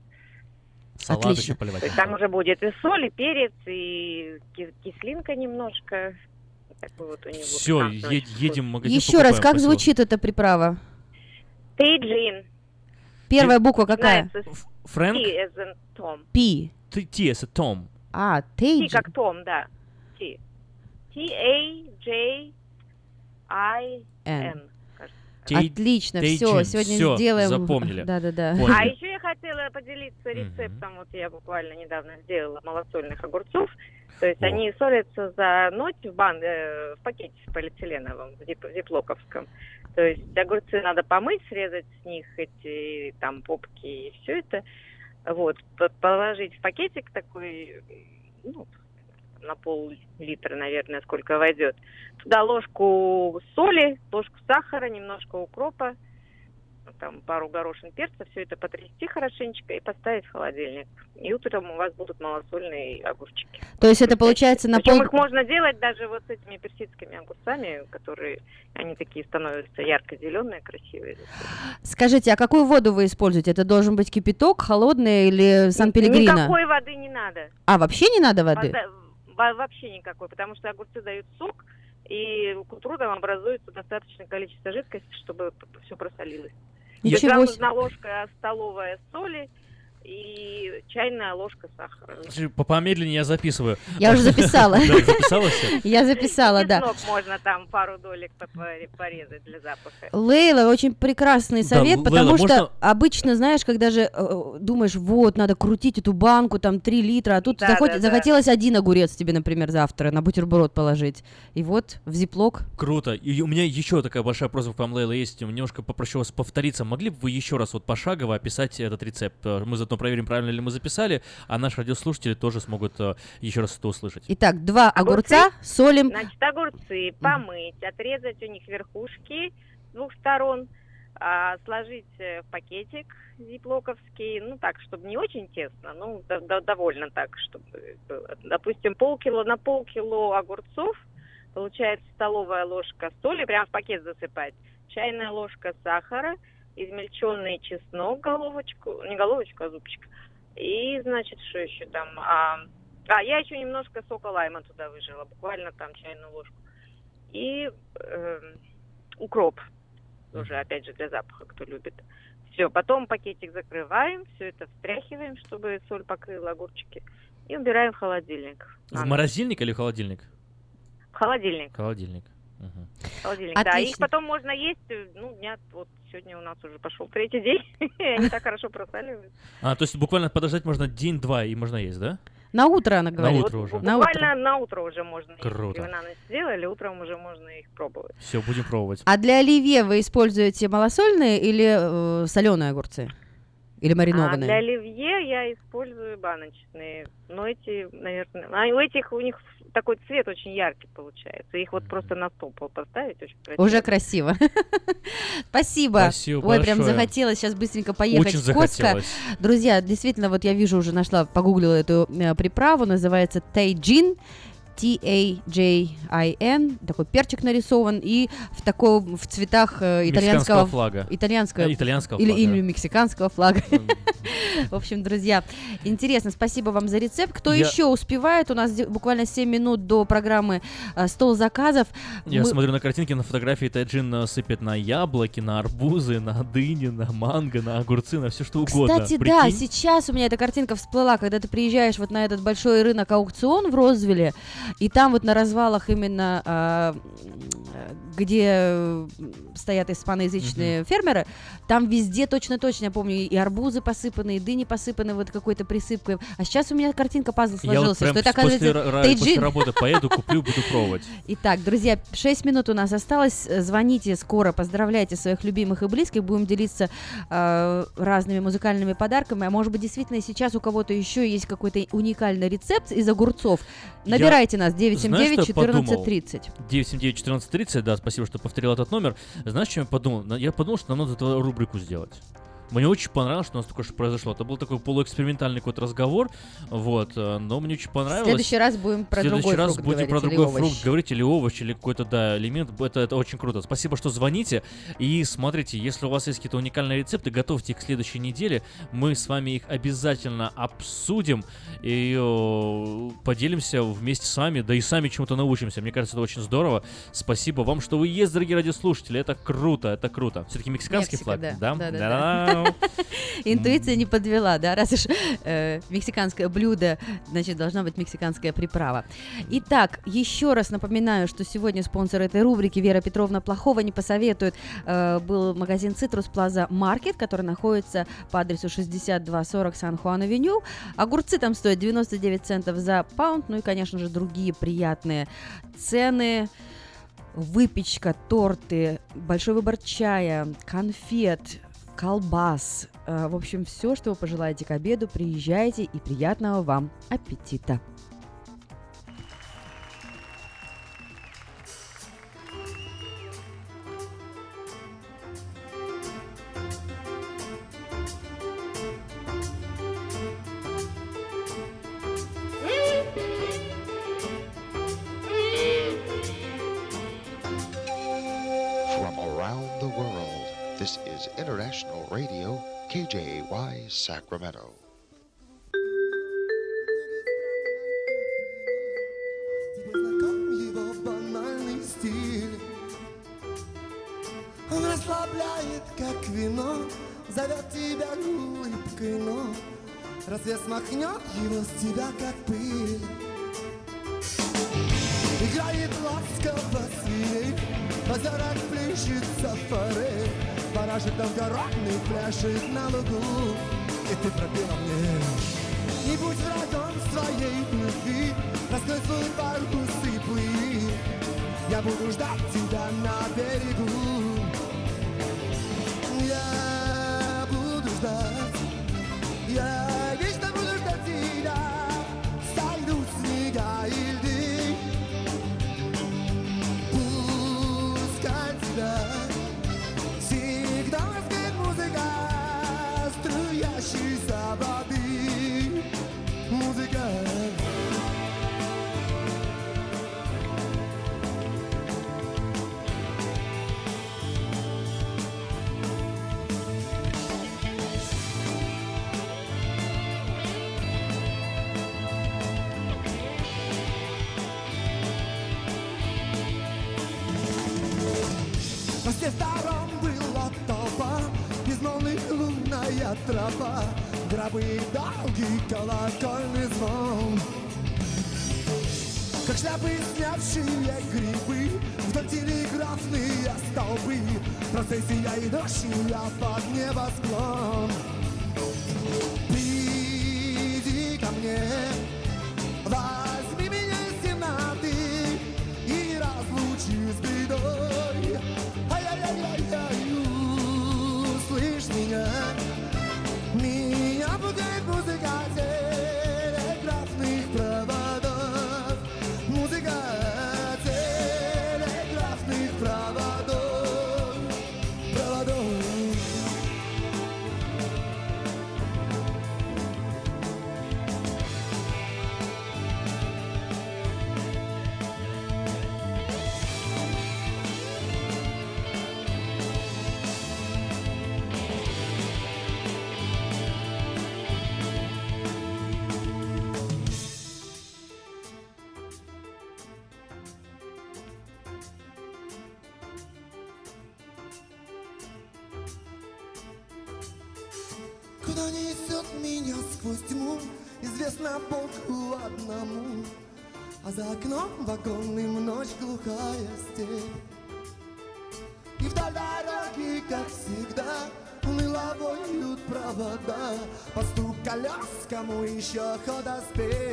Салат Отлично. еще поливать. То есть там уже будет и соль, и перец, и ки- кислинка немножко. Такой вот у него Все, очень едем в магазин. Еще раз, как спасибо. звучит эта приправа? Тейджин. Первая буква какая? Фрэнк? Пи. Ты Ти, это Том. А, T тейджин. как Том, да. T. T-A-J-I-N. Тей- Отлично, все, сегодня Всё, сделаем. запомнили. (laughs) Да-да-да. Поняли. А еще я хотела поделиться рецептом. Вот я буквально недавно сделала малосольных огурцов. То есть О. они солятся за ночь в, бан, э, в пакете полиэтиленовом, в зип- зиплоковском. То есть огурцы надо помыть, срезать с них эти там попки и все это. Вот, по- положить в пакетик такой, ну, на пол-литра, наверное, сколько войдет. Туда ложку соли, ложку сахара, немножко укропа, там пару горошин перца, все это потрясти хорошенечко и поставить в холодильник. И утром у вас будут малосольные огурчики. То есть это получается на Причем пол... их можно делать даже вот с этими персидскими огурцами, которые, они такие становятся ярко-зеленые, красивые. Скажите, а какую воду вы используете? Это должен быть кипяток, холодный или Сан-Пелегрино? Никакой воды не надо. А, вообще не надо воды? Во- вообще никакой, потому что огурцы дают сок, и к утру там образуется достаточное количество жидкости, чтобы все просолилось. Ничего себе. ложка столовая соли и чайная ложка сахара. Помедленнее я записываю. Я уже записала. (laughs) Записала все? Я записала, да. Чеснок можно там пару долек порезать для запаха. Лейла, очень прекрасный совет, потому что обычно, знаешь, когда же э, думаешь, вот, надо крутить эту банку, там, 3 литра, а тут захотелось один огурец тебе, например, завтра на бутерброд положить. И вот в зиплок. Круто. И у меня еще такая большая просьба к вам, Лейла, есть. Немножко попрошу вас повториться. Могли бы вы еще раз вот пошагово описать этот рецепт? Э, Мы заодно проверим, правильно ли мы записали, а наши радиослушатели тоже смогут э, еще раз это услышать. Итак, два огурца, солим. Значит, огурцы помыть, отрезать у них верхушки с двух сторон, а, сложить э, в пакетик зиплоковский, ну так, чтобы не очень тесно, ну до- до- довольно так, чтобы было. Допустим, полкило на полкило огурцов получается столовая ложка соли, прям в пакет засыпать, чайная ложка сахара, измельченный чеснок, головочку, не головочку, а зубчик, и, значит, что еще там, а, а, я еще немножко сока лайма туда выжила, буквально там чайную ложку. И эм, укроп, уже опять же для запаха, кто любит. Все, потом пакетик закрываем, все это встряхиваем, чтобы соль покрыла огурчики, и убираем в холодильник. В морозильник или в холодильник? В холодильник. Холодильник. Холодильник, да. Их Отлично. потом можно есть, э, ну, дня, вот сегодня у нас уже пошел третий день, (laughs) и они так хорошо просаливают. А, то есть буквально подождать можно день-два и можно есть, да? На утро она говорит. утро уже. На утро. Буквально на утро уже можно. Круто. Если вы на ночь сделали, утром уже можно их пробовать. Все, будем пробовать. А для оливье вы используете малосольные или соленые огурцы? Или А маринованные? для оливье я использую баночные. Но эти, наверное, а у этих у них такой цвет очень яркий получается. Их вот просто на стол поставить очень красиво. Уже красиво. (laughs) Спасибо. Спасибо Ой, прям большое. захотелось сейчас быстренько поехать Очень в захотелось. Друзья, действительно, вот я вижу, уже нашла, погуглила эту э, приправу, называется тайджин. T-A-J-I-N, такой перчик нарисован, и в таком, в цветах э, итальянского... Флага. Итальянского, Э, итальянского или, флага. или мексиканского флага. (laughs) В общем, друзья, интересно, спасибо вам за рецепт. Кто Я- еще успевает? У нас буквально 7 минут до программы э, «Стол заказов». Я Мы- смотрю на картинки, на фотографии Тайджин э, сыпет на яблоки, на арбузы, на дыни, на манго, на огурцы, на все что угодно. Кстати, да, Прикинь? сейчас у меня эта картинка всплыла, когда ты приезжаешь вот на этот большой рынок аукцион в Розвилле, и там вот на развалах именно, а, м, где э, стоят испаноязычные фермеры, там везде точно-точно, я помню, и арбузы посыпаны, и дыни посыпаны вот какой-то присыпкой. А сейчас у меня картинка пазл Я вот что это после, оказывается после тайджин. работы (laughs) поеду, куплю, буду пробовать. Итак, друзья, 6 минут у нас осталось. Звоните скоро, поздравляйте своих любимых и близких. Будем делиться э, разными музыкальными подарками. А может быть, действительно, сейчас у кого-то еще есть какой-то уникальный рецепт из огурцов. Набирайте нас Знаешь, 979 что я подумал? 1430. 979 1430, да, спасибо, что повторил этот номер. Знаешь, что я подумал? Я подумал, что нам надо рубрику сделать. Мне очень понравилось, что у нас только что произошло. Это был такой полуэкспериментальный какой-то разговор, вот, э, но мне очень В понравилось. следующий раз будем про В следующий другой раз фрукт будем про другой овощ. фрукт говорить или овощ, или какой-то, да, элемент. Это, это очень круто. Спасибо, что звоните. И смотрите, если у вас есть какие-то уникальные рецепты, готовьте их к следующей неделе. Мы с вами их обязательно обсудим и э, поделимся вместе с вами, да и сами чему-то научимся. Мне кажется, это очень здорово. Спасибо вам, что вы есть, дорогие радиослушатели. Это круто, это круто. Все-таки мексиканский Мексика, флаг, да. да? Интуиция не подвела, да, раз уж э, мексиканское блюдо, значит, должна быть мексиканская приправа. Итак, еще раз напоминаю, что сегодня спонсор этой рубрики Вера Петровна Плохова не посоветует. Э, был магазин Citrus Plaza Market, который находится по адресу 6240 Сан-Хуан-Авеню. Огурцы там стоят 99 центов за паунд, ну и, конечно же, другие приятные цены выпечка, торты, большой выбор чая, конфет, колбас. Э, В общем, все, что вы пожелаете к обеду, приезжайте и приятного вам аппетита. За окном вагонным ночь глухая степь. И вдаль дороги, как всегда, уныло воют провода. По стук колес, кому еще хода спеть.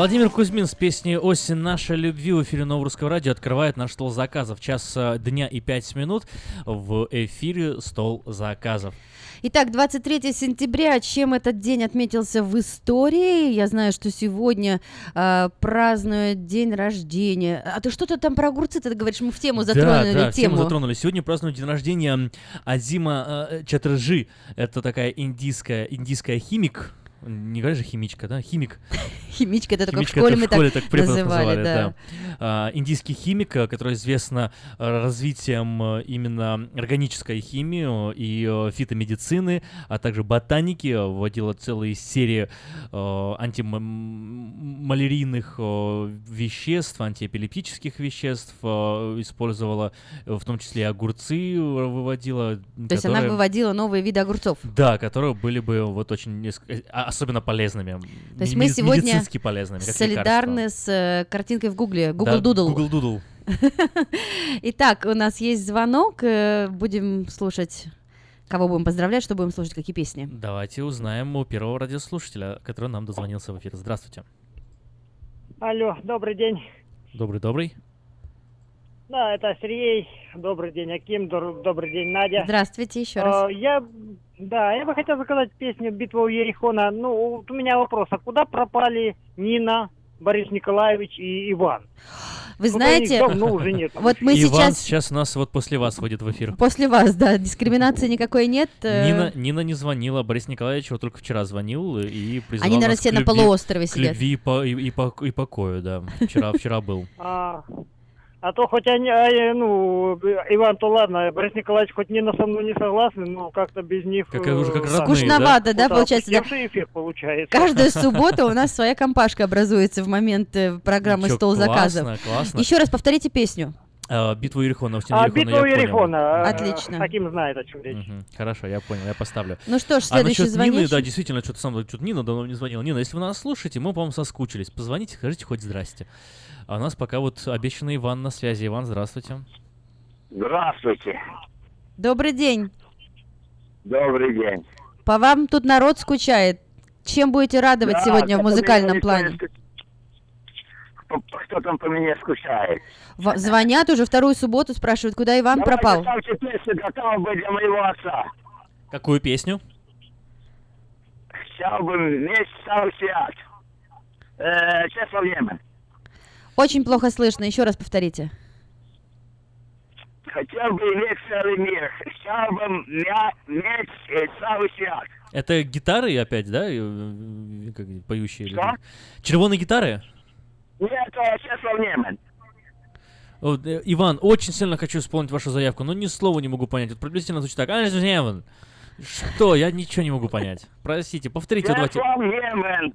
Владимир Кузьмин с песней «Осень наша любви» в эфире Нового Русского Радио открывает наш стол заказов. Час э, дня и пять минут в эфире «Стол заказов». Итак, 23 сентября. Чем этот день отметился в истории? Я знаю, что сегодня э, празднуют день рождения. А ты что-то там про огурцы? Ты говоришь, мы в тему затронули да, да, тему. тему затронули. Сегодня празднуют день рождения Азима э, Чаттерджи. Это такая индийская, индийская химик. Не говоришь же химичка, да? Химик. (laughs) Химичка, это только в школе мы так называли, да. А, Индийский химик, э, который известно э, развитием э, именно органической химии и фитомедицины, а также ботаники, вводила целые серии антималярийных веществ, антиэпилептических веществ, использовала в том числе и огурцы выводила. То есть она выводила новые виды огурцов. да, которые были бы вот очень а- особенно полезными. То есть мы сегодня медицински полезными, солидарны с э, картинкой в Гугле. Google Да, Doodle. Google Doodle. (laughs) Итак, у нас есть звонок. э, Будем слушать. Кого будем поздравлять, что будем слушать, какие песни? Давайте узнаем у первого радиослушателя, который нам дозвонился в эфир. Здравствуйте. Алло, добрый день. Добрый-добрый. Да, это Сергей. Добрый день, Аким. Добрый день, Надя. Здравствуйте еще А, раз. Я, да, я бы хотел заказать песню «Битва у Ерихона». Ну, вот у меня вопрос, а куда пропали Нина, Борис Николаевич и Иван. Вы Ну, знаете, давно уже нет. вот мы Иван сейчас сейчас у нас вот после вас выйдет в эфир. после вас, да, дискриминации никакой нет. э, Нина, Нина не звонила, Борис Николаевич вот только вчера звонил и призвал Они, наверное, все к на полуострове к сидят. любви и, по- и, и по- и покою, да. Вчера, вчера был. (laughs) А, а то хоть они, а, э, ну, Иван, то ладно, Борис Николаевич хоть не на со мной не согласны, но как-то без них... Как- э, уже как так, родные, Скучновато, да, вот, получается, да? эффект получается. Каждую (laughs) субботу у нас своя компашка образуется в момент э, программы Ничего, «Стол заказов». классно, классно. Еще раз повторите песню. А, битву Иерихона, Устин А, Иерихона, битва я у понял. Иерихона. э, Отлично. Хаким знает, о чем речь. Мгм, Хорошо, я понял, я поставлю. Ну что ж, а следующий насчет Нины, звонящий. да, действительно, что-то сам, что-то Нина давно не звонила. Нина, если вы нас слушаете, мы, по-моему, соскучились. Позвоните, скажите хоть здрасте. А у нас пока вот обещанный Иван на связи. Иван, здравствуйте. Здравствуйте. Добрый день. Добрый день. По вам тут народ скучает. Чем будете радовать Да, сегодня в музыкальном плане? Кто- там по мне скучает? В- Звонят уже вторую субботу, спрашивают, куда Иван Давайте пропал. песню «Готова быть для моего отца». Какую песню? Chciał bym mieć cały świat. Э. Очень плохо слышно, еще раз повторите. Хотел бы иметь целый мир. Chciał bym мя- mieć э, cały świat. Это гитары опять, да, э, э, как поющие? Что? Червоные гитары? Нет, это. Вот, э, Иван, очень сильно хочу исполнить вашу заявку, но ни слова не могу понять. Вот приблизительно звучит так. «А, Иван». Что? Я ничего не могу понять. Простите, повторите, давайте. Czesław Niemen.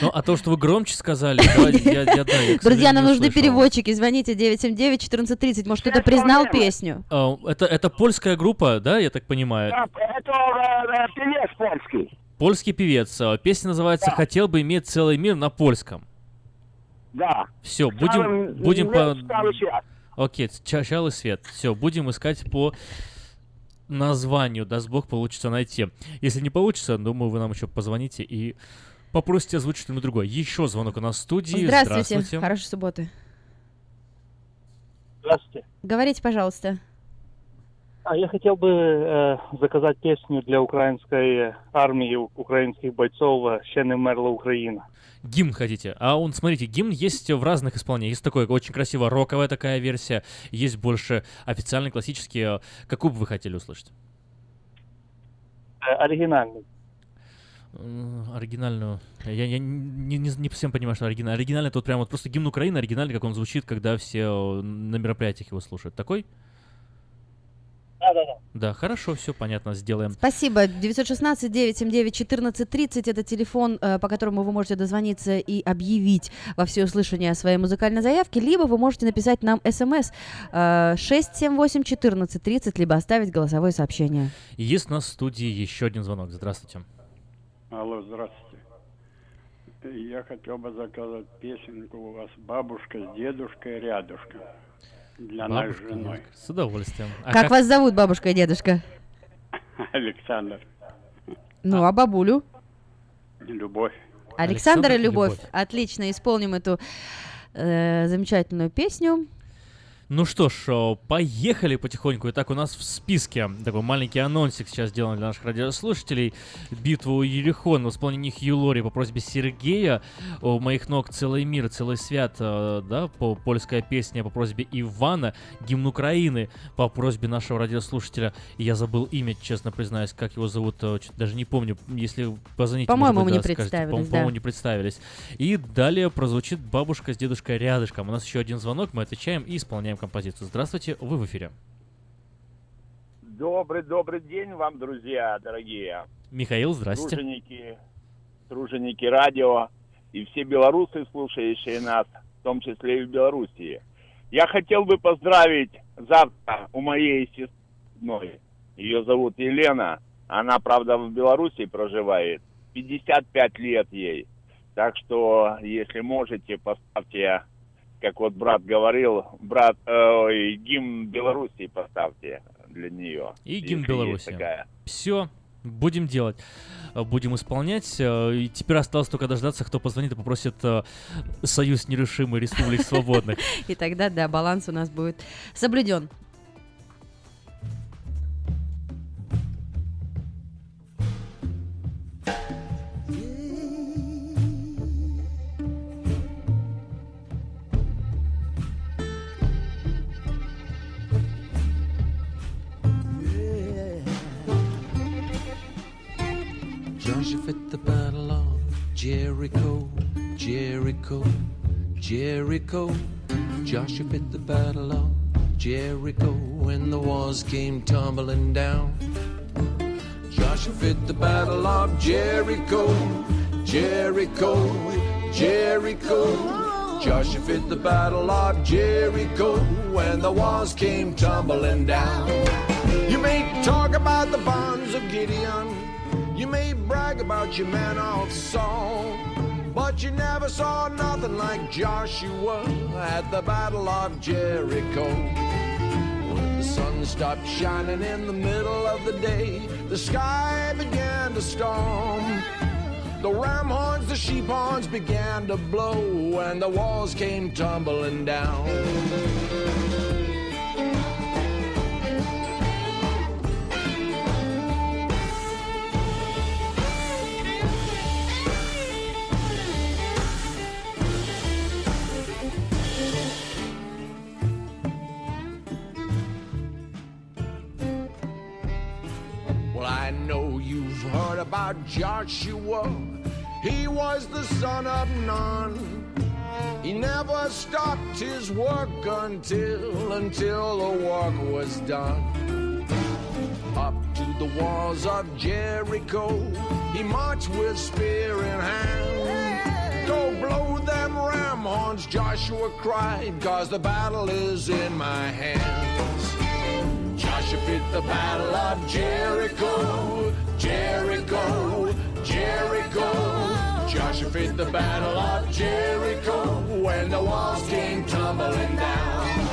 Ну, а то, что вы громче сказали, давайте, я, я, да, я, к Друзья, нам нужны переводчики. Звоните 979-1430. Может, кто-то признал песню? А, это, это польская группа, да, я так понимаю? Это э, певец польский. Польский певец. А, Песня называется «Хотел бы иметь целый мир» на польском. Да. Все, будем, будем по... Окей, чал и свет. Все, будем искать по названию. Даст бог, получится найти. Если не получится, думаю, вы нам еще позвоните и попросите озвучить что-нибудь другое. Еще звонок у нас в студии. Здравствуйте. Хорошей субботы. Здравствуйте. Говорите, пожалуйста. А я хотел бы э, заказать песню для украинской армии, украинских бойцов э, «Ще не мерла Украина». Гимн хотите? А он, смотрите, гимн есть в разных исполнениях. Есть такой очень красиво роковая такая версия, есть больше официальный, классический. Какую бы вы хотели услышать? Э, оригинальный. Оригинальную. Я, я не, не, не совсем понимаю, что оригинальный. Оригинальный тут прям вот просто гимн Украины, оригинальный, как он звучит, когда все э, на мероприятиях его слушают. Такой? Да, да, да. Да, хорошо, все понятно, сделаем. Спасибо. 916-979-1430 это телефон, э, по которому вы можете дозвониться и объявить во всеуслышание о своей музыкальной заявке, либо вы можете написать нам смс э, 678-1430, либо оставить голосовое сообщение. И есть у нас в студии еще один звонок. Здравствуйте. Алло, здравствуйте. Я хотел бы заказать песенку у вас «Бабушка с дедушкой рядышком» для нас с Бабушка, женой. дедушка. С удовольствием. А как, вас зовут, бабушка и дедушка? Александр. Ну, а бабулю? Любовь. Александр и Александр и Любовь. Любовь. Отлично, исполним эту э, замечательную песню. Ну что ж, поехали потихоньку. Итак, у нас в списке такой маленький анонсик сейчас сделан для наших радиослушателей. Битва у Ерехона в исполнении Хью Лори по просьбе Сергея. У моих ног целый мир, целый свят, э, да, по польская песня по просьбе Ивана. Гимн Украины по просьбе нашего радиослушателя. Я забыл имя, честно признаюсь, как его зовут, э, даже не помню. Если позвоните, По-моему, быть, мы не да, скажете. представились, По- да. По-моему, не представились. И далее прозвучит бабушка с дедушкой рядышком. У нас еще один звонок, мы отвечаем и исполняем композицию. Здравствуйте, вы в эфире. Добрый, добрый день вам, друзья, дорогие. Михаил, здрасте. Труженики, труженики радио и все белорусы, слушающие нас, в том числе и в Белоруссии. Я хотел бы поздравить завтра у моей сестры. Ее зовут Елена. Она, правда, в Беларуси проживает. 55 лет ей. Так что, если можете, поставьте, как вот брат говорил, брат, э, ой, гимн Белоруссии поставьте для нее. И гимн Беларуси. Все, будем делать. Будем исполнять. Э, И теперь осталось только дождаться, кто позвонит и попросит э, Союз нерешимый Республик Свободных. (laughs) И тогда, да, баланс у нас будет соблюден. Fit the battle of Jericho, Jericho, Jericho. Joshua fit the battle of Jericho when the walls came tumbling down. Joshua fit the battle of Jericho, Jericho, Jericho. Joshua fit the battle of Jericho when the walls came tumbling down. You may talk about the bonds of Gideon. You may brag about your man of Saul. But you never saw nothing like Joshua at the Battle of Jericho. When the sun stopped shining in the middle of the day, the sky began to storm. The ram horns, the sheep horns began to blow, and the walls came tumbling down. About Joshua. He was the son of Nun. He never stopped his work until, until the work was done. Up to the walls of Jericho, he marched with spear in hand. Go blow them ram horns, Joshua cried, cause the battle is in my hands. Joshua fit the battle of Jericho, Jericho, Jericho. Joshua fit the battle of Jericho when the walls came tumbling down.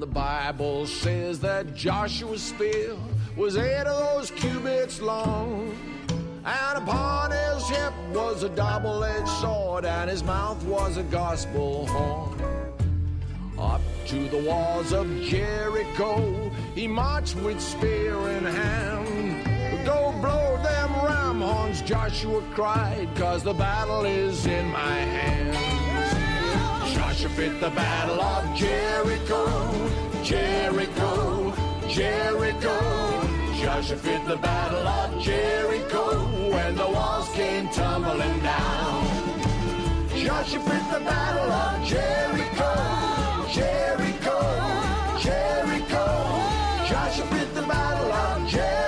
The Bible says that Joshua's spear was eight of those cubits long. And upon his hip was a double edged sword, and his mouth was a gospel horn. Up to the walls of Jericho, he marched with spear in hand. Go blow them ram horns, Joshua cried, cause the battle is in my hands. Joshua fit the battle of Jericho, Jericho, Jericho. Joshua fit the battle of Jericho when the walls came tumbling down. Joshua fit the battle of Jericho, Jericho, Jericho. Joshua fit the battle of Jericho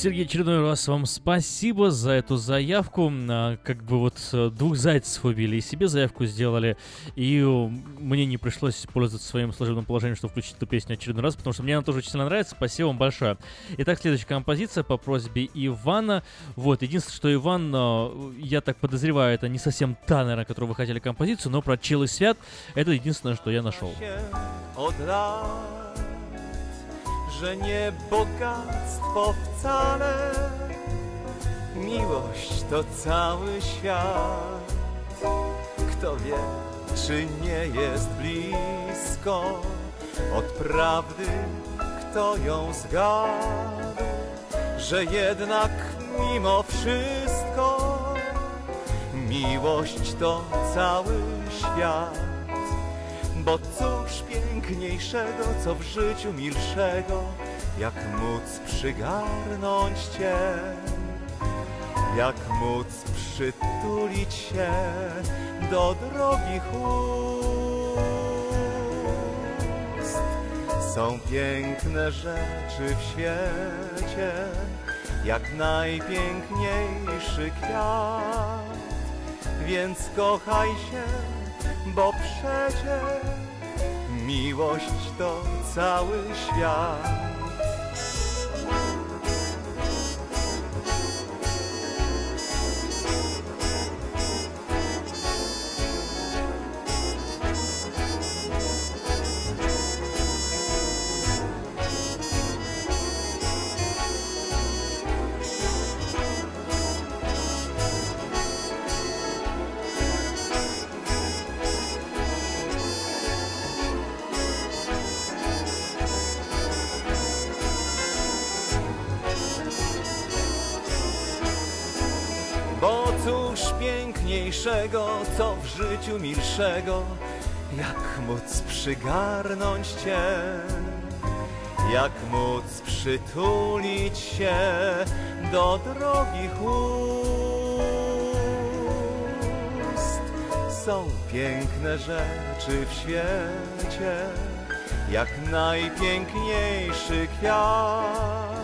Сергей, очередной раз вам спасибо за эту заявку. А, Как бы вот э, двух зайцев убили, и себе заявку сделали, и э, мне не пришлось пользоваться своим служебным положением, чтобы включить эту песню очередной раз, потому что мне она тоже очень сильно нравится. Спасибо вам большое. Итак, следующая композиция по просьбе Ивана. Вот, единственное, что Иван, э, я так подозреваю, это не совсем та, наверное, которую вы хотели композицию, но про Чел и Свят это единственное, что я нашел. Że nie bogactwo wcale, miłość to cały świat. Kto wie, czy nie jest blisko od prawdy, kto ją zgadł, że jednak mimo wszystko miłość to cały świat. Bo cóż piękniejszego, co w życiu milszego, jak móc przygarnąć Cię, jak móc przytulić się do drogich ust. Są piękne rzeczy w świecie, jak najpiękniejszy kwiat, więc kochaj się bo przecie miłość to cały świat. Najpiękniejszego, co w życiu milszego, jak móc przygarnąć Cię, jak móc przytulić się do drogich ust. Są piękne rzeczy w świecie, jak najpiękniejszy kwiat,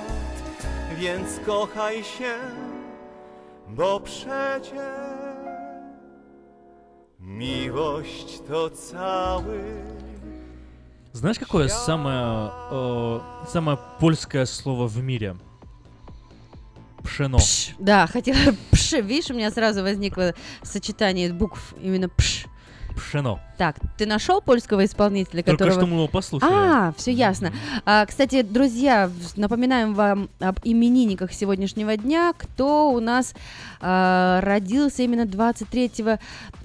więc kochaj się, bo przecie miłość to cały Знаешь, какое самое, э, самое польское слово в мире? Пшено. Да, хотела (laughs) пш. Видишь, у меня сразу возникло сочетание букв именно пш. Пшено. Так, ты нашел польского исполнителя, Только которого... что мы его послушали. А, все ясно. А, кстати, друзья, напоминаем вам об именинниках сегодняшнего дня, кто у нас а, родился именно 23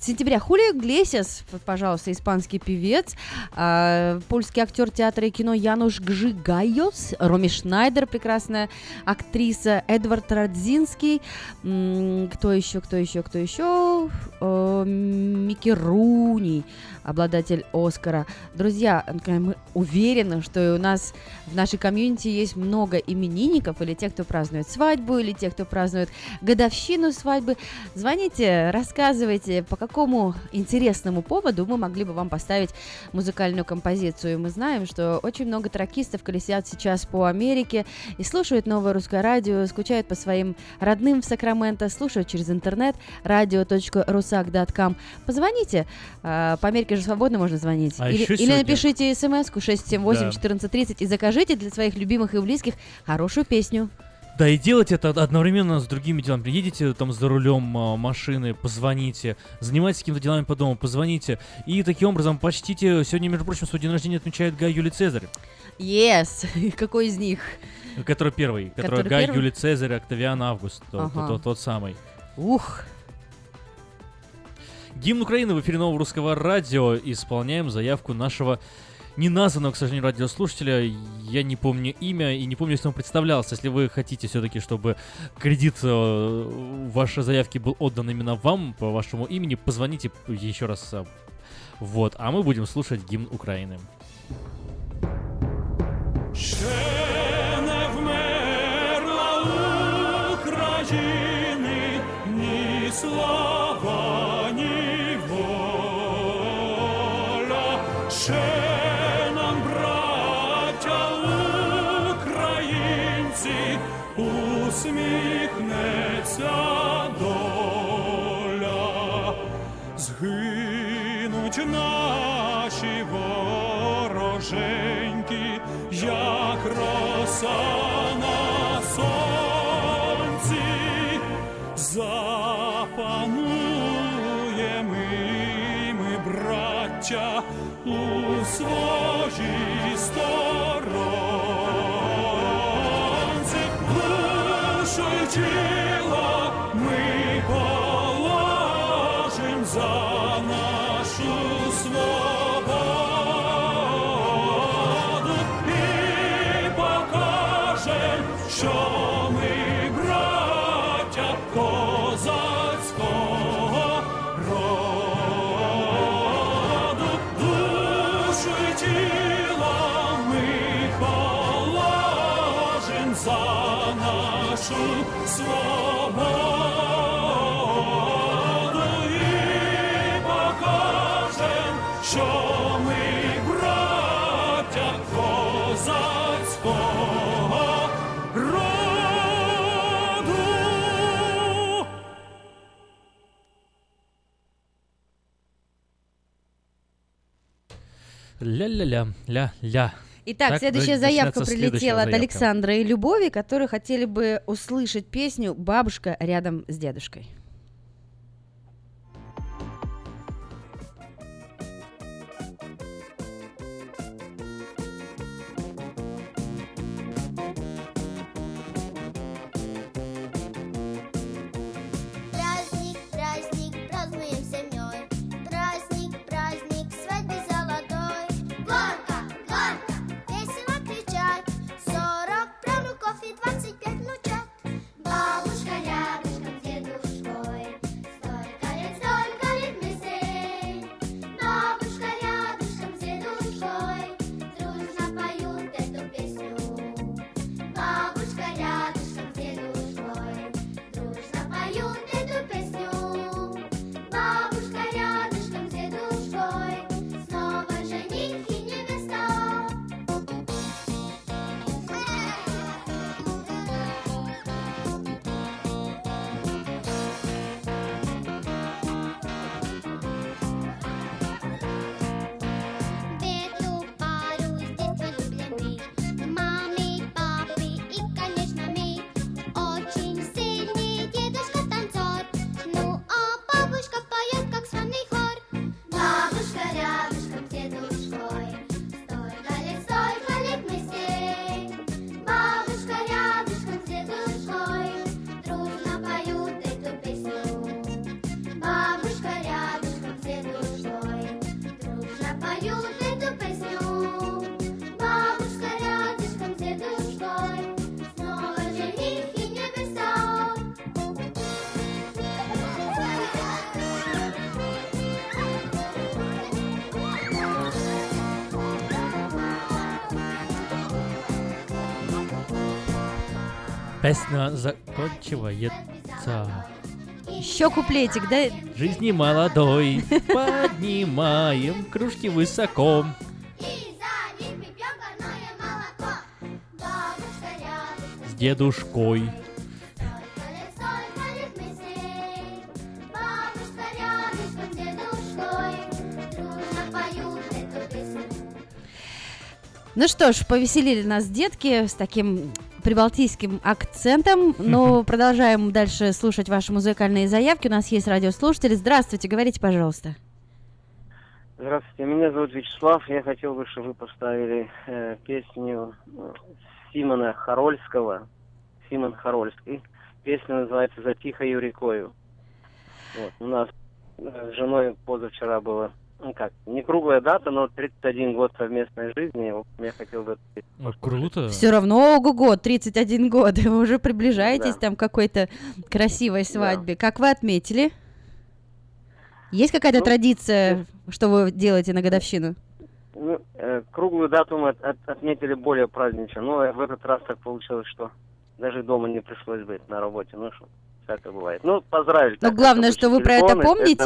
сентября. Хулио Иглесиас, п- пожалуйста, испанский певец, а, польский актер театра и кино Януш Гжигайос, Роми Шнайдер, прекрасная актриса, Эдвард Радзинский, кто еще, кто еще, кто еще, Микки Руни, обладатель Оскара. Друзья, э, мы уверены, что и у нас в нашей комьюнити есть много именинников, или тех, кто празднует свадьбу, или тех, кто празднует годовщину свадьбы. Звоните, рассказывайте, по какому интересному поводу мы могли бы вам поставить музыкальную композицию. Мы знаем, что очень много тракистов колесят сейчас по Америке и слушают новое русское радио, скучают по своим родным в Сакраменто, слушают через интернет radio.rusak.com. Позвоните, по Америке же свободно можно звонить. А или, еще или напишите смс-ку 678 Да. 1430 и закажите для своих любимых и близких хорошую песню. Да и делать это одновременно с другими делами. Приедете там за рулем а, машины, позвоните, занимайтесь какими-то делами по дому, позвоните. И таким образом почтите, сегодня, между прочим, свой день рождения отмечает Гай Юлий Цезарь, Yes! (laughs) Какой из них? который первый, который, Который Гай первый? Юлий Цезарь, Октавиан Август, тот, Ага. тот- тот самый. Ух! Гимн Украины в эфире нового русского радио. Исполняем заявку нашего неназванного, к сожалению, радиослушателя. Я не помню имя и не помню, если он представлялся. Если вы хотите все-таки, чтобы кредит э, вашей заявке был отдан именно вам, по вашему имени, позвоните еще раз. э, Вот, а мы будем слушать гимн Украины. Ще не ні слава, Ще нам, браття українці, усміхнеться доля. Згинуть наші вороженьки, як роса на сонці, запануємо і ми, браття, у Ля-ля-ля, ля-ля. Итак, Так, следующая заявка следующая прилетела от заявка. Александра и Любови, которые хотели бы услышать песню «Бабушка рядом с дедушкой». Песня закончивается. Еще куплетик, да? Жизни молодой, поднимаем кружки высоко. С дедушкой. Ну что ж, повеселили нас детки с таким прибалтийским акцентом, но продолжаем дальше слушать ваши музыкальные заявки. У нас есть радиослушатели. Здравствуйте, говорите, пожалуйста. Здравствуйте, меня зовут Вячеслав. Я хотел бы, чтобы вы поставили э, песню э, Симона Харольского. Симон Харольский. Песня называется «За тихою рекою». Вот. У нас э, с женой позавчера было, ну как, не круглая дата, но 31 год совместной жизни. Я хотел бы... Ну, круто. Все равно, ого-го, 31 год, (laughs) вы уже приближаетесь Да. там к какой-то красивой свадьбе. Как вы отметили? Есть какая-то Ну, традиция, что вы делаете на годовщину? Ну, э, круглую дату мы от- от- отметили более празднично, но в этот раз так получилось, что даже дома не пришлось быть на работе. Ну что, всякое бывает. Ну, поздравили. Но так, главное, что вы про это помните.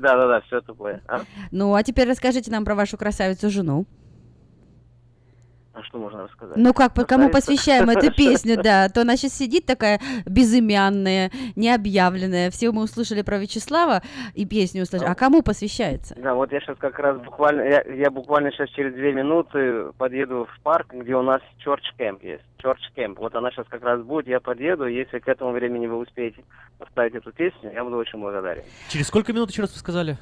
да-да-да, все такое. А? Ну, а теперь расскажите нам про вашу красавицу жену. А что можно рассказать? Ну как, по кому посвящаем эту (laughs) песню, да? То она сейчас сидит такая безымянная, необъявленная. Все мы услышали про Вячеслава и песню услышали. А кому посвящается? Да, вот я сейчас как раз буквально, я, я буквально сейчас через две минуты подъеду в парк, где у нас Church Camp есть. Church Camp. Вот она сейчас как раз будет, я подъеду. Если к этому времени вы успеете поставить эту песню, я буду очень благодарен. Через сколько минут, еще раз вы сказали?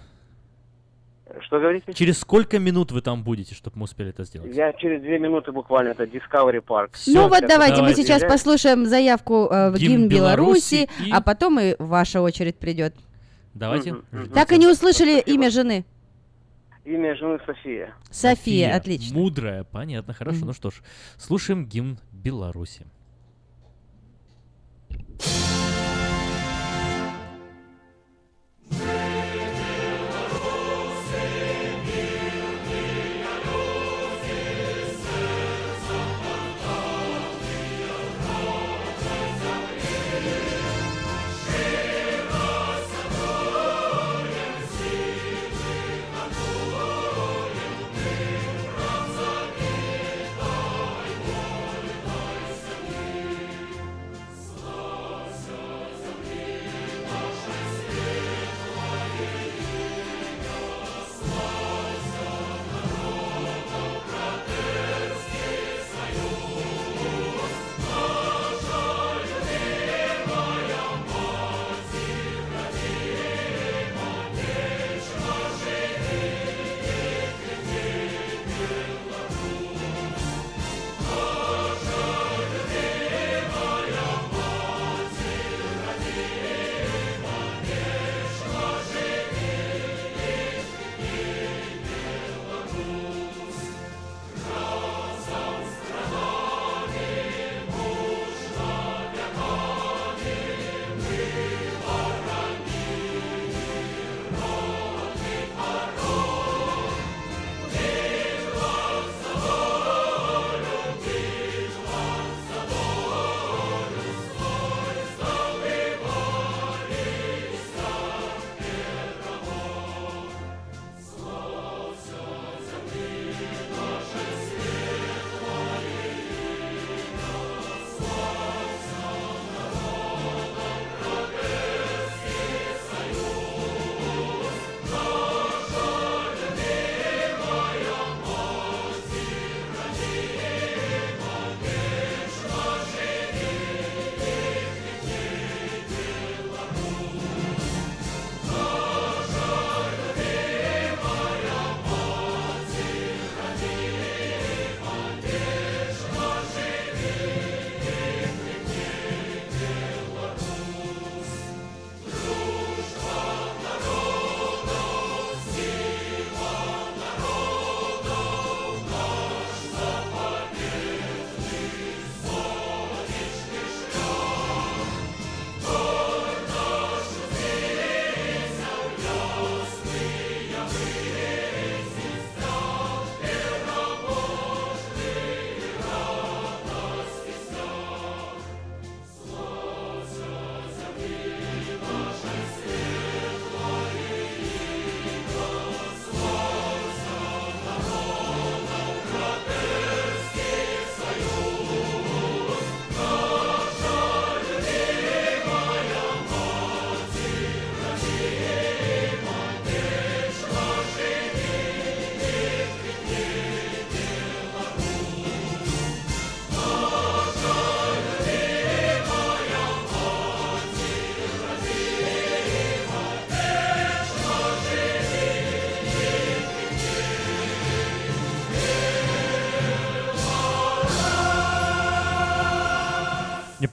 Что говорите? Через сколько минут вы там будете, чтобы мы успели это сделать? Я через две минуты буквально, это Discovery Park. ну вот давайте мы давайте. сейчас послушаем заявку э, в Гимн гимн Беларуси, и- а потом и ваша очередь придет. Давайте. Так и не услышали имя жены. Имя жены София. София, отлично. Мудрая, понятно, хорошо. Ну что ж, слушаем гимн Беларуси. Слава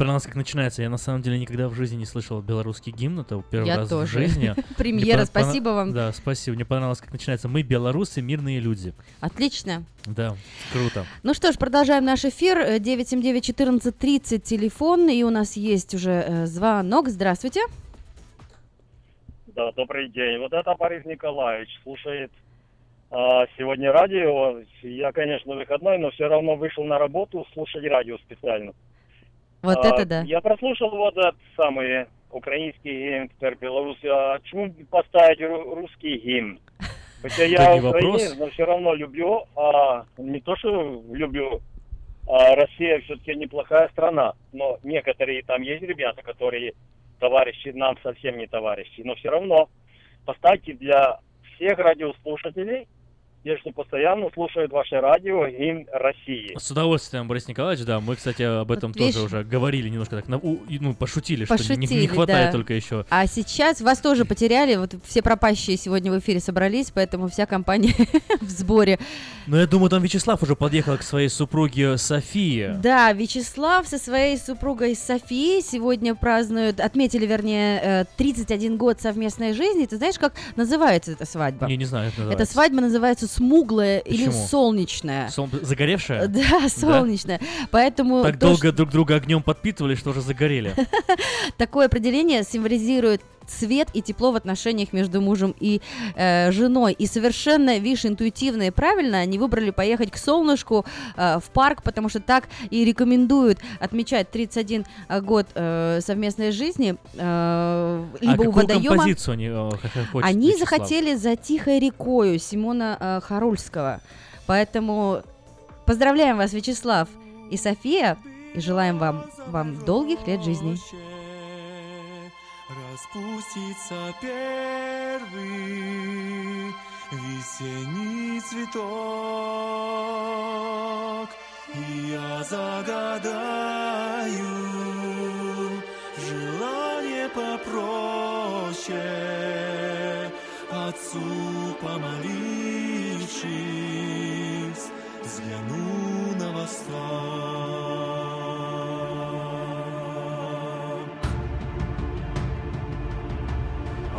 Мне понравилось, как начинается. Я на самом деле никогда в жизни не слышал белорусский гимн. Это первый Я раз тоже. в жизни. (laughs) Премьера, спасибо вам. Да, спасибо. Мне понравилось, как начинается. Мы белорусы, мирные люди. Отлично. Да, круто. Ну что ж, продолжаем наш эфир. Э, 979-1430 телефон, и у нас есть уже э, звонок. Здравствуйте. Да, добрый день. Вот это Борис Николаевич слушает а, сегодня радио. Я, конечно, выходной, но все равно вышел на работу слушать радио специально. Вот А, это да. Я прослушал вот этот самый украинский гимн теперь Беларуси. А почему поставить ру- русский гимн? (laughs) Хотя я украинец, но все равно люблю, а не то, что люблю, а Россия все-таки неплохая страна. Но некоторые там есть ребята, которые товарищи, нам совсем не товарищи. Но все равно поставьте для всех радиослушателей, те, что постоянно слушают ваше радио, гимн России. С удовольствием, Борис Николаевич, да, мы, кстати, об этом Вот тоже видишь- уже говорили немножко так, на- у- и, ну, пошутили, что не- не, Пошутили, хватает да. только еще. А сейчас вас тоже потеряли. Вот все пропащие сегодня в эфире собрались, поэтому вся компания (laughs) в сборе. Но я думаю, там Вячеслав уже подъехал к своей супруге Софии. Да, Вячеслав со своей супругой Софией сегодня празднуют, отметили, вернее, э, 31 год совместной жизни. Ты знаешь, как называется эта свадьба? Не, не знаю, как Эта называется. свадьба называется смуглая или Почему? солнечная. Сол- Загоревшая? (laughs) Да, солнечная. Поэтому Так долго друг друга огнем подпитывали, что уже загорели. (laughs) Такое определение символизирует цвет и тепло в отношениях между мужем и э, женой. И совершенно, видишь, интуитивно и правильно они выбрали поехать к солнышку э, в парк, потому что так и рекомендуют отмечать 31 год э, совместной жизни э, либо а у какую водоема. композицию они э, х- х- хочет Они захотели за тихой рекою Симона э, Харульского. Поэтому поздравляем вас, Вячеслав и София, и желаем вам, вам долгих лет жизни. Распустится первый весенний цветок, и я загадаю желание попроще, Отцу помолившись, взгляну на восток.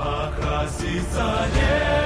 Окрасится небо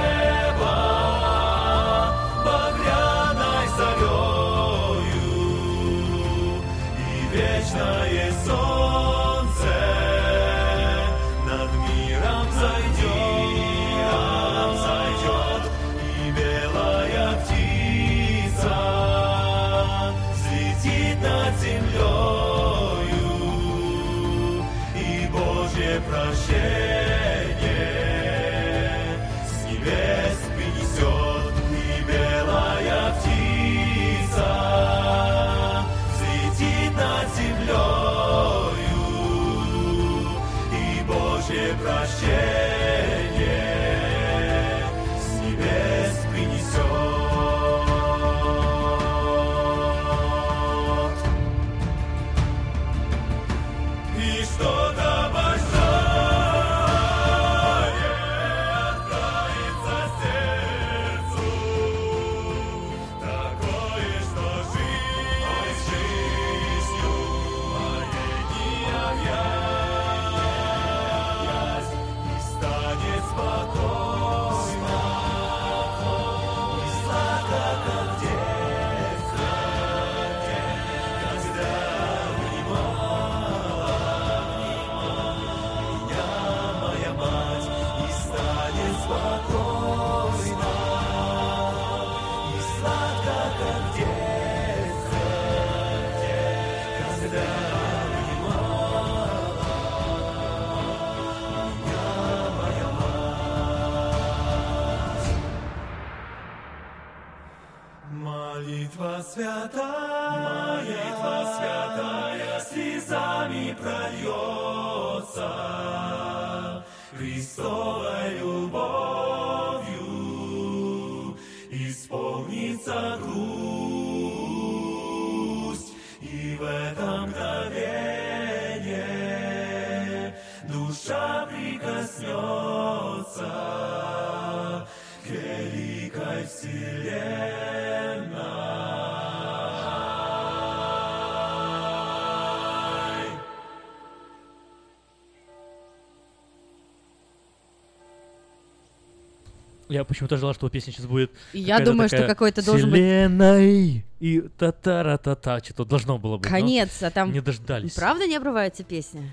Я почему-то ожидал, что песня сейчас будет. И я думаю, что какой-то должен быть- «Вселенной» и та-та-ра-та-та. Что-то должно было быть. Конец, а там... Не дождались. Правда не обрывается песня?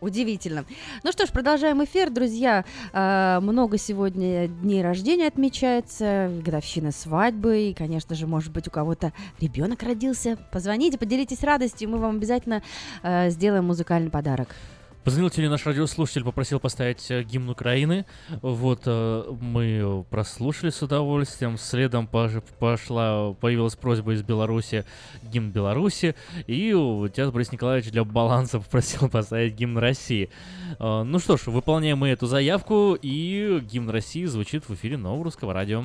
Удивительно. Ну что ж, продолжаем эфир, друзья. А, Много сегодня дней рождения отмечается, годовщина свадьбы, и, конечно же, может быть, у кого-то ребенок родился. Позвоните, поделитесь радостью, мы вам обязательно а, сделаем музыкальный подарок. Позвонил тебе наш радиослушатель, попросил поставить э, гимн Украины. Вот э, мы прослушали с удовольствием. Следом пошла, появилась просьба из Беларуси гимн Беларуси. И тебя Борис Николаевич для баланса (laughs) попросил поставить гимн России. Э, Ну что ж, выполняем мы эту заявку, и гимн России звучит в эфире нового русского радио.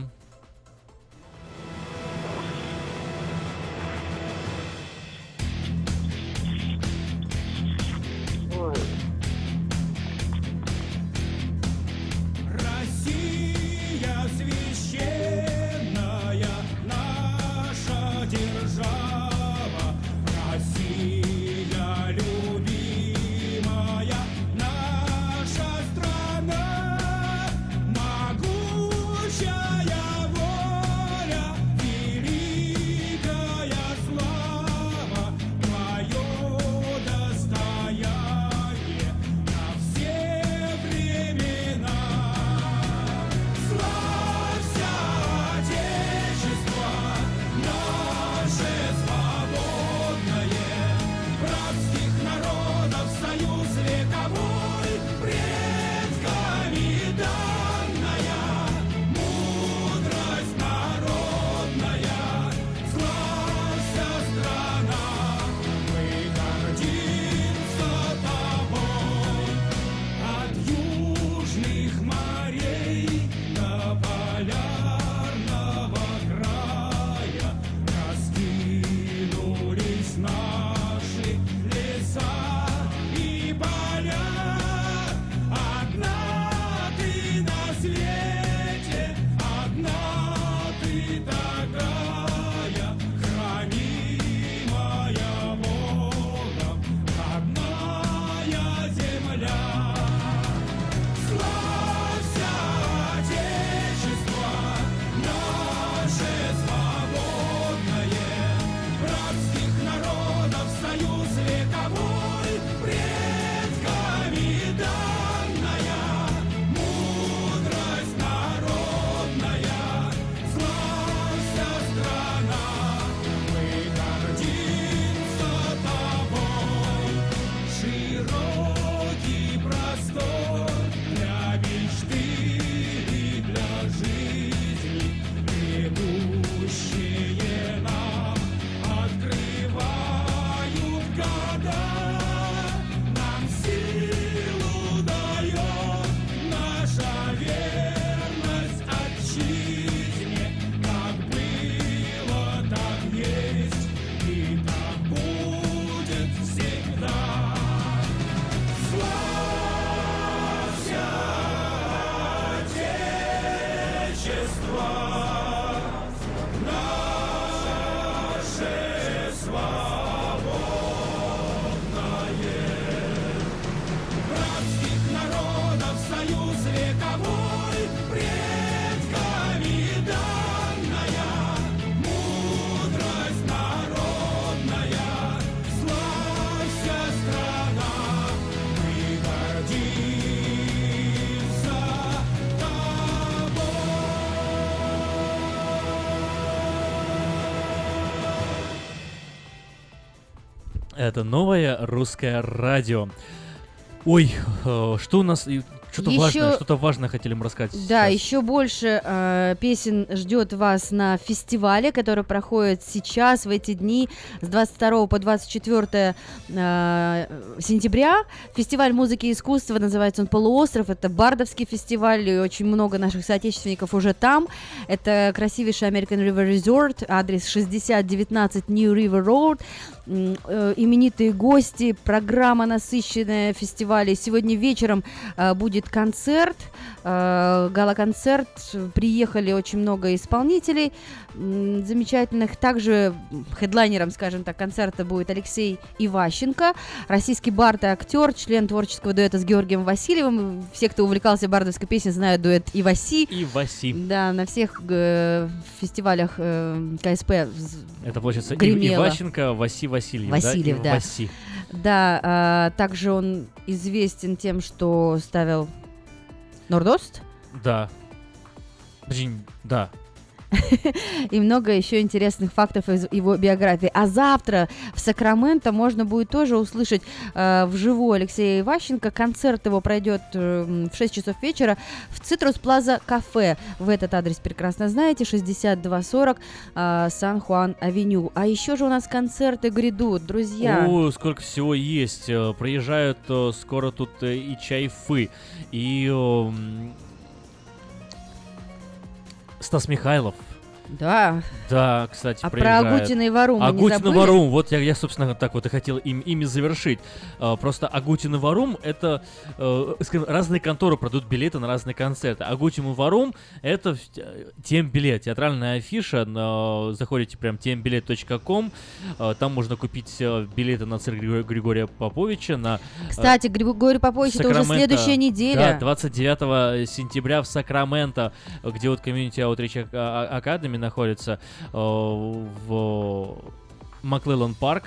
Это новое русское радио. Ой, э, что у нас? Что-то важное, что-то важное хотели мы рассказать. Да, сейчас. еще больше э, песен ждет вас на фестивале, который проходит сейчас, в эти дни, с 22 по 24 э, сентября. Фестиваль музыки и искусства, называется он «Полуостров». Это бардовский фестиваль, и очень много наших соотечественников уже там. Это красивейший American River Resort, адрес 6019 New River Road. Э, Именитые гости, программа насыщенная фестиваля. Сегодня вечером э, будет концерт, э, гала-концерт. Приехали очень много исполнителей замечательных. Также хедлайнером, скажем так, концерта будет Алексей Иващенко, российский бард и актер, член творческого дуэта с Георгием Васильевым. Все, кто увлекался бардовской песней, знают дуэт Иваси. И Васи. Да, на всех э, фестивалях э, КСП Это получается гремело. Иващенко, Васи Васильев. Васильев, да? да. Васи. Да, а, также он известен тем, что ставил Нордост Да. Подожди, да. (laughs) и много еще интересных фактов из его биографии. А завтра в Сакраменто можно будет тоже услышать э, вживую Алексея Иващенко. Концерт его пройдет э, в 6 часов вечера в Citrus Plaza Кафе. В этот адрес прекрасно знаете, 6240 э, Сан-Хуан-Авеню. А еще же у нас концерты грядут, друзья. О, сколько всего есть. Э, Приезжают э, скоро тут э, и чайфы, и Стас Михайлов. Да. Да, кстати, А про приезжает. Агутина и Варум Агутин и? Варум, вот я, я, собственно, так вот и хотел им, ими завершить. А, просто Агутин и Варум — это, э, скажем, разные конторы продают билеты на разные концерты. Агутин и Варум — это э, тембилет, театральная афиша. На, заходите прям тембилет.ком, э, там можно купить э, билеты на цирк Григория, Поповича, на... э, Кстати, Григорий Попович, это уже следующая неделя. Да, 29 сентября в Сакраменто, где вот комьюнити Outreach Academy находится, э, в Маклеллан Парк.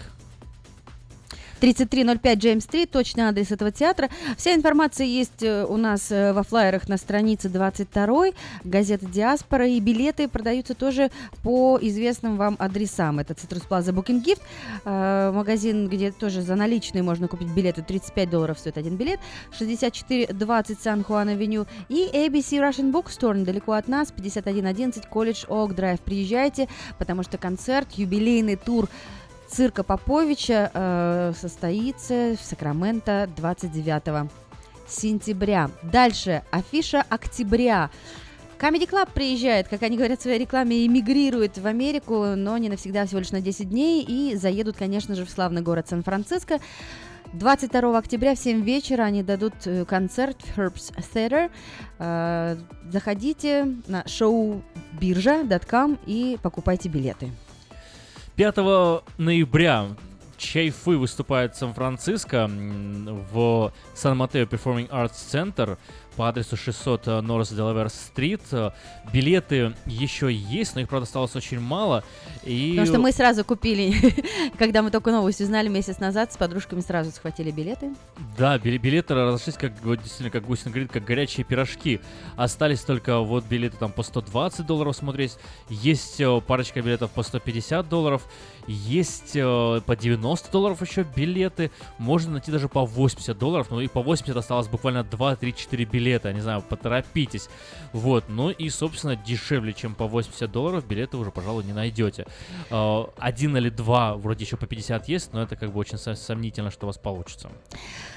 3305 Джеймс-стрит, точный адрес этого театра. Вся информация есть э, у нас э, во флайерах на странице 22 газеты «Диаспора», и билеты продаются тоже по известным вам адресам. Это Citrus Plaza Book and Gift, э, магазин, где тоже за наличные можно купить билеты, 35 долларов стоит один билет, 6420 Сан-Хуан-Авеню, и ABC Russian Bookstore недалеко от нас, 5111 Колледж Ок Драйв. Приезжайте, потому что концерт, юбилейный тур цирка Поповича э, состоится в Сакраменто 29 сентября. Дальше афиша октября. Comedy Club приезжает, как они говорят в своей рекламе, эмигрирует в Америку, но не навсегда, всего лишь на 10 дней, и заедут, конечно же, в славный город Сан-Франциско. 22 октября в 7 вечера они дадут э, концерт в Herbs Theater. Э, Заходите на showbirja.com и покупайте билеты. 5 ноября Чайфы выступает в Сан-Франциско в Сан-Матео Performing Arts Center по адресу 600 North Delaware Street. Билеты еще есть, но их, правда, осталось очень мало. И... Потому что мы сразу купили, (laughs) когда мы только новость узнали месяц назад, с подружками сразу схватили билеты. Да, билеты разошлись, как вот действительно, как Гусин говорит, как горячие пирожки. Остались только вот билеты там по 120 долларов смотреть. Есть э, парочка билетов по 150 долларов. Есть э, по 90 долларов еще билеты. Можно найти даже по 80 долларов. Ну и по 80 осталось буквально 2, 3, 4 билета. Не знаю, поторопитесь. Вот. Ну и, собственно, дешевле, чем по 80 долларов, билеты уже, пожалуй, не найдете. Э, Один или два вроде еще по 50 есть, но это как бы очень со- сомнительно, что у вас получится.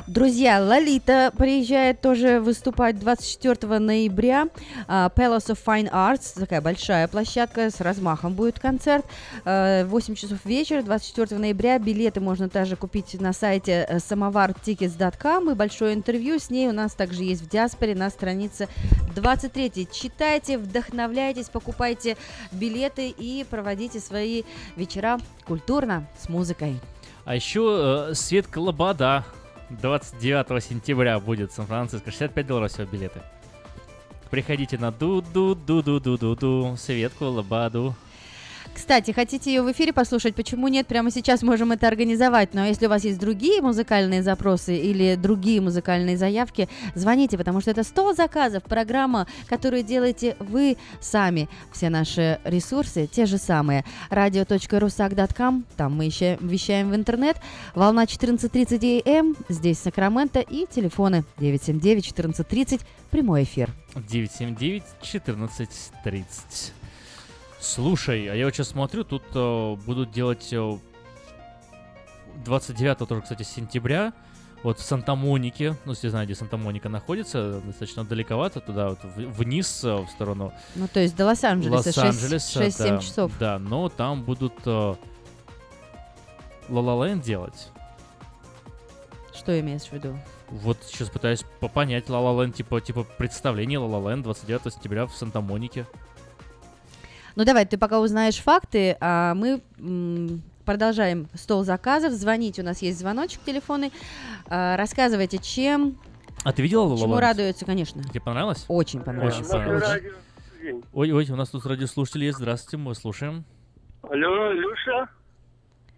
Друзья, Лолита приезжает тоже выступать 24 ноября. А, Palace of Fine Arts, такая большая площадка, с размахом будет концерт. А, 8 часов вечера, 24 ноября. Билеты можно также купить на сайте э, samovartickets.com. И большое интервью с ней у нас также есть в диаспоре на странице 23. Читайте, вдохновляйтесь, покупайте билеты и проводите свои вечера культурно с музыкой. А еще э, Светка Лобода 29 сентября будет в Сан-Франциско. 65 долларов всего билеты. Приходите на ду-ду-ду-ду-ду-ду-ду Светку Лободу. Кстати, хотите ее в эфире послушать? Почему нет? Прямо сейчас можем это организовать. Но если у вас есть другие музыкальные запросы или другие музыкальные заявки, звоните, потому что это 100 заказов. Программа, которую делаете вы сами. Все наши ресурсы те же самые. radio.rusak.com, там мы еще вещаем в интернет. Волна 14.30 АМ, здесь Сакраменто и телефоны 979-1430, прямой эфир. 979 14 30. Слушай, а я вот сейчас смотрю, тут э, будут делать э, 29 тоже, кстати, сентября. Вот в Санта-Монике, ну, если знаете, где Санта-Моника находится, достаточно далековато, туда вот вниз, э, в сторону Ну, то есть до Лос-Анджелеса Лос-Анджелеса, 6-7 да, часов. Да, но там будут э, Ленд делать. Что имеешь в виду? Вот сейчас пытаюсь по- понять La La Land, типа, типа представление La La Land 29 сентября в Санта-Монике. Ну давай, ты пока узнаешь факты, а мы продолжаем стол заказов. Звоните, у нас есть звоночек телефонный. А, рассказывайте, чем, А ты видела La чему радуются, конечно. Тебе понравилось? Очень понравилось. Очень понравилось. Ой, ой, у нас тут радиослушатель есть. Здравствуйте, мы слушаем. Алло, Илюша?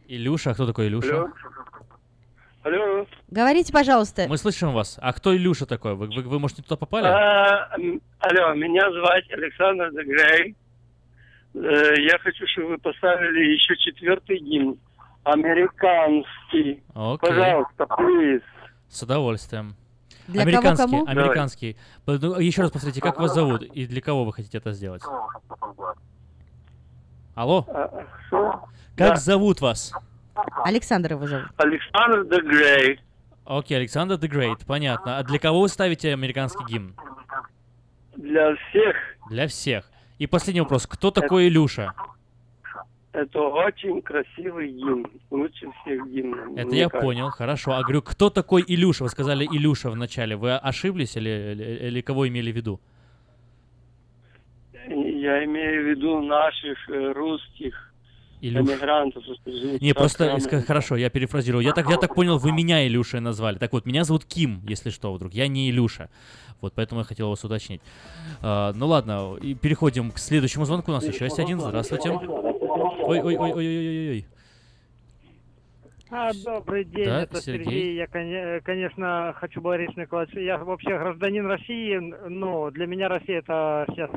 Илюша, а кто такой Илюша? Алло. Алло. Говорите, пожалуйста. Мы слышим вас. А кто Илюша такой? Вы, вы, вы, может, не туда попали? А, алло, меня зовут Александр Дегрей. Э, Я хочу, чтобы вы поставили еще четвертый гимн. Американский. Окей. Пожалуйста, please. С удовольствием. Для кого, американский, кому? американский. Под- ну, Еще раз повторите, как вас зовут и для кого вы хотите это сделать? Алло? Как Да. зовут вас? Александр его зовут. Александр Дегрей. Окей, Александр the Great, понятно. А для кого вы ставите американский гимн? Для всех Для всех. И последний вопрос. Кто такой Илюша? это очень красивый гимн. Лучше всех гимнов. Это я кажется. понял, хорошо. А говорю, кто такой Илюша? Вы сказали Илюша в начале. Вы ошиблись или, или, или кого имели в виду? Я имею в виду наших э, русских Илюш. эмигрантов. Не, просто Сакраменто. ска- хорошо, я перефразирую. Я так, я так понял, вы меня Илюшей назвали. Так вот, меня зовут Ким, если что, вдруг. Я не Илюша. Вот, поэтому я хотел вас уточнить. А, ну ладно, и переходим к следующему звонку. У нас еще есть один. Здравствуйте. Ой-ой-ой-ой-ой-ой. А, добрый день, Да, это Сергей. Сергей. Я, коне- конечно, хочу Борис Николаевич. Я вообще гражданин России, но для меня Россия это сейчас...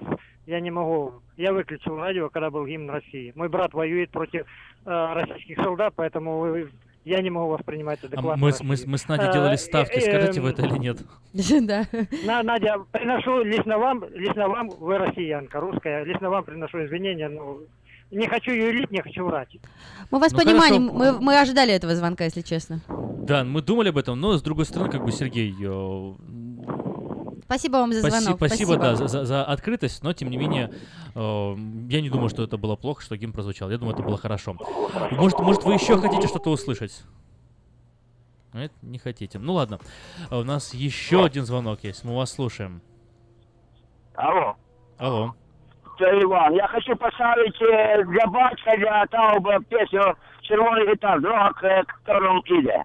Я не могу... Я выключил радио, когда был гимн России. Мой брат воюет против э, российских солдат, поэтому вы- я не могу воспринимать А адекватно мы, с- мы, с- мы с Надей делали Э, ставки. э, Скажите вы эм, это или нет? (laughs) Да. На, Надя, приношу лично вам, лично вам, вы россиянка, русская, лично вам приношу извинения, но не хочу юлить, не хочу врать. Мы вас Ну, понимаем, хорошо. мы, мы ожидали этого звонка, если честно. Да, мы думали об этом, но с другой стороны, как бы Сергей, э, Спасибо вам за Спаси- звонок. Спасибо, да, за, за- за открытость, но тем не менее, э, я не думаю, что это было плохо, что гимн прозвучал. Я думаю, это было хорошо. Может, может вы еще хотите что-то услышать? Нет, не хотите. Ну ладно. А У нас еще один звонок есть. Мы вас слушаем. Алло. Алло. Це Іван. Я хочу поставить э, для батька, для того песню «Червоний гітар», дорога, к которому іде.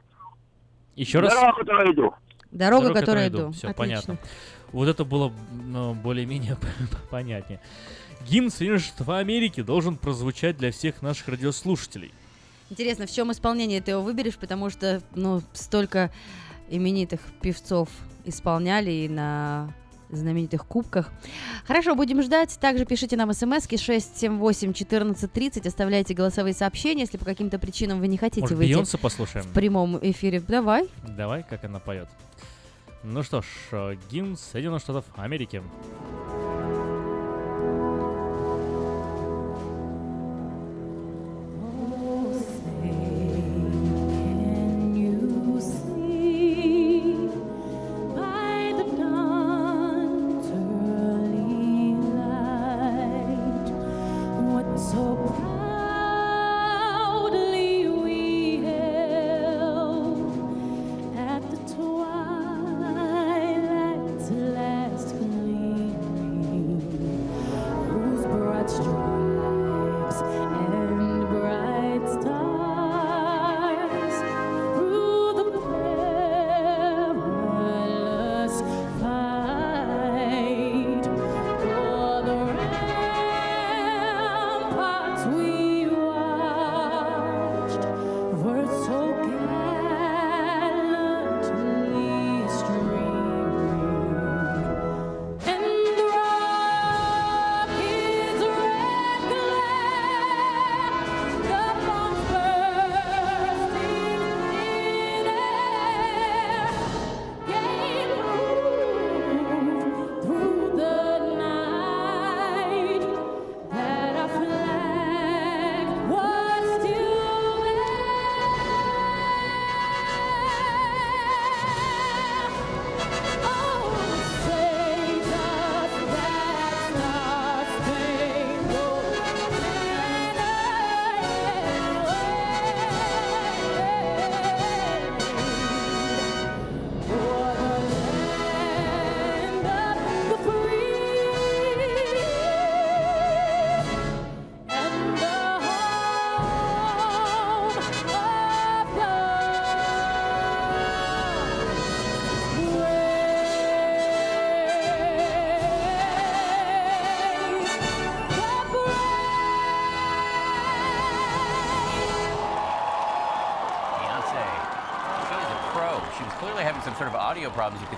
Еще раз. Дорога, которую иду. Дорога, которой иду. Все, понятно. Вот это было ну, более-менее (laughs) понятнее. Гимн Соединенных Штатов Америки должен прозвучать для всех наших радиослушателей. Интересно, в чем исполнение ты его выберешь, потому что, ну, столько именитых певцов исполняли и на знаменитых кубках. Хорошо, будем ждать. Также пишите нам смс 678 14 30, оставляйте голосовые сообщения, если по каким-то причинам вы не хотите Может, выйти Бейонсе послушаем? в прямом эфире. Давай. Давай, как она поет. Ну что ж, э, гимн Соединенных Штатов Америки.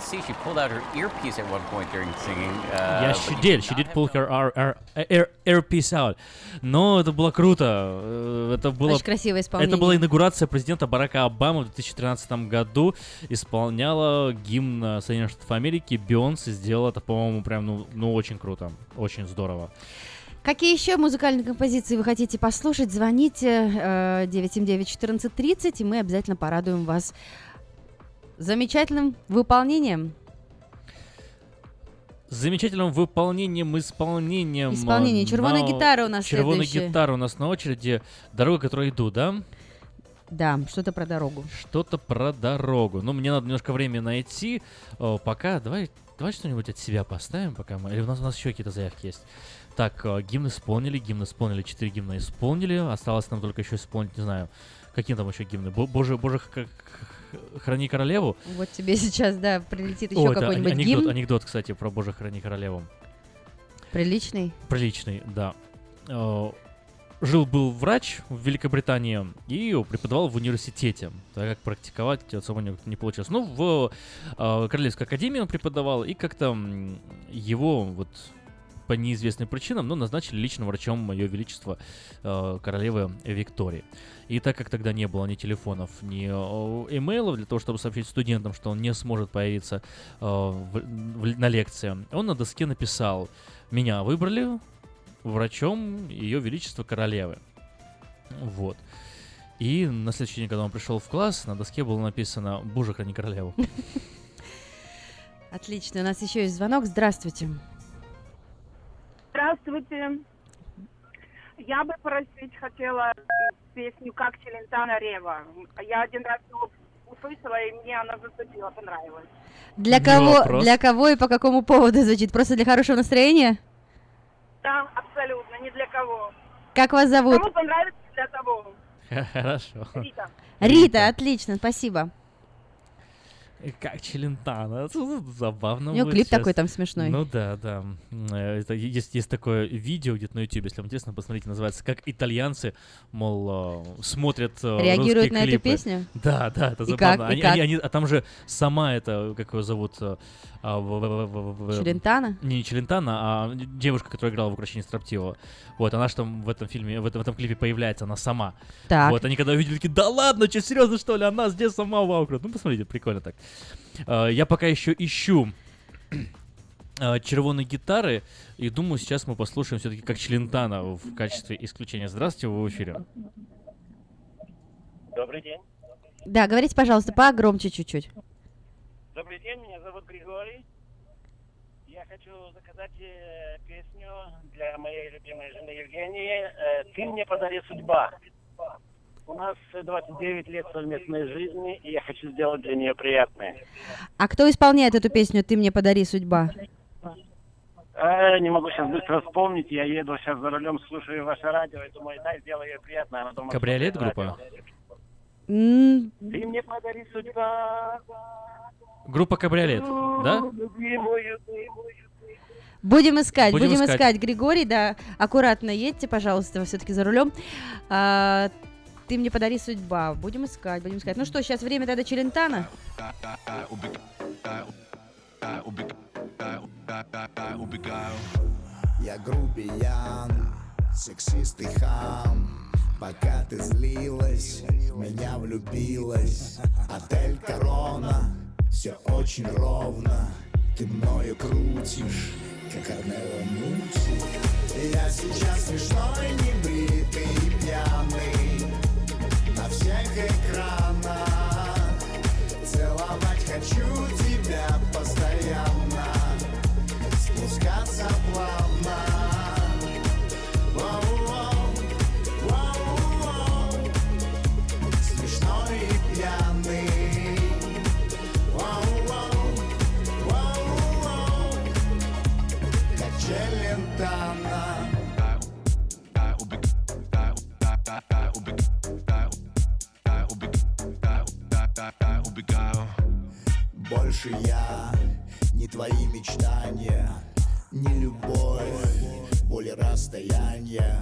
Could see she pulled out her earpiece at one point during singing. Uh, Yeah, she did. did She did pull her air, earpiece out. Но это было круто. Э, Это было, Очень красивое исполнение. Это была инаугурация президента Барака Обамы в 2013 году. Исполняла гимн э, Соединенных Штатов Америки. Бейонсе сделала это, по-моему, прям, ну, ну, очень круто. Очень здорово. Какие еще музыкальные композиции вы хотите послушать? Звоните э, 979-1430, и мы обязательно порадуем вас замечательным выполнением. Замечательным выполнением, исполнением. Исполнение. э, Червоная на- гитара у нас Червоная следующая. гитара у нас на очереди. Дорога, которой иду, да? Да, что-то про дорогу. Что-то про дорогу. Ну, мне надо немножко времени найти. О, пока давай, давай что-нибудь от себя поставим, пока мы. Или у нас у нас еще какие-то заявки есть. Так, э, гимн исполнили, гимн исполнили, четыре гимна исполнили. Осталось нам только еще исполнить, не знаю, какие там еще гимны. Бо- Боже, Боже, х- храни королеву. Вот тебе сейчас, да, прилетит еще какой-нибудь ане- гимн. анекдот, анекдот, кстати, про Боже, храни королеву. Приличный. Приличный, да. Э, Жил-был врач в Великобритании и преподавал в университете, так как практиковать это само не, не получилось. Ну, в э, Королевской академии он преподавал, и как-то его вот по неизвестным причинам, но назначили личным врачом Ее Величества э, королевы Виктории. И так как тогда не было ни телефонов, ни э, имейлов для того, чтобы сообщить студентам, что он не сможет появиться э, в- в- на лекции, он на доске написал «Меня выбрали врачом Ее Величества Королевы». Вот. И на следующий день, когда он пришел в класс, на доске было написано «Боже, храни королеву». (laughs) Отлично, у нас еще есть звонок. Здравствуйте. Здравствуйте. Я бы просить хотела песню «Как Челентана Рева». Я один раз услышала, и мне она зацепила, понравилась. Для Не кого, вопрос. для кого и по какому поводу звучит? Просто для хорошего настроения? Да, абсолютно, ни для кого. Как вас зовут? Кому понравится, для того. (laughs) Хорошо. Рита. Рита, отлично, спасибо. Как Челентано. (laughs) Забавно У него клип сейчас. такой там смешной. Ну да, да. Э, Это, есть, есть такое видео где-то на YouTube, если вам интересно, посмотрите, называется «Как итальянцы, мол, э, смотрят э, Реагируют на эту клипы». песню? Да, да, это И забавно. как? И Они- как? они- они- а там же сама это, как ее зовут? а, в- в- в- в- Челентано? Не, не Челентано, а девушка, которая играла в «Украшении строптивого». Вот, она же там в этом фильме, в этом, в этом клипе появляется, она сама. Так. Вот, они когда увидели, такие, да ладно, что, серьезно, что ли, она здесь сама вау, круто». Ну, посмотрите, прикольно так. Э, Я пока еще ищу э, червоной гитары, и думаю, сейчас мы послушаем все-таки как Челентано в качестве исключения. Здравствуйте, вы в эфире. Добрый день. Да, говорите, пожалуйста, погромче чуть-чуть. Добрый день, меня зовут Григорий. Я хочу заказать э, песню для моей любимой жены Евгении «Ты мне подари судьба». У нас э, 29 лет совместной жизни, и я хочу сделать для нее приятное. А кто исполняет эту песню «Ты мне подари судьба»? Э, не могу сейчас быстро вспомнить, я еду сейчас за рулем, слушаю ваше радио, и думаю, дай, сделай ей приятно. Она думает, Кабриолет группа? М, Ты мне подари судьба, Группа Кабриолет, да? Будем искать, Будем будем, искать. искать. Григорий, да, аккуратно едьте, пожалуйста, все-таки за рулем. А, ты мне подари судьба. Будем искать, будем искать. Ну что, сейчас время тогда Челентана. Я грубиян, сексист и хам Пока ты злилась, меня влюбилась Отель Корона, все очень ровно Ты мною крутишь, как Арнелла Мути Я сейчас смешной, небритый пьяный На всех экранах Целовать хочу тебя Больше я не твои мечтания, не любовь, более расстояние.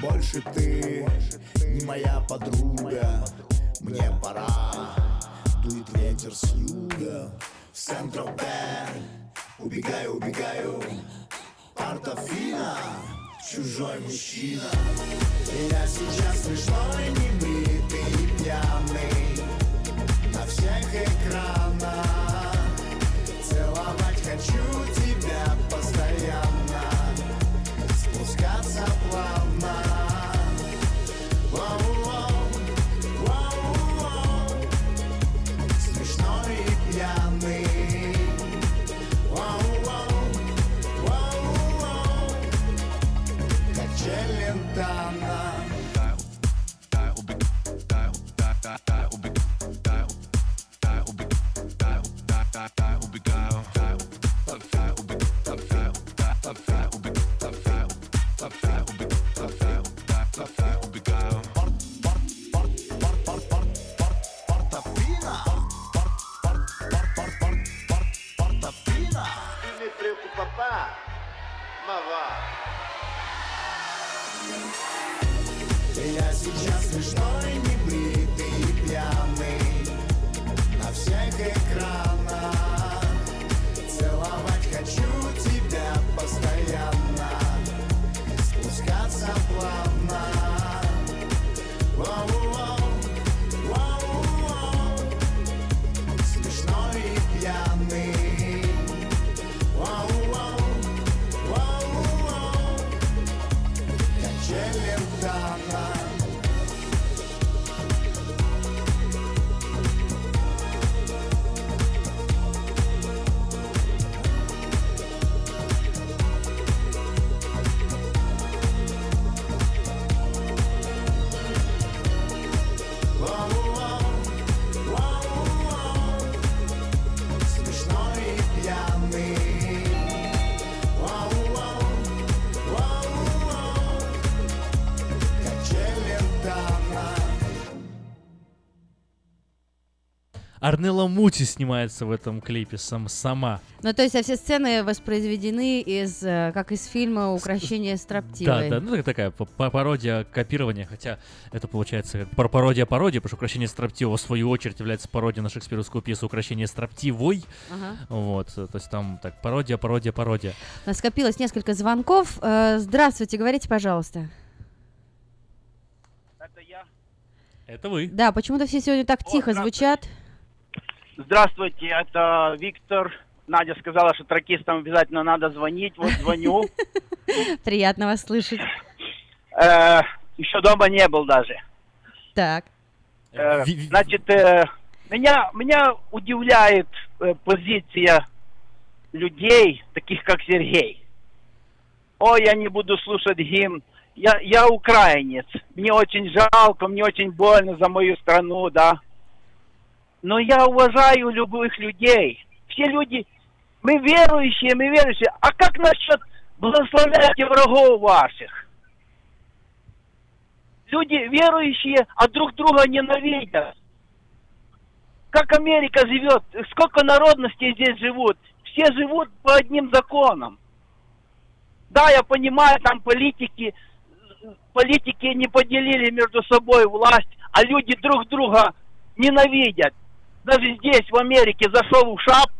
Больше ты не моя подруга, мне пора. Дует ветер с юга В Сент-Тропе Убегаю, убегаю Портофино Чужой мужчина. Я сейчас смешной, небритый и пьяный На всех экранах Целовать Я сейчас смешной, небритый Арнелла Мути снимается в этом клипе сам, сама. Ну, то есть, а все сцены воспроизведены из, э, как из фильма «Укращение строптивой». Да, да, ну так- такая пародия копирования, хотя это получается пародия пародия, потому что «Укращение строптивого» в свою очередь является пародией на шекспировскую пьесу «Укращение строптивой». Ага. Вот, э, то есть там так пародия, пародия, пародия. У нас скопилось несколько звонков. Э, Здравствуйте, говорите, пожалуйста. Это вы. Да, почему-то все сегодня так тихо звучат. Здравствуйте, это Виктор. Надя сказала, что тракистам обязательно надо звонить. Вот звоню. (laughs) Приятно вас слышать. Э, Еще дома не был даже. Так. Э, Значит, э, меня, меня удивляет позиция людей, таких как Сергей. Ой, я не буду слушать гимн. Я, я украинец. Мне очень жалко, мне очень больно за мою страну, да. Но я уважаю любых людей. Все люди, мы верующие, мы верующие. А как насчет благословляйте врагов ваших? Люди верующие, а друг друга ненавидят. Как Америка живет? Сколько народностей здесь живут? Все живут по одним законам. Да, я понимаю, там политики, политики не поделили между собой власть, а люди друг друга ненавидят. Даже здесь, в Америке, зашел в шап,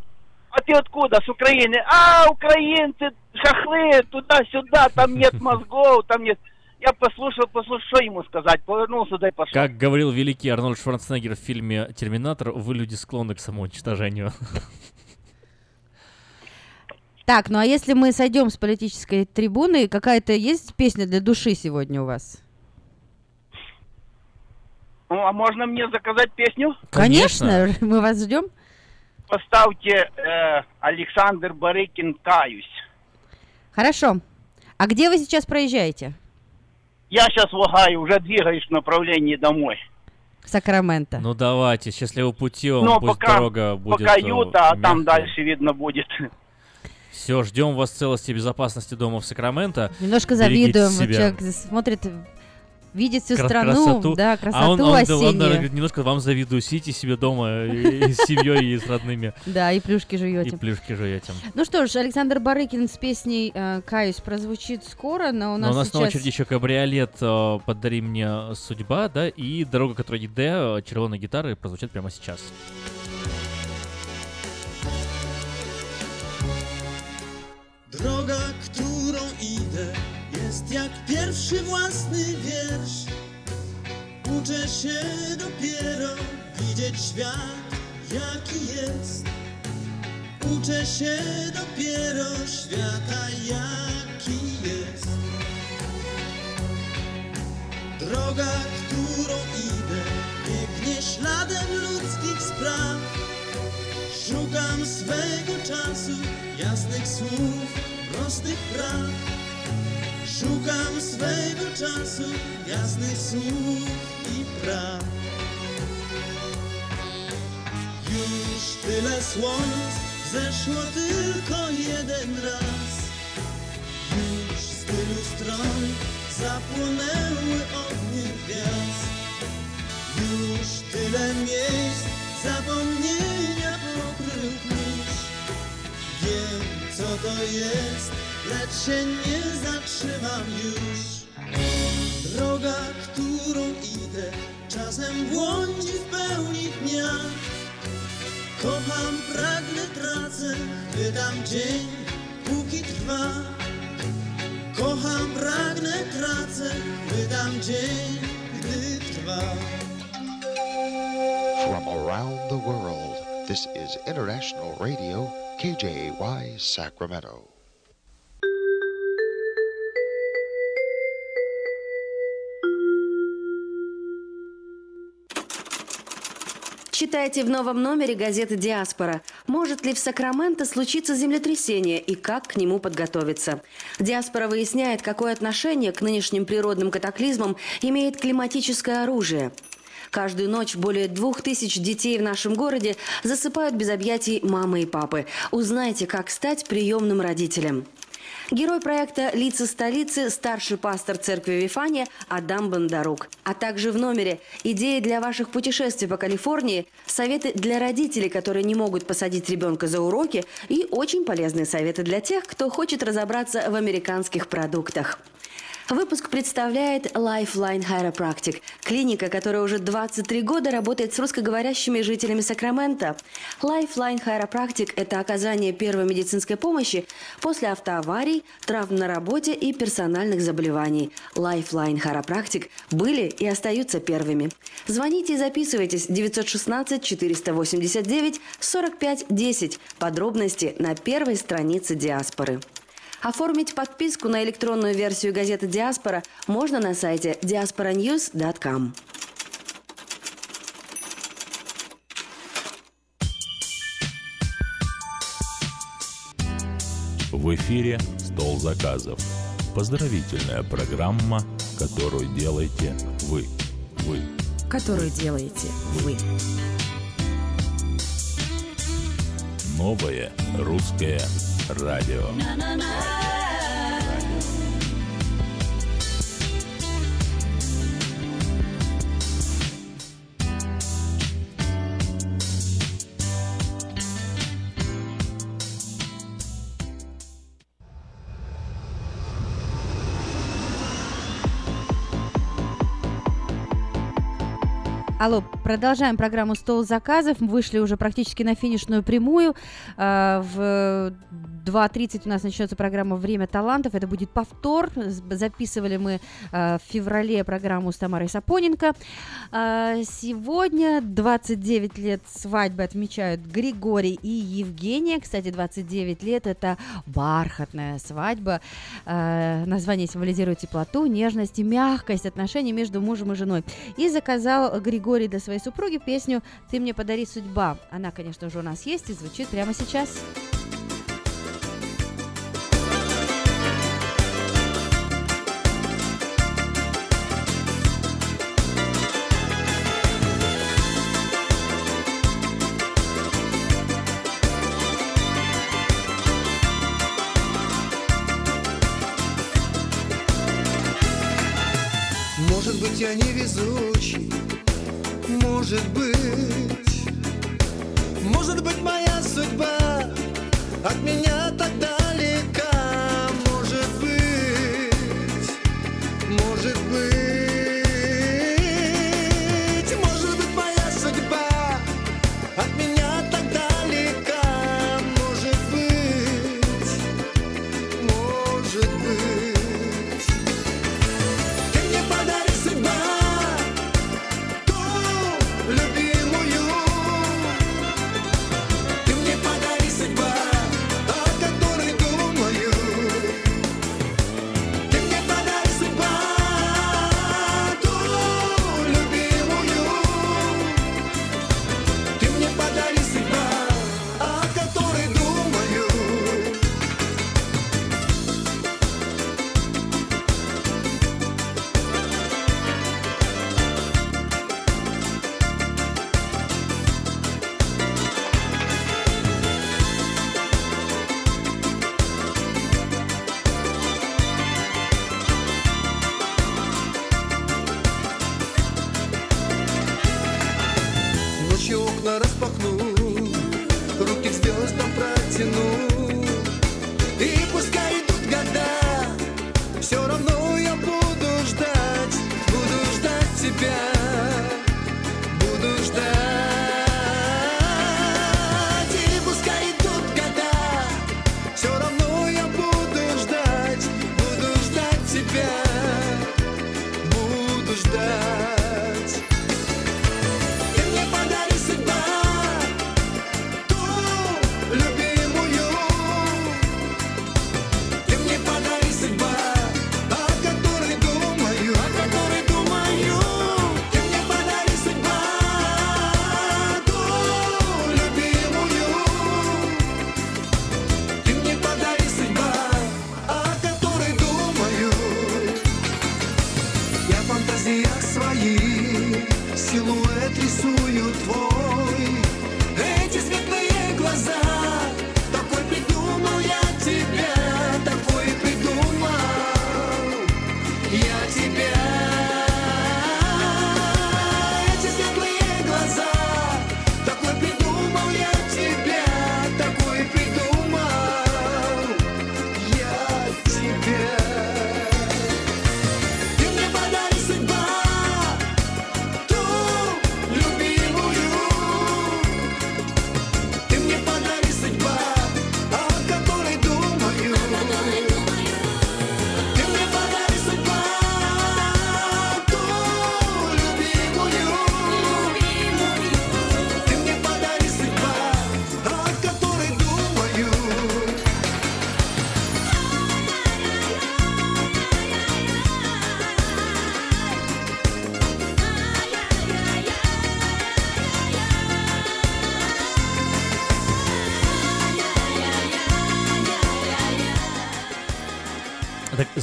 а ты откуда? С Украины. А, украинцы, шахлы, туда-сюда, там нет (laughs) мозгов, там нет... Я послушал, послушал, что ему сказать, повернулся, да и пошел. Как говорил великий Арнольд Шварценеггер в фильме «Терминатор», вы люди склонны к самоуничтожению. (laughs) Так, ну а если мы сойдем с политической трибуны, какая-то есть песня для души сегодня у вас? Ну, а можно мне заказать песню? Конечно, мы вас ждем. Поставьте э, Александр Барыкин «Каюсь». Хорошо. А где вы сейчас проезжаете? Я сейчас в Огайо, уже двигаюсь в направлении домой. Сакраменто. Ну давайте, счастливого путем, Но пусть пока, дорога будет пока э, Юта, а там дальше видно будет. Все, ждем вас целости и безопасности дома в Сакраменто. Немножко завидуем. Себя. Человек смотрит, видеть всю Крас- страну, красоту. да, красоту а он, а он, осеннюю. Он, наверное, немножко вам завидую, сидите себе дома и, с семьей, и с родными. Да, и плюшки жуете. И плюшки жуете. Ну что ж, Александр Барыкин с песней э, «Каюсь» прозвучит скоро, но у нас сейчас. у нас на очереди еще кабриолет э, «Подари мне судьба», да, и «Дорога, которая не э, Д», «Червоные гитары» прозвучит прямо сейчас. Droga, którą idę jest jak pierwszy własny wiersz. Uczę się dopiero widzieć świat, jaki jest. Uczę się dopiero świata, jaki jest. Droga, którą idę, biegnie śladem ludzkich spraw. Szukam swego czasu, jasnych słów, prostych praw. Szukam swego czasu, jasnych słów i praw. Już tyle słońc zeszło tylko jeden raz. Już z tylu stron zapłonęły ognie gwiazd. Już tyle miejsc zapomnienia pokrył kurz. Wiem co to jest, lecz się nie zatrzymam już. Droga, którą idę, czasem błądzi w pełni dnia. Kocham, pragnę, tracę, wydam dzień, póki trwa. Kocham, pragnę, tracę, wydam dzień, gdy trwa. From around the world, this is International Radio, KJY Sacramento. Читайте в новом номере газеты «Диаспора». Может ли в Сакраменто случиться землетрясение и как к нему подготовиться? «Диаспора» выясняет, какое отношение к нынешним природным катаклизмам имеет климатическое оружие. Каждую ночь более двух тысяч детей в нашем городе засыпают без объятий мамы и папы. Узнайте, как стать приемным родителем. Герой проекта «Лица столицы» – старший пастор церкви Вифания Адам Бондарук. А также в номере идеи для ваших путешествий по Калифорнии, советы для родителей, которые не могут посадить ребенка за уроки и очень полезные советы для тех, кто хочет разобраться в американских продуктах. Выпуск представляет Lifeline Chiropractic, клиника, которая уже 23 года работает с русскоговорящими жителями Сакрамента. Lifeline Chiropractic – это оказание первой медицинской помощи после автоаварий, травм на работе и персональных заболеваний. Lifeline Chiropractic были и остаются первыми. Звоните и записывайтесь 916-489-4510. Подробности на первой странице диаспоры. Оформить подписку на электронную версию газеты «Диаспора» можно на сайте diasporanews.com. В эфире «Стол заказов». Поздравительная программа, которую делаете вы. Вы. Которую делаете вы. Новое русское радио. Алло, продолжаем программу «Стол заказов». Мы вышли уже практически на финишную прямую. А, В 2.30 у нас начнется программа «Время талантов». Это будет повтор. Записывали мы а, в феврале программу с Тамарой Сапоненко. А, Сегодня 29 лет свадьбы отмечают Григорий и Евгения. Кстати, 29 лет – это бархатная свадьба. Название символизирует теплоту, нежность и мягкость отношений между мужем и женой. И заказал Григорий для своей супруги песню «Ты мне подари судьба». Она, конечно же, у нас есть и звучит прямо сейчас. Может быть, я невезучий, может быть, может быть, моя судьба от меня так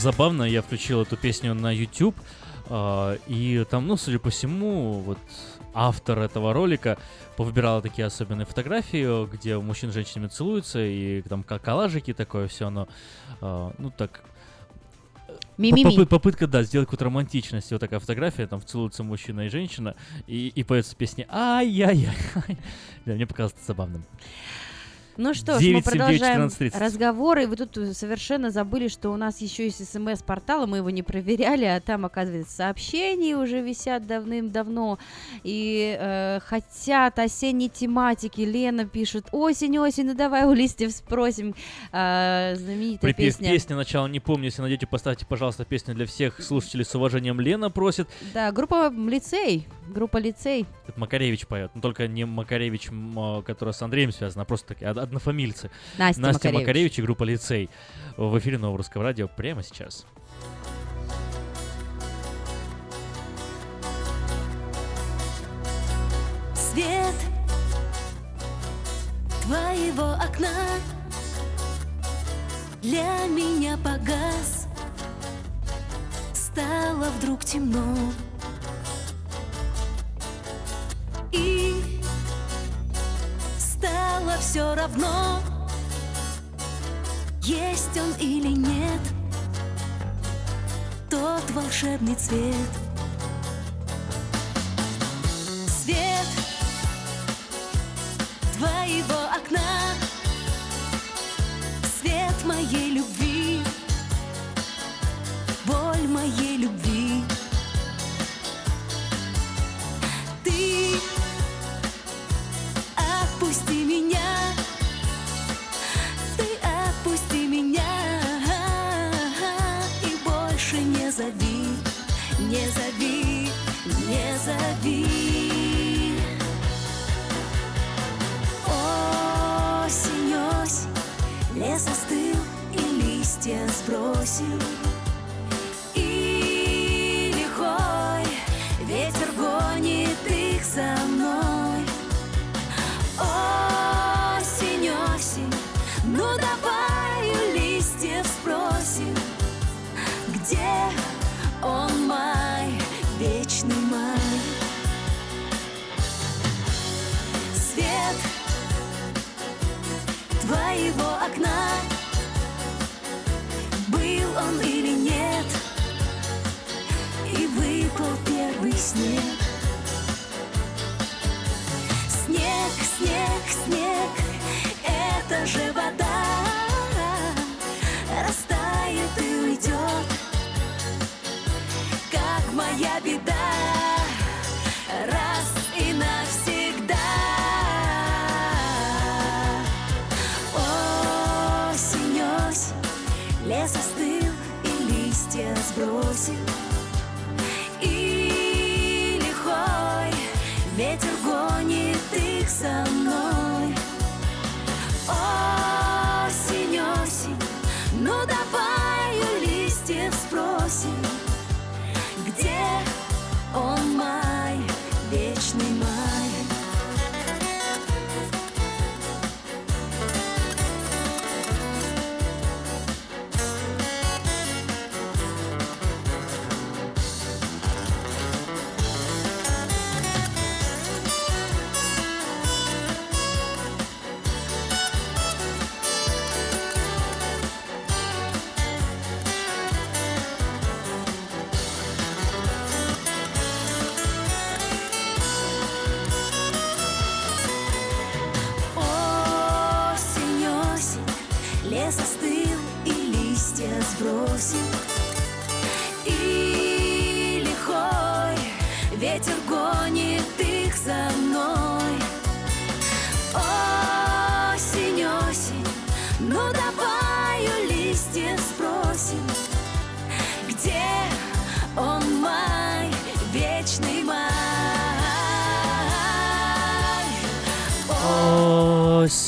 забавно, я включил эту песню на YouTube, а, и там, ну, судя по всему, вот автор этого ролика повыбирала такие особенные фотографии, где мужчина с женщинами целуются, и там как коллажики такое все, оно, а, ну, так... Мимими. попы- Попытка, да, сделать какую-то романтичность. Вот такая фотография, там целуются мужчина и женщина, и, и поется песня «Ай-яй-яй». (laughs) Да, мне показалось это забавным. Ну что ж, 9, мы 7, 9, продолжаем 14, 30. разговоры. Вы тут совершенно забыли, что у нас еще есть смс-портал, и мы его не проверяли, а там, оказывается, сообщения уже висят давным-давно. И э, хотят осенней тематики. Лена пишет, осень, осень, ну давай у листьев спросим. Э, знаменитая Припев песня. песни начала не помню, если найдете, поставьте, пожалуйста, песню для всех слушателей с уважением. Лена просит. Да, группа лицей. Группа лицей. Это Макаревич поет, но только не Макаревич, а, которая с Андреем связана, а просто такие од- однофамильцы. Настя Настя Макаревич. Макаревич и группа Лицей. В эфире Нового Русского Радио прямо сейчас. Свет твоего окна для меня погас Стало вдруг темно И стало все равно Есть он или нет Тот волшебный цвет. Свет твоего окна Свет моей любви Боль моей любви отпусти меня. Ты отпусти меня. И больше не зови Не зови, не зови. Осень, осень, лес остыл и листья сбросил своего окна. Был он или нет И выпал первый снег. Снег, снег, снег Это же вода. Растает и уйдет Как моя беда.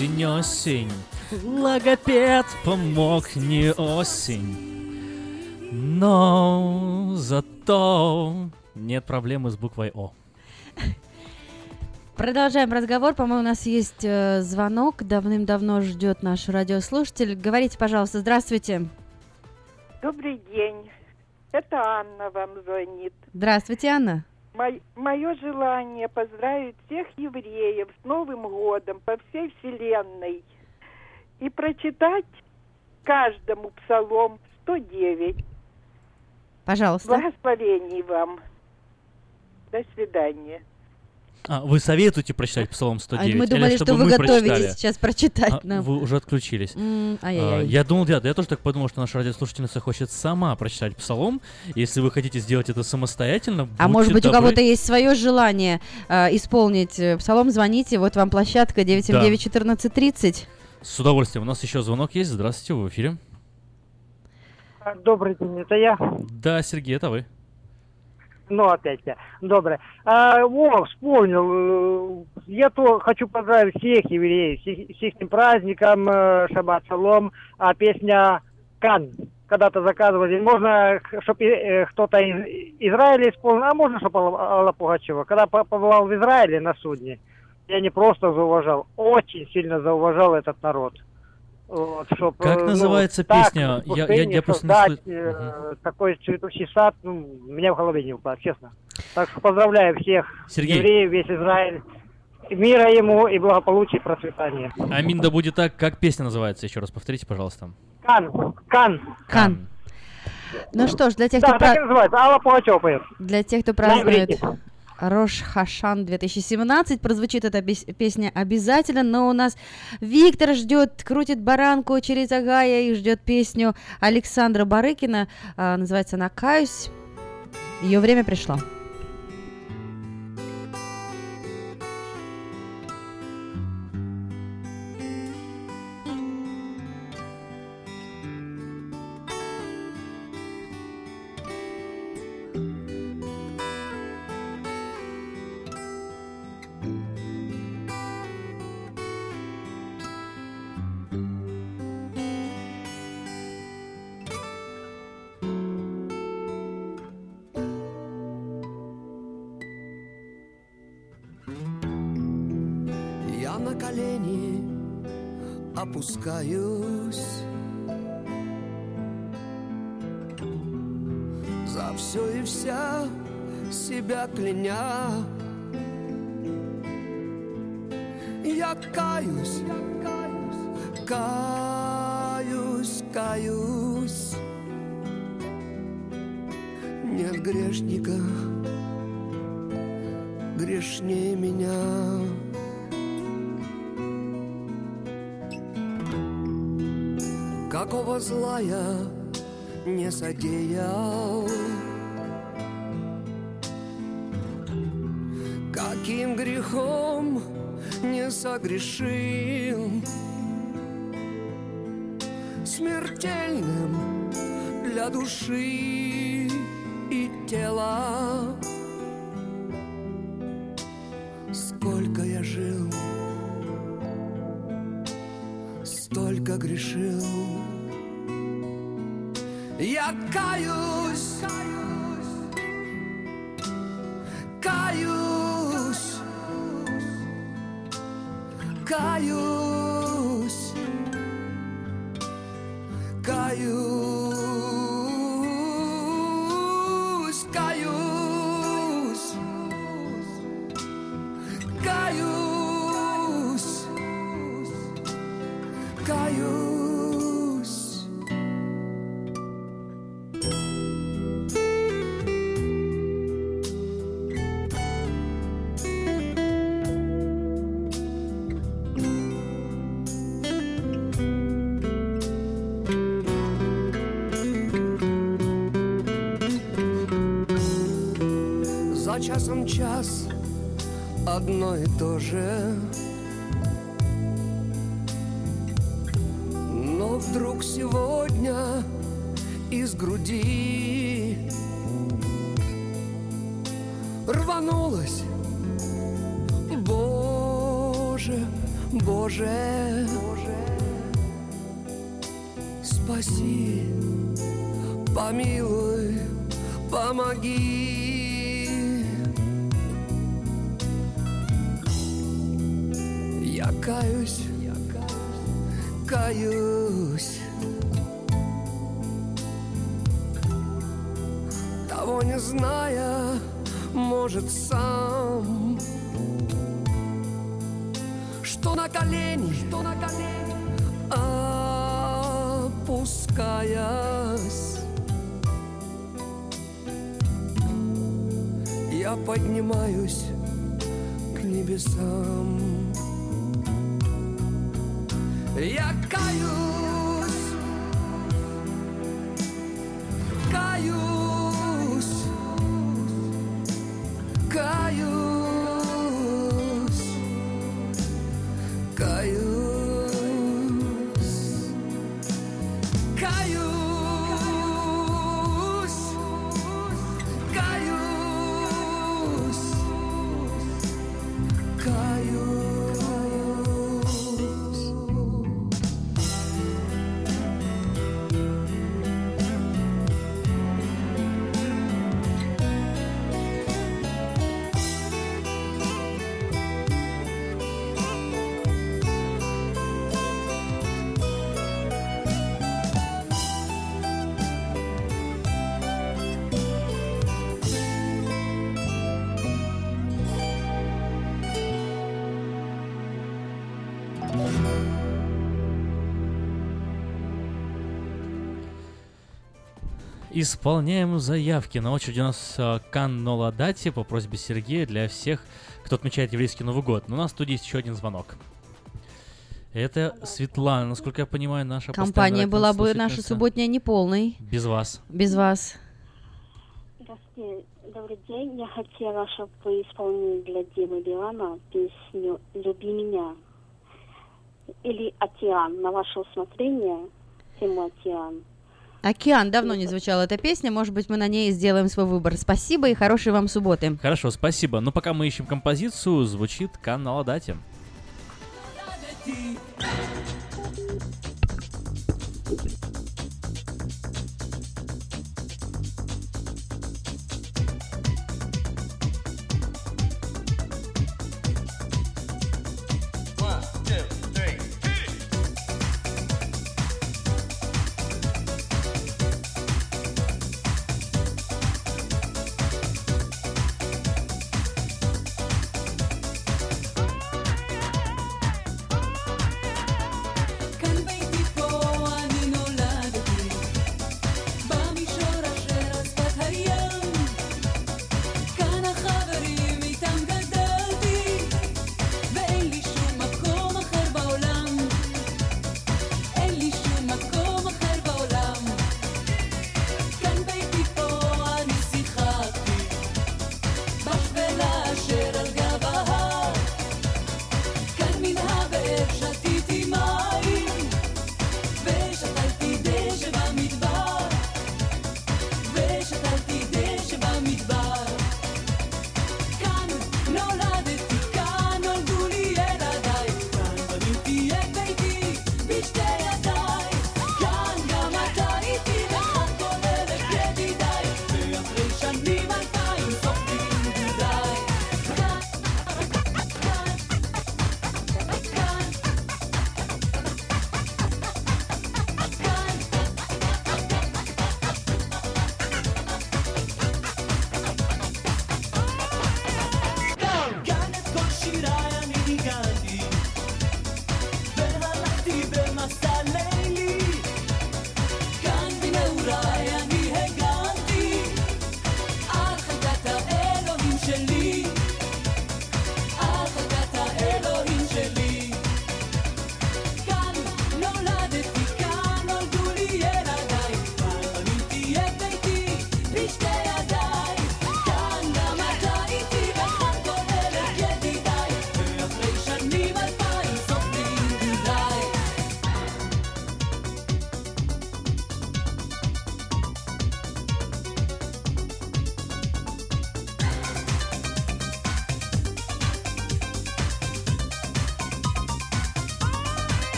Осень, осень, логопед помог не осень. Но зато нет проблемы с буквой О. Продолжаем разговор. По-моему, у нас есть э, звонок. Давным-давно ждет наш радиослушатель. Говорите, пожалуйста, здравствуйте. Добрый день. Это Анна вам звонит. Здравствуйте, Анна. Мое желание поздравить всех евреев с Новым годом по всей Вселенной и прочитать каждому псалом 109. Пожалуйста. Благословений вам. До свидания. А, вы советуете прочитать Псалом 109? А мы или думали, чтобы что вы мы готовитесь прочитали? сейчас прочитать А, нам. Вы уже отключились. М, А. Я думал, да, я тоже так подумал, что наша радиослушательница хочет сама прочитать Псалом. Если вы хотите сделать это самостоятельно, А может быть, у добры. кого-то есть свое желание э, исполнить псалом, звоните. Вот вам площадка 979-1430. С удовольствием. У нас еще звонок есть. Здравствуйте, вы в эфире. Добрый день, это я. Да, Сергей, это вы. Ну, опять я. Доброе. А, во, вспомнил. э, Я то хочу поздравить всех евреев с с их праздником, э, Шаббат Шалом, а песня Кан. Когда-то заказывали. Можно, чтобы кто-то из Израиля исполнил, а можно, чтобы Алла Пугачева. Когда по- побывал в Израиле на судне, я не просто зауважал, очень сильно зауважал этот народ. Вот, чтоб, Как э, ну, называется так, песня? в Я- я- я просто не создать, слы- э, такой цветущий сад, ну, меня в голове не упало, честно. Так что поздравляю всех Сергей. евреев, весь Израиль. Мира ему и благополучия и процветания. Амин, да будет так. Как песня называется? Еще раз повторите, пожалуйста. Кан, Кан. Кан. Ну что ж, для тех, Да, кто так и называется. Алла Пугачева поет. Для тех, кто празднует. Рош Хашан 2017, прозвучит эта пес- песня обязательно, но у нас Виктор ждет, крутит баранку через Агая и ждет песню Александра Барыкина, а, называется она «Каюсь». Ее время пришло. На колени опускаюсь. За все и вся себя кляня. Я каюсь, каюсь, каюсь. Нет грешника грешнее Никакого зла я не содеял Каким грехом не согрешил Смертельным для души. Я часом час одно и то же Я каюсь, каюсь. Того не зная, может сам. Что на колени, что на колени Опускаясь. Я поднимаюсь к небесам Исполняем заявки. На очереди у нас э, Каннола Дати по просьбе Сергея для всех, кто отмечает еврейский Новый год. Но у нас студии есть еще один звонок. Это Светлана, насколько я понимаю, наша Компания была бы наша субботняя неполной. Без вас. Без вас. Здравствуйте, добрый день. Я хотела, чтобы вы исполнили для Димы Билана песню «Люби меня» или «Океан» на ваше усмотрение, тему «Океан». Океан давно не звучала эта песня, может быть, мы на ней сделаем свой выбор. Спасибо и хорошей вам субботы. Хорошо, спасибо. Но пока мы ищем композицию, звучит Каннола Дати. One,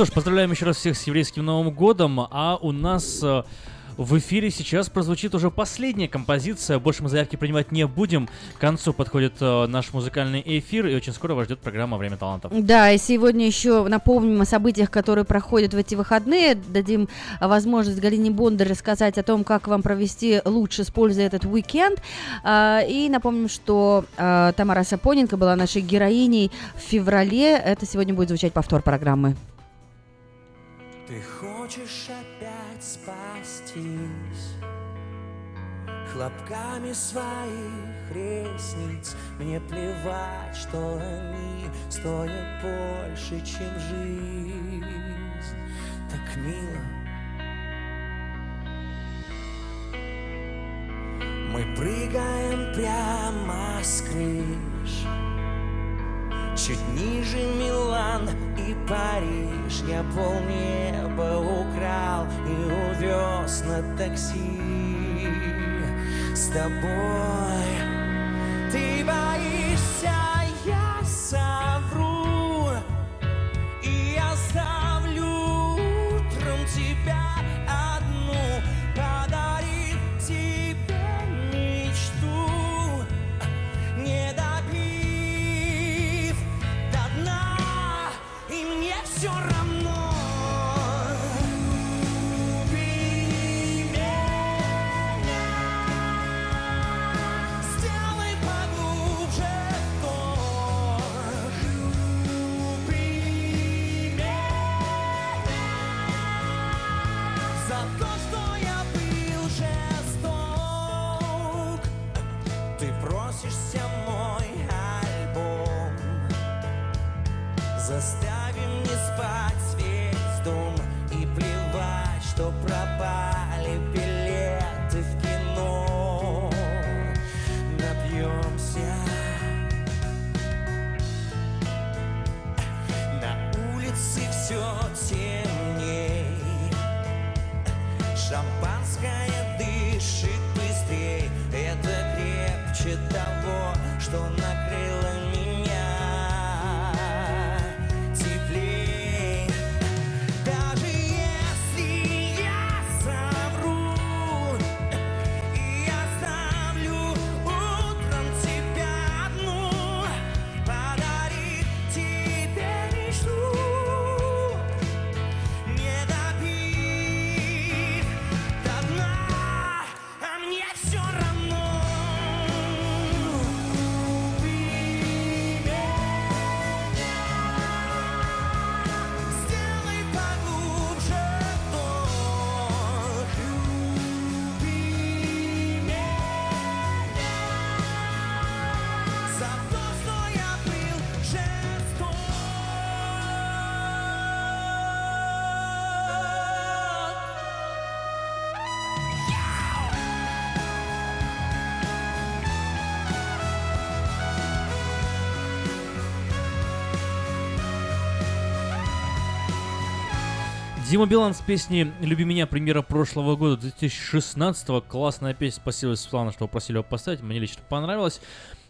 что ж, поздравляем еще раз всех с еврейским Новым годом, а у нас э, в эфире сейчас прозвучит уже последняя композиция, больше мы заявки принимать не будем, к концу подходит э, наш музыкальный эфир, и очень скоро вас ждет программа «Время талантов». Да, и сегодня еще напомним о событиях, которые проходят в эти выходные. Дадим а, возможность Галине Бондар рассказать о том, как вам провести лучше, используя этот уикенд. А, И напомним, что Тамара Сапоненко была нашей героиней в феврале. Это сегодня будет звучать повтор программы. Хочешь опять спастись? Хлопками своих ресниц Мне плевать, что они стоят больше, чем жизнь. Так мило. Мы прыгаем прямо с крыш Чуть ниже Милан и Париж. Я полнеба украл и увез на такси. С тобой Ты боишься, Дима Билан с песней «Люби меня» премьера прошлого года, 2016 Классная песня, спасибо, Светлана, что попросили его поставить, мне лично понравилось.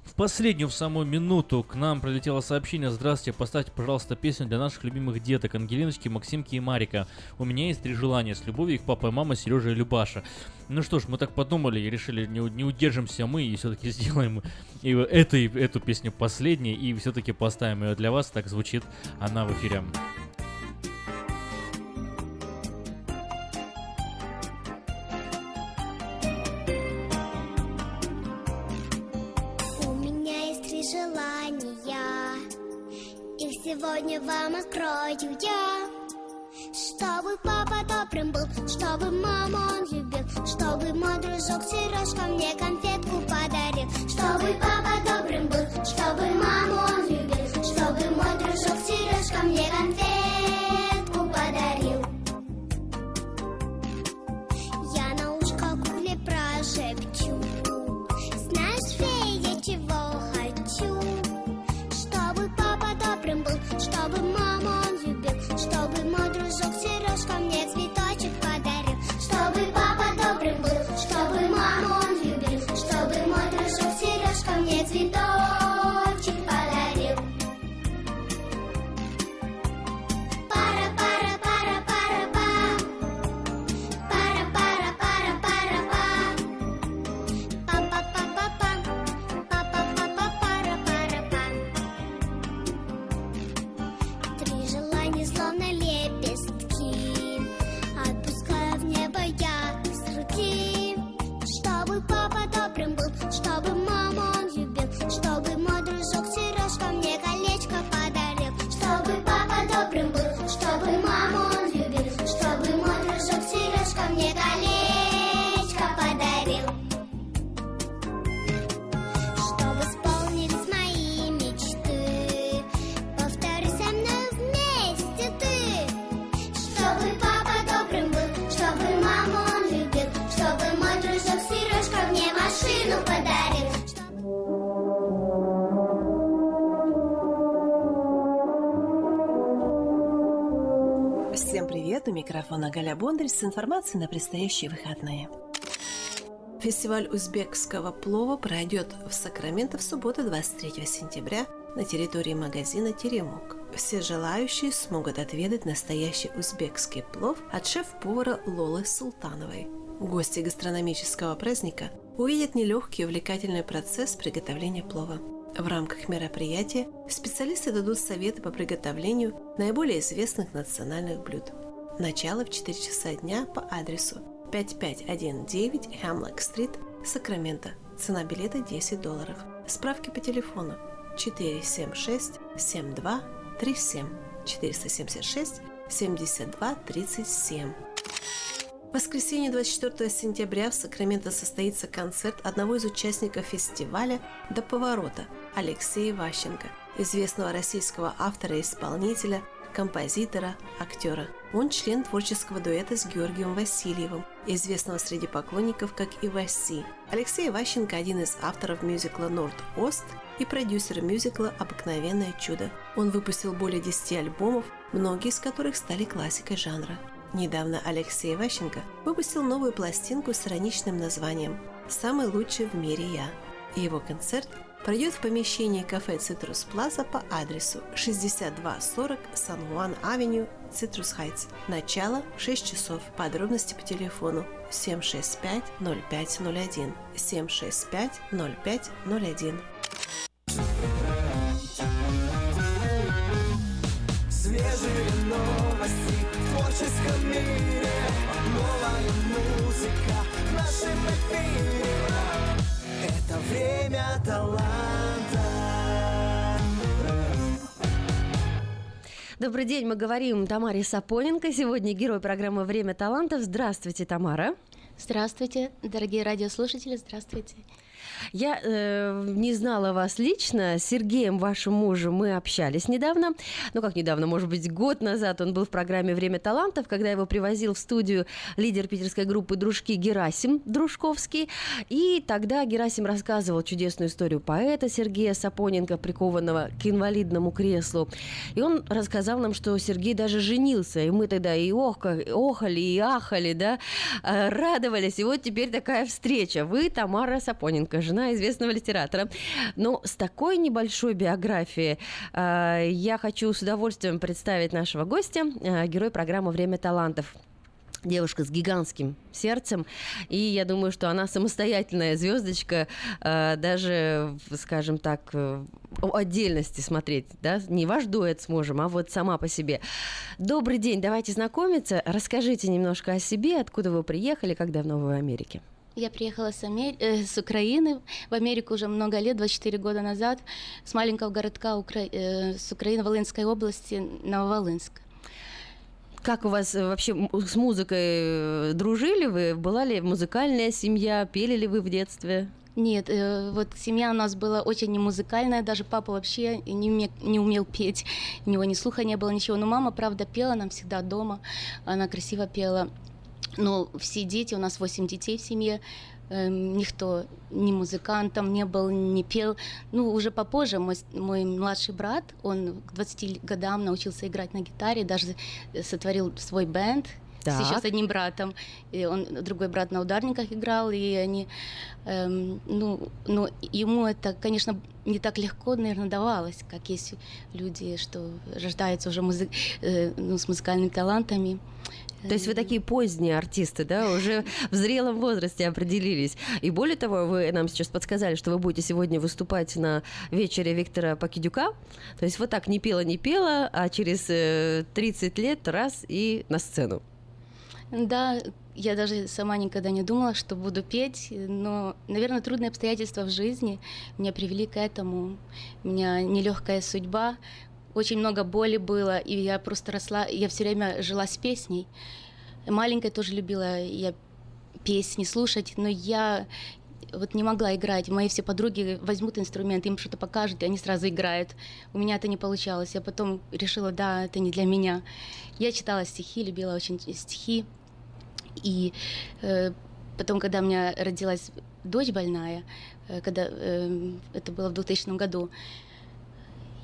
В последнюю, в самую минуту, к нам прилетело сообщение «Здравствуйте, поставьте, пожалуйста, песню для наших любимых деток Ангелиночки, Максимки и Марика. У меня есть три желания с любовью их папа и мама Сережа и Любаша». Ну что ж, мы так подумали и решили, не, не удержимся мы и все-таки (laughs) сделаем и эту, и эту песню последней и все-таки поставим ее для вас. Так звучит она в эфире. Сегодня вам открою я. Чтобы папа добрым был, чтобы маму он любил, чтобы мой дружок Сережка мне конфетку подарил. Чтобы папа добрым был, чтобы маму он любил, чтобы мой дружок Сережка мне конфетку У микрофона Галя Бондарь с информацией на предстоящие выходные. Фестиваль узбекского плова пройдет в Сакраменто в субботу 23 сентября на территории магазина «Теремок». Все желающие смогут отведать настоящий узбекский плов от шеф-повара Лолы Султановой. Гости гастрономического праздника увидят нелегкий и увлекательный процесс приготовления плова. В рамках мероприятия специалисты дадут советы по приготовлению наиболее известных национальных блюд. Начало в 4 часа дня по адресу 5519 Хемлок-стрит, Сакраменто. Цена билета 10 долларов. Справки по телефону 476 72 37 476 72 37. В воскресенье 24 сентября в Сакраменто состоится концерт одного из участников фестиваля «До поворота» Алексея Ващенко, известного российского автора и исполнителя, композитора, актера. Он член творческого дуэта с Георгием Васильевым, известного среди поклонников как Иваси. Алексей Ващенко – один из авторов мюзикла «Норд-Ост» и продюсер мюзикла «Обыкновенное чудо». Он выпустил более 10 альбомов, многие из которых стали классикой жанра. Недавно Алексей Ващенко выпустил новую пластинку с ироничным названием «Самый лучший в мире я». И его концерт пройдет в помещении кафе «Цитрус Плаза» по адресу 6240 Сан-Хуан-Авеню, Цитрус Хайтс. Начало в 6 часов. Подробности по телефону 765-0501. 765-0501. Свежие новости в творческом мире Новая музыка в нашем эфире время таланта Добрый день, мы говорим Тамаре Сапоненко. Сегодня герой программы «Время талантов». Здравствуйте, Тамара. Здравствуйте, дорогие радиослушатели, здравствуйте. Я э, не знала вас лично. С Сергеем, вашим мужем, мы общались недавно. Ну, как недавно, может быть, год назад он был в программе «Время талантов», когда его привозил в студию лидер питерской группы «Дружки» Герасим Дружковский. И тогда Герасим рассказывал чудесную историю поэта Сергея Сапоненко, прикованного к инвалидному креслу. И он рассказал нам, что Сергей даже женился. И мы тогда и охали, и ахали, да, э, радовались. И вот теперь такая встреча. Вы, Тамара Сапоненко, жена известного литератора. Но с такой небольшой биографией э, я хочу с удовольствием представить нашего гостя, э, герой программы «Время талантов». Девушка с гигантским сердцем, и я думаю, что она самостоятельная звездочка, э, даже, скажем так, э, о отдельности смотреть, да, не ваш дуэт с мужем, а вот сама по себе. Добрый день, давайте знакомиться. Расскажите немножко о себе, откуда вы приехали, как давно вы в Америке. Я приехала с, Амер- э, с Украины в Америку уже много лет, 24 года назад, с маленького городка Укра- э, с Украины, Волынской области, Нововолынск. Как у вас э, вообще с музыкой э, дружили вы? Была ли музыкальная семья? Пели ли вы в детстве? Нет, э, вот семья у нас была очень не музыкальная, даже папа вообще не, уме- не умел петь, у него ни слуха не было, ничего. Но мама, правда, пела нам всегда дома, она красиво пела. Но все дети, у нас 8 детей в семье, эм, никто ни музыкантом не был, не пел. Ну, уже попозже мой, мой младший брат, он к 20 годам научился играть на гитаре, даже э, сотворил свой бенд, с- еще Так. с одним братом. И он, другой брат на ударниках играл, и они, эм, ну, но ему это, конечно, не так легко, наверное, давалось, как есть люди, что рождаются уже музы- э, ну, с музыкальными талантами. То есть вы такие поздние артисты, да, уже в зрелом возрасте определились. И более того, вы нам сейчас подсказали, что вы будете сегодня выступать на вечере Виктора Покидюка. То есть вот так не пела, не пела, а через э, 30 лет раз и на сцену. Да, я даже сама никогда не думала, что буду петь, но, наверное, трудные обстоятельства в жизни меня привели к этому. У меня нелегкая судьба, очень много боли было, и я просто росла, я все время жила с песней. Маленькая тоже любила я песни слушать, но я вот не могла играть. Мои все подруги возьмут инструмент, им что-то покажут, и они сразу играют. У меня это не получалось. Я потом решила, да, это не для меня. Я читала стихи, любила очень стихи. И э, потом, когда у меня родилась дочь больная, э, когда э, это было в 2000 году,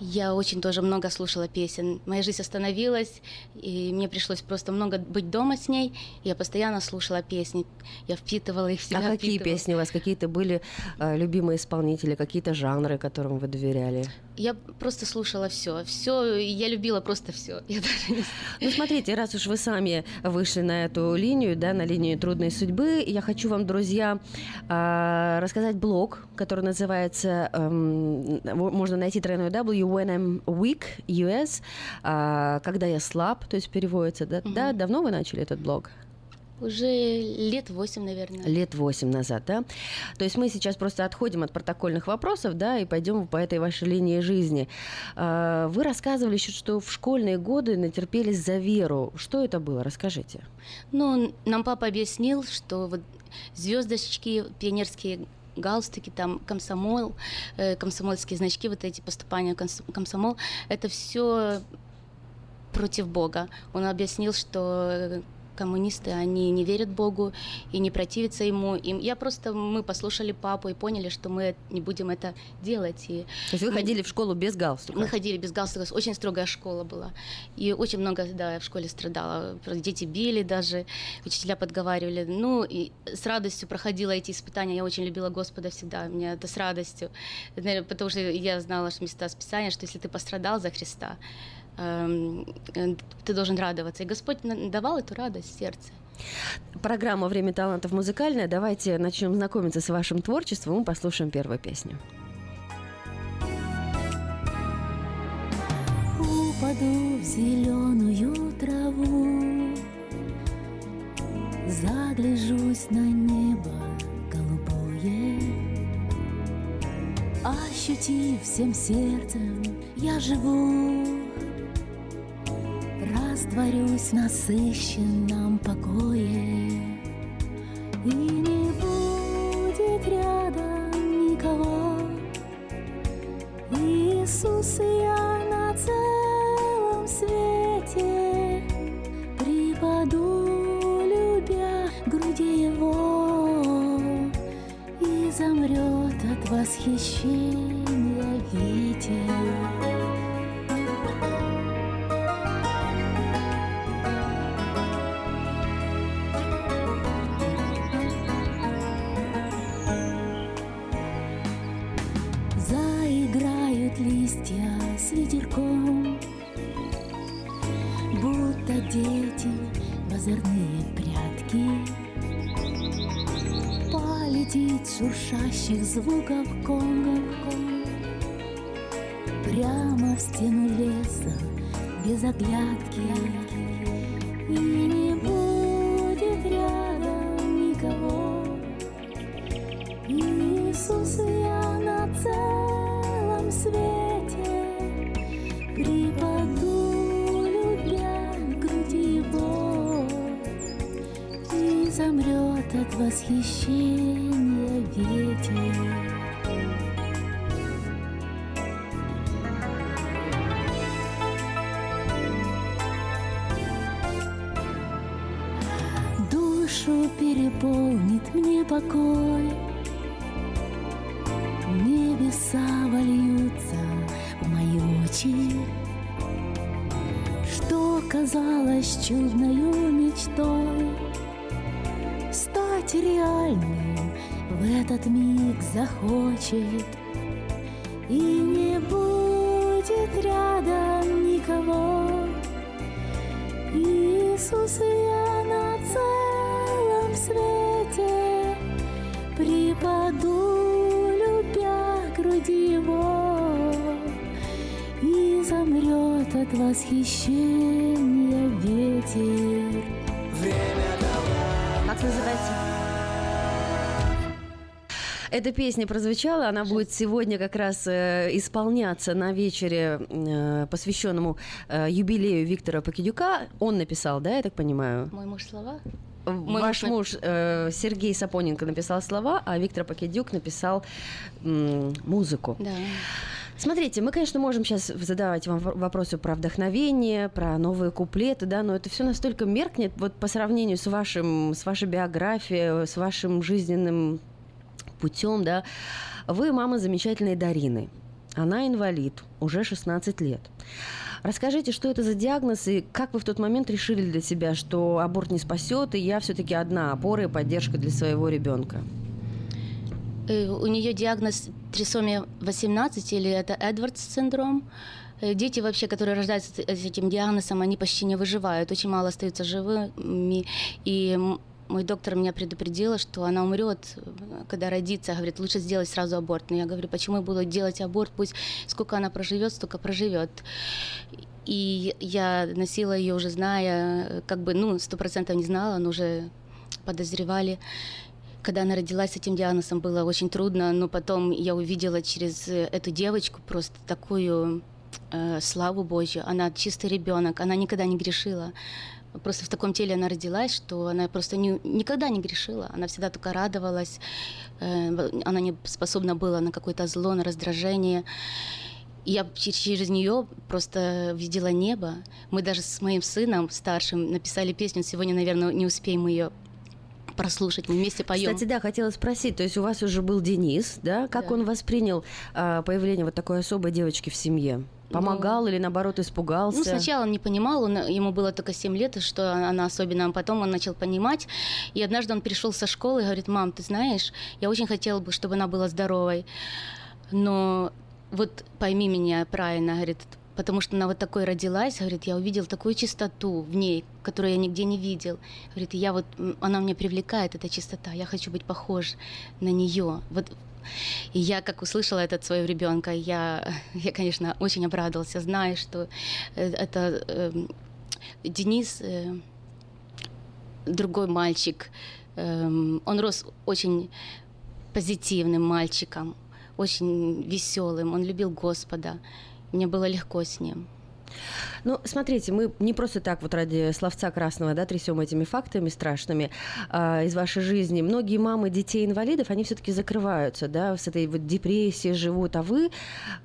Я очень тоже много слушала песен. Моя жизнь остановилась, и мне пришлось просто много быть дома с ней. Я постоянно слушала песни. Я впитывала их в себя. а какие впитывала. песни у вас? Какие-то были э, любимые исполнители, какие-то жанры, которым вы доверяли? Я просто слушала все. Все, я любила просто все. (laughs) Я даже не Ну, смотрите, раз уж вы сами вышли на эту линию, да, на линию трудной судьбы, я хочу вам, друзья, а, рассказать блог, который называется, эм, можно найти тройной W, When I'm Weak, US, а, когда я слаб, то есть переводится, да, да, давно вы начали этот блог? Уже лет восемь, наверное. Лет восемь назад, да? То есть мы сейчас просто отходим от протокольных вопросов, да, и пойдем по этой вашей линии жизни. А, Вы рассказывали еще, что в школьные годы натерпелись за веру. Что это было? Расскажите. Ну, нам папа объяснил, что вот звездочки, пионерские галстуки, там комсомол, э, комсомольские значки, вот эти поступания комсомол, это все против Бога. Он объяснил, что коммунисты, они не верят Богу и не противятся ему. И я просто, мы послушали папу и поняли, что мы не будем это делать. И То есть вы мы- ходили в школу без галстука? мы ходили без галстука, очень строгая школа была. И очень много, да, я в школе страдала. Дети били даже, учителя подговаривали. Ну, и с радостью проходила эти испытания. Я очень любила Господа всегда, меня это с радостью. Наверное, потому что я знала, что места Писания, что если ты пострадал за Христа, ты должен радоваться. И Господь давал эту радость в сердце. Программа «Время талантов» музыкальная. Давайте начнем знакомиться с вашим творчеством. Мы послушаем первую песню. Упаду в зеленую траву, Загляжусь на небо голубое, Ощутив всем сердцем, я живу, Растворюсь в насыщенном покое, И не будет рядом никого, Иисус, я на целом свете Припаду, любя груди Его И замрет от восхищения ветер Листья с ветерком, Будто дети в прятки. Полетит шуршащих звуков конгов Прямо в стену леса без оглядки восхищения ветер. Душу переполнит мне покой. Небеса вольются в мои очи. Что казалось чудною Стать реальным. В этот миг захочет. И не будет рядом никого. Иисус, я на целом свете Припаду, любя груди Его. И замрет от восхищения Эта песня прозвучала, она будет сегодня как раз э, исполняться на вечере, э, посвященному э, юбилею Виктора Покидюка. Он написал, да, я так понимаю? Мой муж слова? Ваш муж- муж э, Сергей Сапоненко написал слова, а Виктор Покидюк написал м, музыку. Да. Смотрите, мы, конечно, можем сейчас задавать вам вопросы про вдохновение, про новые куплеты, да, но это все настолько меркнет вот по сравнению с вашим, с вашей биографией, с вашим жизненным путем, да. Вы мама замечательной Дарины. Она инвалид, уже 16 лет. Расскажите, что это за диагноз и как вы в тот момент решили для себя, что аборт не спасет, и я все-таки одна опора и поддержка для своего ребенка? Э, У нее диагноз трисомия 18 или это Эдвардс синдром. Э, Дети вообще, которые рождаются с этим диагнозом, они почти не выживают, очень мало остаются живыми. И мой доктор меня предупредила, что она умрет, когда родится. Говорит, лучше сделать сразу аборт. Но я говорю, почему я буду делать аборт? Пусть сколько она проживет, столько проживет. И я носила ее уже зная, как бы, ну, сто процентов не знала, но уже подозревали. Когда она родилась с этим диагнозом, было очень трудно, но потом я увидела через э, эту девочку просто такую э, славу Божью. Она чистый ребенок, она никогда не грешила. Просто в таком теле она родилась, что она просто не- никогда не грешила. Она всегда только радовалась. Э, она не способна была на какое-то зло, на раздражение. И Я че- через нее просто видела небо. Мы даже с моим сыном старшим написали песню. Сегодня, наверное, не успеем ее прослушать. Мы вместе поем. Кстати, да, хотела спросить, то есть у вас уже был Денис, да? Как он воспринял а, появление вот такой особой девочки в семье? Помогал или наоборот испугался? Ну, сначала он не понимал, он, ему было только 7 лет, что она особенно, а потом он начал понимать. И однажды он пришел со школы и говорит, мам, ты знаешь, я очень хотела бы, чтобы она была здоровой, но вот пойми меня правильно, говорит, потому что она вот такой родилась, говорит, я увидел такую чистоту в ней, которую я нигде не видел. Говорит, я вот, она меня привлекает, эта чистота, я хочу быть похож на нее. Вот и я, как услышала это от своего ребенка, я, (laughs) я, конечно, очень обрадовался, зная, что э, это эм, Денис, э, другой мальчик, эм, он рос очень позитивным мальчиком, очень веселым, он любил Господа. Мне было легко с ним. Ну, смотрите, мы не просто так вот ради словца красного, да, трясем этими фактами страшными а, из вашей жизни. Многие мамы детей-инвалидов, они все-таки закрываются, да, с этой вот депрессией живут, а вы,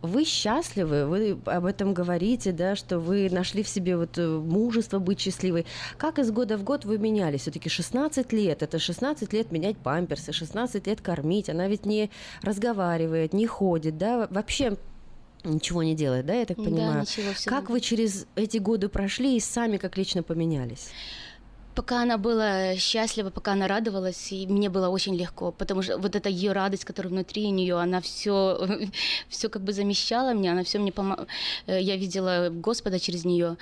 вы счастливы, вы об этом говорите, да, что вы нашли в себе вот э, мужество быть счастливой. Как из года в год вы менялись? Все-таки 16 лет, это 16 лет менять памперсы, 16 лет кормить, она ведь не разговаривает, не ходит, да, вообще ничего не делает, да, я так Да, понимаю? ничего, всё как вы через эти годы прошли и сами как лично поменялись? Пока она была счастлива, пока она радовалась, и мне было очень легко, потому что вот эта ее радость, которая внутри нее, она все, (laughs) все как бы замещала мне, она все мне помогала. Я видела Господа через нее,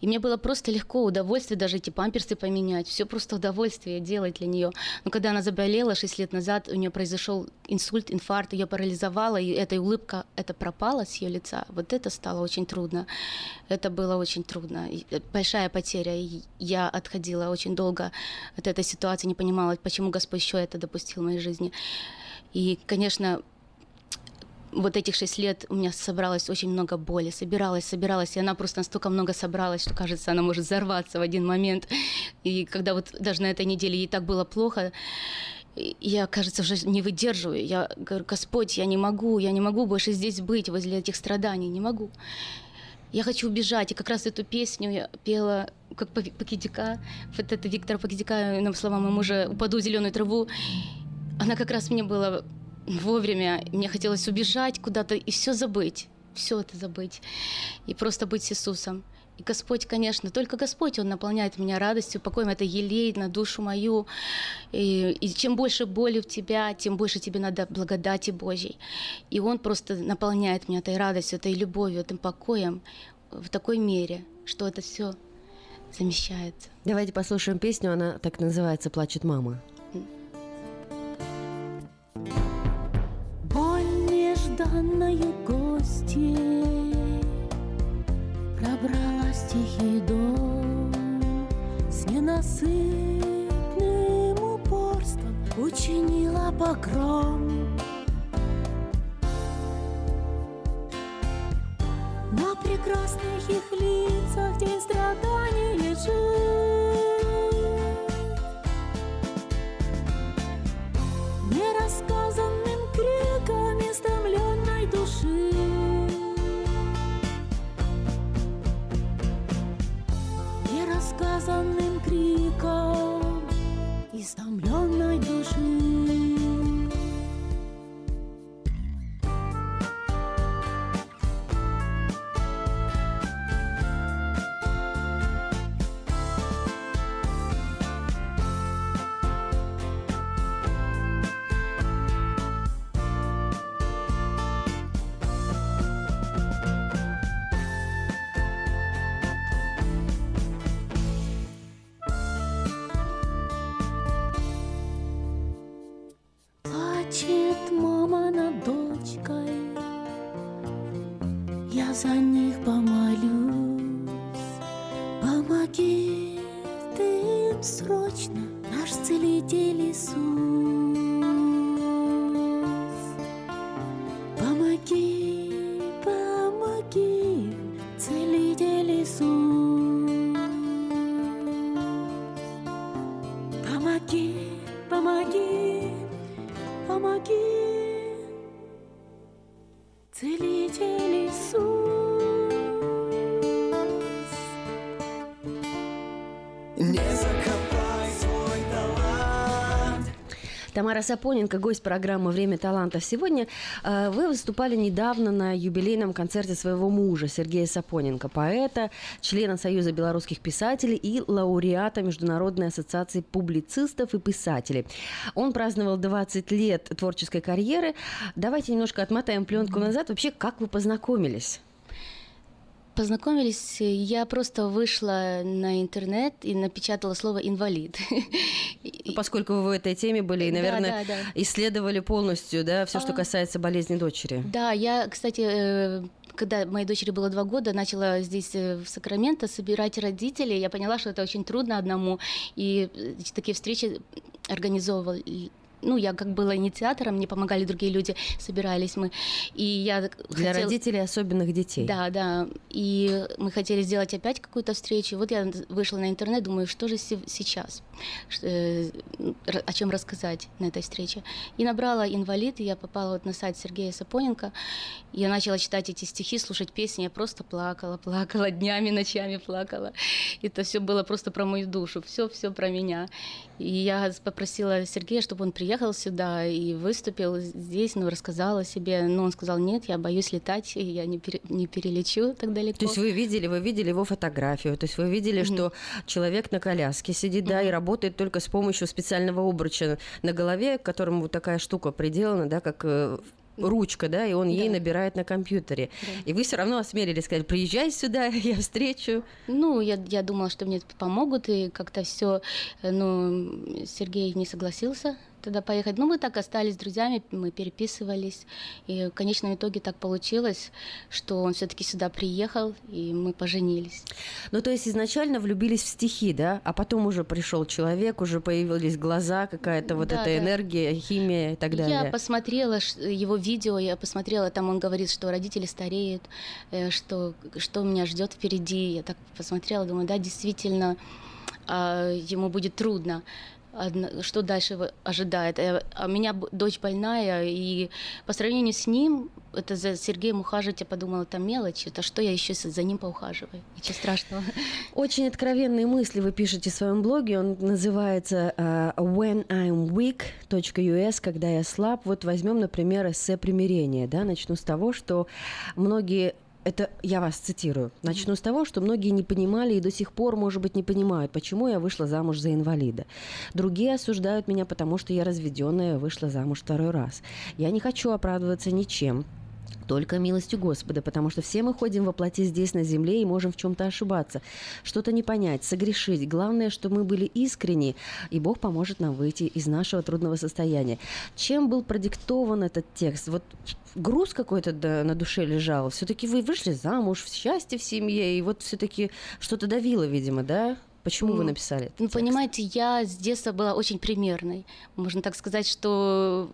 и мне было просто легко, удовольствие даже эти памперсы поменять, все просто удовольствие делать для нее. Но когда она заболела 6 лет назад, у нее произошел инсульт, инфаркт, ее парализовало, и эта улыбка, это пропала с ее лица. Вот это стало очень трудно. Это было очень трудно. Э, Большая потеря. И я отходила очень долго от этой ситуации, не понимала, почему Господь еще это допустил в моей жизни. И, конечно, вот этих шесть лет у меня собралось очень много боли, собиралась, собиралась, и она просто настолько много собралась, что, кажется, она может взорваться в один момент. И когда вот даже на этой неделе ей так было плохо, я, кажется, уже не выдерживаю. Я говорю, Господь, я не могу, я не могу больше здесь быть, возле этих страданий, не могу. Я хочу убежать. И как раз эту песню я пела как Пак- Пакидика. Вот это Виктора Пакидика, на слова моего мужа «Упаду в зеленую траву». Она как раз мне была вовремя. Мне хотелось убежать куда-то и все забыть. Все это забыть. И просто быть с Иисусом. И Господь, конечно, только Господь, Он наполняет меня радостью, покоем. Это елеет на душу мою. И, и чем больше боли в тебя, тем больше тебе надо благодати Божьей. И Он просто наполняет меня этой радостью, этой любовью, этим покоем в такой мере, что это все замещается. Давайте послушаем песню, она так называется «Плачет мама». Боль нежданной гости. Пробралась тихий дом С ненасытным упорством Учинила погром. На прекрасных их лицах День страданий лежит Нерассказанным криком истомленной души Тамара Сапоненко, гость программы «Время талантов». Сегодня э, вы выступали недавно на юбилейном концерте своего мужа Сергея Сапоненко, поэта, члена Союза белорусских писателей и лауреата Международной ассоциации публицистов и писателей. Он праздновал 20 лет творческой карьеры. Давайте немножко отмотаем пленку назад. Вообще, как вы познакомились? Познакомились, я просто вышла на интернет и напечатала слово «инвалид». Ну, Поскольку вы в этой теме были и, Да, наверное, да, да. исследовали полностью, да, все, что А. касается болезни дочери. Да, я, кстати, э, когда моей дочери было два года, начала здесь э, в Сакраменто собирать родителей. Я поняла, что это очень трудно одному, и э, такие встречи организовывал. Ну, я как была инициатором, мне помогали другие люди, собирались мы. И я Для хотела- родителей особенных детей. Да, да. И мы хотели сделать опять какую-то встречу. Вот я вышла на интернет, думаю, что же се- сейчас, э, о чем рассказать на этой встрече. И набрала инвалид, и я попала вот на сайт Сергея Сапоненко. Я начала читать эти стихи, слушать песни, я просто плакала, плакала (laughs) днями, ночами плакала. Это все было просто про мою душу, все, все про меня. И я попросила Сергея, чтобы он приехал сюда и выступил здесь, ну, рассказал о себе. Но он сказал, нет, я боюсь летать, и я не, пере- не перелечу так далеко. То есть вы видели, вы видели его фотографию, то есть вы видели, что человек на коляске сидит, да, и работает только с помощью специального обруча на голове, к которому вот такая штука приделана, да, как э, ручка, да, и он ей набирает на компьютере. И вы все равно осмелились сказать, приезжай сюда, (laughs) я встречу. Ну, я, я думала, что мне помогут, и как-то все, ну, Сергей не согласился тогда поехать. Ну, мы так остались друзьями, мы переписывались, и в конечном итоге так получилось, что он все-таки сюда приехал, и мы поженились. Ну, то есть изначально влюбились в стихи, да, а потом уже пришел человек, уже появились глаза, какая-то вот Да, эта да. энергия, химия и так далее. Я посмотрела его видео, я посмотрела, там он говорит, что родители стареют, э, что, что меня ждет впереди. Я так посмотрела, думаю, да, действительно, а, ему будет трудно. Что дальше ожидает? Э, А у меня дочь больная, и по сравнению с ним, это за Сергеем ухаживать, я подумала, это мелочь, это что я еще за ним поухаживаю? Ничего страшного. (laughs) Очень откровенные мысли вы пишете в своем блоге. Он называется э, When I'm weak.us, когда я слаб. Вот возьмем, например, эссе примирения. Да? Начну с того, что многие это я вас цитирую. Начну с того, что многие не понимали и до сих пор, может быть, не понимают, почему я вышла замуж за инвалида. Другие осуждают меня, потому что я разведенная, вышла замуж второй раз. Я не хочу оправдываться ничем. Только милостью Господа, потому что все мы ходим во плоти здесь, на земле, и можем в чем-то ошибаться, что-то не понять, согрешить. Главное, что мы были искренни, и Бог поможет нам выйти из нашего трудного состояния. Чем был продиктован этот текст? Вот груз какой-то на душе лежал. Все-таки вы вышли замуж, в счастье в семье, и вот все-таки что-то давило, видимо, да? Почему вы Ну, написали это? Ну, понимаете, я с детства была очень примерной. Можно так сказать, что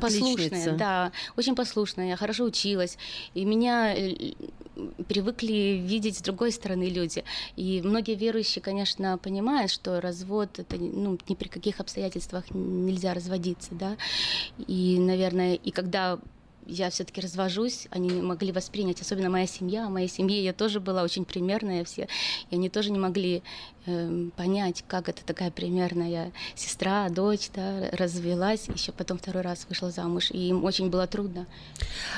послушная, да, очень послушная, я хорошо училась, и меня э, привыкли видеть с другой стороны люди. И многие верующие, конечно, понимают, что развод это ну, ни при каких обстоятельствах нельзя разводиться, да. И, наверное, и когда я все-таки развожусь, они не могли воспринять, особенно моя семья. Моей семье я тоже была очень примерная все, и они тоже не могли эм, понять, как это такая примерная сестра, дочь, да, развелась, еще потом второй раз вышла замуж, и им очень было трудно.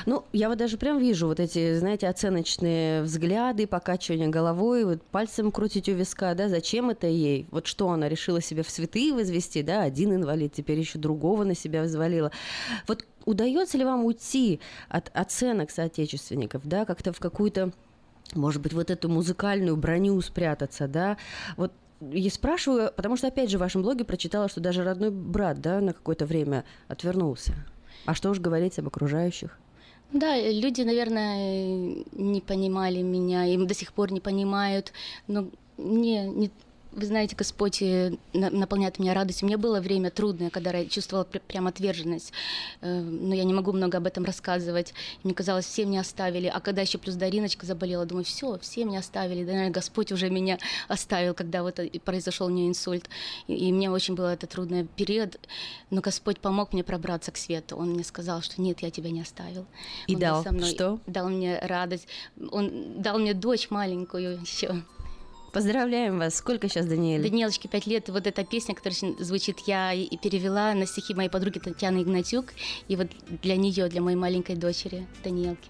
Ну, я вот даже прям вижу вот эти, знаете, оценочные взгляды, покачивание головой, вот пальцем крутить у виска, да, зачем это ей? Вот что она решила себя в святые возвести, да, один инвалид, теперь еще другого на себя взвалила. Вот удается ли вам уйти от оценок соотечественников, да, как-то в какую-то, может быть, вот эту музыкальную броню спрятаться, да? Вот я спрашиваю, потому что, опять же, в вашем блоге прочитала, что даже родной брат, да, на какое-то время отвернулся. А что уж говорить об окружающих? Да, люди, наверное, не понимали меня, им до сих пор не понимают, но не, не вы знаете, Господь э, на- наполняет меня радостью. У меня было время трудное, когда я чувствовала пр- прям отверженность, Э, но я не могу много об этом рассказывать. Мне казалось, все меня оставили. А когда еще плюс Дариночка заболела, думаю, все, все меня оставили. Да, наверное, Господь уже меня оставил, когда вот произошел у нее инсульт. И, и мне очень был это трудный период. Но Господь помог мне пробраться к свету. Он мне сказал, что нет, я тебя не оставил. И Он дал со мной, что? Дал мне радость. Он дал мне дочь маленькую еще. Поздравляем вас. Сколько сейчас Даниэль? Даниэлочке пять лет. И вот эта песня, которая звучит, я и и перевела на стихи моей подруги Татьяны Игнатюк. И вот для нее, для моей маленькой дочери Даниэлки.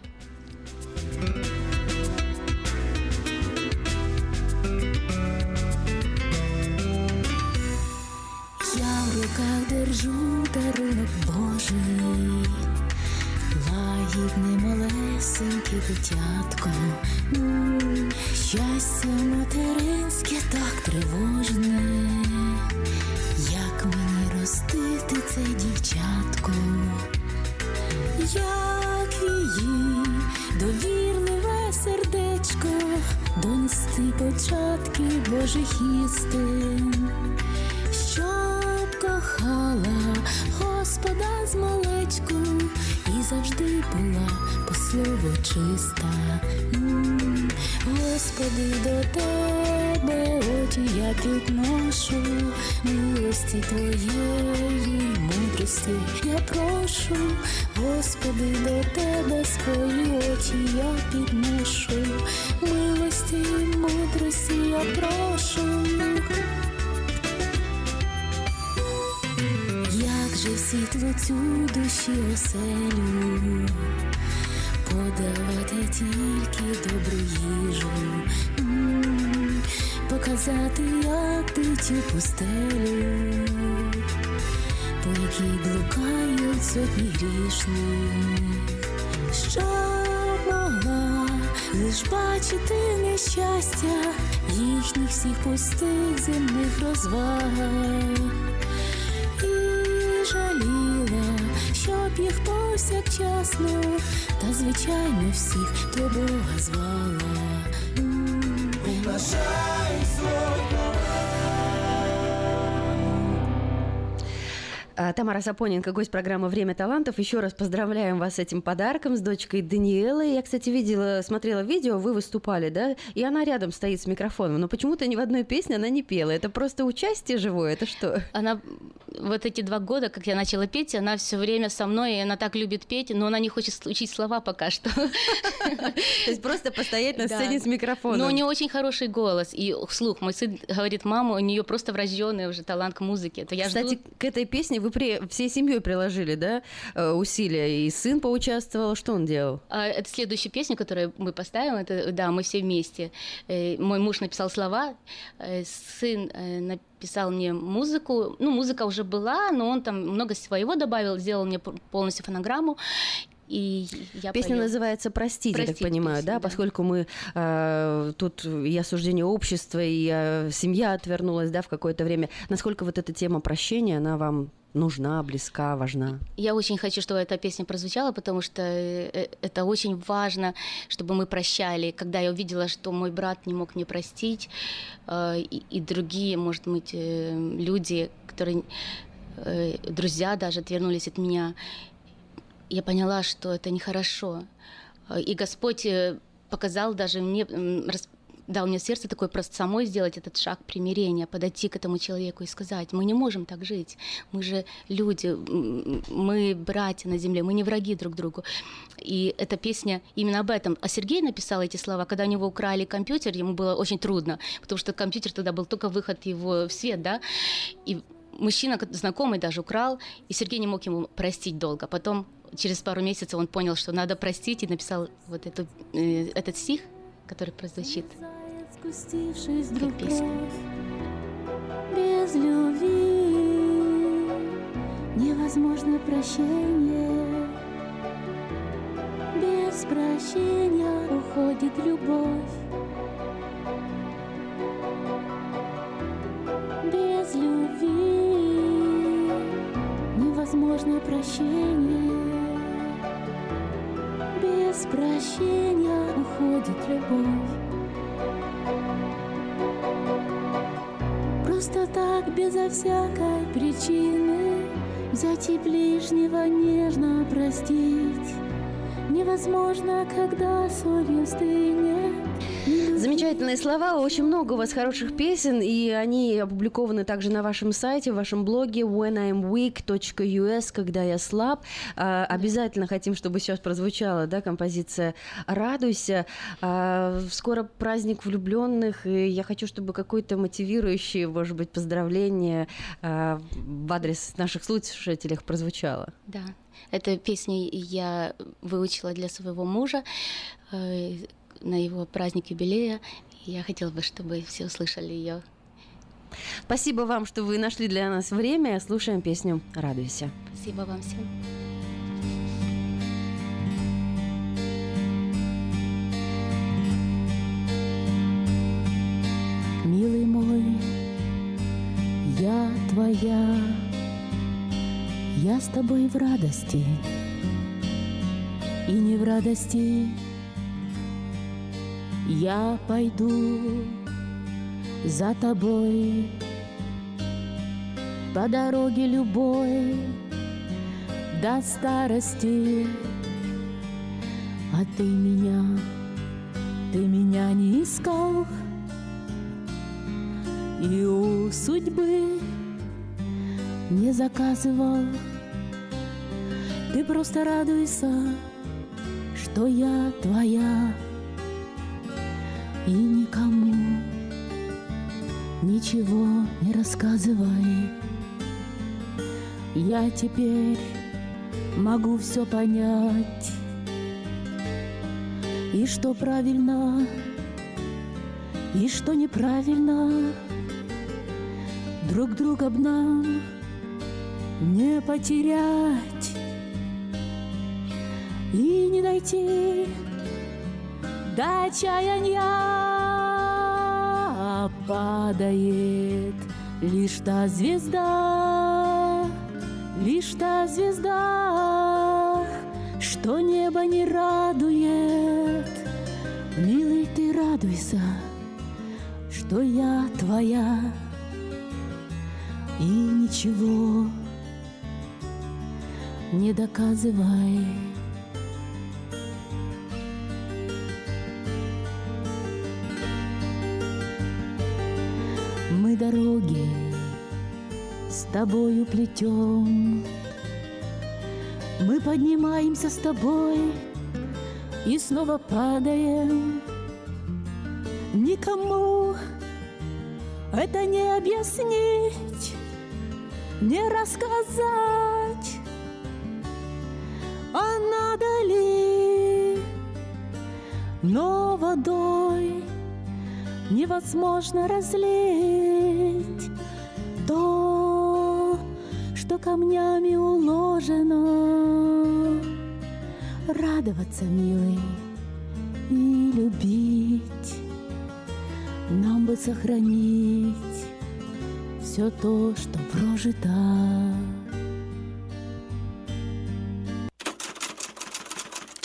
Я в руках держу дарунок Божий, лагідне малесеньке дитятко. Щастя материнське так тривожне, як мені ростити це дівчатко, як її довірливе сердечко, донести початки Божих істин? Щоб кохала Господа з малечку завжди була по слову чиста. Господи, до тебе очі я підношу, милості твоєї мудрості я прошу, Господи, до тебе свої очі я підношу, милості і мудрості я прошу. Же світло цю душі оселю, подавати тільки добру їжу, показати, як дитю пустелю, по якій блукають сотні грішних, щоб могла лиш бачити нещастя їхніх всіх пустих земних розваг жаліла, щоб їх повсякчасно, та звичайно всіх до Бога звала. Умножай свой Тамара Сапоненко, гость программы «Время талантов». Еще раз поздравляем вас с этим подарком, с дочкой Даниэлой. Я, кстати, видела, смотрела видео, вы выступали, да? И она рядом стоит с микрофоном, но почему-то ни в одной песне она не пела. Это просто участие живое, это что? Она вот эти два года, как я начала петь, она все время со мной, и она так любит петь, но она не хочет учить слова пока что. То есть просто постоять на сцене с микрофоном. Но у нее очень хороший голос и слух. Мой сын говорит, мама, у нее просто врожденный уже талант к музыке. Кстати, к этой песне вы при... всей семьей приложили, да, э, усилия? И сын поучаствовал. Что он делал? А, Это следующая песня, которую мы поставим. Это, да, мы все вместе. Э, Мой муж написал слова, э, сын написал мне музыку. Ну, музыка уже была, но он там много своего добавил, сделал мне полностью фонограмму. И я Песня пою. называется «Простить», я так понимаю, песня, да? Поскольку мы э, тут и осуждение общества, и э, семья отвернулась, да, в какое-то время. Насколько вот эта тема прощения, она вам нужна, близка, важна? Я очень хочу, чтобы эта песня прозвучала, потому что э, э, это очень важно, чтобы мы прощали. Когда я увидела, что мой брат не мог мне простить, э, и, другие, может быть, люди, которые, друзья даже отвернулись от меня, я поняла, что это нехорошо. И Господь показал даже мне, дал мне сердце такое просто самой сделать этот шаг примирения, подойти к этому человеку и сказать, мы не можем так жить, мы же люди, мы братья на земле, мы не враги друг другу. И эта песня именно об этом. А Сергей написал эти слова, когда у него украли компьютер, ему было очень трудно, потому что компьютер тогда был только выход его в свет, да, и мужчина, ко- знакомый даже украл, и Сергей не мог ему простить долго. Потом, через пару месяцев, он понял, что надо простить, и написал вот эту, э, этот стих, который прозвучит. Как песня. без любви невозможно прощение. Без прощения уходит любовь. Без любви невозможно прощение. Без прощения уходит любовь. Просто так, безо всякой причины Взять и ближнего нежно простить Невозможно, когда солью стынет Замечательные слова, очень много у вас хороших песен, и они опубликованы также на вашем сайте, в вашем блоге whenimweak.us, когда я слаб. А, обязательно хотим, чтобы сейчас прозвучала да, композиция «Радуйся». А, скоро праздник влюбленных, и я хочу, чтобы какое-то мотивирующее, может быть, поздравление а, в адрес наших слушателей прозвучало. Да, эту песню я выучила для своего мужа э, на его праздник юбилея. Я хотела бы, чтобы все услышали ее. Спасибо вам, что вы нашли для нас время. Слушаем песню «Радуйся». Спасибо вам всем. Милый мой, я твоя, я с тобой в радости и не в радости. Я пойду за тобой по дороге любой до старости. А ты меня, ты меня не искал, и у судьбы не заказывал. Ты просто радуйся, что я твоя, и никому ничего не рассказывай. Я теперь могу все понять, и что правильно, и что неправильно. Друг друга б нам не потерять и не дойти до отчаяния. Падает лишь та звезда, лишь та звезда, что небо не радует. Милый, ты радуйся, что я твоя и ничего не доказывай. Дороги с тобою плетем, Мы поднимаемся с тобой и снова падаем. Никому это не объяснить, не рассказать, а надо ли, но водой невозможно разлить то, что камнями уложено. Радоваться, милый, и любить, нам бы сохранить все то, что прожито.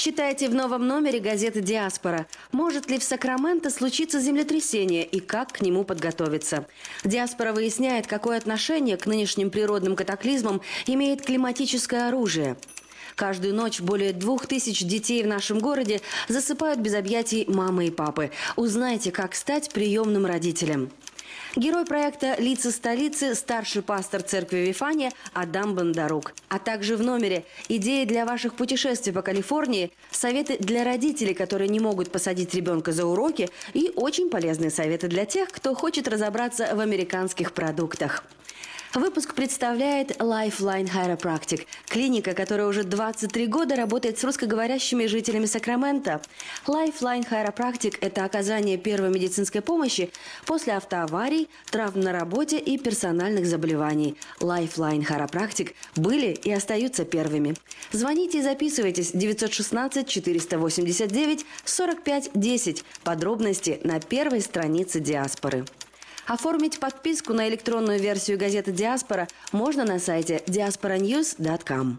Читайте в новом номере газеты «Диаспора». Может ли в Сакраменто случиться землетрясение и как к нему подготовиться? «Диаспора» выясняет, какое отношение к нынешним природным катаклизмам имеет климатическое оружие. Каждую ночь более двух тысяч детей в нашем городе засыпают без объятий мамы и папы. Узнайте, как стать приемным родителем. Герой проекта «Лица столицы» – старший пастор церкви Вифания Адам Бондарук. А также в номере идеи для ваших путешествий по Калифорнии, советы для родителей, которые не могут посадить ребенка за уроки и очень полезные советы для тех, кто хочет разобраться в американских продуктах. Выпуск представляет Lifeline Chiropractic, клиника, которая уже 23 года работает с русскоговорящими жителями Сакрамента. Lifeline Chiropractic – это оказание первой медицинской помощи после автоаварий, травм на работе и персональных заболеваний. Lifeline Chiropractic были и остаются первыми. Звоните и записывайтесь 916 489 45 10. Подробности на первой странице диаспоры. Оформить подписку на электронную версию газеты «Диаспора» можно на сайте diasporanews.com.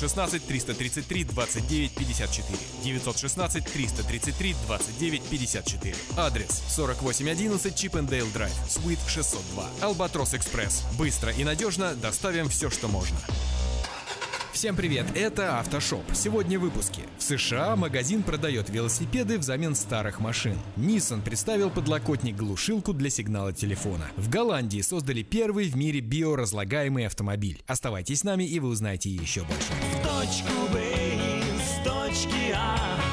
916 333 29 54. 916 333 29 54. Адрес 4811 Чипендейл Драйв, Суит 602. Албатрос Экспресс. Быстро и надежно доставим все, что можно. Всем привет, это Автошоп. Сегодня в выпуске. В США магазин продает велосипеды взамен старых машин. Nissan представил подлокотник-глушилку для сигнала телефона. В Голландии создали первый в мире биоразлагаемый автомобиль. Оставайтесь с нами и вы узнаете еще больше. В точку Б из точки А